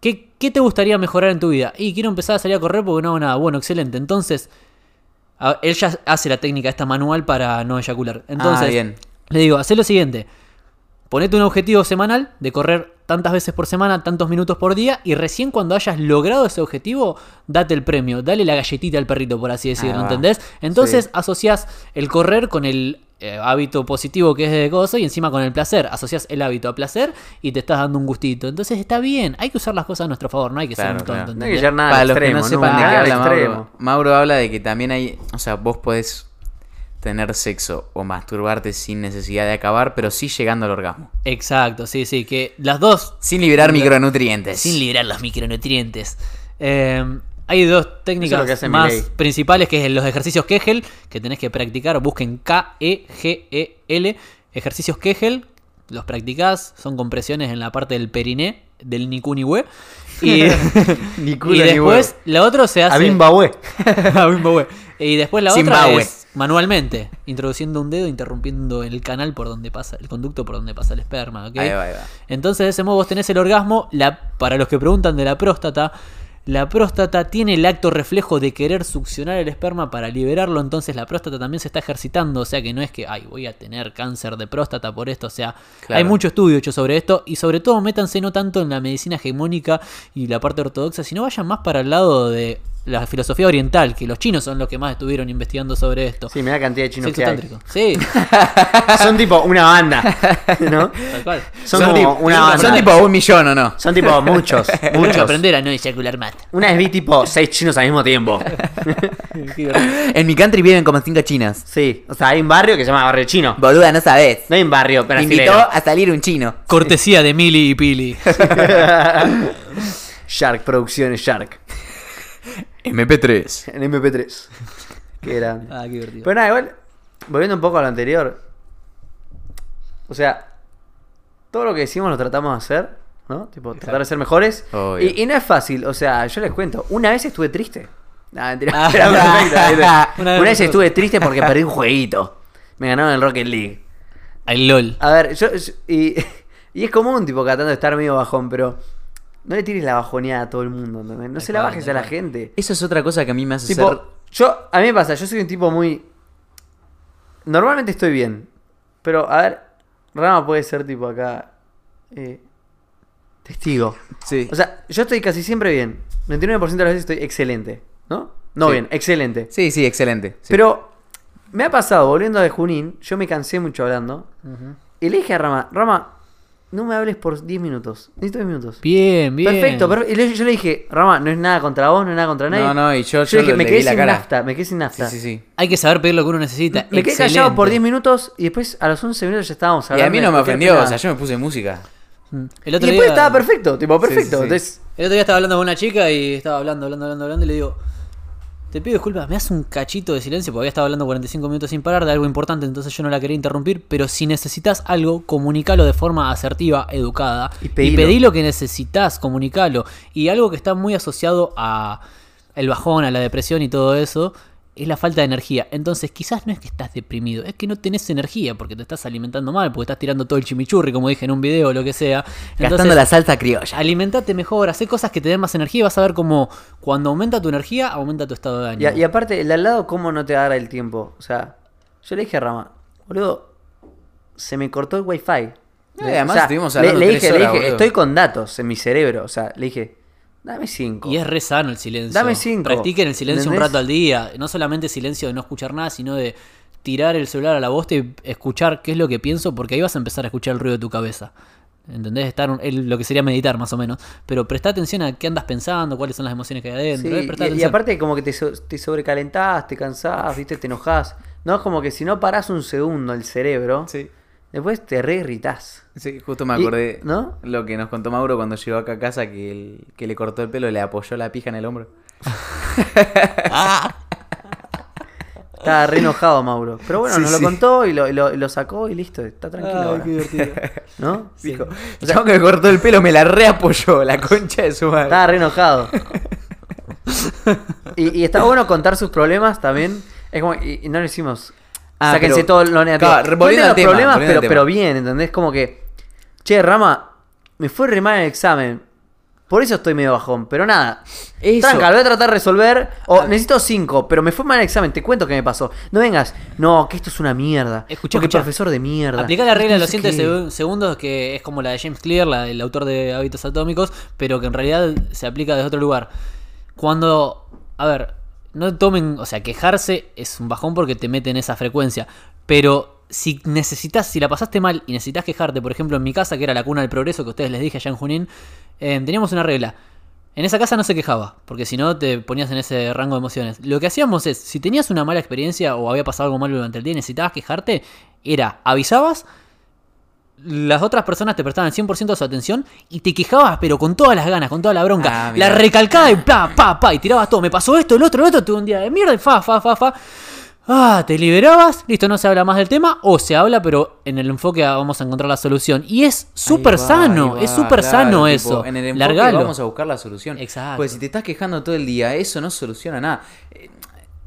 S6: ¿Qué, ¿Qué te gustaría mejorar en tu vida? Y quiero empezar a salir a correr porque no hago nada. Bueno, excelente. Entonces, a- él ya hace la técnica esta manual para no eyacular. Entonces,
S5: Ah, bien.
S6: le digo, haz lo siguiente. Ponete un objetivo semanal de correr tantas veces por semana, tantos minutos por día, y recién cuando hayas logrado ese objetivo, date el premio, dale la galletita al perrito, por así decirlo. ¿entendés? Entonces
S5: Sí.
S6: asociás el correr con el eh, hábito positivo que es de gozo y encima con el placer. Asociás el hábito a placer y te estás dando un gustito. Entonces está bien, hay que usar las cosas a nuestro favor, no hay que ser
S5: Claro,
S6: un tonto.
S5: claro.
S4: No hay que llegar nada
S5: Para
S4: al
S5: los que
S4: extremo.
S5: no sepan de qué
S4: al
S5: habla Mauro,
S4: extremo.
S5: Mauro habla de que también hay, o sea, vos podés tener sexo o masturbarte sin necesidad de acabar, pero sí llegando al orgasmo.
S6: Exacto, sí, sí, que las dos
S5: Sin liberar micronutrientes.
S6: sin liberar los micronutrientes. Eh, hay dos
S4: es
S6: técnicas
S4: que
S6: más principales, que es los ejercicios Kegel, que tenés que practicar. Busquen K-E-G-E-L, ejercicios Kegel. Los practicás, son compresiones en la parte del periné, del Nikuniwe. Y,
S4: Ni
S6: y
S4: culo ni
S6: después,
S4: huevo.
S6: la otra se hace.
S4: A Zimbabue.
S6: A Zimbabue. Y después la otra es manualmente, introduciendo un dedo, interrumpiendo el canal por donde pasa, el conducto por donde pasa el esperma. ¿ok?
S5: Ahí va, ahí va.
S6: Entonces, de ese modo, vos tenés el orgasmo. La, para los que preguntan de la próstata, la próstata tiene el acto reflejo de querer succionar el esperma para liberarlo. Entonces, la próstata también se está ejercitando. O sea, que no es que, ay, voy a tener cáncer de próstata por esto. O sea,
S5: Claro.
S6: hay mucho estudio hecho sobre esto. Y sobre todo, métanse no tanto en la medicina hegemónica y la parte ortodoxa, sino vayan más para el lado de la filosofía oriental, que los chinos son los que más estuvieron investigando sobre esto.
S4: Sí, mira la cantidad de chinos
S6: Sexo
S4: que hay.
S6: Sí,
S4: Son tipo una banda. ¿No?
S6: tal cual.
S4: Son,
S5: Son
S4: como una banda.
S5: Son tipo un millón o no.
S4: Son tipo muchos.
S6: Hay que
S4: Muchos.
S6: aprender a no eyacular más.
S4: Una vez vi tipo seis chinos al mismo tiempo.
S5: En mi country viven como cinco chinas.
S4: Sí. O sea, hay un barrio que se llama Barrio Chino.
S5: Boluda, no sabés.
S4: No hay un barrio
S5: Me
S4: brasilero.
S5: invitó a salir un chino.
S6: Cortesía de Mili y Pili.
S4: Shark, Producciones Shark.
S5: MP3.
S4: En MP3. Qué grande.
S6: Ah, qué divertido.
S4: Pero nada, igual, volviendo un poco a lo anterior. O sea, todo lo que decimos lo tratamos de hacer, ¿no? Tipo, tratar de ser mejores. Y, y no es fácil, o sea, yo les cuento. Una vez estuve triste. Nah, mentira,
S6: Ah.
S4: era perfecta, ¿viste?
S6: Una
S4: Una
S6: vez
S4: estuve triste porque perdí un jueguito. Me ganaron el Rocket League.
S6: Al LOL.
S4: A ver, yo, yo- y, y es común, tipo, cada tanto estar medio bajón, pero no le tires la bajoneada a todo el mundo. No se la bajes a la gente.
S5: Eso es otra cosa que a mí me hace
S4: Tipo,
S5: ser.
S4: yo, a mí me pasa, yo soy un tipo muy. Normalmente estoy bien. Pero, a ver, Rama puede ser tipo acá. eh, testigo.
S5: Sí.
S4: O sea, yo estoy casi siempre bien. 99% de las veces estoy excelente. ¿No? No
S5: Sí.
S4: bien, excelente.
S5: sí, sí, excelente. Sí.
S4: Pero me ha pasado, volviendo de Junín, yo me cansé mucho hablando. Y le dije a Rama, Rama, no me hables por 10 minutos. Necesito 10 minutos.
S6: Bien, bien.
S4: Perfecto, perfecto. Y le- yo le dije, Rama, no es nada contra vos, no es nada contra nadie.
S5: No, no, y yo,
S4: Yo
S5: yo
S4: dije,
S5: le
S4: me quedé sin
S5: cara.
S4: nafta, me quedé sin
S5: Sí,
S4: nafta.
S5: sí, sí.
S6: Hay que saber pedir lo que uno necesita.
S4: Me quedé callado por 10
S6: Excelente.
S4: minutos y después a los 11 minutos ya estábamos
S5: Y
S4: hablando.
S5: a mí no me ofendió, o sea, yo me puse música.
S6: Mm. El
S4: Y
S6: otro
S4: después
S6: día,
S4: estaba perfecto, tipo, perfecto.
S5: Sí, sí, sí.
S4: Entonces,
S6: El otro día estaba hablando con una chica y estaba hablando, hablando, hablando, hablando y le digo, te pido disculpas, me das un cachito de silencio porque había estado hablando 45 minutos sin parar de algo importante, entonces yo no la quería interrumpir, pero si necesitas algo, comunicalo de forma asertiva, educada
S4: Y pedilo.
S6: pedí lo que necesitas, comunicalo. Y algo que está muy asociado a el bajón, a la depresión y todo eso, es la falta de energía. Entonces, quizás no es que estás deprimido, es que no tenés energía porque te estás alimentando mal, porque estás tirando todo el chimichurri, como dije en un video o lo que sea.
S5: Gastando
S6: Entonces,
S5: la salsa criolla.
S6: alimentate mejor, haz cosas que te den más energía y vas a ver cómo cuando aumenta tu energía, aumenta tu estado de ánimo.
S4: y aparte, el al lado, ¿cómo no te agarra el tiempo? O sea, yo le dije a Rama, boludo, se me cortó el wifi.
S5: Eh, además
S4: O sea,
S5: estuvimos
S4: le,
S5: hablando
S4: le dije,
S5: horas,
S4: le dije, estoy con datos en mi cerebro. O sea, le dije, dame cinco.
S6: Y es re sano el silencio.
S4: Dame cinco.
S6: Practiquen el silencio un rato al día. No solamente silencio de no escuchar nada, sino de tirar el celular a la voz y escuchar qué es lo que pienso, porque ahí vas a empezar a escuchar el ruido de tu cabeza. ¿Entendés? Estar un- el- lo que sería meditar más o menos. Pero presta atención a qué andas pensando, cuáles son las emociones que hay adentro.
S4: Sí,
S6: eh,
S4: y, aparte como que te, so- te sobrecalentás, te cansás, viste, te enojás. No, es como que si no parás un segundo el cerebro,
S5: Sí.
S4: Después te re irritás.
S5: Sí, justo me
S4: Y-
S5: acordé
S4: ¿no?
S5: lo que nos contó Mauro cuando llegó acá a casa que, el, que le cortó el pelo, le apoyó la pija en el hombro.
S4: Estaba re enojado Mauro. Pero bueno,
S5: Sí,
S4: nos
S5: sí.
S4: lo contó y lo, y lo- y lo sacó y listo, está tranquilo. ahora. ¿No?
S5: Dijo, el chabón que me cortó el pelo me la reapoyó, la concha de su madre.
S4: Estaba re enojado. y, y está bueno contar sus problemas también. Es como, y, y no lo hicimos.
S5: Ah,
S4: Sáquense
S5: pero-
S4: todo lo negativo.
S5: claro, volviendo al
S4: los
S5: tema,
S4: problemas,
S5: volviendo
S4: pero,
S5: al tema.
S4: pero bien, ¿entendés? Como que, che, Rama, me fue re mal en el examen. Por eso estoy medio bajón. Pero nada.
S5: Eso.
S4: Tranca, lo voy a tratar de resolver. O necesito cinco, pero me fue mal el examen. Te cuento qué me pasó. No vengas. No, que esto es una mierda. Porque
S6: escuchá.
S4: profesor de mierda.
S6: Aplica la regla de los
S4: sé
S6: 100
S4: qué.
S6: segu- segundos, que es como la de James Clear, la del autor de Hábitos Atómicos, pero que en realidad se aplica desde otro lugar. Cuando, a ver, no tomen, o sea, quejarse es un bajón porque te mete en esa frecuencia, pero si necesitas, si la pasaste mal y necesitas quejarte, por ejemplo, en mi casa, que era la cuna del progreso, que ustedes les dije allá en Junín, eh, teníamos una regla. En esa casa no se quejaba, porque si no te ponías en ese rango de emociones. Lo que hacíamos es, si tenías una mala experiencia o había pasado algo malo durante el día y necesitabas quejarte, era avisabas, las otras personas te prestaban el 100% de su atención y te quejabas, pero con todas las ganas, con toda la bronca.
S5: Ah,
S6: la recalcada y pa, pa, pa, y tirabas todo. Me pasó esto, el otro, el otro, tuve un día de mierda y fa, fa, fa, fa. Ah, te liberabas, listo, no se habla más del tema, o se habla, pero en el enfoque vamos a encontrar la solución. Y es súper
S5: va,
S6: sano, es súper
S5: claro,
S6: sano
S5: tipo,
S6: eso.
S5: En el enfoque
S6: Largalo.
S5: vamos a buscar la solución.
S6: Exacto.
S5: Pues si te estás quejando todo el día, eso no soluciona nada.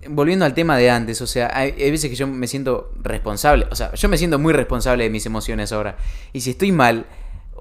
S5: Volviendo al tema de antes, o sea, hay, hay veces que yo me siento responsable, o sea, yo me siento muy responsable de mis emociones ahora. Y si estoy mal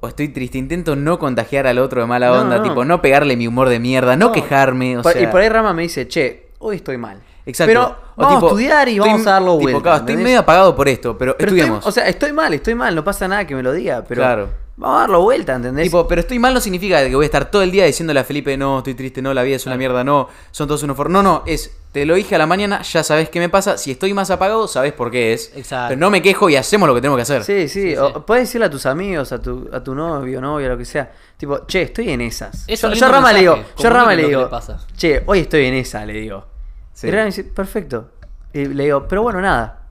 S5: o estoy triste, intento no contagiar al otro de mala
S4: No,
S5: onda,
S4: no.
S5: tipo, no pegarle mi humor de mierda, no,
S4: No.
S5: quejarme, o
S4: Por-
S5: sea...
S4: y por ahí Rama me dice, che, hoy estoy mal.
S5: Exacto.
S4: Pero
S5: O
S4: vamos
S5: tipo,
S4: a estudiar y
S5: estoy-
S4: vamos a darlo
S5: tipo,
S4: vuelta.
S5: claro, estoy medio apagado por esto, pero,
S4: Pero estoy-
S5: estudiemos.
S4: o sea, estoy mal, estoy mal, no pasa nada que me lo diga, pero
S5: Claro.
S4: Vamos a darlo vuelta, ¿entendés?
S5: Tipo, pero estoy mal no significa que voy a estar todo el día diciéndole a Felipe, no, estoy triste, no, la vida es una mierda, no, son todos unos for... No, no, es, te lo dije a la mañana, ya sabes qué me pasa, si estoy más apagado, sabes por qué es.
S6: Exacto.
S5: Pero no me quejo y hacemos lo que tenemos que hacer.
S4: sí, sí,
S6: Sí,
S4: o
S6: sí.
S4: puedes decirle a tus amigos, a tu, a tu novio, novia, lo que sea. Tipo, che, estoy en esas.
S6: Es
S4: yo a Rama le digo, yo a Rama le digo, che, hoy estoy en esa, le digo.
S5: Sí.
S4: Y Rama dice, perfecto. Y le digo, pero bueno, nada.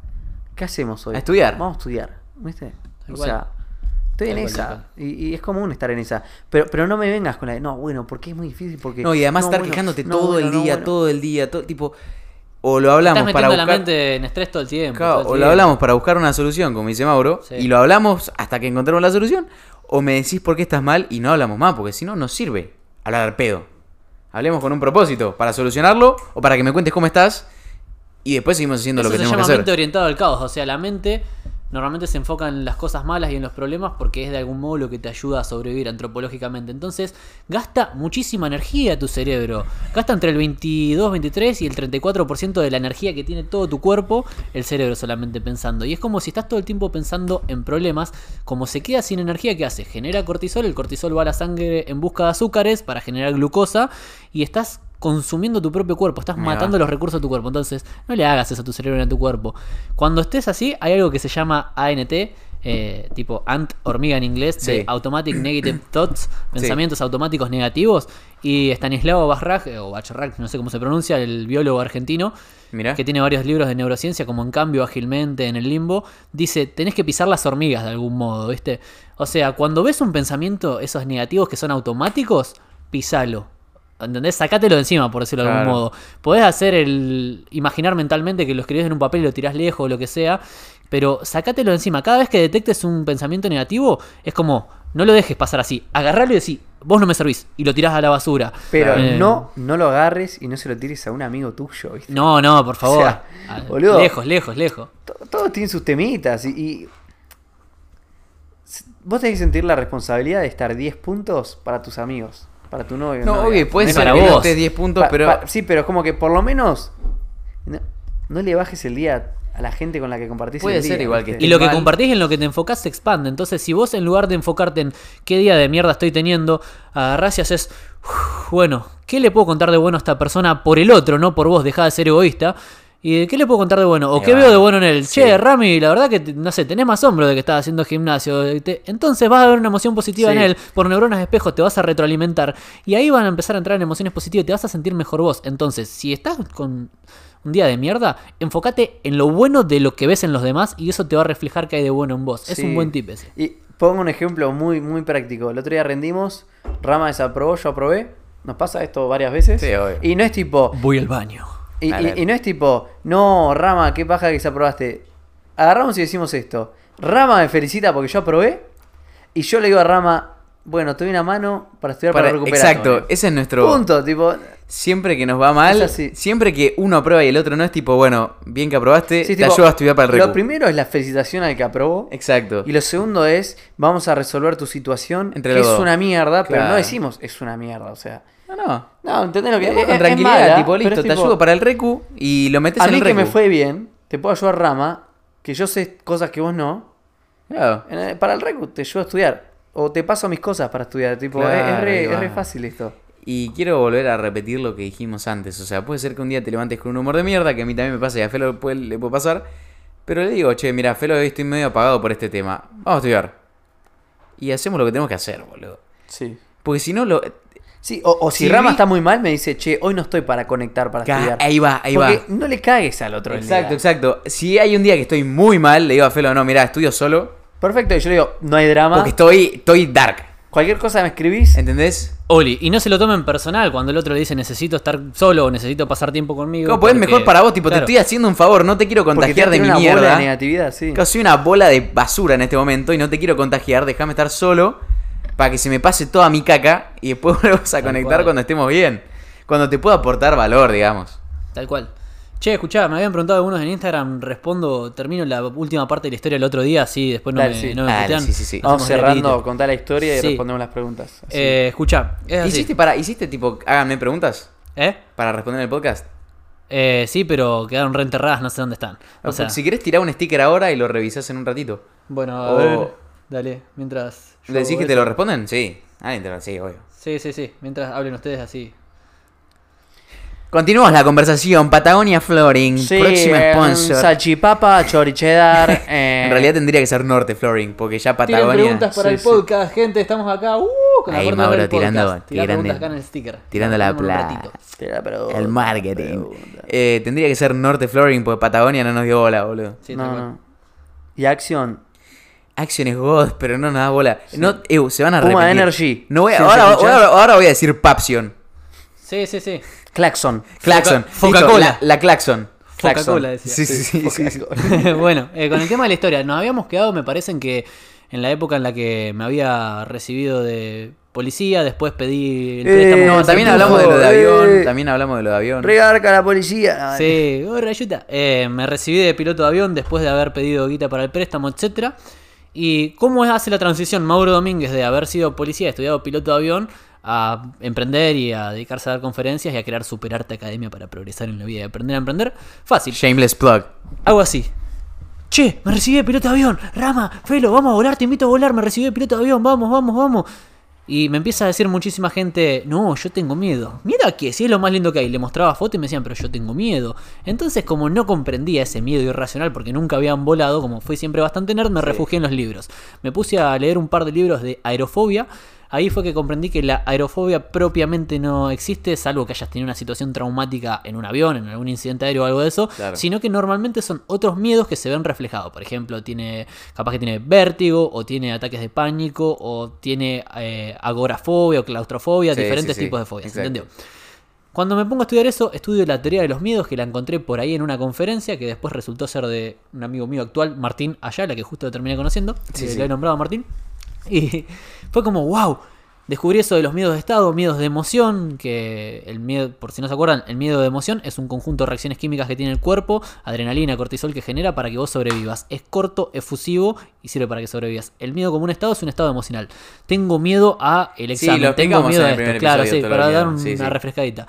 S4: ¿Qué hacemos hoy?
S5: A estudiar.
S4: Vamos a estudiar, ¿viste? O
S6: cual.
S4: sea, estoy en esa. Y, y es común estar en esa. Pero, pero no me vengas con la de, no, bueno, porque es muy difícil, porque...
S5: No, y además
S4: no,
S5: estar
S4: bueno,
S5: quejándote
S4: no,
S5: todo
S4: bueno,
S5: el
S4: no,
S5: día,
S4: bueno".
S5: todo el día, todo, tipo, o lo
S6: Estás
S5: hablamos para
S6: metiendo la
S5: buscar...
S6: mente en estrés todo el tiempo.
S5: Claro,
S6: todo el
S5: o lo hablamos para buscar una solución, como dice Mauro,
S6: Sí.
S5: y lo hablamos hasta que encontremos la solución, o me decís por qué estás mal y no hablamos más, porque si no, no sirve hablar al pedo. Hablemos con un propósito, para solucionarlo, o para que me cuentes cómo estás, y después seguimos haciendo
S6: Eso
S5: lo que
S6: se
S5: tenemos
S6: llama
S5: que hacer.
S6: mente orientada al caos. O sea, la mente normalmente se enfoca en las cosas malas y en los problemas porque es de algún modo lo que te ayuda a sobrevivir antropológicamente. Entonces, gasta muchísima energía tu cerebro. Gasta entre el 22, 23 y el 34% de la energía que tiene todo tu cuerpo, el cerebro solamente pensando. Y es como si estás todo el tiempo pensando en problemas. Como se queda sin energía, ¿qué hace? Genera cortisol. El cortisol va a la sangre en busca de azúcares para generar glucosa. Y estás consumiendo tu propio cuerpo, estás
S5: va.
S6: matando los recursos de tu cuerpo. Entonces, no le hagas eso a tu cerebro ni a tu cuerpo. Cuando estés así, hay algo que se llama ANT, eh, tipo ant hormiga en inglés, de. Automatic Negative Thoughts, pensamientos automáticos negativos. Y Stanislao Bachrach, eh, o Bachrach, no sé cómo se pronuncia, el biólogo argentino,
S5: Mirá.
S6: que tiene varios libros de neurociencia, como En cambio ágilmente en el limbo, dice, tenés que pisar las hormigas de algún modo, ¿viste? O sea, cuando ves un pensamiento, esos negativos que son automáticos, pisalo. ¿Entendés? Sacátelo de encima, por decirlo de algún modo. Podés hacer el. imaginar mentalmente que lo escribís en un papel y lo tirás lejos o lo que sea. Pero sacátelo de encima. Cada vez que detectes un pensamiento negativo, es como. No lo dejes pasar así. Agarralo y decís. vos no me servís y lo tirás a la basura.
S4: Pero
S6: Eh,
S4: no, no lo agarres y no se lo tires a un amigo tuyo, ¿viste?
S6: No, no, por favor.
S4: O sea, boludo.
S6: Lejos, lejos, lejos.
S4: To- Todos tienen sus temitas y, y- Vos tenés que sentir la responsabilidad de estar 10 puntos para tus amigos, para tu novio.
S5: No,
S4: novia.
S5: obvio, puede ser
S6: para vos.
S5: estés 10 puntos,
S4: Pa-
S5: pero.
S4: pa- sí, pero es como que por lo menos no, no le bajes el día a la gente con la que compartís
S5: Puede
S4: el día.
S5: ser igual que.
S6: Y lo que compartís en lo que te enfocás se expande. Entonces, si vos en lugar de enfocarte en qué día de mierda estoy teniendo, agarrás y haces, "Uf, bueno, ¿qué le puedo contar de bueno a esta persona por el otro, no por vos? Dejá de ser egoísta. ¿Y qué le puedo contar de bueno? ¿O qué veo de bueno en él?
S5: Sí.
S6: Che, Rami, la verdad que, no sé, tenés más hombro de que estás haciendo gimnasio. te- Entonces vas a ver una emoción positiva
S4: Sí.
S6: en él. Por neuronas de espejo te vas a retroalimentar. Y ahí van a empezar a entrar en emociones positivas y te vas a sentir mejor vos. Entonces, si estás con un día de mierda, enfócate en lo bueno de lo que ves en los demás y eso te va a reflejar que hay de bueno en vos. Es un buen tip ese.
S4: Y pongo un ejemplo muy, muy práctico. El otro día rendimos, Rama desaprobó, yo aprobé. Nos pasa esto varias veces.
S5: Sí, obvio.
S4: Y no es tipo,
S6: Voy al baño.
S4: Y, y- no es tipo, no, Rama, qué paja que se aprobaste. Agarramos y decimos esto. Rama me felicita porque yo aprobé. Y yo le digo a Rama, bueno, te doy una mano para estudiar para,
S5: Para-
S4: recuperar.
S5: exacto, ese es nuestro.
S4: Punto, tipo.
S5: Siempre que nos va mal,
S4: así.
S5: siempre que uno aprueba y el otro no es tipo, bueno, bien que aprobaste,
S4: sí,
S5: te
S4: tipo,
S5: ayuda a estudiar para el
S4: Lo primero es la felicitación al que aprobó.
S5: Exacto.
S4: Y lo segundo es, vamos a resolver tu situación.
S5: Entre
S4: que es
S5: dos.
S4: una mierda, pero no decimos es una mierda, o sea.
S5: No, no.
S4: No, ¿entendés lo que es?
S5: con
S4: es
S5: tranquilidad,
S4: mala,
S5: tipo, listo, te
S4: tipo,
S5: ayudo para el recu y lo metes
S4: A
S5: en
S4: mí
S5: el
S4: que
S5: recu.
S4: me fue bien, te puedo ayudar Rama, que yo sé cosas que vos no.
S5: Claro.
S4: En Para el recu te ayudo a estudiar. O te paso mis cosas para estudiar. Tipo,
S5: Claro,
S4: es, es re, es re fácil esto.
S5: Y quiero volver a repetir lo que dijimos antes. O sea, puede ser que un día te levantes con un humor de mierda, que a mí también me pasa y a Felo puede- le puede pasar. Pero le digo, che, mira, Felo, hoy estoy medio apagado por este tema. Vamos a estudiar. Y hacemos lo que tenemos que hacer, boludo.
S4: Sí.
S5: Porque si no, lo.
S4: Sí, o, o si
S5: Si
S4: Rama
S5: vi-
S4: está muy mal, me dice, che, hoy no estoy para conectar para
S5: Ca-
S4: estudiar.
S5: Ahí va, ahí
S4: Porque
S5: va.
S4: no le cagues al otro el
S5: Exacto,
S4: día.
S5: exacto. Si hay un día que estoy muy mal, le digo a Felo, no, mira, estudio solo.
S4: Perfecto, y yo le digo, no hay drama.
S5: Porque estoy, estoy dark.
S4: Cualquier cosa me escribís.
S5: ¿Entendés?
S6: Oli, y no se lo tomen personal cuando el otro le dice necesito estar solo o necesito pasar tiempo conmigo.
S5: Como pues
S6: porque-
S5: mejor para vos, tipo,
S6: claro.
S5: te estoy haciendo un favor, no te quiero contagiar
S4: te
S5: de mi
S4: una bola
S5: mierda.
S4: de negatividad, sí.
S5: Soy una bola de basura en este momento y no te quiero contagiar, déjame estar solo para que se me pase toda mi caca y después volvemos a
S6: Tal
S5: conectar
S6: cual.
S5: cuando estemos bien. Cuando te pueda aportar valor, digamos.
S6: Tal cual. Che, escuchá, me habían preguntado algunos en Instagram, respondo, termino la última parte de la historia el otro día, así después no
S4: Dale,
S6: me,
S4: sí.
S6: no me
S5: Dale,
S6: putean.
S5: sí, sí, sí.
S4: Vamos cerrando, contá la historia y
S6: Sí.
S4: respondemos las preguntas.
S6: Eh, escuchá, es así.
S5: ¿Hiciste, para, ¿Hiciste tipo, háganme preguntas
S6: ¿Eh?
S5: para responder el podcast?
S6: Eh, sí, pero quedaron reenterradas, no sé dónde están. O
S5: O
S6: sea,
S5: si querés tirar un sticker ahora y lo revisás en un ratito.
S6: bueno, a
S5: o-
S6: ver, dale, mientras...
S5: ¿Le decís que te lo responden? Sí. Ah, sí, obvio.
S6: Sí, sí, sí, mientras hablen ustedes así.
S5: Continuamos la conversación. Patagonia Flooring,
S4: Sí,
S5: próximo
S4: eh,
S5: sponsor.
S4: salchipapa, choricheddar. eh,
S5: En realidad tendría que ser Norte Flooring, porque ya
S6: Tienen
S5: Patagonia.
S6: preguntas para
S4: sí,
S6: el
S4: sí.
S6: podcast, gente, estamos acá. Uh, con la
S5: Ahí,
S6: puerta
S5: Mauro,
S6: del podcast.
S5: tirando- tirando-
S6: preguntas acá en el sticker.
S5: tirando la plata. El marketing. Eh, tendría que ser Norte Flooring, porque Patagonia no nos dio bola, boludo.
S6: Sí, tal
S4: no,
S6: cual.
S4: no. Y acción.
S5: Action es God, pero no nos da bola. No, eh, se van a
S4: Puma
S5: repetir.
S4: Energy.
S5: No voy a-
S4: ¿Sí
S5: ahora, ahora, ahora voy a decir Papsion.
S6: Sí, sí, sí.
S4: Claxon.
S5: Claxon.
S6: Coca-Cola.
S5: La, la Claxon.
S4: Claxon.
S6: Coca-Cola decía.
S5: Sí, sí, sí. sí, sí.
S6: bueno, eh, con el tema de la historia, nos habíamos quedado, me parece, en que en la época en la que me había recibido de policía, después pedí el
S4: Eh,
S6: préstamo.
S5: No,
S6: con
S5: también hablamos de lo de
S4: Eh.
S5: avión. También hablamos de lo de avión.
S4: Regarca la policía.
S6: Sí, oh, rayuta. Eh, me recibí de piloto de avión después de haber pedido guita para el préstamo, etcétera. ¿Y cómo hace la transición Mauro Domínguez de haber sido policía, estudiado piloto de avión, a emprender y a dedicarse a dar conferencias y a crear Superarte Academia para progresar en la vida y aprender a emprender? Fácil.
S5: Shameless plug.
S6: Hago así. Che, me recibí de piloto de avión. Rama, Felo, vamos a volar, te invito a volar, me recibí de piloto de avión, vamos, vamos, vamos. Y me empieza a decir muchísima gente, no, yo tengo miedo. ¿Miedo a qué? Si es lo más lindo que hay. Le mostraba fotos y me decían, pero yo tengo miedo. Entonces, como no comprendía ese miedo irracional porque nunca habían volado, como fui siempre bastante nerd, me refugié en los libros. Me puse a leer un par de libros de aerofobia. Ahí fue que comprendí que la aerofobia propiamente no existe, salvo que hayas tenido una situación traumática en un avión, en algún incidente aéreo o algo de eso,
S5: Claro.
S6: sino que normalmente son otros miedos que se ven reflejados. Por ejemplo, tiene capaz que tiene vértigo, o tiene ataques de pánico, o tiene eh, agorafobia o claustrofobia,
S5: Sí,
S6: diferentes
S5: sí, sí.
S6: tipos de fobias.
S5: Exacto.
S6: ¿Entendió? Cuando me pongo a estudiar eso, estudio la teoría de los miedos que la encontré por ahí en una conferencia que después resultó ser de un amigo mío actual, Martín Ayala, que justo lo terminé conociendo.
S5: Sí,
S6: eh,
S5: sí.
S6: Lo he nombrado Martín. Y fue como, wow, Descubrí eso de los miedos de estado, miedos de emoción, que el miedo, por si no se acuerdan, el miedo de emoción es un conjunto de reacciones químicas que tiene el cuerpo, adrenalina, cortisol que genera para que vos sobrevivas. Es corto, efusivo y sirve para que sobrevivas. El miedo como un estado es un estado emocional. Tengo miedo a el
S5: Sí,
S6: examen,
S5: lo
S6: tengo miedo a esto, claro, sí, para dar una
S5: Sí, sí.
S6: refrescadita.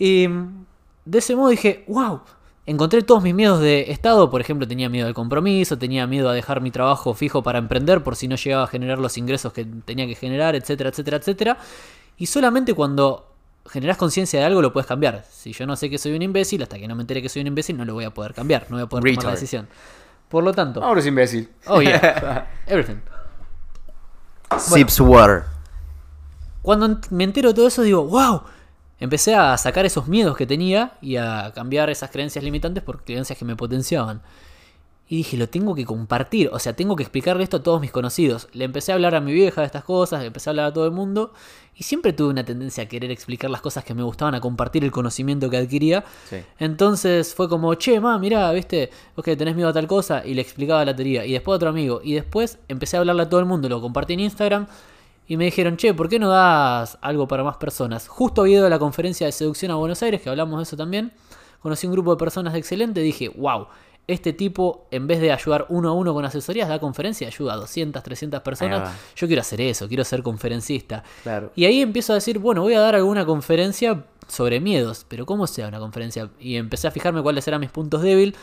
S6: Y de ese modo dije, wow, encontré todos mis miedos de estado. Por ejemplo, tenía miedo del compromiso, tenía miedo a dejar mi trabajo fijo para emprender por si no llegaba a generar los ingresos que tenía que generar, etcétera, etcétera, etcétera. Y solamente cuando generás conciencia de algo lo puedes cambiar. Si yo no sé que soy un imbécil, hasta que no me entere que soy un imbécil, no lo voy a poder cambiar, no voy a poder tomar la decisión. Por lo tanto,
S4: Ahora es imbécil.
S6: oh yeah, everything.
S5: Sips water.
S6: Cuando me entero de todo eso, digo, wow. Empecé a sacar esos miedos que tenía y a cambiar esas creencias limitantes por creencias que me potenciaban. Y dije, lo tengo que compartir, o sea, tengo que explicarle esto a todos mis conocidos. Le empecé a hablar a mi vieja de estas cosas, le empecé a hablar a todo el mundo. Y siempre tuve una tendencia a querer explicar las cosas que me gustaban, a compartir el conocimiento que adquiría.
S5: Sí.
S6: Entonces fue como, che, ma, mirá, viste, vos que tenés miedo a tal cosa, y le explicaba la teoría. Y después a otro amigo. Y después empecé a hablarle a todo el mundo, lo compartí en Instagram. Y me dijeron, che, ¿por qué no das algo para más personas? Justo había ido a la conferencia de seducción a Buenos Aires, que hablamos de eso también. Conocí un grupo de personas excelente. Dije, wow, este tipo, en vez de ayudar uno a uno con asesorías, da conferencia, ayuda a 200, 300
S5: Ahí
S6: personas. Yo quiero hacer eso, quiero ser conferencista.
S5: Claro.
S6: Y ahí empiezo a decir, bueno, voy a dar alguna conferencia sobre miedos, pero ¿cómo sea una conferencia? Y empecé a fijarme cuáles eran mis puntos débiles.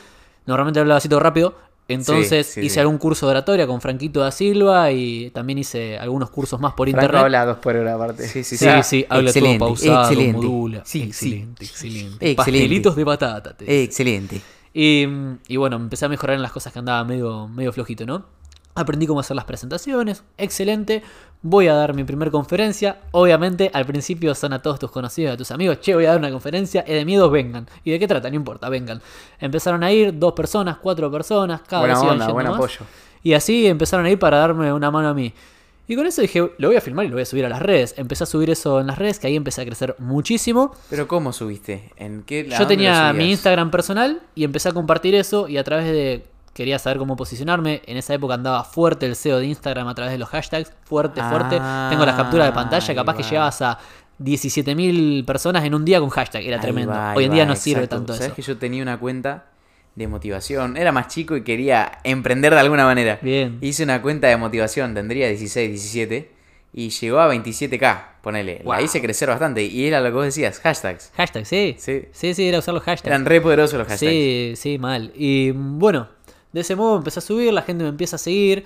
S6: Normalmente hablaba así todo rápido. Entonces
S5: Sí, sí,
S6: hice
S5: sí.
S6: algún curso de oratoria con Franquito da Silva y también hice algunos cursos más por
S4: Franco
S6: internet.
S4: habla dos por hora aparte.
S5: Sí, sí,
S6: Sí, sí, habla
S5: Excelente,
S6: todo pausado,
S5: excelente.
S6: modula.
S5: Sí, sí.
S6: excelente,
S5: excelente.
S6: Pastelitos de te dice.
S5: Excelente.
S6: Y, y bueno, empecé a mejorar en las cosas que andaba medio, medio flojito, ¿no? Aprendí cómo hacer las presentaciones, excelente. Voy a dar mi primer conferencia. Obviamente, al principio son a todos tus conocidos, a tus amigos. Che, voy a dar una conferencia. Es de miedo, vengan. ¿Y de qué trata? No importa, vengan. Empezaron a ir dos personas, cuatro personas, cada
S4: Buena
S6: vez iban
S4: onda,
S6: yendo
S4: buen
S6: más.
S4: apoyo.
S6: Y así empezaron a ir para darme una mano a mí. Y con eso dije, lo voy a filmar y lo voy a subir a las redes. Empecé a subir eso en las redes, que ahí empecé a crecer muchísimo.
S5: Pero ¿cómo subiste? ¿En qué? a
S6: Yo tenía mi? Instagram personal y empecé a compartir eso y a través de... Quería saber cómo posicionarme. En esa época andaba fuerte el SEO de Instagram a través de los hashtags. Fuerte, fuerte.
S5: Ah,
S6: Tengo las capturas de pantalla.
S5: ahí
S6: Capaz que llegabas a 17.000 personas en un día con hashtag. Era tremendo.
S5: va,
S6: Hoy en día no sirve tanto
S5: ¿Sabes
S6: eso.
S5: que yo tenía una cuenta de motivación? Era más chico y quería emprender de alguna manera.
S6: Bien.
S5: Hice una cuenta de motivación, tendría 16, 17 y llegó a 27k, ponele. La
S6: Wow.
S5: hice crecer bastante y era lo que vos decías, hashtags.
S6: Hashtag, sí.
S5: Sí.
S6: Sí, sí, era usar los hashtags.
S5: Eran re poderosos los hashtags.
S6: Sí, sí, mal. Y bueno, de ese modo empecé a subir, la gente me empieza a seguir.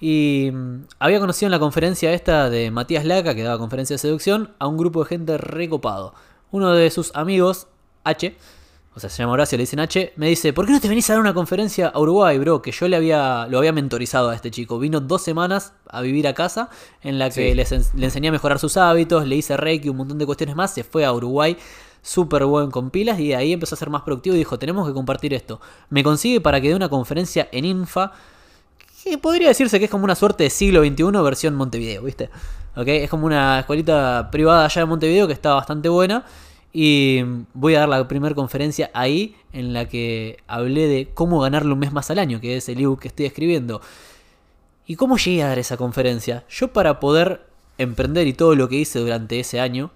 S6: Y mm, había conocido en la conferencia esta de Matías Laca, que daba conferencia de seducción, a un grupo de gente recopado. Uno de sus amigos, H, o sea, se llama Horacio, le dicen H, me dice, ¿por qué no te venís a dar una conferencia a Uruguay, bro? Que yo le había, lo había mentorizado a este chico. Vino dos semanas a vivir a casa, en la que
S5: Sí.
S6: les en- le enseñé a mejorar sus hábitos, le hice reiki, un montón de cuestiones más, se fue a Uruguay súper buen con pilas y ahí empezó a ser más productivo y dijo, tenemos que compartir esto. Me consigue para que dé una conferencia en Infa, que podría decirse que es como una suerte de siglo XXI versión Montevideo, ¿viste? ¿Ok? Es como una escuelita privada allá de Montevideo que está bastante buena. Y voy a dar la primera conferencia ahí en la que hablé de cómo ganarle un mes más al año, que es el ebook que estoy escribiendo. ¿Y cómo llegué a dar esa conferencia? Yo para poder emprender y todo lo que hice durante ese año,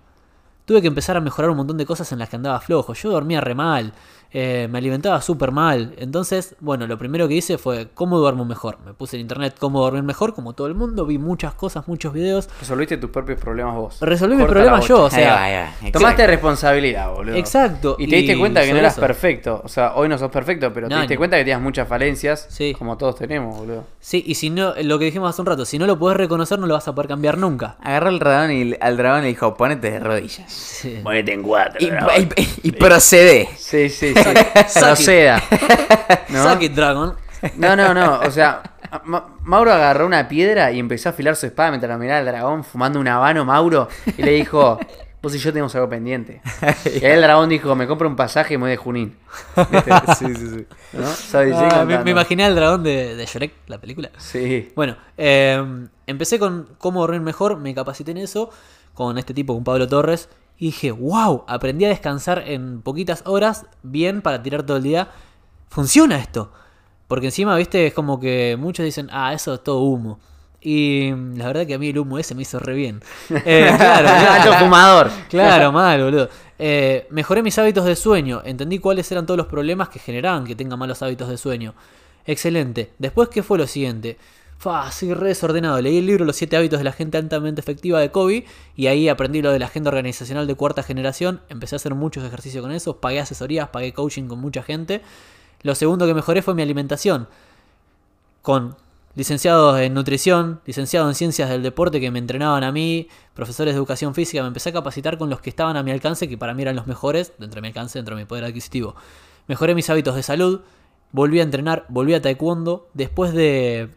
S6: tuve que empezar a mejorar un montón de cosas en las que andaba flojo. Yo dormía re mal, eh, me alimentaba súper mal. Entonces, bueno, lo primero que hice fue cómo duermo mejor. Me puse en internet cómo dormir mejor, como todo el mundo. Vi muchas cosas, muchos videos.
S4: Resolviste tus propios problemas vos.
S6: Resolví mis problemas yo, o sea,
S5: Ahí va, ahí va. Exacto.
S4: Tomaste responsabilidad, boludo.
S6: Exacto.
S4: Y te diste cuenta que no eras
S6: eso.
S4: perfecto. O sea, hoy no sos perfecto, pero te
S6: No,
S4: diste
S6: no.
S4: cuenta que tenías muchas falencias.
S6: Sí.
S4: Como todos tenemos, boludo.
S6: Sí, y si no, lo que dijimos hace un rato, si no lo podés reconocer, no lo vas a poder cambiar nunca.
S5: Agarró el dragón y al dragón le dijo, ponete de rodillas.
S6: Sí.
S4: Ponete en cuatro.
S5: Y, y- y procede.
S4: Sí, sí, sí. Proceda. ¿No?
S6: Suck it, Dragon.
S4: No, no, no. O sea, Ma- Mauro agarró una piedra y empezó a afilar su espada mientras lo miraba al dragón fumando un habano, Mauro. Y le dijo, vos y yo tenemos algo pendiente. Y ahí el dragón dijo, me compro un pasaje y me voy de Junín.
S5: sí, sí, sí.
S6: Ah, me, imaginé al dragón de, de Shrek, la película.
S4: Sí.
S6: Bueno, eh, empecé con cómo dormir mejor, me capacité en eso, con este tipo, con Pablo Torres, y dije, wow, aprendí a descansar en poquitas horas, bien para tirar todo el día. Funciona esto. Porque encima, viste, es como que muchos dicen, ah, eso es todo humo. Y mm, la verdad que a mí el humo ese me hizo re bien. Eh, claro, claro.
S4: fumador.
S6: Claro, mal, boludo. Eh, mejoré mis hábitos de sueño. Entendí cuáles eran todos los problemas que generaban que tenga malos hábitos de sueño. Excelente. Después, ¿qué fue lo siguiente? Fua, soy re desordenado. Leí el libro Los 7 hábitos de la gente altamente efectiva de Kobe y ahí aprendí lo de la agenda organizacional de cuarta generación. Empecé a hacer muchos ejercicios con eso. Pagué asesorías, pagué coaching con mucha gente. Lo segundo que mejoré fue mi alimentación. Con licenciados en nutrición, licenciados en ciencias del deporte que me entrenaban a mí, profesores de educación física, me empecé a capacitar con los que estaban a mi alcance, que para mí eran los mejores, dentro de mi alcance, dentro de mi poder adquisitivo. Mejoré mis hábitos de salud, volví a entrenar, volví a taekwondo, después de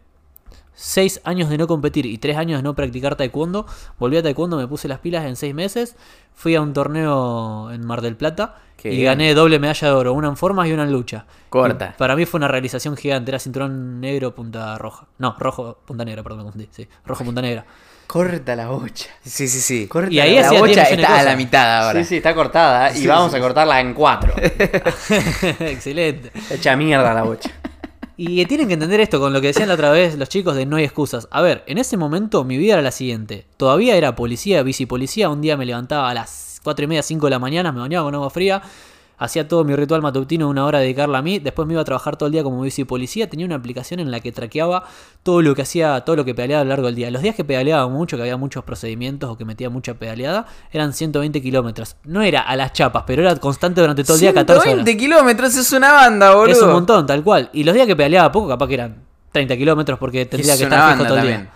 S6: 6 años de no competir y 3 años de no practicar taekwondo, volví a taekwondo, me puse las pilas en 6 meses, fui a un torneo en Mar del Plata
S5: Qué
S6: y
S5: bien.
S6: gané doble medalla de oro, una en formas y una en lucha.
S5: Corta.
S6: Y para mí fue una realización gigante, era cinturón negro, punta roja. No, rojo, punta negra, perdón, me confundí, sí, rojo, punta negra.
S4: Corta la bocha.
S5: Sí, sí, sí.
S4: Corta
S6: Y ahí
S4: la
S5: bocha
S6: 10 millones de
S5: está a la mitad ahora.
S4: Sí, sí, está cortada ¿eh? y vamos a cortarla en cuatro.
S6: Excelente.
S4: Hecha mierda la bocha.
S6: Y tienen que entender esto con lo que decían la otra vez los chicos de no hay excusas. A ver, en ese momento mi vida era la siguiente. Todavía era policía, bicipolicía. Un día me levantaba a las 4 y media, 5 de la mañana, me bañaba con agua fría. Hacía todo mi ritual matutino de una hora dedicarla a mí. Después me iba a trabajar todo el día como bicipolicía. Tenía una aplicación en la que traqueaba todo lo que hacía, todo lo que pedaleaba a lo largo del día. Los días que pedaleaba mucho, que había muchos procedimientos o que metía mucha pedaleada, eran 120 kilómetros. No era a las chapas, pero era constante durante todo el día, 14 horas.
S5: 120 kilómetros es una banda, boludo.
S6: Es un montón, tal cual. Y los días que pedaleaba poco, capaz que eran 30 kilómetros porque tendría que estar fijo todo el día.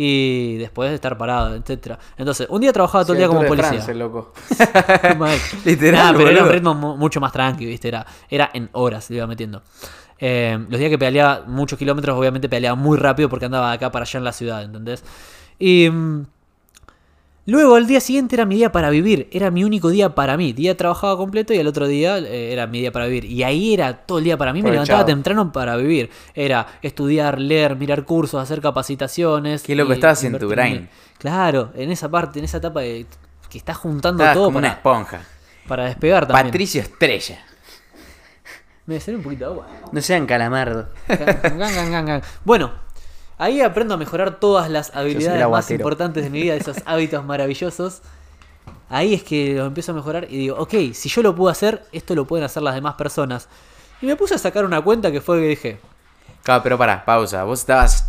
S6: Y después de estar parado, etcétera. Entonces, un día trabajaba todo el día como policía.
S4: loco.
S6: Mal.
S5: Literal,
S6: Nah, pero era un ritmo mu- mucho más tranqui, ¿viste? Era, era en horas, le iba metiendo. Eh, los días que pedaleaba muchos kilómetros, obviamente pedaleaba muy rápido porque andaba de acá para allá en la ciudad, ¿entendés? Y mm, luego el día siguiente era mi día para vivir, era mi único día para mí. Día trabajaba completo y el otro día eh, era mi día para vivir. Y ahí era todo el día para mí, me levantaba
S4: Aprovechado.
S6: temprano para vivir. Era estudiar, leer, mirar cursos, hacer capacitaciones.
S5: Qué loco,
S6: y
S5: estabas en tu
S6: en
S5: grind.
S6: mí. Claro, en esa parte, en esa etapa de, que estás juntando
S5: Estabas
S6: todo
S5: como una
S6: para,
S5: esponja.
S6: para despegar también.
S5: Patricio Estrella.
S6: Me salió un poquito de agua.
S4: No sean calamardo.
S6: Gan, gan, gan, gan. Bueno, ahí aprendo a mejorar todas las habilidades más importantes de mi vida, esos hábitos maravillosos. Ahí es que los empiezo a mejorar y digo, ok, si yo lo puedo hacer, esto lo pueden hacer las demás personas. Y me puse a sacar una cuenta que fue que dije,
S5: Claro, pero pará, pausa. Vos estabas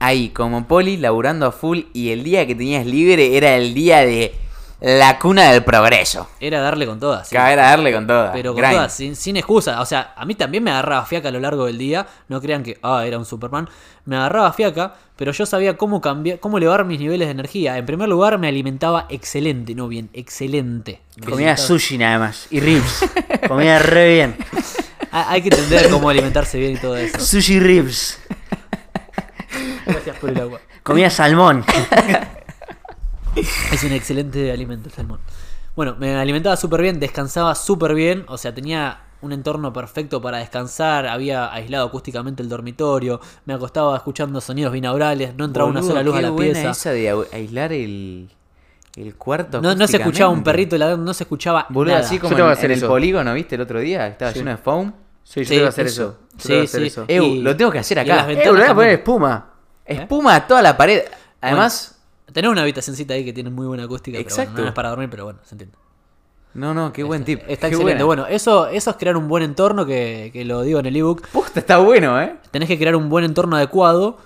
S5: ahí como poli, laburando a full, y el día que tenías libre era el día de la cuna del progreso.
S6: era darle con todas. sí.
S5: Caber a darle con toda.
S6: Pero con
S5: Grind.
S6: todas, sin, sin excusa. O sea, a mí también me agarraba fiaca a lo largo del día. No crean que, ah, era un Superman. Me agarraba fiaca, pero yo sabía cómo cambiar, cómo elevar mis niveles de energía. En primer lugar, me alimentaba excelente, no bien, excelente. Me
S4: Comía
S6: alimentaba-
S4: sushi nada más. Y ribs. Comía re bien.
S6: Hay que entender cómo alimentarse bien y todo eso.
S4: Sushi ribs.
S6: Gracias por el agua.
S4: Comía salmón.
S6: Es un excelente alimento el salmón. Bueno, me alimentaba súper bien, descansaba súper bien, o sea, tenía un entorno perfecto para descansar, había aislado acústicamente el dormitorio, me acostaba escuchando sonidos binaurales, no entraba una sola luz
S5: qué
S6: a la
S5: buena
S6: pieza.
S5: esa de aislar el, el cuarto.
S6: No, no se escuchaba un perrito ladrando, no se escuchaba
S5: Boludo,
S6: nada.
S5: así como
S4: Yo tengo
S5: en,
S4: que hacer
S5: en el polígono, ¿viste? El otro día estaba
S4: Sí.
S5: lleno de foam.
S4: Sí, yo
S6: Sí,
S4: tengo que hacer
S6: eso.
S4: eso. Yo que hacer
S6: sí.
S4: eso.
S6: Y-
S5: lo tengo que hacer
S6: y
S5: acá.
S6: las
S4: Eh,
S6: ventanas
S4: boludo, voy a poner
S6: también.
S4: espuma.
S5: Espuma a toda la pared. Además,
S6: Tenés una habitacioncita ahí que tiene muy buena acústica, pero
S5: Exacto.
S6: bueno, no es para dormir, pero bueno, se entiende.
S5: no, no, qué buen tip.
S6: Está
S5: qué
S6: excelente.
S5: buena.
S6: Bueno, eso, eso es crear un buen entorno, que, que lo digo en el ebook.
S5: Posta, está bueno, ¿eh?
S6: Tenés que crear un buen entorno adecuado.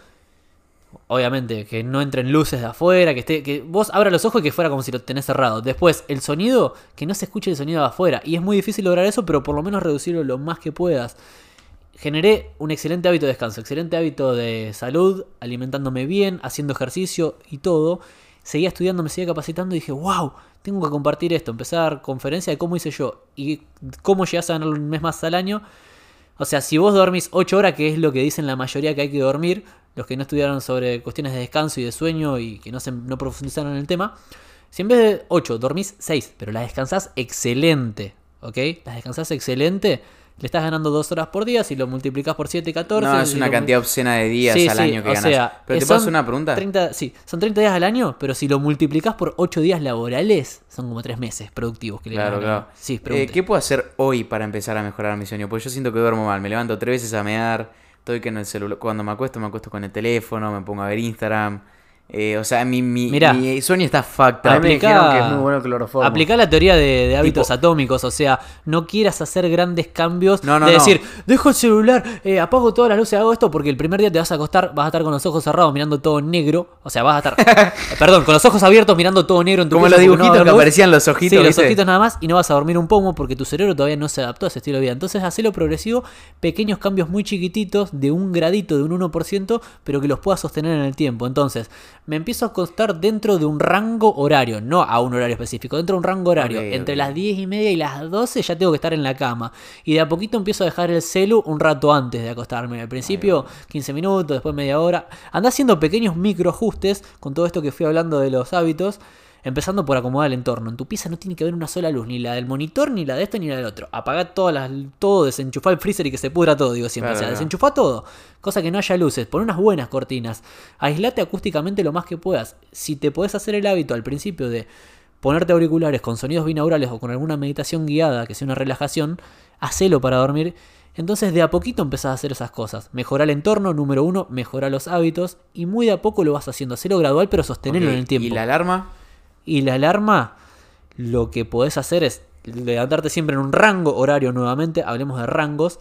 S6: Obviamente, que no entren luces de afuera, que esté, que vos abras los ojos y que fuera como si lo tenés cerrado. Después, el sonido, que no se escuche el sonido de afuera. Y es muy difícil lograr eso, pero por lo menos reducirlo lo más que puedas. Generé un excelente hábito de descanso, excelente hábito de salud, alimentándome bien, haciendo ejercicio y todo. Seguía estudiando, me seguía capacitando y dije, wow, tengo que compartir esto. Dar conferencia de cómo hice yo y cómo llegas a ganar un mes más al año. O sea, si vos dormís 8 horas, que es lo que dicen la mayoría que hay que dormir, los que no estudiaron sobre cuestiones de descanso y de sueño y que no, se, no profundizaron en el tema, si en vez de 8 dormís 6, pero las descansás excelente, ¿ok? Las descansás excelente, le estás ganando 2 horas por día, si lo multiplicás por 7, 14...
S5: No, es
S6: si
S5: una cantidad obscena de días
S6: Sí,
S5: al
S6: sí,
S5: año que
S6: o
S5: ganas.
S6: sea,
S5: Pero
S6: eh,
S5: te puedo
S6: son
S5: hacer una pregunta.
S6: 30, sí, son 30 días al año, pero si lo multiplicás por 8 días laborales, son como 3 meses productivos que le
S5: Claro, claro.
S6: Sí,
S5: Eh. ¿Qué puedo hacer hoy para empezar a mejorar mi sueño? Porque yo siento que duermo mal. Me levanto tres veces a mear, estoy con el celular. Cuando me acuesto, me acuesto con el teléfono, me pongo a ver Instagram. Eh, o sea, mi, mi,
S6: Mirá.
S5: mi sueño está fucked
S4: A mí
S5: up.
S4: me
S6: Aplica-
S4: dijeron que es muy bueno el cloroformo.
S6: Aplicá la teoría de, de hábitos atómicos, o sea, no quieras hacer grandes cambios
S5: No, no,
S6: de
S5: no.
S6: decir, dejo el celular, eh, apago todas las luces, hago esto, porque el primer día te vas a acostar, vas a estar con los ojos cerrados mirando todo negro, o sea, vas a estar, eh, perdón, con los ojos abiertos mirando todo negro en tu
S5: Como los
S6: no
S5: dibujitos
S6: haber
S5: que aparecían los ojitos,
S6: Sí, los ojitos nada más y no vas a dormir un pomo porque tu cerebro todavía no se adaptó a ese estilo de vida. Entonces, hacelo progresivo, pequeños cambios muy chiquititos de un gradito, de un 1%, pero que los puedas sostener en el tiempo. Entonces, me empiezo a acostar dentro de un rango horario, no a un horario específico, dentro de un rango horario. Entre las 10 y media y las 12 ya tengo que estar en la cama. Y de a poquito empiezo a dejar el celu un rato antes de acostarme. Al principio 15 minutos, después media hora. Anda haciendo pequeños microajustes con todo esto que fui hablando de los hábitos. Empezando por acomodar el entorno. En tu pieza no tiene que haber una sola luz, ni la del monitor, ni la de este, ni la del otro. Apagá todas las, todo, desenchufá el freezer y que se pudra todo, digo siempre.
S5: Claro,
S6: o sea, desenchufá todo. Cosa que no haya luces. Pon unas buenas cortinas. Aislate acústicamente lo más que puedas. Si te podés hacer el hábito al principio de ponerte auriculares con sonidos binaurales o con alguna meditación guiada, que sea una relajación, hacelo para dormir. Entonces de a poquito empezás a hacer esas cosas. Mejora el entorno, número uno, mejora los hábitos y muy de a poco lo vas haciendo. Hacelo gradual pero sostenerlo en el tiempo.
S5: ¿Y la alarma?
S6: Y la alarma, lo que podés hacer es levantarte siempre en un rango horario nuevamente, hablemos de rangos.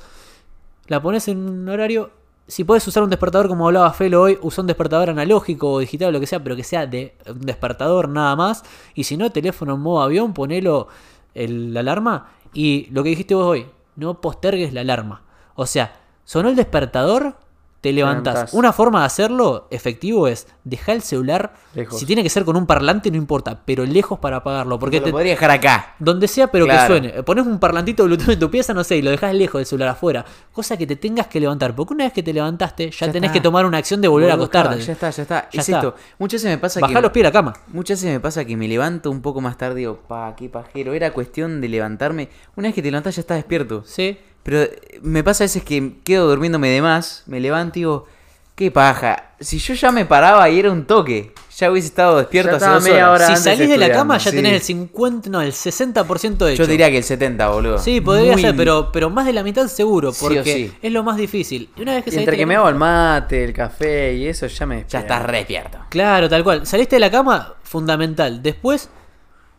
S6: La pones en un horario. Si puedes usar un despertador como hablaba Felo hoy, usa un despertador analógico o digital o lo que sea, pero que sea de un despertador nada más. Y si no, teléfono en modo avión, ponelo el, la alarma. Y lo que dijiste vos hoy, no postergues la alarma. O sea, sonó el despertador, te levantás.
S4: levantás.
S6: Una forma de hacerlo efectivo es dejar el celular.
S4: Lejos.
S6: Si tiene que ser con un parlante, no importa, pero lejos para apagarlo. Porque te-
S5: lo podría dejar acá.
S6: donde sea, pero
S5: Claro.
S6: que suene. Pones un parlantito Bluetooth en tu pieza, no sé, y lo dejas lejos del celular afuera. Cosa que te tengas que levantar. Porque una vez que te levantaste, ya,
S5: Ya
S6: tenés
S5: está.
S6: que tomar una acción de volver a acostarte.
S5: claro, Ya está, ya está.
S6: Ya
S5: es
S6: está.
S5: esto. Muchas veces me pasa
S6: Bajá
S5: que.
S6: los pies de la cama.
S5: Muchas veces me pasa que me levanto un poco más tarde y digo, pa, qué pajero. Era cuestión de levantarme. Una vez que te levantás ya estás despierto.
S6: Sí.
S5: Pero eh, me pasa a veces que quedo durmiéndome de más, me levanto y digo, qué paja. Si yo ya me paraba y era un toque, ya hubiese estado despierto
S4: Ya
S5: hace dos
S4: media
S5: horas.
S4: hora
S6: Si salís de la cama, ya
S5: sí.
S6: tenés el 50, no, el 60% de hecho.
S5: Yo diría que el 70, boludo.
S6: Sí, podría
S5: Muy-
S6: ser, pero, pero más de la mitad seguro, porque
S5: sí.
S6: es lo más difícil. Y una vez que
S4: entre que me hago el mate, el café y eso, ya me
S5: Ya
S4: despierto.
S5: estás re despierto.
S6: Claro, tal cual. Saliste de la cama, fundamental. Después,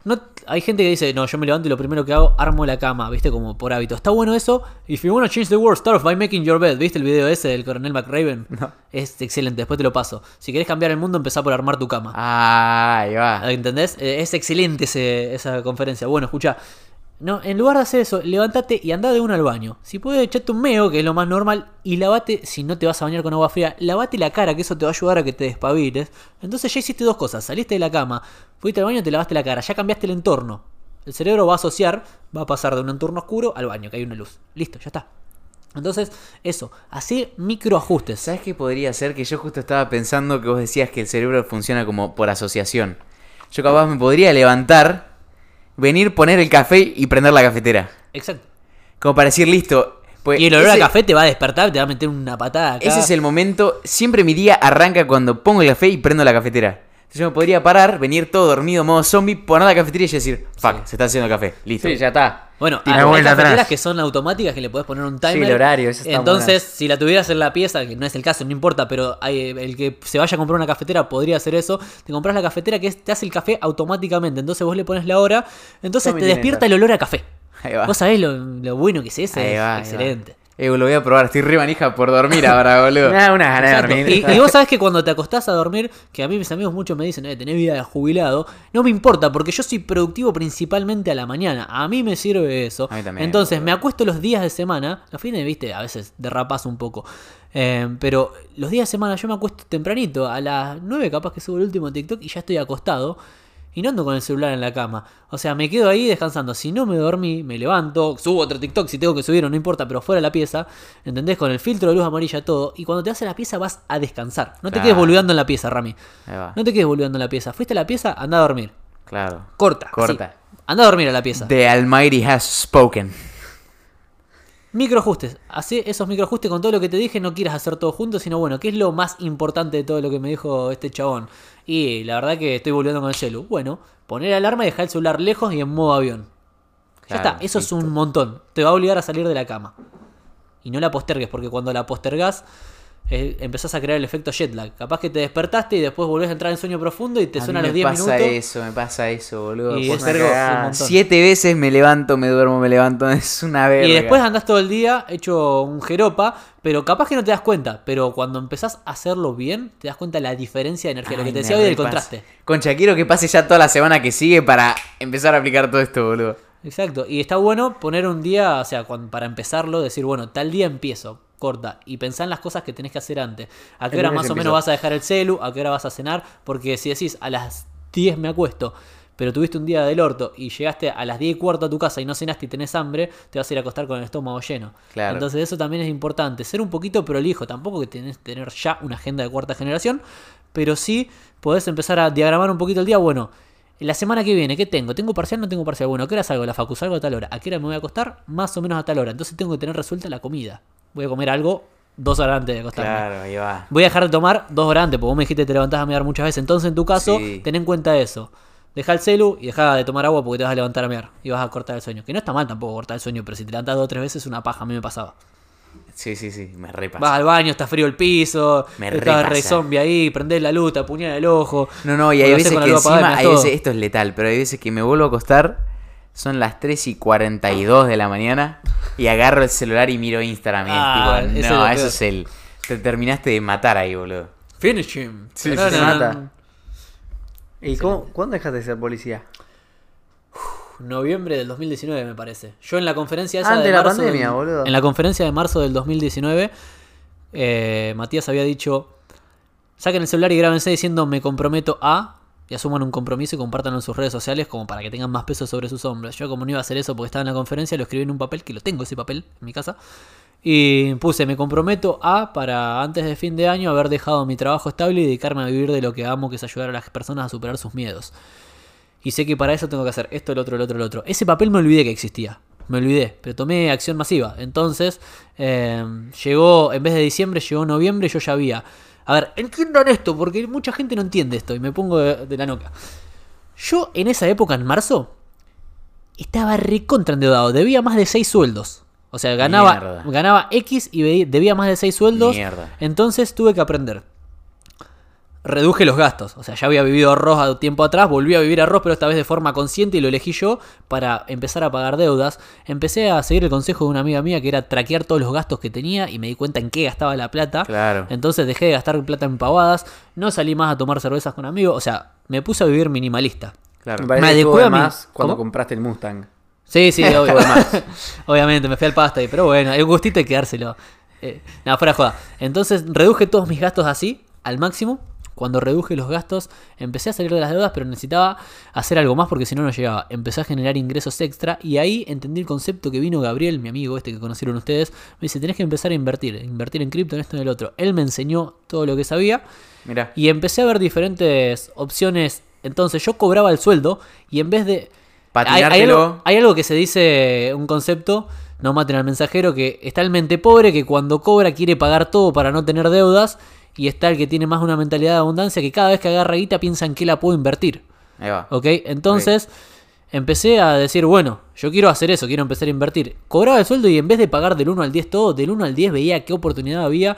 S6: no, hay gente que dice, no, yo me levanto y lo primero que hago, armo la cama, ¿viste? Como por hábito. Está bueno eso. If you wanna change the world, start off by making your bed. ¿Viste el video ese del coronel McRaven? Es excelente, después te lo paso. Si querés cambiar el mundo, empezá por armar tu cama.
S5: Ah, ahí va.
S6: ¿Entendés? Eh, Es excelente ese- esa conferencia. Bueno, escucha. No, en lugar de hacer eso, levántate y anda de uno al baño. Si puedes, echate un meo, que es lo más normal, y lavate, si no te vas a bañar con agua fría, lavate la cara, que eso te va a ayudar a que te despabiles. Entonces ya hiciste dos cosas. Saliste de la cama, fuiste al baño, te lavaste la cara, ya cambiaste el entorno. El cerebro va a asociar, va a pasar de un entorno oscuro al baño, que hay una luz. Listo, ya está. Entonces, eso, así microajustes.
S5: ¿Sabes qué podría ser? Que yo justo estaba pensando que vos decías que el cerebro funciona como por asociación. Yo capaz me podría levantar, venir, poner el café y prender la cafetera.
S6: Exacto.
S5: Como para decir, listo. pues
S6: Y el olor
S5: ese-
S6: a café te va a despertar, te va a meter una patada acá.
S5: Ese es el momento. Siempre mi día arranca cuando pongo el café y prendo la cafetera. Entonces yo me podría parar, venir todo dormido, modo zombie, poner la cafetería y decir, fuck, se está haciendo café. Listo.
S4: Sí, ya está.
S6: Bueno, hay
S4: vuelta
S6: cafeteras
S4: atrás.
S6: que son automáticas que le puedes poner un timer.
S4: el horario, esas están
S6: Entonces,
S4: buenas.
S6: si la tuvieras en la pieza, que no es el caso, no importa, pero hay- el que se vaya a comprar una cafetera podría hacer eso. Te compras la cafetera que es- te hace el café automáticamente. Entonces vos le pones la hora. Entonces
S4: Tommy
S6: te despierta el olor a café.
S5: Ahí va.
S6: Vos sabés lo, lo bueno que es ese.
S5: Ahí
S6: es
S5: va, ahí
S6: excelente.
S5: va. Eh, lo voy a probar, estoy re manija por dormir ahora, boludo.
S4: Una gana de dormir.
S6: Y, y vos sabés que cuando te acostás a dormir, que a mí mis amigos muchos me dicen, eh, tenés vida de jubilado, no me importa, porque yo soy productivo principalmente a la mañana. A mí me sirve eso.
S5: A mí también,
S6: Entonces,
S5: boludo.
S6: me acuesto los días de semana, los fines, viste, a veces derrapas un poco. Eh, pero los días de semana yo me acuesto tempranito, a las 9 capaz que subo el último TikTok y ya estoy acostado. Y no ando con el celular en la cama. O sea, me quedo ahí descansando. Si no me dormí, me levanto, subo otro TikTok si tengo que subir o no importa, pero fuera de la pieza. ¿Entendés? Con el filtro de luz amarilla todo. Y cuando te vas a la pieza vas a descansar. No te
S5: Claro.
S6: quedes boludeando en la pieza, Rami. No te quedes boludeando en la pieza. Fuiste a la pieza, anda a dormir.
S5: Claro.
S6: Corta.
S5: Corta.
S6: Anda a dormir a la pieza.
S5: The Almighty has spoken.
S6: Microajustes. Así esos microajustes con todo lo que te dije, no quieras hacer todo junto, sino bueno, ¿qué es lo más importante de todo lo que me dijo este chabón? Y la verdad que estoy volviendo con el celu. Bueno, poner alarma y dejar el celular lejos y en modo avión. Ya está, eso es un montón. Te va a obligar a salir de la cama. Y no la postergues, porque cuando la postergás, eh, empezás a crear el efecto jet lag. Capaz que te despertaste y después volvés a entrar en sueño profundo y te
S5: A
S6: suena
S5: mí
S6: a los
S5: me
S6: 10
S5: pasa
S6: minutos.
S5: eso, me pasa eso, boludo.
S6: Y es un.
S5: Siete veces me levanto, me duermo, me levanto. Es una verga.
S6: Y después andás todo el día hecho un jeropa, pero capaz que no te das cuenta. Pero cuando empezás a hacerlo bien, te das cuenta de la diferencia de energía. lo que te decía hoy del contraste.
S5: Concha, quiero que pase ya toda la semana que sigue para empezar a aplicar todo esto, boludo.
S6: Exacto. Y está bueno poner un día, o sea, para empezarlo, decir, bueno, tal día empiezo. Corta. Y pensar en las cosas que tenés que hacer antes. ¿A qué hora más o menos vas a dejar el celu? ¿A qué hora vas a cenar? Porque si decís a las 10 me acuesto, pero tuviste un día del orto y llegaste a las 10 y cuarto a tu casa y no cenaste y tenés hambre, te vas a ir a acostar con el estómago lleno.
S5: Claro.
S6: Entonces eso también es importante. Ser un poquito prolijo. Tampoco que tenés que tener ya una agenda de cuarta generación, pero sí podés empezar a diagramar un poquito el día. Bueno, la semana que viene, ¿qué tengo? ¿Tengo parcial? No tengo parcial. Bueno, ¿a qué hora salgo? La facu salgo a tal hora. ¿A qué hora me voy a acostar? Más o menos a tal hora. Entonces tengo que tener resuelta la comida. Voy a comer algo dos horas antes de acostarme.
S5: Claro, ahí va.
S6: Voy a dejar de tomar dos horas antes, porque vos me dijiste que te levantás a mirar muchas veces. Entonces, en tu caso,
S5: Sí.
S6: ten en cuenta eso. Deja el celu y deja de tomar agua porque te vas a levantar a mirar y vas a cortar el sueño. Que no está mal tampoco cortar el sueño, pero si te levantás dos o tres veces es una paja, a mí me pasaba.
S5: Sí, sí, sí, me repasa.
S6: Vas al baño, está frío el piso,
S5: Me
S6: estás re zombie ahí, prendés la luz, te el ojo.
S5: No, no, y hay veces que
S6: apagada
S5: encima, hay veces, esto es letal, pero hay veces que me vuelvo a acostar, son las 3 y 42 de la mañana y agarro el celular y miro Instagram. y es
S6: Ah,
S5: tipo, no, eso
S6: peor.
S5: es el... Te terminaste de matar ahí, boludo.
S6: Finish him.
S5: Sí,
S6: No,
S4: se
S6: no,
S4: mata.
S6: no.
S4: ¿Y cómo, cuándo dejaste de ser policía?
S6: Noviembre del 2019 me parece. Yo en la conferencia esa
S4: Antes
S6: de
S4: de la
S6: marzo
S4: pandemia,
S6: del-
S4: boludo.
S6: En la conferencia de marzo del 2019, eh, Matías había dicho, saquen el celular y grábense diciendo me comprometo a y asuman un compromiso y compártanlo en sus redes sociales como para que tengan más peso sobre sus hombros. Yo como no iba a hacer eso porque estaba en la conferencia, lo escribí en un papel, que lo tengo ese papel en mi casa. Y puse, me comprometo a, para antes de fin de año, haber dejado mi trabajo estable y dedicarme a vivir de lo que amo, que es ayudar a las personas a superar sus miedos. Y sé que para eso tengo que hacer esto, el otro, el otro, el otro. Ese papel me olvidé que existía. Me olvidé, pero tomé acción masiva. Entonces, eh, llegó, en vez de diciembre, llegó noviembre, yo ya había. A ver, entiendan esto, porque mucha gente no entiende esto y me pongo de, de la noca. Yo en esa época, en marzo, estaba recontra endeudado. Debía más de 6 sueldos. O sea, ganaba,
S5: Mierda.
S6: ganaba X y debía más de 6 sueldos.
S5: Mierda.
S6: Entonces tuve que aprender. Reduje los gastos. O sea, ya había vivido arroz a tiempo atrás, volví a vivir arroz, pero esta vez de forma consciente y lo elegí yo para empezar a pagar deudas. Empecé a seguir el consejo de una amiga mía que era traquear todos los gastos que tenía y me di cuenta en qué gastaba la plata.
S5: Claro.
S6: Entonces dejé de gastar plata en pavadas, no salí más a tomar cervezas con amigos, o sea, me puse a vivir minimalista.
S5: Claro.
S4: Me
S6: Me adecué mi-
S4: más cuando
S6: ¿Cómo?
S4: compraste el Mustang.
S6: Sí, sí, obvio. Obviamente, me fui al pasta ahí, pero bueno, un gustito de quedárselo. Eh, nada, fuera de joda. Entonces reduje todos mis gastos así, al máximo. Cuando reduje los gastos, empecé a salir de las deudas, pero necesitaba hacer algo más porque si no, no llegaba. Empecé a generar ingresos extra y ahí entendí el concepto que vino Gabriel, mi amigo este que conocieron ustedes. Me dice, tenés que empezar a invertir, invertir en cripto, en esto, en el otro. Él me enseñó todo lo que sabía
S5: Mira.
S6: y empecé a ver diferentes opciones. Entonces yo cobraba el sueldo y en vez de... Hay, hay algo, hay algo que se dice, un concepto, no maten al mensajero, que está el mente pobre que cuando cobra quiere pagar todo para no tener deudas y está el que tiene más una mentalidad de abundancia que cada vez que agarra guita piensa en qué la puedo invertir.
S5: Ahí va.
S6: ¿Ok? Entonces empecé a decir, bueno, yo quiero hacer eso, quiero empezar a invertir. Cobraba el sueldo y en vez de pagar del 1 al 10 todo, del 1 al 10 veía qué oportunidad había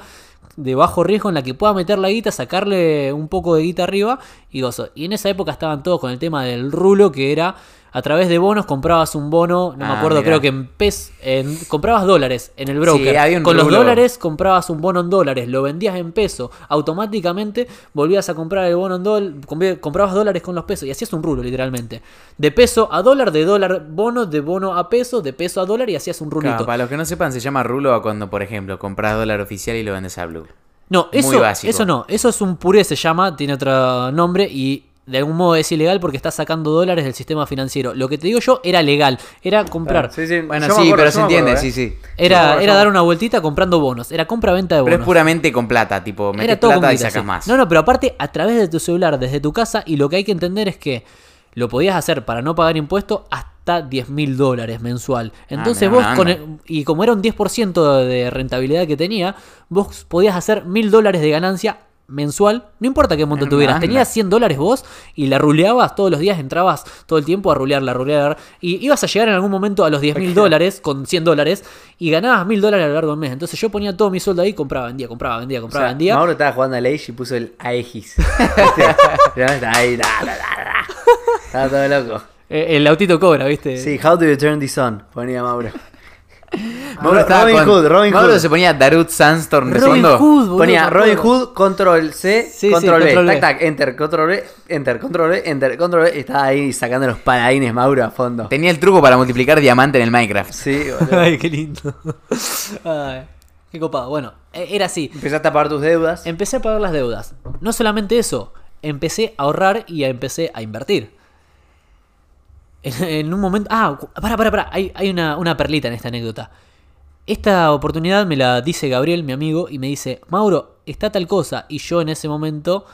S6: de bajo riesgo en la que pueda meter la guita, sacarle un poco de guita arriba y gozo. Y en esa época estaban todos con el tema del rulo, que era a través de bonos comprabas un bono, no me
S5: Ah,
S6: acuerdo,
S5: mirá.
S6: creo que en PES, en, comprabas dólares en el broker.
S5: Sí, había un
S6: con los dólares comprabas un bono en dólares, lo vendías en peso, automáticamente volvías a comprar el bono en dólares, comprabas dólares con los pesos y hacías un rulo literalmente. De peso a dólar, de dólar bono, de bono a peso, de peso a dólar y hacías un rulito.
S5: Claro, para los que no sepan, se llama rulo a cuando, por ejemplo, compras dólar oficial y lo vendes a Blue.
S6: No, eso, eso no, eso es un puré se llama, tiene otro nombre y de algún modo es ilegal porque estás sacando dólares del sistema financiero. Lo que te digo yo era legal, era comprar.
S4: Sí, sí,
S5: Bueno,
S4: yo
S5: sí,
S4: acuerdo,
S5: pero se entiende,
S4: acuerdo,
S5: sí,
S4: ¿eh?
S5: sí.
S6: Era, era dar una vueltita comprando bonos, era compra-venta de bonos.
S5: Pero es puramente con plata, tipo, metes
S6: Era todo
S5: plata
S6: con
S5: y sacas
S6: sí.
S5: más.
S6: No, no, pero aparte a través de tu celular, desde tu casa, y lo que hay que entender es que lo podías hacer para no pagar impuestos hasta 10 mil dólares mensual. Entonces
S5: Ah, mirá,
S6: vos, con el- y como era un 10% de rentabilidad que tenía, vos podías hacer mil dólares de ganancia mensual, no importa qué monto tuvieras,
S5: Hermana.
S6: tenías 100 dólares vos y la ruleabas todos los días, entrabas todo el tiempo a rulearla, a rulear, y ibas a llegar en algún momento a los 10 mil dólares con 100 dólares y ganabas mil dólares a lo largo del mes. Entonces yo ponía todo mi sueldo ahí, compraba, vendía, compraba, vendía,
S4: O
S6: compraba,
S4: sea,
S6: vendía.
S4: Mauro estaba jugando al Age y puso el Aegis. Da. Estaba todo loco.
S6: Eh, el autito cobra, ¿viste?
S4: Sí, How do you turn this on? Ponía Mauro.
S5: Mauro estaba
S4: Robin
S5: con-
S4: Hood, Robin
S5: Mauro
S4: Hood.
S5: se ponía Darut Sandstorm de
S6: Robin
S5: fondo.
S6: Hood, boludo,
S4: Ponía
S6: me
S4: Robin
S6: acuerdo.
S4: Hood, control C,
S6: Sí, sí,
S4: control B.
S6: control B.
S4: Tac, tac, enter, control B, enter, control B, enter, control B. Y estaba ahí sacando los paladines Mauro a fondo.
S5: Tenía el truco para multiplicar diamante en el Minecraft.
S4: Sí, boludo.
S6: Ay, qué lindo. Ay, qué copado. Bueno, eh, era así.
S4: Empezaste a pagar tus deudas.
S6: Empecé a pagar las deudas. No solamente eso, empecé a ahorrar y a empecé a invertir. En, un momento. Ah, para, para, para. Hay, hay una, una perlita en esta anécdota. Esta oportunidad me la dice Gabriel, mi amigo, y me dice: Mauro, está tal cosa. Y yo en ese momento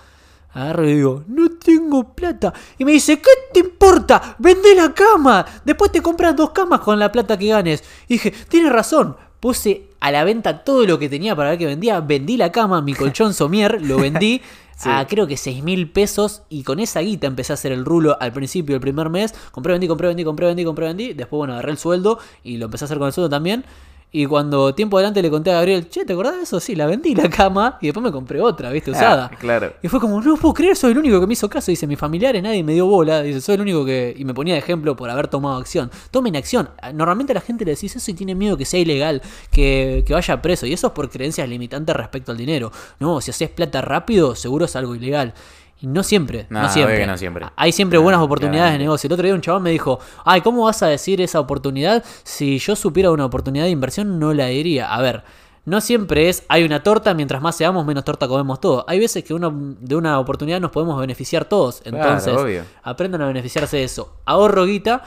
S6: agarro y digo: No tengo plata. Y me dice: ¿Qué te importa? Vende la cama. Después te compras dos camas con la plata que ganes. Y dije: Tienes razón. Puse a la venta todo lo que tenía para ver que vendía. Vendí la cama, mi colchón somier, lo vendí. A creo que 6 mil pesos y con esa guita empecé a hacer el rulo al principio del primer mes. Compré, vendí, compré, vendí, compré, vendí, compré, vendí. Después, bueno, agarré el sueldo y lo empecé a hacer con el sueldo también. Y cuando tiempo adelante le conté a Gabriel, che, ¿te acordás de eso? Sí, la vendí la cama y después me compré otra, ¿viste? Usada.
S5: Ah, claro.
S6: Y fue como, no puedo creer, soy el único que me hizo caso. Dice, mis familiares, nadie me dio bola. Dice, soy el único que. Y me ponía de ejemplo por haber tomado acción. Tomen acción. Normalmente a la gente le decís eso y tiene miedo que sea ilegal, que, que vaya preso. Y eso es por creencias limitantes respecto al dinero. No, si haces plata rápido, seguro es algo ilegal. Y no siempre,
S5: No,
S6: no siempre.
S5: no siempre.
S6: Hay siempre buenas oportunidades de negocio. El otro día un chabón me dijo, ay, ¿cómo vas a decir esa oportunidad? Si yo supiera una oportunidad de inversión, no la diría. A ver, no siempre es, hay una torta, mientras más seamos, menos torta comemos todos. Hay veces que uno, de una oportunidad nos podemos beneficiar todos.
S5: Claro,
S6: Entonces,
S5: obvio.
S6: aprendan a beneficiarse de eso. Ahorro guita.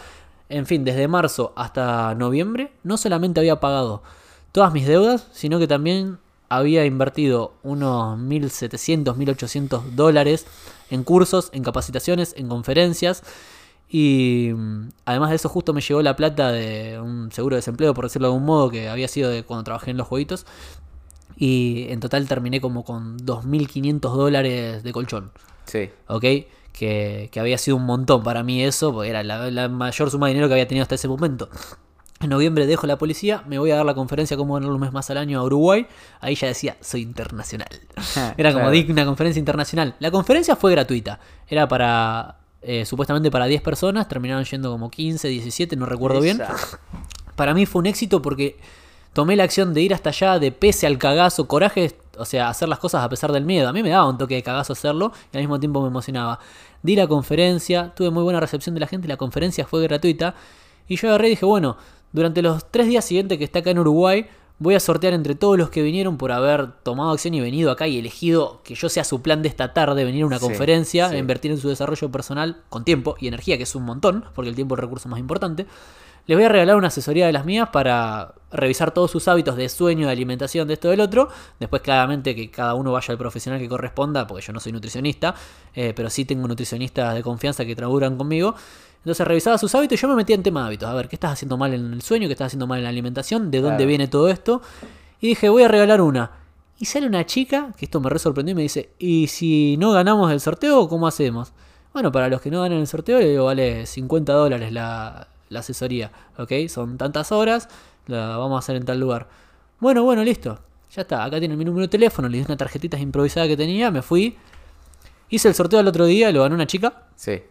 S6: En fin, desde marzo hasta noviembre, no solamente había pagado todas mis deudas, sino que también había invertido unos 1.700, 1.800 dólares en cursos, en capacitaciones, en conferencias. Y mm, además de eso, justo me llegó la plata de un seguro de desempleo, por decirlo de algún modo, que había sido de cuando trabajé en los jueguitos. Y en total terminé como con 2.500 dólares de colchón.
S5: Sí.
S6: ¿ok? Que, que había sido un montón para mí eso, porque era la, la mayor suma de dinero que había tenido hasta ese momento. En noviembre dejo la policía, me voy a dar la conferencia cómo ganar un mes más al año a Uruguay. Ahí ya decía, soy internacional. Era como
S5: Claro.
S6: di una conferencia internacional. La conferencia fue gratuita. Era para, eh, supuestamente para 10 personas, terminaron yendo como 15, 17, no recuerdo bien. Para mí fue un éxito porque tomé la acción de ir hasta allá, de pese al cagazo, coraje, o sea, hacer las cosas a pesar del miedo. A mí me daba un toque de cagazo hacerlo y al mismo tiempo me emocionaba. Di la conferencia, tuve muy buena recepción de la gente, la conferencia fue gratuita. Y yo agarré y dije, bueno, durante los tres días siguientes que está acá en Uruguay, voy a sortear entre todos los que vinieron por haber tomado acción y venido acá y elegido que yo sea su plan de esta tarde, venir a una
S5: Sí,
S6: conferencia,
S5: sí.
S6: invertir en su desarrollo personal con tiempo y energía, que es un montón, porque el tiempo es el recurso más importante. Les voy a regalar una asesoría de las mías para revisar todos sus hábitos de sueño, de alimentación, de esto, del otro. Después, claramente, que cada uno vaya al profesional que corresponda, porque yo no soy nutricionista, eh, pero sí tengo nutricionistas de confianza que trabajan conmigo. Entonces revisaba sus hábitos y yo me metía en tema de hábitos. A ver, ¿qué estás haciendo mal en el sueño? ¿Qué estás haciendo mal en la alimentación? ¿De dónde
S5: Claro.
S6: viene todo esto? Y dije, voy a regalar una. Y sale una chica, que esto me re sorprendió, y me dice, ¿y si no ganamos el sorteo, cómo hacemos? Bueno, para los que no ganan el sorteo, le digo, vale 50 dólares la, la asesoría, ¿ok? Son tantas horas, la vamos a hacer en tal lugar. Bueno, bueno, listo. Ya está, acá tiene mi número de teléfono, le di una tarjetita improvisada que tenía, me fui. Hice el sorteo el otro día, lo ganó una chica.
S5: Sí.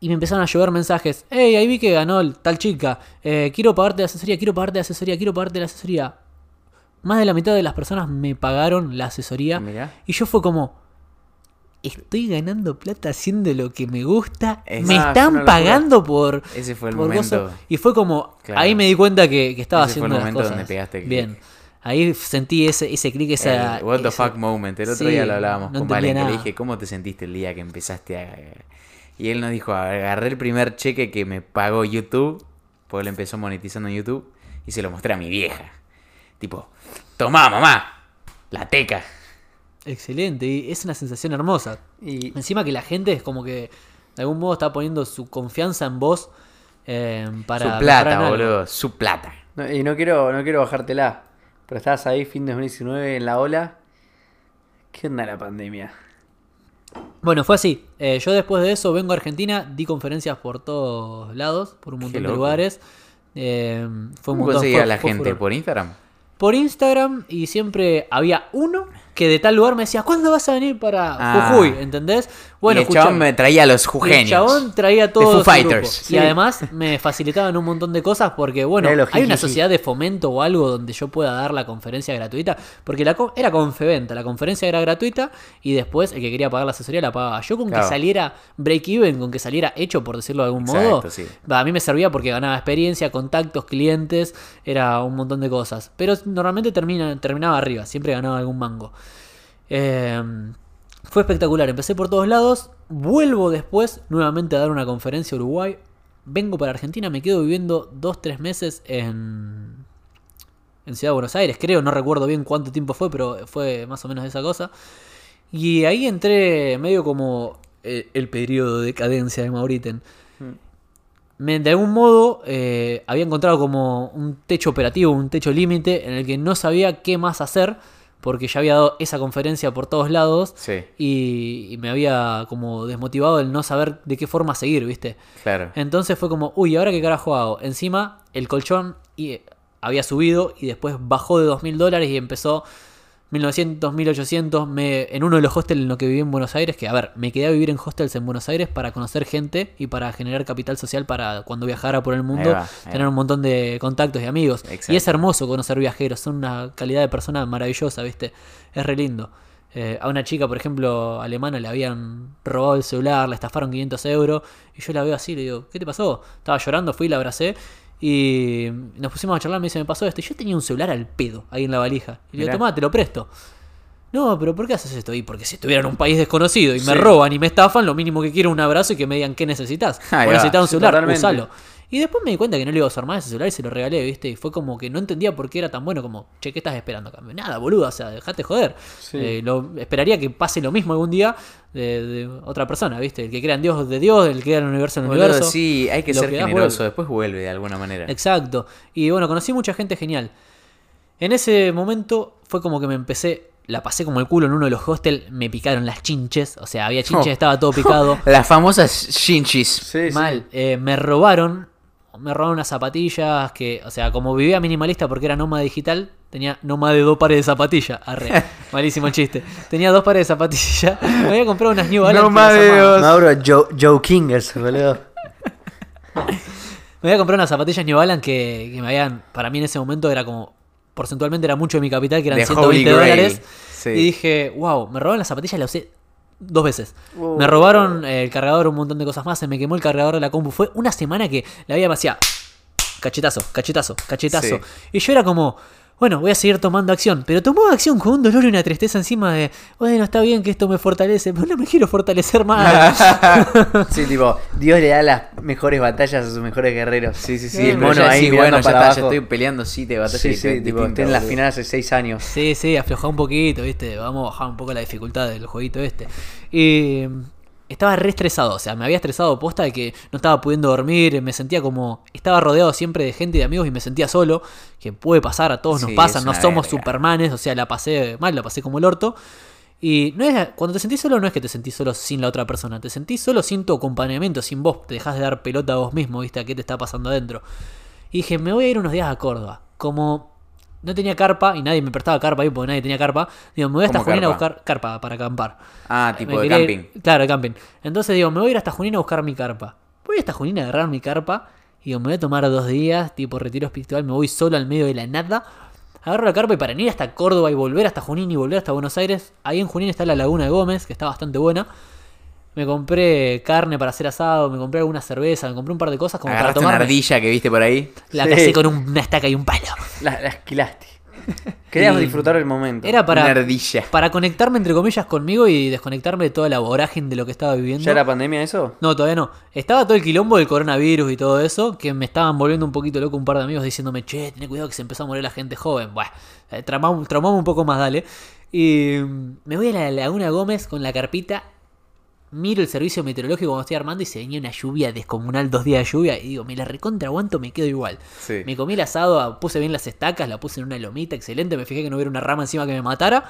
S6: Y me empezaron a llover mensajes. Hey, ahí vi que ganó el- tal chica. Eh, quiero pagarte la asesoría, quiero pagarte la asesoría, quiero pagarte la asesoría. Más de la mitad de las personas me pagaron la asesoría.
S5: Mirá.
S6: Y yo fue como... Estoy ganando plata haciendo lo que me gusta. Me están pagando por...
S5: Ese fue el momento.
S6: gozo". Y fue como...
S5: Claro.
S6: Ahí me di cuenta que, que estaba
S5: Ese fue
S6: haciendo
S5: el
S6: las
S5: momento
S6: cosas.
S5: donde pegaste clic.
S6: Bien. Ahí sentí ese, ese clic, esa...
S5: El what the fuck moment. El otro
S6: Sí,
S5: día lo hablábamos
S6: no
S5: con Valen, que le dije, ¿cómo te sentiste el día que empezaste a...? Y él nos dijo, agarré el primer cheque que me pagó YouTube, porque él empezó monetizando en YouTube, y se lo mostré a mi vieja. Tipo, tomá, mamá, la teca.
S6: Excelente, y es una sensación hermosa.
S4: Y
S6: Encima que la gente es como que de algún modo está poniendo su confianza en vos eh, para
S5: su plata, boludo, su plata.
S4: No, y no quiero, no quiero bajártela, pero estabas ahí fin de 2019 en la ola. ¿Qué onda la pandemia?
S6: Bueno, fue así. Eh, yo después de eso vengo a Argentina, di conferencias por todos lados, por un montón de lugares. Eh, fue un
S5: ¿Cómo
S6: montón,
S5: conseguía
S6: fue-
S5: a la
S6: fue
S5: gente?
S6: furor.
S5: ¿Por Instagram?
S6: por Instagram y siempre había uno que de tal lugar me decía, ¿cuándo vas a venir para
S5: Ah.
S6: Jujuy? ¿Entendés? Bueno,
S5: y el chabón me traía los
S6: Y el
S5: jujeños.
S6: chabón traía todo
S5: Foo
S6: su
S5: Fighters. Sí.
S6: Y además me facilitaban un montón de cosas porque, bueno,
S4: los
S6: hay una sociedad de fomento o algo donde yo pueda dar la conferencia gratuita. Porque la co- era Confeventa, la conferencia era gratuita y después el que quería pagar la asesoría la pagaba. Yo con
S5: Claro.
S6: que saliera break-even, con que saliera hecho, por decirlo de algún modo,
S5: sí.
S6: a mí me servía porque ganaba experiencia, contactos, clientes, era un montón de cosas. Pero normalmente termina, terminaba arriba, siempre ganaba algún mango. Eh, fue espectacular, empecé por todos lados, vuelvo después nuevamente a dar una conferencia a Uruguay, vengo para Argentina, me quedo viviendo dos, tres meses en, en Ciudad de Buenos Aires, creo, no recuerdo bien cuánto tiempo fue, pero fue más o menos esa cosa. Y ahí entré medio como eh, el periodo de decadencia de Mauriten. Me, de algún modo eh, había encontrado como un techo operativo, un techo límite en el que no sabía qué más hacer porque ya había dado esa conferencia por todos lados
S5: Sí,
S6: y, y me había como desmotivado el no saber de qué forma seguir, ¿viste?
S5: claro.
S6: Entonces fue como, uy, ¿ahora qué carajo hago? Encima el colchón y, eh, había subido y después bajó de 2.000 dólares y empezó 1900, 1800 me, en uno de los hostels en los que viví en Buenos Aires, que a ver, me quedé a vivir en hostels en Buenos Aires para conocer gente y para generar capital social para cuando viajara por el mundo,
S5: va, ahí
S6: tener
S5: va.
S6: un montón de contactos y amigos.
S5: Exacto.
S6: Y es hermoso conocer viajeros, son una calidad de persona maravillosa, ¿viste? Es re lindo. Eh, a una chica, por ejemplo, alemana, le habían robado el celular, le estafaron 500 euros. Y yo la veo así, le digo, ¿qué te pasó? Estaba llorando, fui, la abracé. Y nos pusimos a charlar, me dice, me pasó esto. Y yo tenía un celular al pedo ahí en la valija. Y le digo, tomá, te lo presto. No, pero ¿por qué haces esto? Y porque si estuviera en un país desconocido y me roban y me estafan, lo mínimo que quiero es un abrazo y que me digan qué necesitas.
S5: Va.
S6: necesitas un celular,
S4: totalmente.
S6: usalo. Y después me di cuenta que no le iba a usar más ese celular y se lo regalé, ¿viste? Y fue como que no entendía por qué era tan bueno como, che, ¿qué estás esperando a cambio? Nada, boludo, o sea, dejate joder.
S4: Sí.
S6: Eh, lo, esperaría que pase lo mismo algún día de, de otra persona, ¿viste? El que crea en Dios de Dios, el que crea en el universo en el
S5: Boludo,
S6: universo.
S5: sí, hay que
S6: Lo
S5: ser
S6: que
S5: generoso.
S6: vuelve.
S5: Después vuelve de alguna manera.
S6: Exacto. Y bueno, conocí mucha gente genial. En ese momento fue como que me empecé, la pasé como el culo en uno de los hostels, me picaron las chinches, o sea, había chinches,
S5: Oh.
S6: estaba todo picado.
S5: Las famosas shinchis.
S4: Sí, sí.
S6: Mal. Eh, me robaron. Me robaron unas zapatillas que, o sea, como vivía minimalista porque era nómada digital, tenía nómada de dos pares de zapatillas. Arre, malísimo el chiste. Tenía dos pares de zapatillas. Me había comprado unas New Balance. que
S5: Nómada de dos.
S4: Mauro, Joe, Joe Kingers, boludo.
S6: Me había comprado unas zapatillas New Balance que, que me habían, para mí en ese momento era como, porcentualmente era mucho de mi capital, que eran
S5: De
S6: 120
S5: Holy Grail.
S6: dólares.
S5: Sí.
S6: Y dije, wow, me robaron las zapatillas, las usé dos veces. Me robaron eh, el cargador, un montón de cosas más, se me quemó el cargador de la compu. Fue una semana que la vida me hacía cachetazo, cachetazo, cachetazo.
S5: Sí.
S6: Y yo era como, bueno, voy a seguir tomando acción. Pero tomaba acción con un dolor y una tristeza encima de, bueno, está bien que esto me fortalece, pero no me quiero fortalecer más.
S4: Sí, tipo, Dios le da las mejores batallas a sus mejores guerreros.
S5: Sí, sí, sí.
S4: Y el mono
S5: ya
S4: ahí
S5: decís, bueno, ya
S4: para
S5: está, ya
S4: abajo.
S5: estoy peleando siete batallas
S4: Sí, sí,
S5: distintas,
S4: tipo, estoy en la final hace seis años.
S6: Sí, sí, aflojá un poquito, ¿viste? Vamos a bajar un poco la dificultad del jueguito este. Y estaba re estresado, o sea, me había estresado posta de que no estaba pudiendo dormir, me sentía como... Estaba rodeado siempre de gente y de amigos y me sentía solo, que puede pasar, a todos nos
S5: Sí,
S6: pasa, no somos
S5: verga.
S6: supermanes, o sea, la pasé mal, la pasé como el orto. Y no es, cuando te sentís solo no es que te sentís solo sin la otra persona, te sentís solo sin tu acompañamiento, sin vos, te dejas de dar pelota a vos mismo, ¿viste? A qué te está pasando adentro. Y dije, me voy a ir unos días a Córdoba. Como no tenía carpa y nadie me prestaba carpa ahí porque nadie tenía carpa, digo, me voy hasta
S5: ¿Cómo
S6: Junín a buscar carpa para acampar.
S5: Ah, tipo de camping.
S6: ir- claro, de camping. Entonces digo, me voy a ir hasta Junín a buscar mi carpa. Voy hasta Junín a agarrar mi carpa y digo, me voy a tomar dos días, tipo retiro espiritual, me voy solo al medio de la nada. Agarro la carpa y para ir hasta Córdoba y volver hasta Junín y volver hasta Buenos Aires, ahí en Junín está la Laguna de Gómez, que está bastante buena. Me compré carne para hacer asado, me compré alguna cerveza, me compré un par de cosas como para
S5: Agarraste una
S6: tomar.
S5: ardilla que viste por ahí.
S6: La
S4: Sí.
S6: casé con una estaca y un palo.
S4: La, la esquilaste. Queríamos
S6: Y-
S4: disfrutar el momento.
S6: Era para,
S5: Una ardilla.
S6: para conectarme entre comillas conmigo y desconectarme de toda la vorágine de lo que estaba viviendo.
S4: ¿Ya era pandemia eso?
S6: No, todavía no. Estaba todo el quilombo del coronavirus y todo eso, que me estaban volviendo un poquito loco un par de amigos diciéndome, che, ten cuidado que se empezó a morir la gente joven. Bueno, eh, traumamos, traumamos un poco más, dale. Y mm, me voy a la Laguna Gómez con la carpita, miro el servicio meteorológico cuando estoy armando y se venía una lluvia descomunal, dos días de lluvia, y digo, me la recontra aguanto, me quedo igual.
S5: Sí.
S6: Me comí el asado, puse bien las estacas, la puse en una lomita, excelente, me fijé que no hubiera una rama encima que me matara.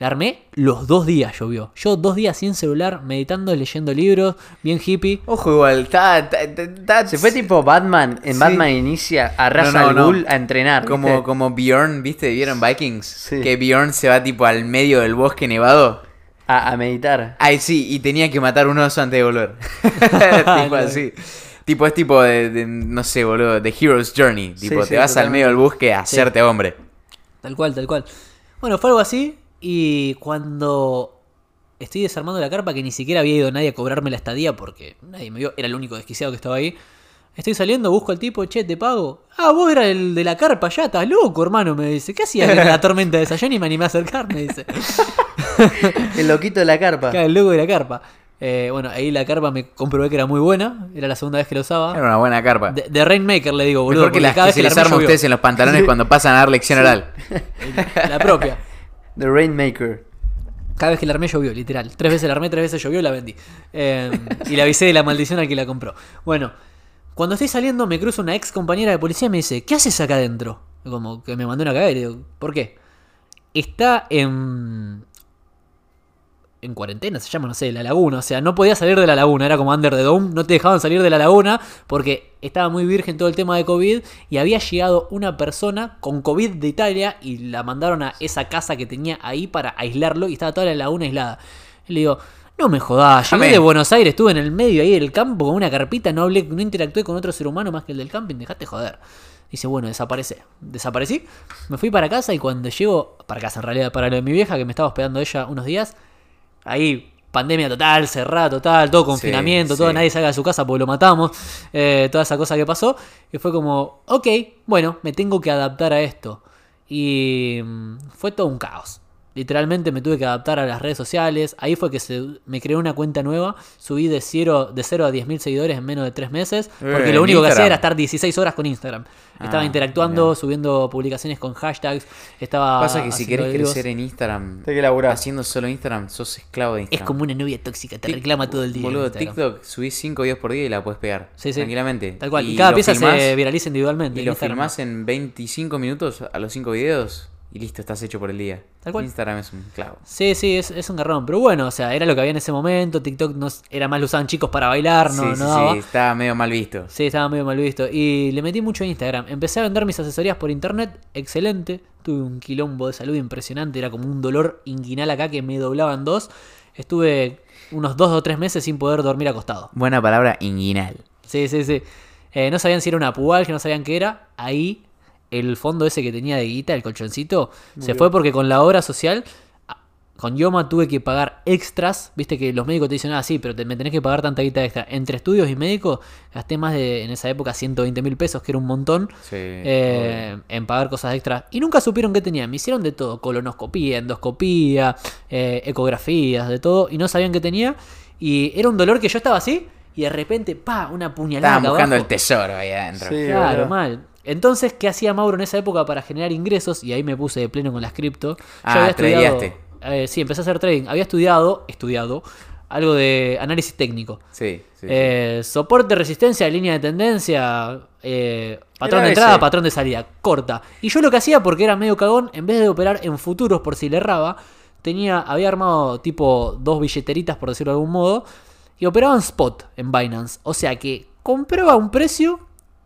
S6: La armé los dos días llovió. Yo dos días sin celular, meditando, leyendo libros, bien hippie.
S5: Ojo, igual, está-
S4: Se fue tipo Batman. En
S5: Sí.
S4: Batman inicia a Ra's
S5: No, no,
S4: al
S5: no.
S4: Ghul a entrenar.
S5: como,
S4: ¿viste?
S5: como Bjorn, ¿viste? ¿Vieron Vikings?
S4: Sí.
S5: Que Bjorn se va tipo al medio del bosque nevado.
S4: A, a meditar.
S5: Ay, sí, y tenía que matar un oso antes de volver. tipo así. Tipo, es tipo de, de, no sé, boludo, The Hero's Journey. Tipo,
S4: sí,
S5: te vas al medio del bosque a hacerte hombre.
S6: Tal cual, tal cual. Bueno, fue algo así. Y cuando estoy desarmando la carpa, que ni siquiera había ido nadie a cobrarme la estadía porque nadie me vio, era el único desquiciado que estaba ahí. Estoy saliendo, busco al tipo, che, te pago. Ah, vos eras el de la carpa, ya estás loco, hermano, me dice. ¿Qué hacías en la tormenta de esa? Yo ni me animé a acercar, me dice.
S4: El loquito de la carpa.
S6: El loco de la carpa. Eh, bueno, ahí la carpa me comprobé que era muy buena. Era la segunda vez que la usaba.
S5: Era una buena carpa.
S6: De, de Rainmaker le digo, boludo.
S5: Mejor que
S6: porque
S5: las
S6: cada
S5: que
S6: vez
S5: se
S6: la
S5: les arma a ustedes en los pantalones cuando pasan a dar lección oral.
S6: La propia.
S4: The Rainmaker.
S6: Cada vez que la armé llovió, literal. Tres veces la armé, tres veces llovió y la vendí. Eh, y le avisé de la maldición al que la compró. Bueno, cuando estoy saliendo me cruza una ex compañera de policía y me dice, ¿qué haces acá adentro? Como que me mandó una cagar y digo, ¿por qué? Está en... En cuarentena se llama, no sé, la laguna. O sea, no podía salir de la laguna. Era como Under the Dome. No te dejaban salir de la laguna porque estaba muy virgen todo el tema de COVID. Y había llegado una persona con COVID de Italia y la mandaron a esa casa que tenía ahí para aislarlo. Y estaba toda la laguna aislada. Y le digo, no me jodás. Llegué de Buenos Aires, estuve en el medio ahí del campo con una carpita. No hablé, no interactué con otro ser humano más que el del camping. Dejate joder. Dice, bueno, desaparece. Desaparecí. Me fui para casa y cuando llego, para casa en realidad, para lo de mi vieja que me estaba hospedando ella unos días, ahí pandemia total, cerrada total, todo confinamiento, todo,
S5: sí.
S6: nadie salga de su casa porque lo matamos, eh, toda esa cosa que pasó. Y fue como, ok, bueno, me tengo que adaptar a esto. Y mm, fue todo un caos. Literalmente me tuve que adaptar a las redes sociales. Ahí fue que se, me creé una cuenta nueva. Subí de 0 de cero a 10.000 seguidores en menos de 3 meses. Porque
S5: Eh,
S6: lo único que hacía era estar 16 horas con Instagram. Estaba
S5: Ah,
S6: interactuando,
S5: mirá.
S6: subiendo publicaciones con hashtags. Estaba
S5: Pasa que si querés crecer en Instagram,
S4: que laburar.
S5: haciendo solo Instagram, sos esclavo de
S6: Es
S5: Instagram.
S6: como una novia tóxica, te
S5: Tic-
S6: reclama todo el día.
S5: Boludo. TikTok subís 5 videos por día y la puedes pegar.
S6: Sí, sí.
S5: Tranquilamente.
S6: Tal cual. Y, cada
S5: lo
S6: pieza se
S5: filmás-
S6: viraliza individualmente.
S5: Y
S6: en
S5: lo
S6: Instagram.
S5: filmás en 25 minutos a los 5 videos y listo, estás hecho por el día.
S6: Tal cual.
S5: Instagram es un clavo.
S6: Sí, sí, es, es un garrón. Pero bueno, o sea, era lo que había en ese momento. TikTok no, era más lo usaban chicos para bailar, no,
S5: sí,
S6: no
S5: sí,
S6: daba.
S5: sí, estaba medio mal visto.
S6: Sí, estaba medio mal visto. Y le metí mucho a Instagram. Empecé a vender mis asesorías por internet. Excelente. Tuve un quilombo de salud impresionante. Era como un dolor inguinal acá que me doblaba en dos. Estuve unos dos o tres meses sin poder dormir acostado.
S5: Buena palabra, inguinal.
S6: Sí, sí, sí. Eh, no sabían si era una pubalgia, no sabían qué era. Ahí el fondo ese que tenía de guita, el colchoncito, se fue porque con la obra social, con Yoma tuve que pagar extras. Viste que los médicos te dicen, ah, sí, pero te, me tenés que pagar tanta guita extra. Entre estudios y médicos gasté más de, en esa época, 120 mil pesos, que era un montón.
S5: Sí,
S6: eh, en pagar cosas extras. Y nunca supieron qué tenía. Me hicieron de todo: colonoscopía, endoscopía, eh, ecografías, de todo. Y no sabían qué tenía. Y era un dolor que yo estaba así. Y de repente, pa, una puñalada.
S5: Estaban buscando
S6: abajo.
S5: el tesoro ahí adentro.
S4: Sí.
S6: Claro, mal. Entonces, ¿qué hacía Mauro en esa época para generar ingresos? Y ahí me puse de pleno con las cripto. Yo
S5: Ah,
S6: había estudiado- eh, sí, empecé a hacer trading. Había estudiado, estudiado, algo de análisis técnico.
S5: Sí, sí, sí.
S6: Eh, soporte, resistencia, línea de tendencia, eh, patrón
S4: Era
S6: de entrada,
S4: ese.
S6: patrón de salida, corta. Y yo lo que hacía, porque era medio cagón, en vez de operar en futuros por si le erraba, tenía, había armado tipo dos billeteritas, por decirlo de algún modo, y operaba en spot en Binance. O sea que compraba un precio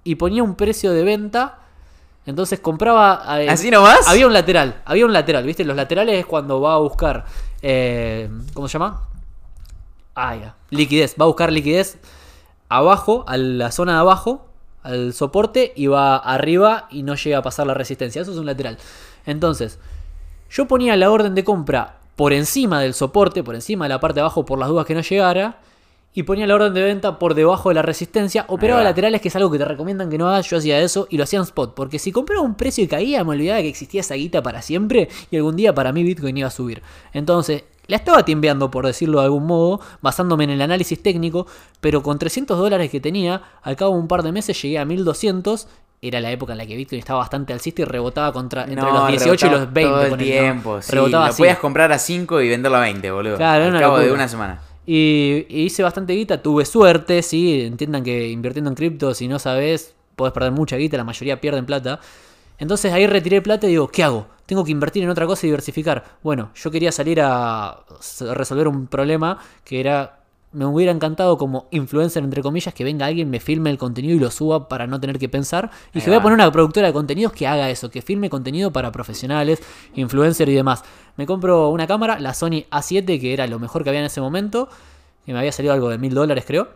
S6: y ponía un precio de venta. Entonces compraba. eh,
S5: ¿Así nomás?
S6: Había un lateral, había un lateral, ¿viste? Los laterales es cuando va a buscar. eh, ¿Cómo se llama? Ah, ya. Liquidez. Va a buscar liquidez abajo, a la zona de abajo, al soporte, y va arriba y no llega a pasar la resistencia. Eso es un lateral. Entonces, yo ponía la orden de compra por encima del soporte, por encima de la parte de abajo, por las dudas que no llegara. Y ponía la orden de venta por debajo de la resistencia. Operaba laterales, que es algo que te recomiendan que no hagas. Yo hacía eso y lo hacía en spot. Porque si compraba un precio y caía, me olvidaba que existía esa guita para siempre. Y algún día para mí Bitcoin iba a subir. Entonces, la estaba timbeando, por decirlo de algún modo, basándome en el análisis técnico. Pero con 300 dólares que tenía, al cabo de un par de meses llegué a 1200. Era la época en la que Bitcoin estaba bastante alcista y rebotaba contra, entre
S5: No,
S6: los 18 y los 20.
S5: Todo el tiempo, sí.
S6: Rebotaba
S5: lo
S6: así.
S5: podías comprar a 5 y venderlo a 20, boludo.
S6: Claro,
S5: Al
S6: una
S5: cabo de una semana.
S6: Y, hice bastante guita, tuve suerte, sí, entiendan que invirtiendo en cripto, si no sabes, podés perder mucha guita, la mayoría pierden plata. Entonces ahí retiré plata y digo, ¿qué hago? tengo que invertir en otra cosa y diversificar. Bueno, yo quería salir a resolver un problema que era, me hubiera encantado como influencer, entre comillas, que venga alguien, me filme el contenido y lo suba para no tener que pensar. Y
S5: Ahí
S6: que voy a poner una productora de contenidos que haga eso, que filme contenido para profesionales, influencer y demás. Me compro una cámara, la Sony A7, que era lo mejor que había en ese momento, que me había salido algo de mil dólares, creo.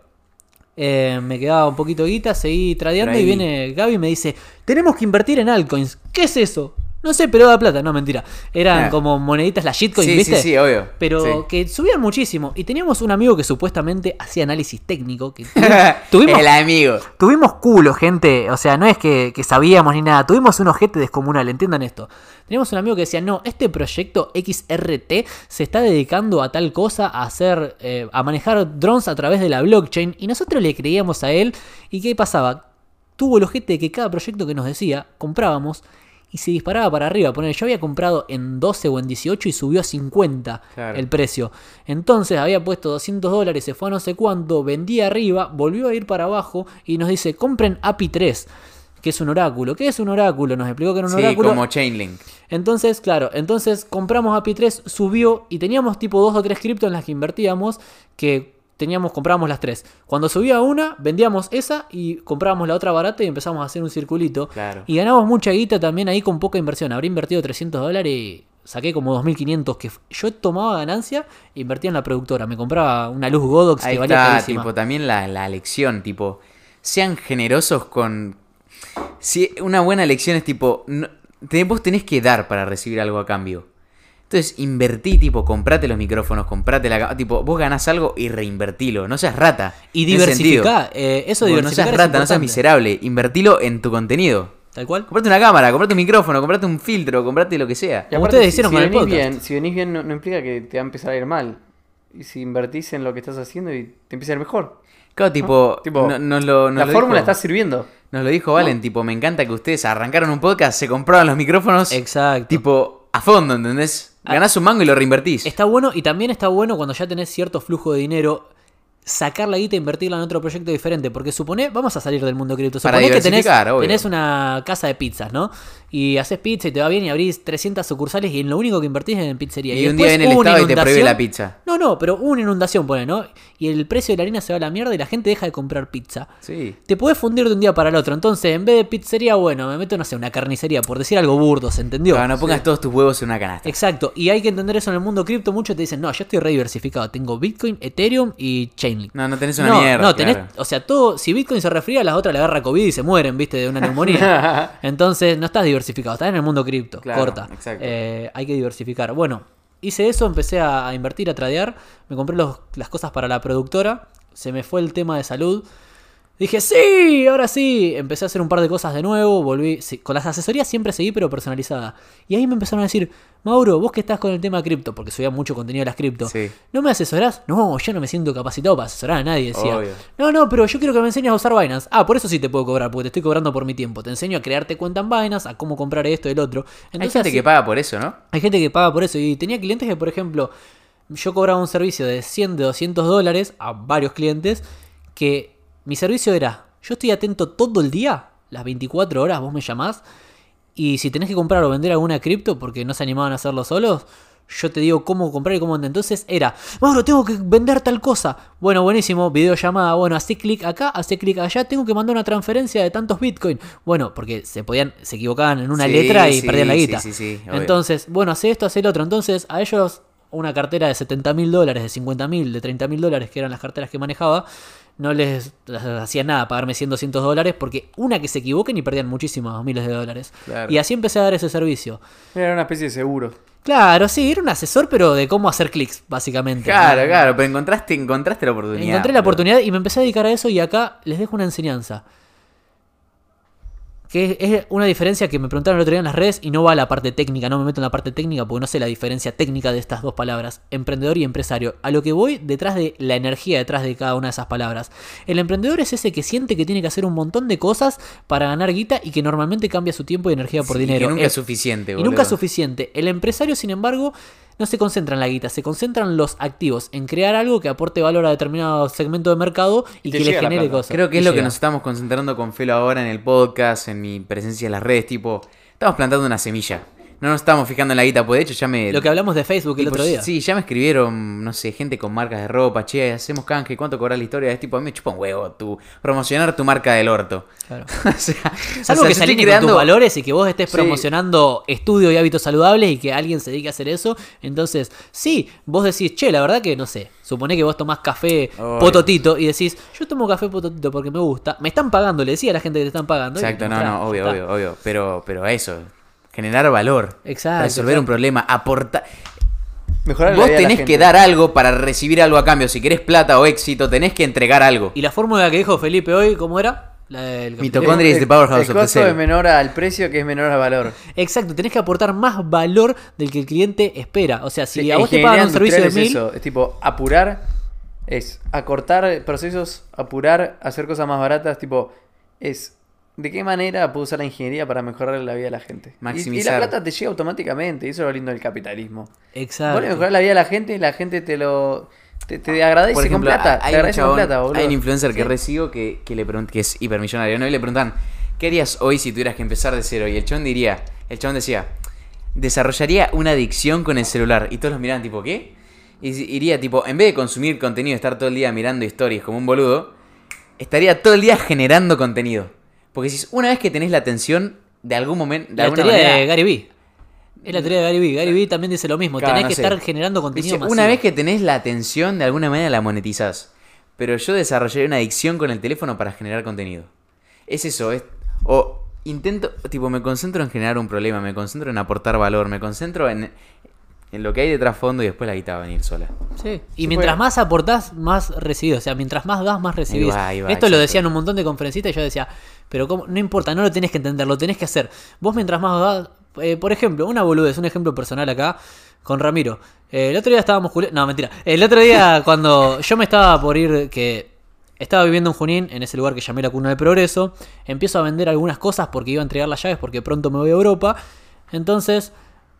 S6: Eh, me quedaba un poquito de guita, seguí tradeando y viene Gaby y me dice, tenemos que invertir en altcoins. ¿Qué es eso? No sé, pero da plata. No, mentira. Eran
S5: Ah.
S6: como moneditas, las shitcoins,
S5: Sí,
S6: ¿viste?
S5: sí, sí, obvio.
S6: Pero
S5: Sí.
S6: que subían muchísimo. Y teníamos un amigo que supuestamente hacía análisis técnico. Que tuvimos,
S5: El amigo.
S6: tuvimos culo, gente. O sea, no es que, que sabíamos ni nada. Tuvimos un ojete descomunal, entiendan esto. Teníamos un amigo que decía, no, este proyecto XRT se está dedicando a tal cosa, a hacer, eh, a manejar drones a través de la blockchain. Y nosotros le creíamos a él. ¿Y qué pasaba? Tuvo el ojete de que cada proyecto que nos decía, comprábamos. Y se disparaba para arriba. Poner, yo había comprado en 12 o en 18 y subió a 50
S5: Claro.
S6: el precio. Entonces había puesto 200 dólares, se fue a no sé cuánto, vendía arriba, volvió a ir para abajo y nos dice, compren API 3, que es un oráculo. ¿Qué es un oráculo? Nos explicó que era un
S5: Sí,
S6: oráculo.
S5: como Chainlink.
S6: Entonces, claro, entonces compramos API 3, subió y teníamos tipo dos o tres criptos en las que invertíamos que teníamos, comprábamos las tres. Cuando subía una, vendíamos esa y comprábamos la otra barata y empezamos a hacer un circulito.
S5: Claro.
S6: Y ganamos mucha guita también ahí con poca inversión. Habría invertido 300 dólares y saqué como 2.500 que yo tomaba ganancia e invertía en la productora. Me compraba una luz Godox
S5: Ahí
S6: que valía
S5: está,
S6: carísima.
S5: tipo, también la, la lección, tipo, sean generosos con... Si una buena lección es tipo, no- te- vos tenés que dar para recibir algo a cambio. Entonces, invertí, tipo, comprate los micrófonos, comprate la... ca- Tipo, vos ganás algo y reinvertilo, no seas rata.
S6: Y diversificar, eh, eso de
S5: Tipo, no seas rata, no seas miserable, invertilo en tu contenido.
S6: Tal cual.
S5: Comprate una cámara, comprate un micrófono, comprate un filtro, comprate lo que sea.
S4: Y
S6: Como
S4: aparte,
S6: ustedes
S4: si-
S6: hicieron
S4: si
S6: con el
S4: venís
S6: podcast.
S4: bien, si venís bien no, no implica que te va a empezar a ir mal. Y si invertís en lo que estás haciendo y te empieza a ir mejor.
S5: Claro, tipo,
S4: Tipo,
S5: no- nos lo, nos
S4: la
S5: lo
S4: fórmula
S5: dijo-
S4: está sirviendo.
S5: Nos lo dijo Valen, tipo, me encanta que ustedes arrancaron un podcast, se compraron los micrófonos,
S6: Exacto.
S5: tipo, a fondo, ¿entendés?
S6: Ah.
S5: Ganás un mango y lo reinvertís.
S6: Está bueno y también está bueno cuando ya tenés cierto flujo de dinero sacar la guita e invertirla en otro proyecto diferente. Porque supone, vamos a salir del mundo cripto.
S5: Para
S6: Supone que tenés, una casa de pizzas, ¿no? Y haces pizza y te va bien y abrís 300 sucursales y en lo único que invertís es en pizzería.
S5: Y un día viene el Estado y te prohíbe la pizza.
S6: No, no, pero una inundación, pone, ¿no? Y el precio de la harina se va a la mierda y la gente deja de comprar pizza.
S5: Sí.
S6: Te podés fundir de un día para el otro. Entonces, en vez de pizzería, bueno, me meto, no sé, una carnicería, por decir algo burdo, ¿se entendió?
S5: Claro, no pongas todos tus huevos en una canasta.
S6: Exacto, y hay que entender eso en el mundo cripto. Muchos te dicen, no, yo estoy re diversificado. Tengo Bitcoin, Ethereum y Chainlink.
S5: No, no tenés una
S6: no,
S5: mierda.
S6: no, tenés,
S5: claro.
S6: o sea, todo, si Bitcoin se resfría, las otras le agarra COVID y se mueren, viste, de una neumonía. Entonces, no estás diversificado, estás en el mundo cripto,
S5: Claro,
S6: corta.
S5: exacto.
S6: Eh, hay que diversificar. Bueno, hice eso, empecé a, a invertir, a tradear, me compré los- las cosas para la productora, se me fue el tema de salud. Dije, sí, ahora sí. Empecé a hacer un par de cosas de nuevo, volví. sí, con las asesorías siempre seguí, pero personalizada. Y ahí me empezaron a decir, Mauro, vos que estás con el tema cripto, porque subía mucho contenido de las cripto,
S5: Sí.
S6: ¿no me asesorás? No, yo no me siento capacitado para asesorar a nadie, decía.
S5: Obvio.
S6: No, no, pero yo quiero que me enseñes a usar Binance. Ah, por eso sí te puedo cobrar, porque te estoy cobrando por mi tiempo. Te enseño a crearte cuenta en Binance, a cómo comprar esto y el otro.
S5: Hay gente que paga por eso, ¿no?
S6: hay gente que paga por eso. Y tenía clientes que, por ejemplo, yo cobraba un servicio de 100, de 200 dólares a varios clientes. Que mi servicio era: yo estoy atento todo el día, las 24 horas, vos me llamás. Y si tenés que comprar o vender alguna cripto porque no se animaban a hacerlo solos, yo te digo cómo comprar y cómo vender. Entonces era, Mauro, tengo que vender tal cosa. Bueno, buenísimo, videollamada. Bueno, hace clic acá, hace clic allá. Tengo que mandar una transferencia de tantos bitcoin. Bueno, porque se podían, se equivocaban en una
S5: Sí,
S6: letra y
S5: sí,
S6: perdían la guita.
S5: sí.
S6: Entonces, bueno, hace esto, hace el otro. Entonces, a ellos, una cartera de 70 mil dólares, de 50 mil, de 30 mil dólares, que eran las carteras que manejaba, no les hacía nada pagarme 100, 200 dólares, porque una que se equivoquen y perdían muchísimos miles de dólares.
S5: Claro.
S6: Y así empecé a dar ese servicio.
S4: Era una especie de seguro.
S6: Claro, sí, era un asesor, pero de cómo hacer clics, básicamente.
S5: Claro,
S6: ¿no?
S5: claro, pero encontraste, encontraste la oportunidad.
S6: Encontré la oportunidad y me empecé a dedicar a eso y acá les dejo una enseñanza. Que es una diferencia que me preguntaron el otro día en las redes y no va a la parte técnica, no me meto en la parte técnica porque no sé la diferencia técnica de estas dos palabras, emprendedor y empresario. A lo que voy detrás de la energía detrás de cada una de esas palabras. El emprendedor es ese que siente que tiene que hacer un montón de cosas para ganar guita y que normalmente cambia su tiempo y energía por
S5: Sí, y
S6: dinero.
S5: que nunca es suficiente,
S6: y
S5: boludo.
S6: nunca es suficiente. El empresario, sin embargo, no se concentra en la guita, se concentran los activos, en crear algo que aporte valor a determinado segmento de mercado y,
S4: Y
S6: que le genere cosas.
S5: Creo que
S6: Y
S5: es lo que nos estamos concentrando con Felo ahora en el podcast, en mi presencia en las redes, tipo, estamos plantando una semilla. No nos estamos fijando en la guita, pues de hecho ya me...
S6: Lo que hablamos de Facebook el
S5: tipo,
S6: otro día.
S5: Sí, ya me escribieron, no sé, gente con marcas de ropa, che, hacemos canje, ¿cuánto cobrar la historia? Es tipo, a mí me chupa un huevo tu promocionar tu marca del orto.
S6: Claro.
S5: o sea,
S6: Salvo
S5: o sea,
S6: que se alinee con tus
S5: creando-
S6: valores y que vos estés
S5: Sí.
S6: promocionando estudio y hábitos saludables y que alguien se dedique a hacer eso. Entonces, sí, vos decís, che, la verdad que no sé. Supone que vos tomás café pototito y decís, yo tomo café pototito porque me gusta. Me están pagando, le decía a la gente que te están pagando.
S5: Exacto, no, no, obvio, obvio, obvio. Pero, pero eso, generar valor.
S6: Exacto,
S5: Resolver
S6: exacto.
S5: un problema, aportar.
S4: Mejorar la
S5: Vos
S4: de
S5: tenés
S4: gente.
S5: que dar algo para recibir algo a cambio. Si querés plata o éxito, tenés que entregar algo.
S6: Y la fórmula que dijo Felipe hoy, ¿cómo era? La del
S5: Mitocondria the
S4: El-
S5: powerhouse
S4: el costo es menor al precio que es menor al valor.
S6: Exacto, tenés que aportar más valor del que el cliente espera. O sea, si
S4: Sí,
S6: a vos te pagan un servicio de mil,
S4: es eso, es tipo apurar, es acortar procesos, apurar, hacer cosas más baratas, tipo es de qué manera puedo usar la ingeniería para mejorar la vida de la gente. Y- Y,
S5: Maximizar.
S4: la plata te llega automáticamente, y eso es lo lindo del capitalismo.
S6: exacto.
S4: Vos le mejorás la vida de la gente y la gente te lo te, te agradece
S5: Por ejemplo,
S4: con plata,
S5: hay,
S4: te
S5: un
S4: agradece con plata, boludo.
S5: hay un influencer que recibo que, que le que es hipermillonario, ¿no? Y le preguntan, ¿qué harías hoy si tuvieras que empezar de cero? Y el chabón diría, el chabón decía, desarrollaría una adicción con el celular. Y todos los miraban tipo, ¿qué? Y iría tipo, en vez de consumir contenido y estar todo el día mirando historias como un boludo, estaría todo el día generando contenido. Porque si una vez que tenés la atención, de algún momento, de
S6: La
S5: alguna
S6: teoría
S5: manera,
S6: de Gary Vee. Es la teoría de Gary Vee. Gary Vee también dice lo mismo.
S5: Claro,
S6: tenés
S5: no
S6: que
S5: sé.
S6: estar generando contenido
S5: Dice,
S6: masivo.
S5: una vez que tenés la atención, de alguna manera la monetizás. Pero yo desarrollé una adicción con el teléfono para generar contenido. Es eso, es. O intento, tipo, me concentro en generar un problema, me concentro en aportar valor, me concentro en, en lo que hay de trasfondo y después la guita va a venir sola.
S6: Sí. Y
S4: Sí,
S6: mientras más aportás, más recibís. O sea, mientras más das, más recibís.
S5: va, ahí va,
S6: Esto lo decían un montón de conferencistas y yo decía, pero no importa, no lo tenés que entender, lo tenés que hacer. Vos mientras más das, eh, por ejemplo, una boludez, un ejemplo personal acá con Ramiro. Eh, el otro día estábamos No, mentira. El otro día cuando yo me estaba por ir, que estaba viviendo en Junín, en ese lugar que llamé la cuna del progreso, empiezo a vender algunas cosas porque iba a entregar las llaves porque pronto me voy a Europa. Entonces,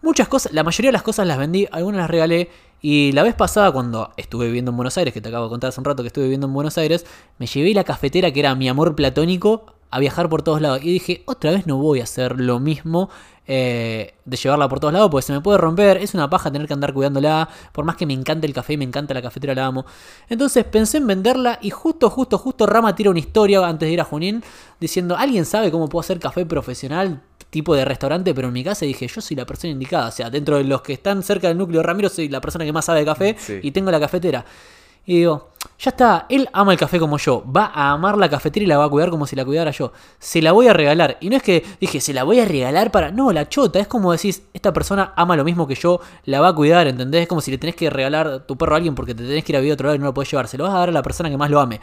S6: muchas cosas, la mayoría de las cosas las vendí, algunas las regalé. Y la vez pasada, cuando estuve viviendo en Buenos Aires, que te acabo de contar hace un rato que estuve viviendo en Buenos Aires, me llevé la cafetera que era mi amor platónico a viajar por todos lados. Y dije, otra vez no voy a hacer lo mismo eh, de llevarla por todos lados, porque se me puede romper. Es una paja tener que andar cuidándola. Por más que me encante el café y me encanta la cafetera, la amo. Entonces pensé en venderla y justo, justo, justo Rama tira una historia antes de ir a Junín diciendo, ¿alguien sabe cómo puedo hacer café profesional? tipo de restaurante, pero en mi casa dije, yo soy la persona indicada. O sea, dentro de los que están cerca del núcleo Ramiro, soy la persona que más sabe de café
S5: Sí.
S6: y tengo la cafetera. Y digo, ya está, él ama el café como yo, va a amar la cafetera y la va a cuidar como si la cuidara yo. Se la voy a regalar. Y no es que dije, se la voy a regalar para... No, la chota, es como decís, esta persona ama lo mismo que yo, la va a cuidar, ¿entendés? Es como si le tenés que regalar tu perro a alguien porque te tenés que ir a vivir a otro lado y no lo puedes llevar. Se lo vas a dar a la persona que más lo ame.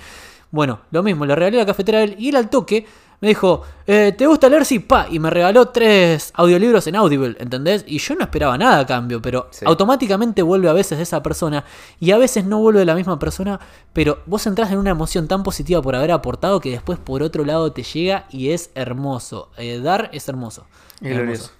S6: Bueno, lo mismo, le regalé la cafetera a él y él al toque me dijo, eh, ¿te gusta leer? Sí, pa. Y me regaló tres audiolibros en Audible, ¿entendés? Y yo no esperaba nada a cambio, pero
S5: Sí.
S6: automáticamente vuelve a veces de esa persona y a veces no vuelve de la misma persona, pero vos entras en una emoción tan positiva por haber aportado que después por otro lado te llega y es hermoso. Eh, dar es hermoso.
S4: Es
S6: Hermoso.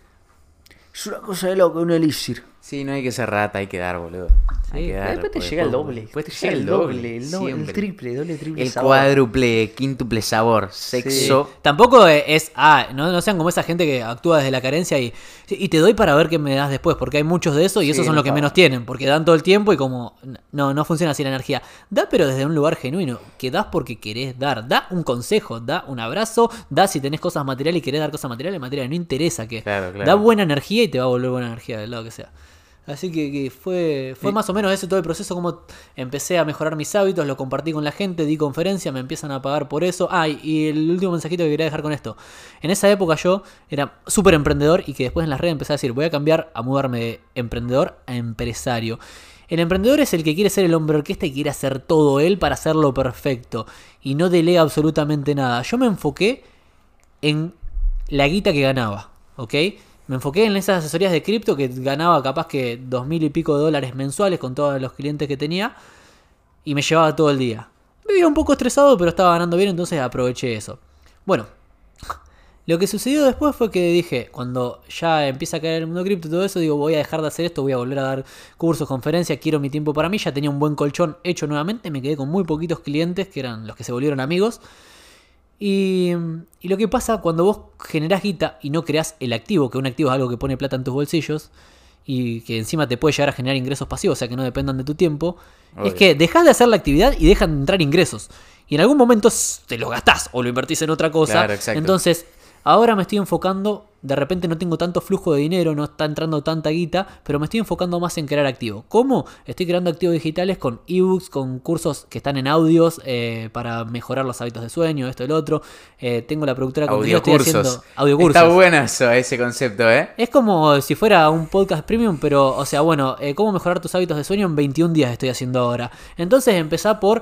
S4: Es una cosa de loco, un elixir.
S5: Sí, no hay que ser rata, hay que dar, boludo.
S6: Sí,
S5: dar.
S4: Después te llega el doble.
S5: Después te llega el doble.
S4: el, doble, el triple, doble, triple.
S5: El
S4: sabor.
S5: cuádruple, quíntuple sabor,
S6: Sí.
S5: sexo.
S6: Tampoco es, ah, no, no sean como esa gente que actúa desde la carencia y, y te doy para ver qué me das después, porque hay muchos de eso y
S4: Sí,
S6: esos son
S4: no
S6: los que menos tienen, porque dan todo el tiempo y como no, no funciona así la energía. Da pero desde un lugar genuino, que das porque querés dar, da un consejo, da un abrazo, da si tenés cosas materiales y querés dar cosas materiales, materiales, no interesa que
S5: Claro, claro.
S6: da buena energía y te va a volver buena energía del lado que sea. Así que, que fue, fue más o menos ese todo el proceso, como empecé a mejorar mis hábitos, lo compartí con la gente, di conferencia, me empiezan a pagar por eso. Ah, y- y el último mensajito que quería dejar con esto. En esa época yo era súper emprendedor y que después en las redes empecé a decir, voy a cambiar a mudarme de emprendedor a empresario. El emprendedor es el que quiere ser el hombre orquesta y quiere hacer todo él para hacerlo perfecto. Y no delega absolutamente nada. Yo me enfoqué en la guita que ganaba, ¿ok? Me enfoqué en esas asesorías de cripto que ganaba capaz que dos mil y pico de dólares mensuales con todos los clientes que tenía y me llevaba todo el día. Vivía un poco estresado, pero estaba ganando bien, entonces aproveché eso. Bueno, lo que sucedió después fue que dije, cuando ya empieza a caer el mundo cripto y todo eso, digo, voy a dejar de hacer esto, voy a volver a dar cursos, conferencias, quiero mi tiempo para mí. Ya tenía un buen colchón hecho nuevamente, me quedé con muy poquitos clientes que eran los que se volvieron amigos. Y, y lo que pasa cuando vos generás guita y no creás el activo, que un activo es algo que pone plata en tus bolsillos y que encima te puede llegar a generar ingresos pasivos, o sea que no dependan de tu tiempo, es que dejas de hacer la actividad y dejan de entrar ingresos. Y en algún momento te los gastás o lo invertís en otra cosa.
S5: Claro, exacto.
S6: Entonces, ahora me estoy enfocando, de repente no tengo tanto flujo de dinero, no está entrando tanta guita, pero me estoy enfocando más en crear activo. ¿Cómo? Estoy creando activos digitales con ebooks, con cursos que están en audios eh, para mejorar los hábitos de sueño, esto y lo otro. Eh, tengo la productora de contenido, estoy haciendo audiocursos.
S5: Está bueno eso, ese concepto, ¿eh?
S6: Es como si fuera un podcast premium, pero, o sea, bueno, eh, cómo mejorar tus hábitos de sueño en 21 días estoy haciendo ahora. Entonces empezá por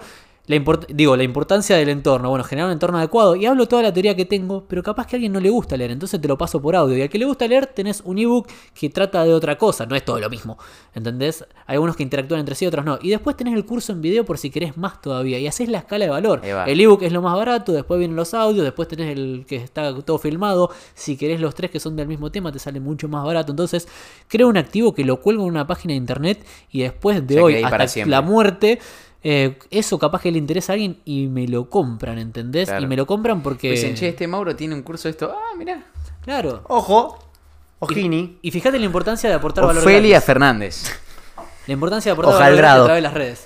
S6: la import- digo, la importancia del entorno. Bueno, generar un entorno adecuado. Y hablo toda la teoría que tengo, pero capaz que a alguien no le gusta leer, entonces te lo paso por audio. Y al que le gusta leer, tenés un ebook que trata de otra cosa, no es todo lo mismo. ¿Entendés? Hay algunos que interactúan entre sí, otros no. Y después tenés el curso en video por si querés más todavía. Y haces la escala de valor. El ebook es lo más barato, después vienen los audios, después tenés el que está todo filmado. Si querés los tres que son del mismo tema, te sale mucho más barato. Entonces, creo un activo que lo cuelgo en una página de internet y después de hoy
S5: para
S6: hasta la muerte. Eh, eso capaz que le interesa a alguien y me lo compran, ¿entendés?
S5: Claro.
S6: Y me lo compran porque.
S5: Dicen, che, este Mauro tiene un curso de esto. Ah, mirá.
S6: Claro.
S4: Ojo, ojini.
S6: Y fíjate la importancia de aportar valor.
S5: Ofelia. Fernández.
S6: La importancia de aportar valor a través de las redes.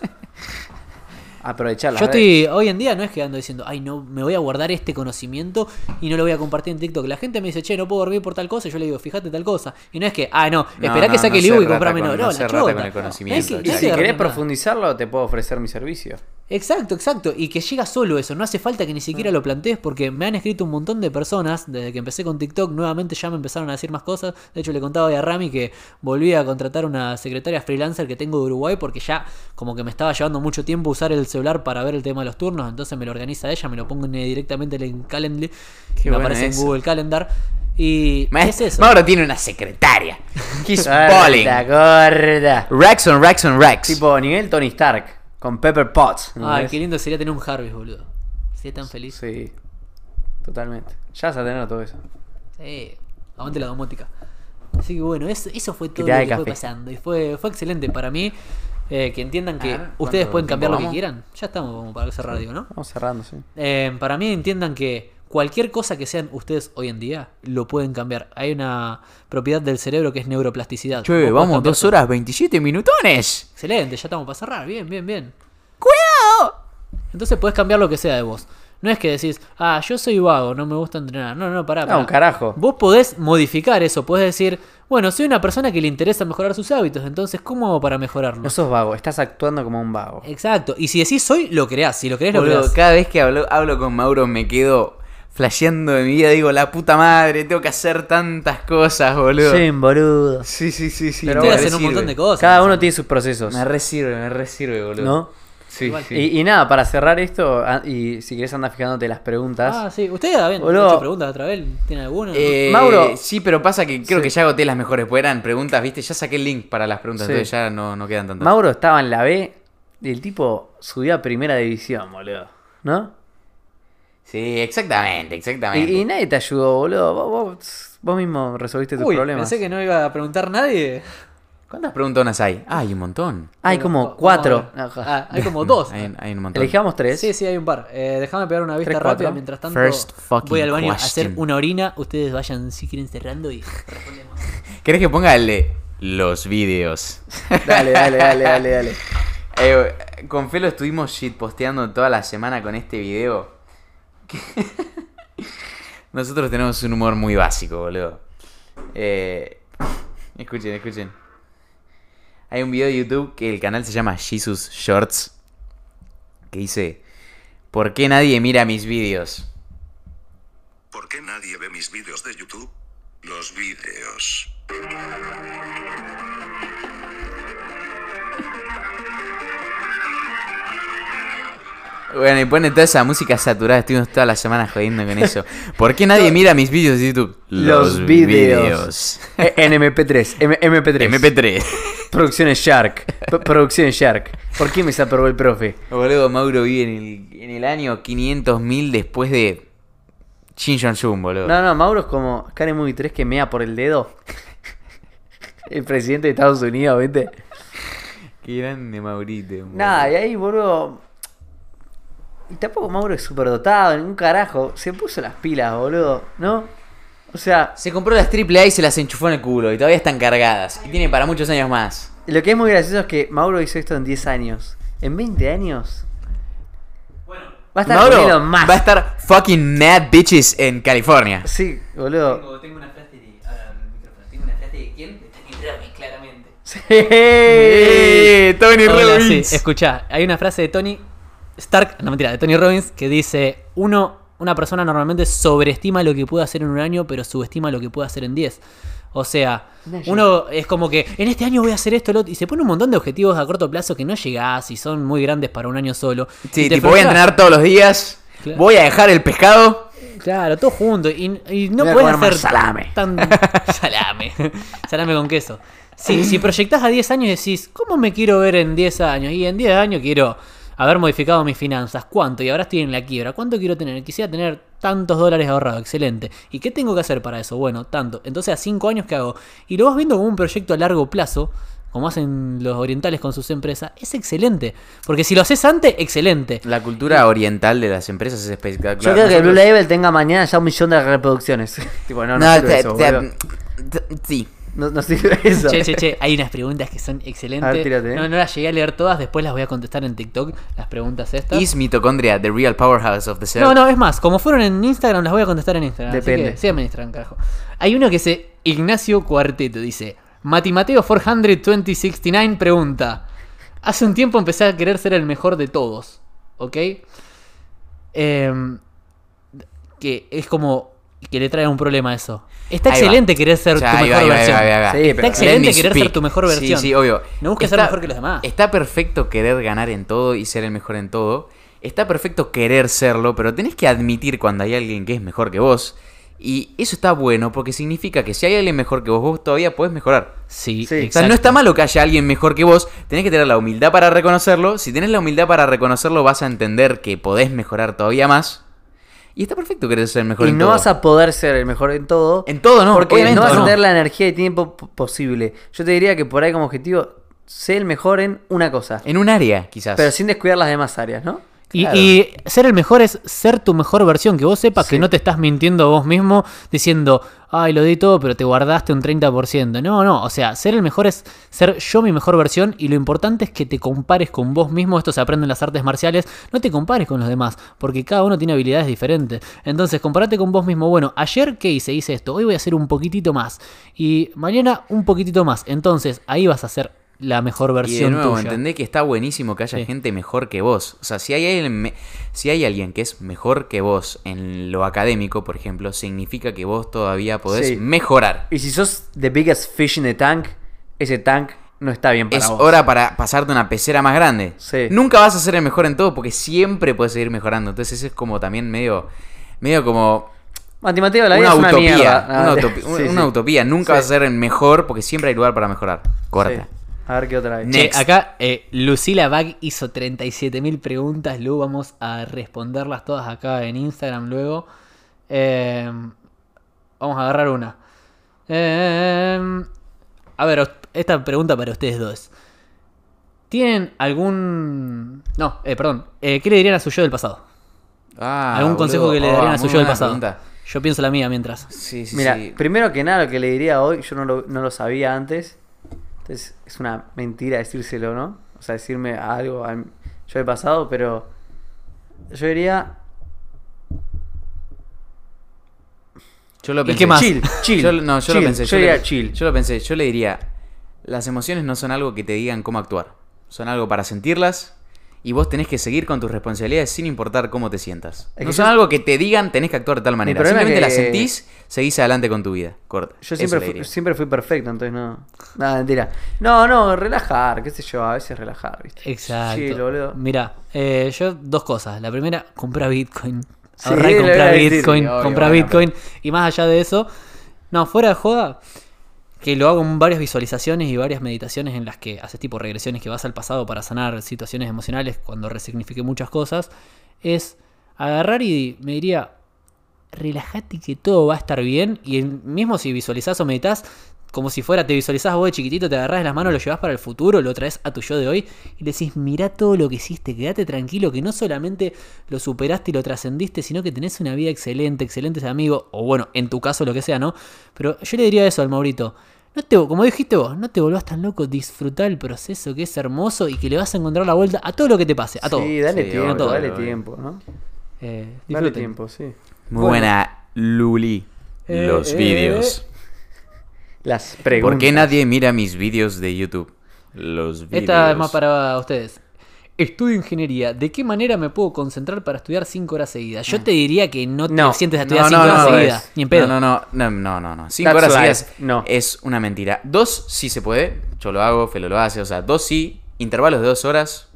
S4: Aprovechar las
S6: Yo estoy, hoy en día no es que ando diciendo, ay, no, me voy a guardar este conocimiento y no lo voy a compartir en TikTok. La gente me dice, che, no puedo dormir por tal cosa. Y yo le digo, fíjate tal cosa. Y no es que, ah, no,
S5: No,
S6: esperá
S5: no,
S6: que saque el ebook y comprame no.
S5: no
S6: No,
S5: se
S6: la
S5: rata con el conocimiento,
S6: Es que-
S4: si querés profundizarlo, te puedo ofrecer mi servicio.
S6: Exacto, exacto. Y que llega solo eso. No hace falta que ni siquiera lo plantees porque me han escrito un montón de personas desde que empecé con TikTok. Nuevamente ya me empezaron a decir más cosas. De hecho, le contaba hoy a Rami que volví a contratar una secretaria freelancer que tengo de Uruguay porque ya como que me estaba llevando mucho tiempo usar el celular para ver el tema de los turnos. Entonces me lo organiza ella, me lo pongo en- directamente en Calendly.
S5: Qué
S6: me
S5: bueno
S6: aparece
S5: eso.
S6: en Google Calendar. Y
S5: Ma-
S6: es eso.
S5: Mauro tiene una secretaria. He's balling.
S4: gorda.
S5: Racks on racks on racks.
S4: Tipo nivel Tony Stark, con Pepper Potts. ¿no
S6: Ay,
S4: ves?
S6: qué lindo sería tener un Harvey, boludo. Sería tan feliz.
S4: Sí, totalmente. Ya vas a tener todo eso.
S6: Sí, aguante la domótica. Así que bueno, eso, eso fue todo lo que
S4: café.
S6: fue pasando. Y fue, fue excelente para mí. Eh, que entiendan que
S5: A ver,
S6: ustedes
S5: ¿cuánto
S6: pueden cambiar lo que quieran. Ya estamos como para cerrar, digo, ¿no?
S4: Vamos cerrando, sí.
S6: Eh, para mí entiendan que cualquier cosa que sean ustedes hoy en día, lo pueden cambiar. Hay una propiedad del cerebro que es neuroplasticidad.
S5: Che, vamos, dos
S6: todo.
S5: horas 27 minutones.
S6: Excelente, ya estamos para cerrar. Bien, bien, bien.
S5: ¡Cuidado!
S6: Entonces puedes cambiar lo que sea de vos. No es que decís, ah, yo soy vago, no me gusta entrenar. No, no, no, pará.
S4: No,
S6: pará.
S4: un carajo.
S6: Vos podés modificar eso, podés decir, bueno, soy una persona que le interesa mejorar sus hábitos, entonces, ¿cómo hago para mejorarlo?
S4: No sos vago, estás actuando como un vago.
S6: Exacto, y si decís soy, lo creás, si lo creés, lo
S5: Boludo,
S6: creás.
S5: cada vez que hablo, hablo con Mauro me quedo flasheando de mi vida. Digo, la puta madre, tengo que hacer tantas cosas, boludo.
S4: Sí, boludo.
S5: sí, sí, sí. sí,
S4: Pero
S5: me
S6: hacen un montón de cosas.
S4: Cada uno tiene sus procesos.
S5: Me resirve, me resirve, boludo.
S4: ¿No?
S5: Sí,
S6: Igual.
S5: sí.
S4: Y, y nada, para cerrar esto, y si querés andar fijándote las preguntas.
S6: Ah, sí, ustedes habían
S4: Boludo.
S6: hecho preguntas otra vez, ¿tienen alguna?
S5: Eh,
S4: Mauro.
S5: Sí, pero pasa que creo
S4: Sí.
S5: que ya agoté las mejores. Pues eran preguntas, ¿viste? Ya saqué el link para las preguntas,
S4: Sí.
S5: entonces ya no, no quedan tantas.
S4: Mauro estaba en la B y el tipo subió a primera división, boludo. ¿No?
S5: Sí, exactamente, exactamente.
S4: Y, y nadie te ayudó, boludo. Vos, vos- vos mismo resolviste tus
S6: Uy,
S4: problemas.
S6: pensé que no iba a preguntar nadie.
S5: ¿Cuántas preguntonas hay? Ah, hay un montón.
S4: Hay como cuatro.
S6: Ah, hay como dos.
S5: Hay, hay un montón.
S4: Elegíamos tres.
S6: Sí, sí, hay un par. Eh, déjame pegar una vista
S4: Tres,
S6: rápida
S4: cuatro.
S6: mientras tanto.
S5: First fucking
S6: voy al baño a hacer una orina. Ustedes vayan si quieren cerrando y respondemos.
S5: ¿Querés que ponga el de los vídeos?
S4: Dale, dale, dale, dale, dale.
S5: Eh, con Felo estuvimos shitposteando toda la semana con este video. Nosotros tenemos un humor muy básico, boludo. Eh, escuchen, escuchen. Hay un video de YouTube que el canal se llama Jesus Shorts. Que dice: ¿Por qué nadie mira mis vídeos?
S7: ¿Por qué nadie ve mis vídeos de YouTube? Los vídeos.
S5: Bueno, y pone toda esa música saturada. Estuvimos toda la semana jodiendo con eso. ¿Por qué nadie mira mis vídeos de YouTube?
S4: Los videos. Eh, En MP3. M- MP3.
S5: MP3.
S4: Producciones Shark. P- Producciones Shark. ¿Por qué me desaprobó el profe?
S5: Boludo, Mauro vive en el, en el año 500.000 después de Shin Jong-un, boludo.
S4: No, no, Mauro es como Karen Movie 3 que mea por el dedo. El presidente de Estados Unidos, ¿viste?
S5: Qué grande Maurito. boludo.
S4: Nada, y ahí, boludo. Y tampoco Mauro es súper dotado, ningún carajo. Se puso las pilas, boludo, ¿no? O sea,
S5: Se compró las AAA y se las enchufó en el culo y todavía están cargadas. Y tiene para muchos años más.
S4: lo que es muy gracioso es que Mauro hizo esto en 10 años. En 20 años. Va a estar
S5: Mauro va a estar fucking mad bitches en California.
S4: Sí, boludo.
S6: Tengo, una frase de. Ahora el micrófono. Tengo una frase de quién? De Tony Robbins, claramente.
S4: Sí.
S5: ¡Eh! Tony
S6: Hola, sí,
S5: Robbins.
S6: escuchá, hay una frase de Tony Stark, no mentira, de Tony Robbins que dice, uno, una persona normalmente sobreestima lo que puede hacer en un año, pero subestima lo que puede hacer en 10. O sea, uno es como que en este año voy a hacer esto, lo otro, y se pone un montón de objetivos a corto plazo que no llegás y son muy grandes para un año solo.
S5: Sí, tipo, voy a entrenar todos los días.
S6: Claro.
S5: Voy a dejar el pescado.
S6: Claro, todo junto. Y, y no puedes hacer
S4: salame.
S6: tan. salame. salame con queso. Si, si proyectás a 10 años y decís, ¿cómo me quiero ver en 10 años? Y en 10 años quiero haber modificado mis finanzas. ¿Cuánto? Y ahora estoy en la quiebra. ¿Cuánto quiero tener? Quisiera tener tantos dólares ahorrados. Excelente. ¿Y qué tengo que hacer para eso? Bueno, tanto. Entonces, a 5 años, ¿qué hago? Y lo vas viendo como un proyecto a largo plazo. Como hacen los orientales con sus empresas, es excelente. Porque si lo haces antes, excelente.
S5: La cultura oriental de las empresas es espectacular.
S4: Yo creo que Blue Label tenga mañana ya un millón de reproducciones. tipo, no, no,
S5: No, te-
S4: eso,
S5: te-
S4: boludo.
S5: te- sí.
S4: No, no sirve eso.
S6: Che, che, che, hay unas preguntas que son excelentes.
S4: A ver, tírate, eh.
S6: no, no las llegué a leer todas, después las voy a contestar en TikTok, las preguntas estas.
S5: Is mitocondria the real powerhouse of the cell?
S6: No, no, es más, como fueron en Instagram, las voy a contestar en Instagram.
S4: Depende.
S6: Así que síganme en Instagram, carajo. Hay uno que dice Ignacio Cuarteto, dice. Matimateo 42069 pregunta. Hace un tiempo empecé a querer ser el mejor de todos. ¿Ok? Em, que es como que le trae un problema a eso. Está
S5: Ahí va.
S6: excelente querer ser
S5: Ya,
S6: tu mejor
S5: va,
S6: versión.
S5: ahí va, ahí va.
S4: Sí,
S6: Está
S4: pero-
S6: excelente querer ser tu mejor versión.
S5: Sí, sí, obvio.
S6: No busques ser mejor que los demás.
S5: Está perfecto querer ganar en todo y ser el mejor en todo. Está perfecto querer serlo, pero tenés que admitir cuando hay alguien que es mejor que vos. Y eso está bueno porque significa que si hay alguien mejor que vos, vos todavía podés mejorar.
S6: Sí,
S4: Sí.
S5: O sea, no está malo que haya alguien mejor que vos, tenés que tener la humildad para reconocerlo. Si tenés la humildad para reconocerlo, vas a entender que podés mejorar todavía más. Y está perfecto querer ser el mejor
S4: Y
S5: en
S4: no
S5: todo.
S4: vas a poder ser el mejor en todo.
S5: En todo, no.
S4: porque
S5: obviamente
S4: no vas a tener la energía y tiempo posible. Yo te diría que por ahí como objetivo, sé el mejor en una cosa.
S5: En un área, quizás.
S4: Pero sin descuidar las demás áreas, ¿no?
S6: Y,
S5: Claro.
S6: y ser el mejor es ser tu mejor versión, que vos sepas que no te estás mintiendo vos mismo diciendo, ay, lo di todo, pero te guardaste un 30%. No, no, o sea, ser el mejor es ser yo mi mejor versión y lo importante es que te compares con vos mismo, esto se aprende en las artes marciales, no te compares con los demás, porque cada uno tiene habilidades diferentes. Entonces, comparate con vos mismo, bueno, ayer qué hice, hice esto, hoy voy a hacer un poquitito más y mañana un poquitito más. Entonces, ahí vas a ser la mejor
S5: Y de
S6: versión
S5: nuevo,
S6: tuya.
S5: entendés que está buenísimo que haya
S6: Sí.
S5: gente mejor que vos. O sea, si hay, alguien, si hay alguien que es mejor que vos en lo académico, por ejemplo, significa que vos todavía podés
S4: Sí.
S5: mejorar.
S4: Y si sos the biggest fish in the tank, ese tank no está bien para
S5: Es
S4: vos.
S5: hora para pasarte una pecera más grande.
S4: Sí.
S5: Nunca vas a ser el mejor en todo porque siempre puedes seguir mejorando. Entonces eso es como también medio, medio como
S4: Matimateo, la
S5: una
S4: vida es una
S5: utopía.
S4: mierda.
S5: una,
S4: Ah,
S5: utopi-
S4: sí,
S5: una
S4: sí.
S5: utopía. Nunca
S4: Sí.
S5: vas a ser el mejor porque siempre hay lugar para mejorar. Corta.
S4: A ver qué otra vez.
S6: Che, acá eh, Lucila Bag hizo 37.000 preguntas, Lu, vamos a responderlas todas acá en Instagram luego. Eh, vamos a agarrar una. Eh, a ver, esta pregunta para ustedes dos. ¿Tienen algún... No, eh, perdón. Eh, ¿Qué le dirían a su yo del pasado?
S5: Ah,
S6: ¿Algún consejo que le
S5: Oh,
S6: darían a su yo del pasado?
S5: pregunta.
S6: Yo pienso la mía mientras.
S5: Sí, sí,
S4: Mira,
S5: sí.
S4: primero que nada, lo que le diría hoy, yo no lo, no lo sabía antes. Entonces, es una mentira decírselo, ¿no? O sea, decirme algo a mí- yo he pasado, pero yo diría
S5: Yo lo
S6: ¿Y
S5: pensé.
S6: qué más?
S4: chill, chill.
S5: Yo, no, yo
S4: chill.
S5: lo pensé.
S4: Yo diría chill.
S5: Yo lo pensé. Yo le diría, las emociones no son algo que te digan cómo actuar. Son algo para sentirlas y vos tenés que seguir con tus responsabilidades sin importar cómo te sientas.
S4: Es
S5: no
S4: que
S5: son
S4: yo-
S5: algo que te digan tenés que actuar de tal manera. Simplemente
S4: que-
S5: las sentís, seguís adelante con tu vida. Corta.
S4: Yo siempre fui, siempre fui perfecto, entonces no. Nada, mentira. No, no, relajar, qué sé yo, a veces relajar, ¿viste?
S6: Exacto.
S4: Chill, boludo.
S6: Mira, eh, yo dos cosas. La primera, comprar Bitcoin.
S4: Sí,
S6: Ahorrar y comprar. Bitcoin.
S5: Sí, obvio,
S6: comprar
S5: bueno,
S6: Bitcoin. Y más allá de eso, no, fuera de joda, que lo hago en varias visualizaciones y varias meditaciones en las que haces tipo regresiones que vas al pasado para sanar situaciones emocionales cuando resignifique muchas cosas, es agarrar y me diría, relájate que todo va a estar bien y mismo si visualizás o meditas, como si fuera, te visualizás vos de chiquitito, te agarrás las manos, lo llevas para el futuro, lo traes a tu yo de hoy y le decís, mirá todo lo que hiciste, quédate tranquilo, que no solamente lo superaste y lo trascendiste, sino que tenés una vida excelente, excelentes amigos, o bueno, en tu caso lo que sea, ¿no? Pero yo le diría eso al Maurito. No te, como dijiste vos, no te volvás tan loco, disfrutá el proceso que es hermoso y que le vas a encontrar la vuelta a todo lo que te pase, a todo.
S4: Sí, dale
S5: Sí,
S4: tiempo,
S5: a todo,
S4: dale tiempo, ¿no?
S6: Eh,
S4: Dale tiempo, sí.
S5: Muy
S6: Bueno.
S5: buena, Luli.
S6: Eh,
S5: Los
S6: eh,
S5: vídeos.
S4: Las preguntas.
S5: ¿Por qué nadie mira mis vídeos de YouTube? Los vídeos.
S6: Esta es más para ustedes. Estudio ingeniería. ¿De qué manera me puedo concentrar para estudiar 5 horas seguidas? Yo te diría que no te
S4: No.
S6: sientes a estudiar
S5: No,
S6: 5
S5: no,
S6: horas
S5: no,
S6: seguidas. Ni en pedo.
S5: No, no, no, no, no, no. Cinco
S4: That's
S5: horas
S4: life.
S5: seguidas
S4: No.
S5: es una mentira. Dos sí se puede. Yo lo hago, Felo lo hace. O sea, dos sí. Intervalos de dos horas.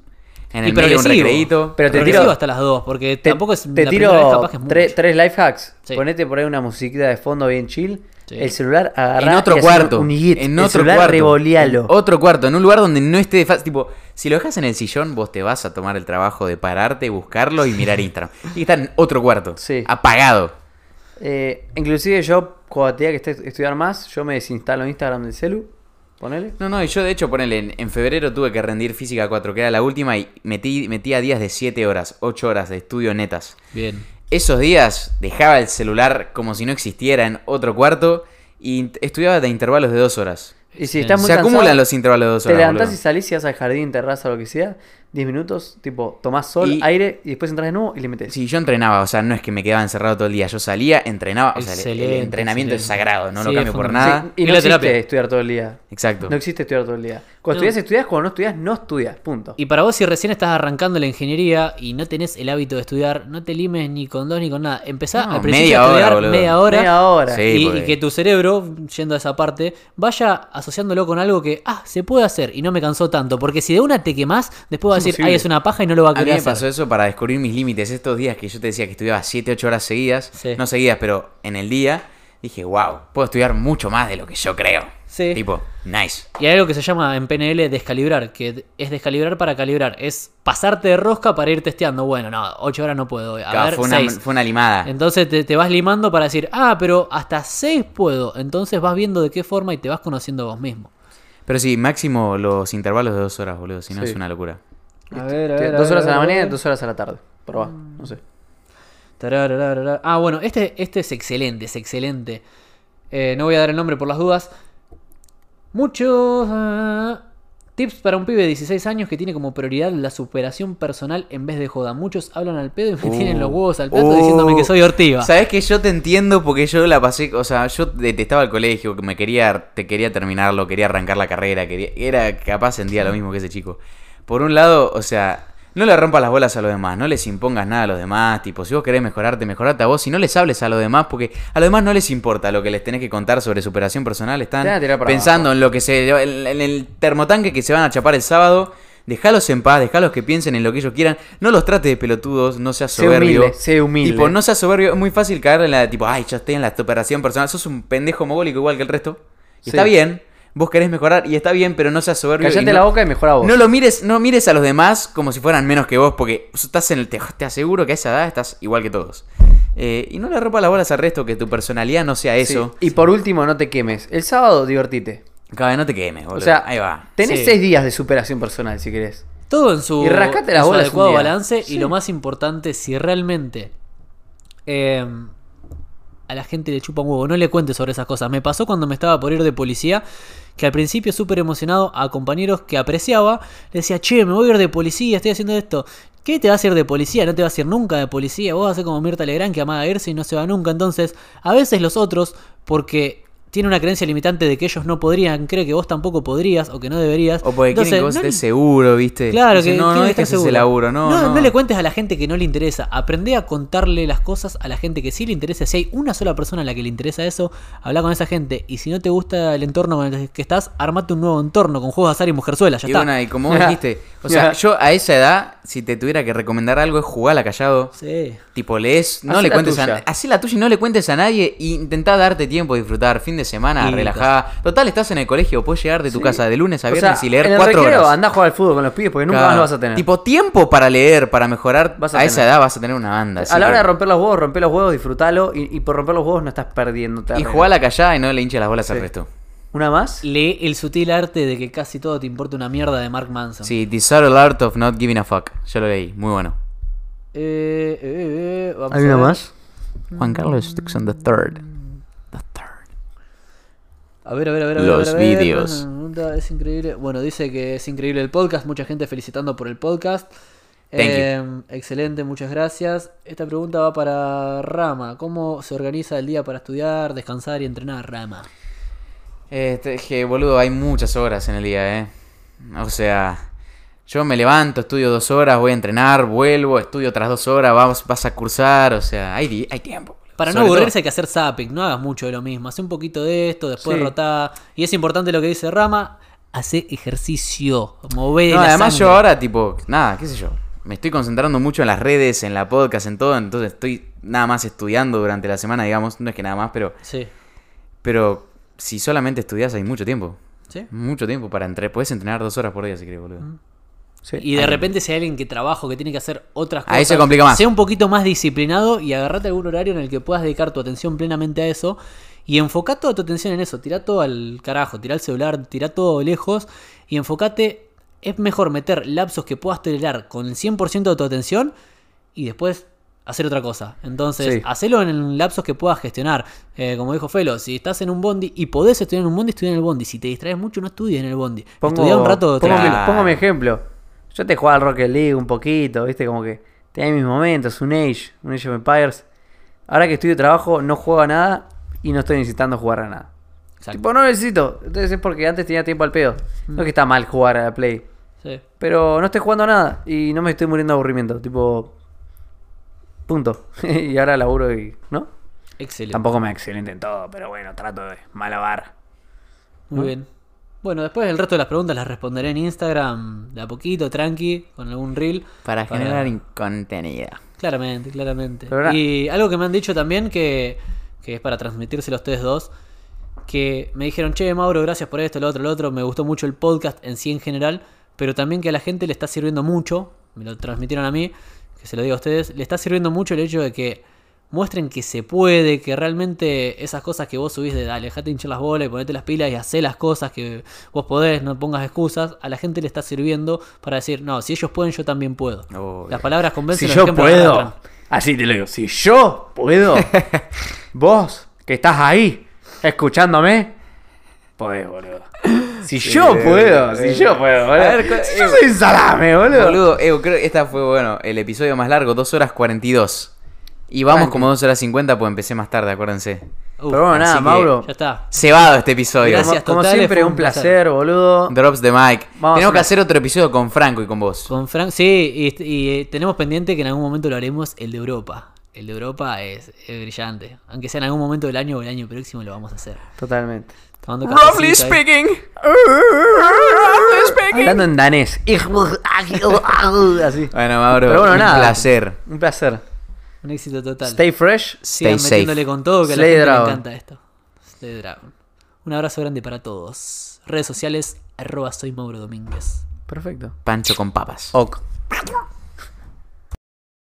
S5: En
S6: Y
S5: el medio un recreíto.
S4: Pero te tiro-
S6: hasta las 2, porque
S4: Te,
S6: tampoco es
S4: te
S6: la primera vez
S4: tiro
S6: capaz que es
S4: tre-
S6: mucho.
S4: tres life hacks.
S6: Sí.
S4: Ponete por ahí una musiquita de fondo bien chill.
S6: Sí.
S4: El celular agarrá
S5: En otro
S4: y
S5: cuarto.
S4: Un hit.
S5: en
S4: el
S5: otro
S4: celular
S5: cuarto.
S4: revolealo.
S5: En otro cuarto. En un lugar donde no esté de fácil. Tipo, si lo dejas en el sillón, vos te vas a tomar el trabajo de pararte, buscarlo y mirar Instagram. Tiene que estar en otro cuarto.
S4: Sí.
S5: Apagado.
S4: Eh, inclusive yo, cuando tenía que estu- estudiar más, yo me desinstalo Instagram del celu. Ponele.
S5: No, no, y yo de hecho, ponele, en, en febrero tuve que rendir física 4, que era la última, y metí, metía días de 7 horas, 8 horas de estudio netas.
S6: Bien.
S5: Esos días dejaba el celular como si no existiera en otro cuarto y estudiaba de intervalos de 2 horas.
S4: Y si
S6: Bien.
S4: estás muy
S5: Se acumulan los intervalos de 2
S4: Te
S5: horas.
S4: levantás
S5: boludo.
S4: y salís y vas al jardín, terraza, lo que sea. 10 minutos, tipo, tomás sol,
S5: Y-
S4: aire y después entras de nuevo y le metes.
S5: Sí, yo entrenaba, o sea, no es que me quedaba encerrado todo el día, yo salía, entrenaba, o sea, el- el,
S6: Excelente,
S5: entrenamiento es sagrado, no
S6: Sí,
S5: lo cambio por nada.
S4: Sí, y
S6: Y
S4: no
S6: la
S4: existe
S6: terapia.
S4: estudiar todo el día.
S5: Exacto.
S4: No existe estudiar todo el día. Cuando
S6: No.
S4: estudias, estudias. Cuando no estudias, no estudias. Punto.
S6: Y para vos, si recién estás arrancando la ingeniería y no tenés el hábito de estudiar, no te limes ni con dos ni con nada. Empezá
S5: No,
S6: al principio
S5: media
S6: a estudiar
S5: hora,
S6: media hora.
S4: Media hora.
S5: Sí,
S6: y,
S5: porque-
S6: y que tu cerebro, yendo a esa parte, vaya asociándolo con algo que, ah, se puede hacer y no me cansó tanto. Porque si de una te quemás, después vas decir, ay, es una paja y no lo va a
S5: A mí
S6: querer
S5: me
S6: hacer.
S5: pasó eso para descubrir mis límites. Estos días que yo te decía que estudiaba 7, 8 horas seguidas,
S6: Sí.
S5: no seguidas, pero en el día, dije, wow, puedo estudiar mucho más de lo que yo creo.
S6: Sí.
S5: Tipo, nice.
S6: Y hay algo que se llama en PNL descalibrar, que es descalibrar para calibrar. Es pasarte de rosca para ir testeando. Bueno, no, 8 horas no puedo. A
S5: Claro,
S6: ver,
S5: fue, una,
S6: seis.
S5: fue una limada.
S6: Entonces te, te vas limando para decir, ah, pero hasta 6 puedo. Entonces vas viendo de qué forma y te vas conociendo vos mismo.
S5: Pero sí, máximo los intervalos de dos horas, boludo, si no
S4: Sí.
S5: es una locura.
S6: A ver,
S4: Te- dos horas a la mañana y dos horas a la tarde. Probá, no sé.
S6: Tarararara. Ah, bueno, este, este es excelente, es excelente. Eh, no voy a dar el nombre por las dudas. Muchos ah, tips para un pibe de 16 años que tiene como prioridad la superación personal en vez de joda. Muchos hablan al pedo y me
S5: Uh.
S6: tienen los huevos al plato
S5: Uh.
S6: diciéndome que soy ortiva.
S5: Sabes que yo te entiendo porque yo la pasé, o sea, yo detestaba el colegio, que me quería, te quería terminarlo, quería arrancar la carrera, quería, era capaz sentía lo mismo que ese chico. Por un lado, o sea, no le rompas las bolas a los demás, no les impongas nada a los demás, tipo, si vos querés mejorarte, mejorate a vos, si no les hables a los demás, porque a los demás no les importa lo que les tenés que contar sobre superación personal, están pensando
S4: abajo.
S5: en lo que se, en, en el termotanque que se van a chapar el sábado. Dejalos en paz, dejalos que piensen en lo que ellos quieran. No los trates de pelotudos, no seas
S4: Sé
S5: soberbio.
S4: humilde, sé humilde.
S5: Tipo, no seas soberbio, es muy fácil caer en la de tipo, ay, yo estoy en la operación personal, sos un pendejo mogólico igual que el resto. Y
S4: Sí.
S5: está bien, vos querés mejorar y está bien, pero no seas soberbio. y
S4: Callate
S5: no-
S4: la boca y mejora vos.
S5: No lo mires, no mires a los demás como si fueran menos que vos, porque estás en el, te, te aseguro que a esa edad estás igual que todos. Eh, y no le rompas las bolas al resto, que tu personalidad no sea
S4: Sí.
S5: eso.
S4: Y por último, no te quemes. El sábado, divertite.
S5: Cada vez no te quemes, boludo.
S4: O sea,
S5: ahí va.
S4: tenés
S6: Sí.
S4: seis días de superación personal si querés.
S6: Todo en su,
S4: Y rascate
S6: en
S4: las
S6: su
S4: bolas un
S6: adecuado
S4: día.
S6: balance.
S4: Sí.
S6: Y lo más importante, si realmente eh, a la gente le chupa huevo, no le cuentes sobre esas cosas. Me pasó cuando me estaba por ir de policía, que al principio súper emocionado a compañeros que apreciaba, le decía, che, me voy a ir de policía, estoy haciendo esto. ¿Qué te vas a ir de policía? No te vas a ir nunca de policía. Vos vas a ser como Mirta Legrand que amaga irse y no se va nunca. Entonces, a veces los otros, porque tiene una creencia limitante de que ellos no podrían, cree que vos tampoco podrías o que no deberías.
S5: O porque quieren que vos
S6: no
S5: estés
S6: le-
S5: seguro, ¿viste?
S6: Claro,
S5: Dicen,
S6: que
S5: no, no
S6: tiene que
S5: ese laburo, no, no.
S6: no le cuentes a la gente que no le interesa. Aprende a contarle las cosas a la gente que sí le interesa. Si hay una sola persona a la que le interesa eso, habla con esa gente. Y si no te gusta el entorno con el que estás, armate un nuevo entorno con juegos de azar y mujerzuela. Ya
S5: Y
S6: está.
S5: bueno, y como vos dijiste, o sea, yo a esa edad, si te tuviera que recomendar algo, es jugarla callado.
S6: Sí.
S5: Tipo, lees, no
S4: Hacé
S5: le cuentes
S4: tuya.
S5: a Hacé la tuya y no le cuentes a nadie. E intentá darte tiempo de disfrutar. Fin de semana, relajá. Total, estás en el colegio, puedes llegar de tu
S4: Sí.
S5: casa de lunes a
S4: O
S5: viernes
S4: sea,
S5: y leer
S4: en el
S5: cuatro
S4: recreo,
S5: horas.
S4: andá a jugar al fútbol con los pibes porque nunca
S5: Claro.
S4: más lo vas a tener.
S5: Tipo, tiempo para leer, para mejorar.
S4: Vas
S5: a
S4: a
S5: esa edad vas a tener una banda.
S4: a la hora
S5: que-
S4: de romper los huevos, romper los huevos, disfrutalo. Y, y por romper los huevos no estás perdiendo.
S5: Y jugala callada y no le hinches las bolas al resto.
S4: ¿Una más?
S6: Lee El sutil arte de que casi todo te importa una mierda de Mark Manson.
S5: Sí, The Subtle Art of Not Giving a Fuck. Yo lo leí, muy bueno.
S6: Eh, eh, eh, vamos
S4: ¿Hay
S6: a
S4: una
S6: ver.
S4: más?
S5: Juan Carlos Dixon the Third. The Third.
S6: A ver, a ver, a ver.
S5: Los vídeos.
S6: Pregunta, Es increíble. Bueno, dice que es increíble el podcast. Mucha gente felicitando por el podcast. Eh, excelente, muchas gracias. Esta pregunta va para Rama. ¿Cómo se organiza el día para estudiar, descansar y entrenar, Rama?
S5: Este, es que, boludo, hay muchas horas en el día, ¿eh? O sea, yo me levanto, estudio dos horas, voy a entrenar, vuelvo, estudio otras dos horas, vas, vas a cursar, o sea, hay, hay tiempo.
S6: Para no
S5: todo-
S6: aburrirse hay que hacer zapping, no hagas mucho de lo mismo. Hace un poquito de esto, después
S4: Sí.
S6: rotá. Y es importante lo que dice Rama, hace ejercicio, mover
S5: No,
S6: la
S5: además
S6: sangre.
S5: yo ahora, tipo, nada, qué sé yo. Me estoy concentrando mucho en las redes, en la podcast, en todo, entonces estoy nada más estudiando durante la semana, digamos, no es que nada más, pero,
S6: Sí,
S5: pero si solamente estudias hay mucho tiempo.
S6: sí.
S5: Mucho tiempo para entrenar. Puedes entrenar dos horas por día si querés, boludo.
S4: Sí.
S6: Y de repente si hay alguien que trabaja que tiene que hacer otras cosas,
S5: Ahí se complica más.
S6: Sea un poquito más disciplinado y agarrate algún horario en el que puedas dedicar tu atención plenamente a eso y enfoca toda tu atención en eso. Tirá todo al carajo, tirá el celular, tirá todo lejos y enfocate. Es mejor meter lapsos que puedas tolerar con el 100% de tu atención y después hacer otra cosa. Entonces,
S4: Sí.
S6: hacelo en lapsos que puedas gestionar. Eh, como dijo Felo, si estás en un bondi y podés estudiar en un bondi, estudia en el bondi. Si te distraes mucho, no estudies en el bondi.
S4: Pongo,
S6: Estudia un rato.
S4: pongo mi ejemplo. Yo te jugaba al Rocket League un poquito, viste, como que tenía mis momentos, un Age, un Age of Empires. Ahora que estudio trabajo, no juego a nada y no estoy necesitando jugar a nada.
S6: Exacto.
S4: Tipo, no necesito. Entonces es porque antes tenía tiempo al pedo. No es que está mal jugar a la Play.
S6: Sí.
S4: Pero no estoy jugando a nada y no me estoy muriendo de aburrimiento. Tipo, punto. y ahora laburo y. ¿No?
S6: Excelente.
S4: Tampoco me excelente en todo, pero bueno, trato de malabar.
S6: Muy bien. Bueno, después el resto de las preguntas las responderé en Instagram de a poquito, tranqui, con algún reel.
S5: Para generar contenido.
S6: Claramente, claramente.
S4: Pero
S6: Y algo que me han dicho también que, que es para transmitírselo a ustedes dos, que me dijeron, che, Mauro, gracias por esto, lo otro, lo otro, me gustó mucho el podcast en sí en general, pero también que a la gente le está sirviendo mucho, me lo transmitieron a mí, que se lo digo a ustedes, le está sirviendo mucho el hecho de que muestren que se puede, que realmente esas cosas que vos subís de dale, dejate hinchar las bolas y ponete las pilas y hacé las cosas que vos podés, no pongas excusas, a la gente le está sirviendo para decir, no, si ellos pueden, yo también puedo.
S5: Obvio.
S6: Las palabras convencen,
S4: Si yo puedo, así te lo digo, si yo puedo, vos que estás ahí escuchándome, podés, boludo. Si yo puedo, si yo puedo, boludo.
S5: A ver,
S4: Si yo soy salame, boludo.
S5: Boludo, eh, creo que esta fue, bueno, el episodio más largo, 2 horas 42. Y vamos
S4: Tranqui.
S5: como 2 horas 50, pues empecé más tarde, acuérdense.
S6: Uh,
S4: Pero bueno, nada, Mauro.
S6: ya está.
S5: Cebado este episodio.
S6: Gracias.
S4: Como, siempre, un
S6: placer.
S4: placer, boludo.
S5: Drops de Mike.
S4: Vamos a
S5: Tenemos que
S4: hacer-
S5: otro episodio con Franco y con vos.
S6: Con Frank, sí, y, y, eh, tenemos pendiente que en algún momento lo haremos el de Europa. El de Europa es, es brillante. Aunque sea en algún momento del año o el año próximo lo vamos a hacer.
S4: Totalmente.
S6: Tomando
S5: Roughly
S6: cafecito ahí.
S5: speaking.
S4: Hablando en danés. Así.
S5: Bueno, Mauro,
S4: Pero bueno,
S5: un
S4: nada.
S5: placer.
S4: Un placer.
S6: Un éxito total.
S4: Stay fresh.
S6: Sigan
S5: Stay safe.
S6: metiéndole con todo que a la gente
S4: Dragon.
S6: le encanta esto. Slay Dragon. Un abrazo grande para todos. Redes sociales, arroba soy Mauro Domínguez.
S4: Perfecto.
S5: Pancho con papas.
S4: Ok.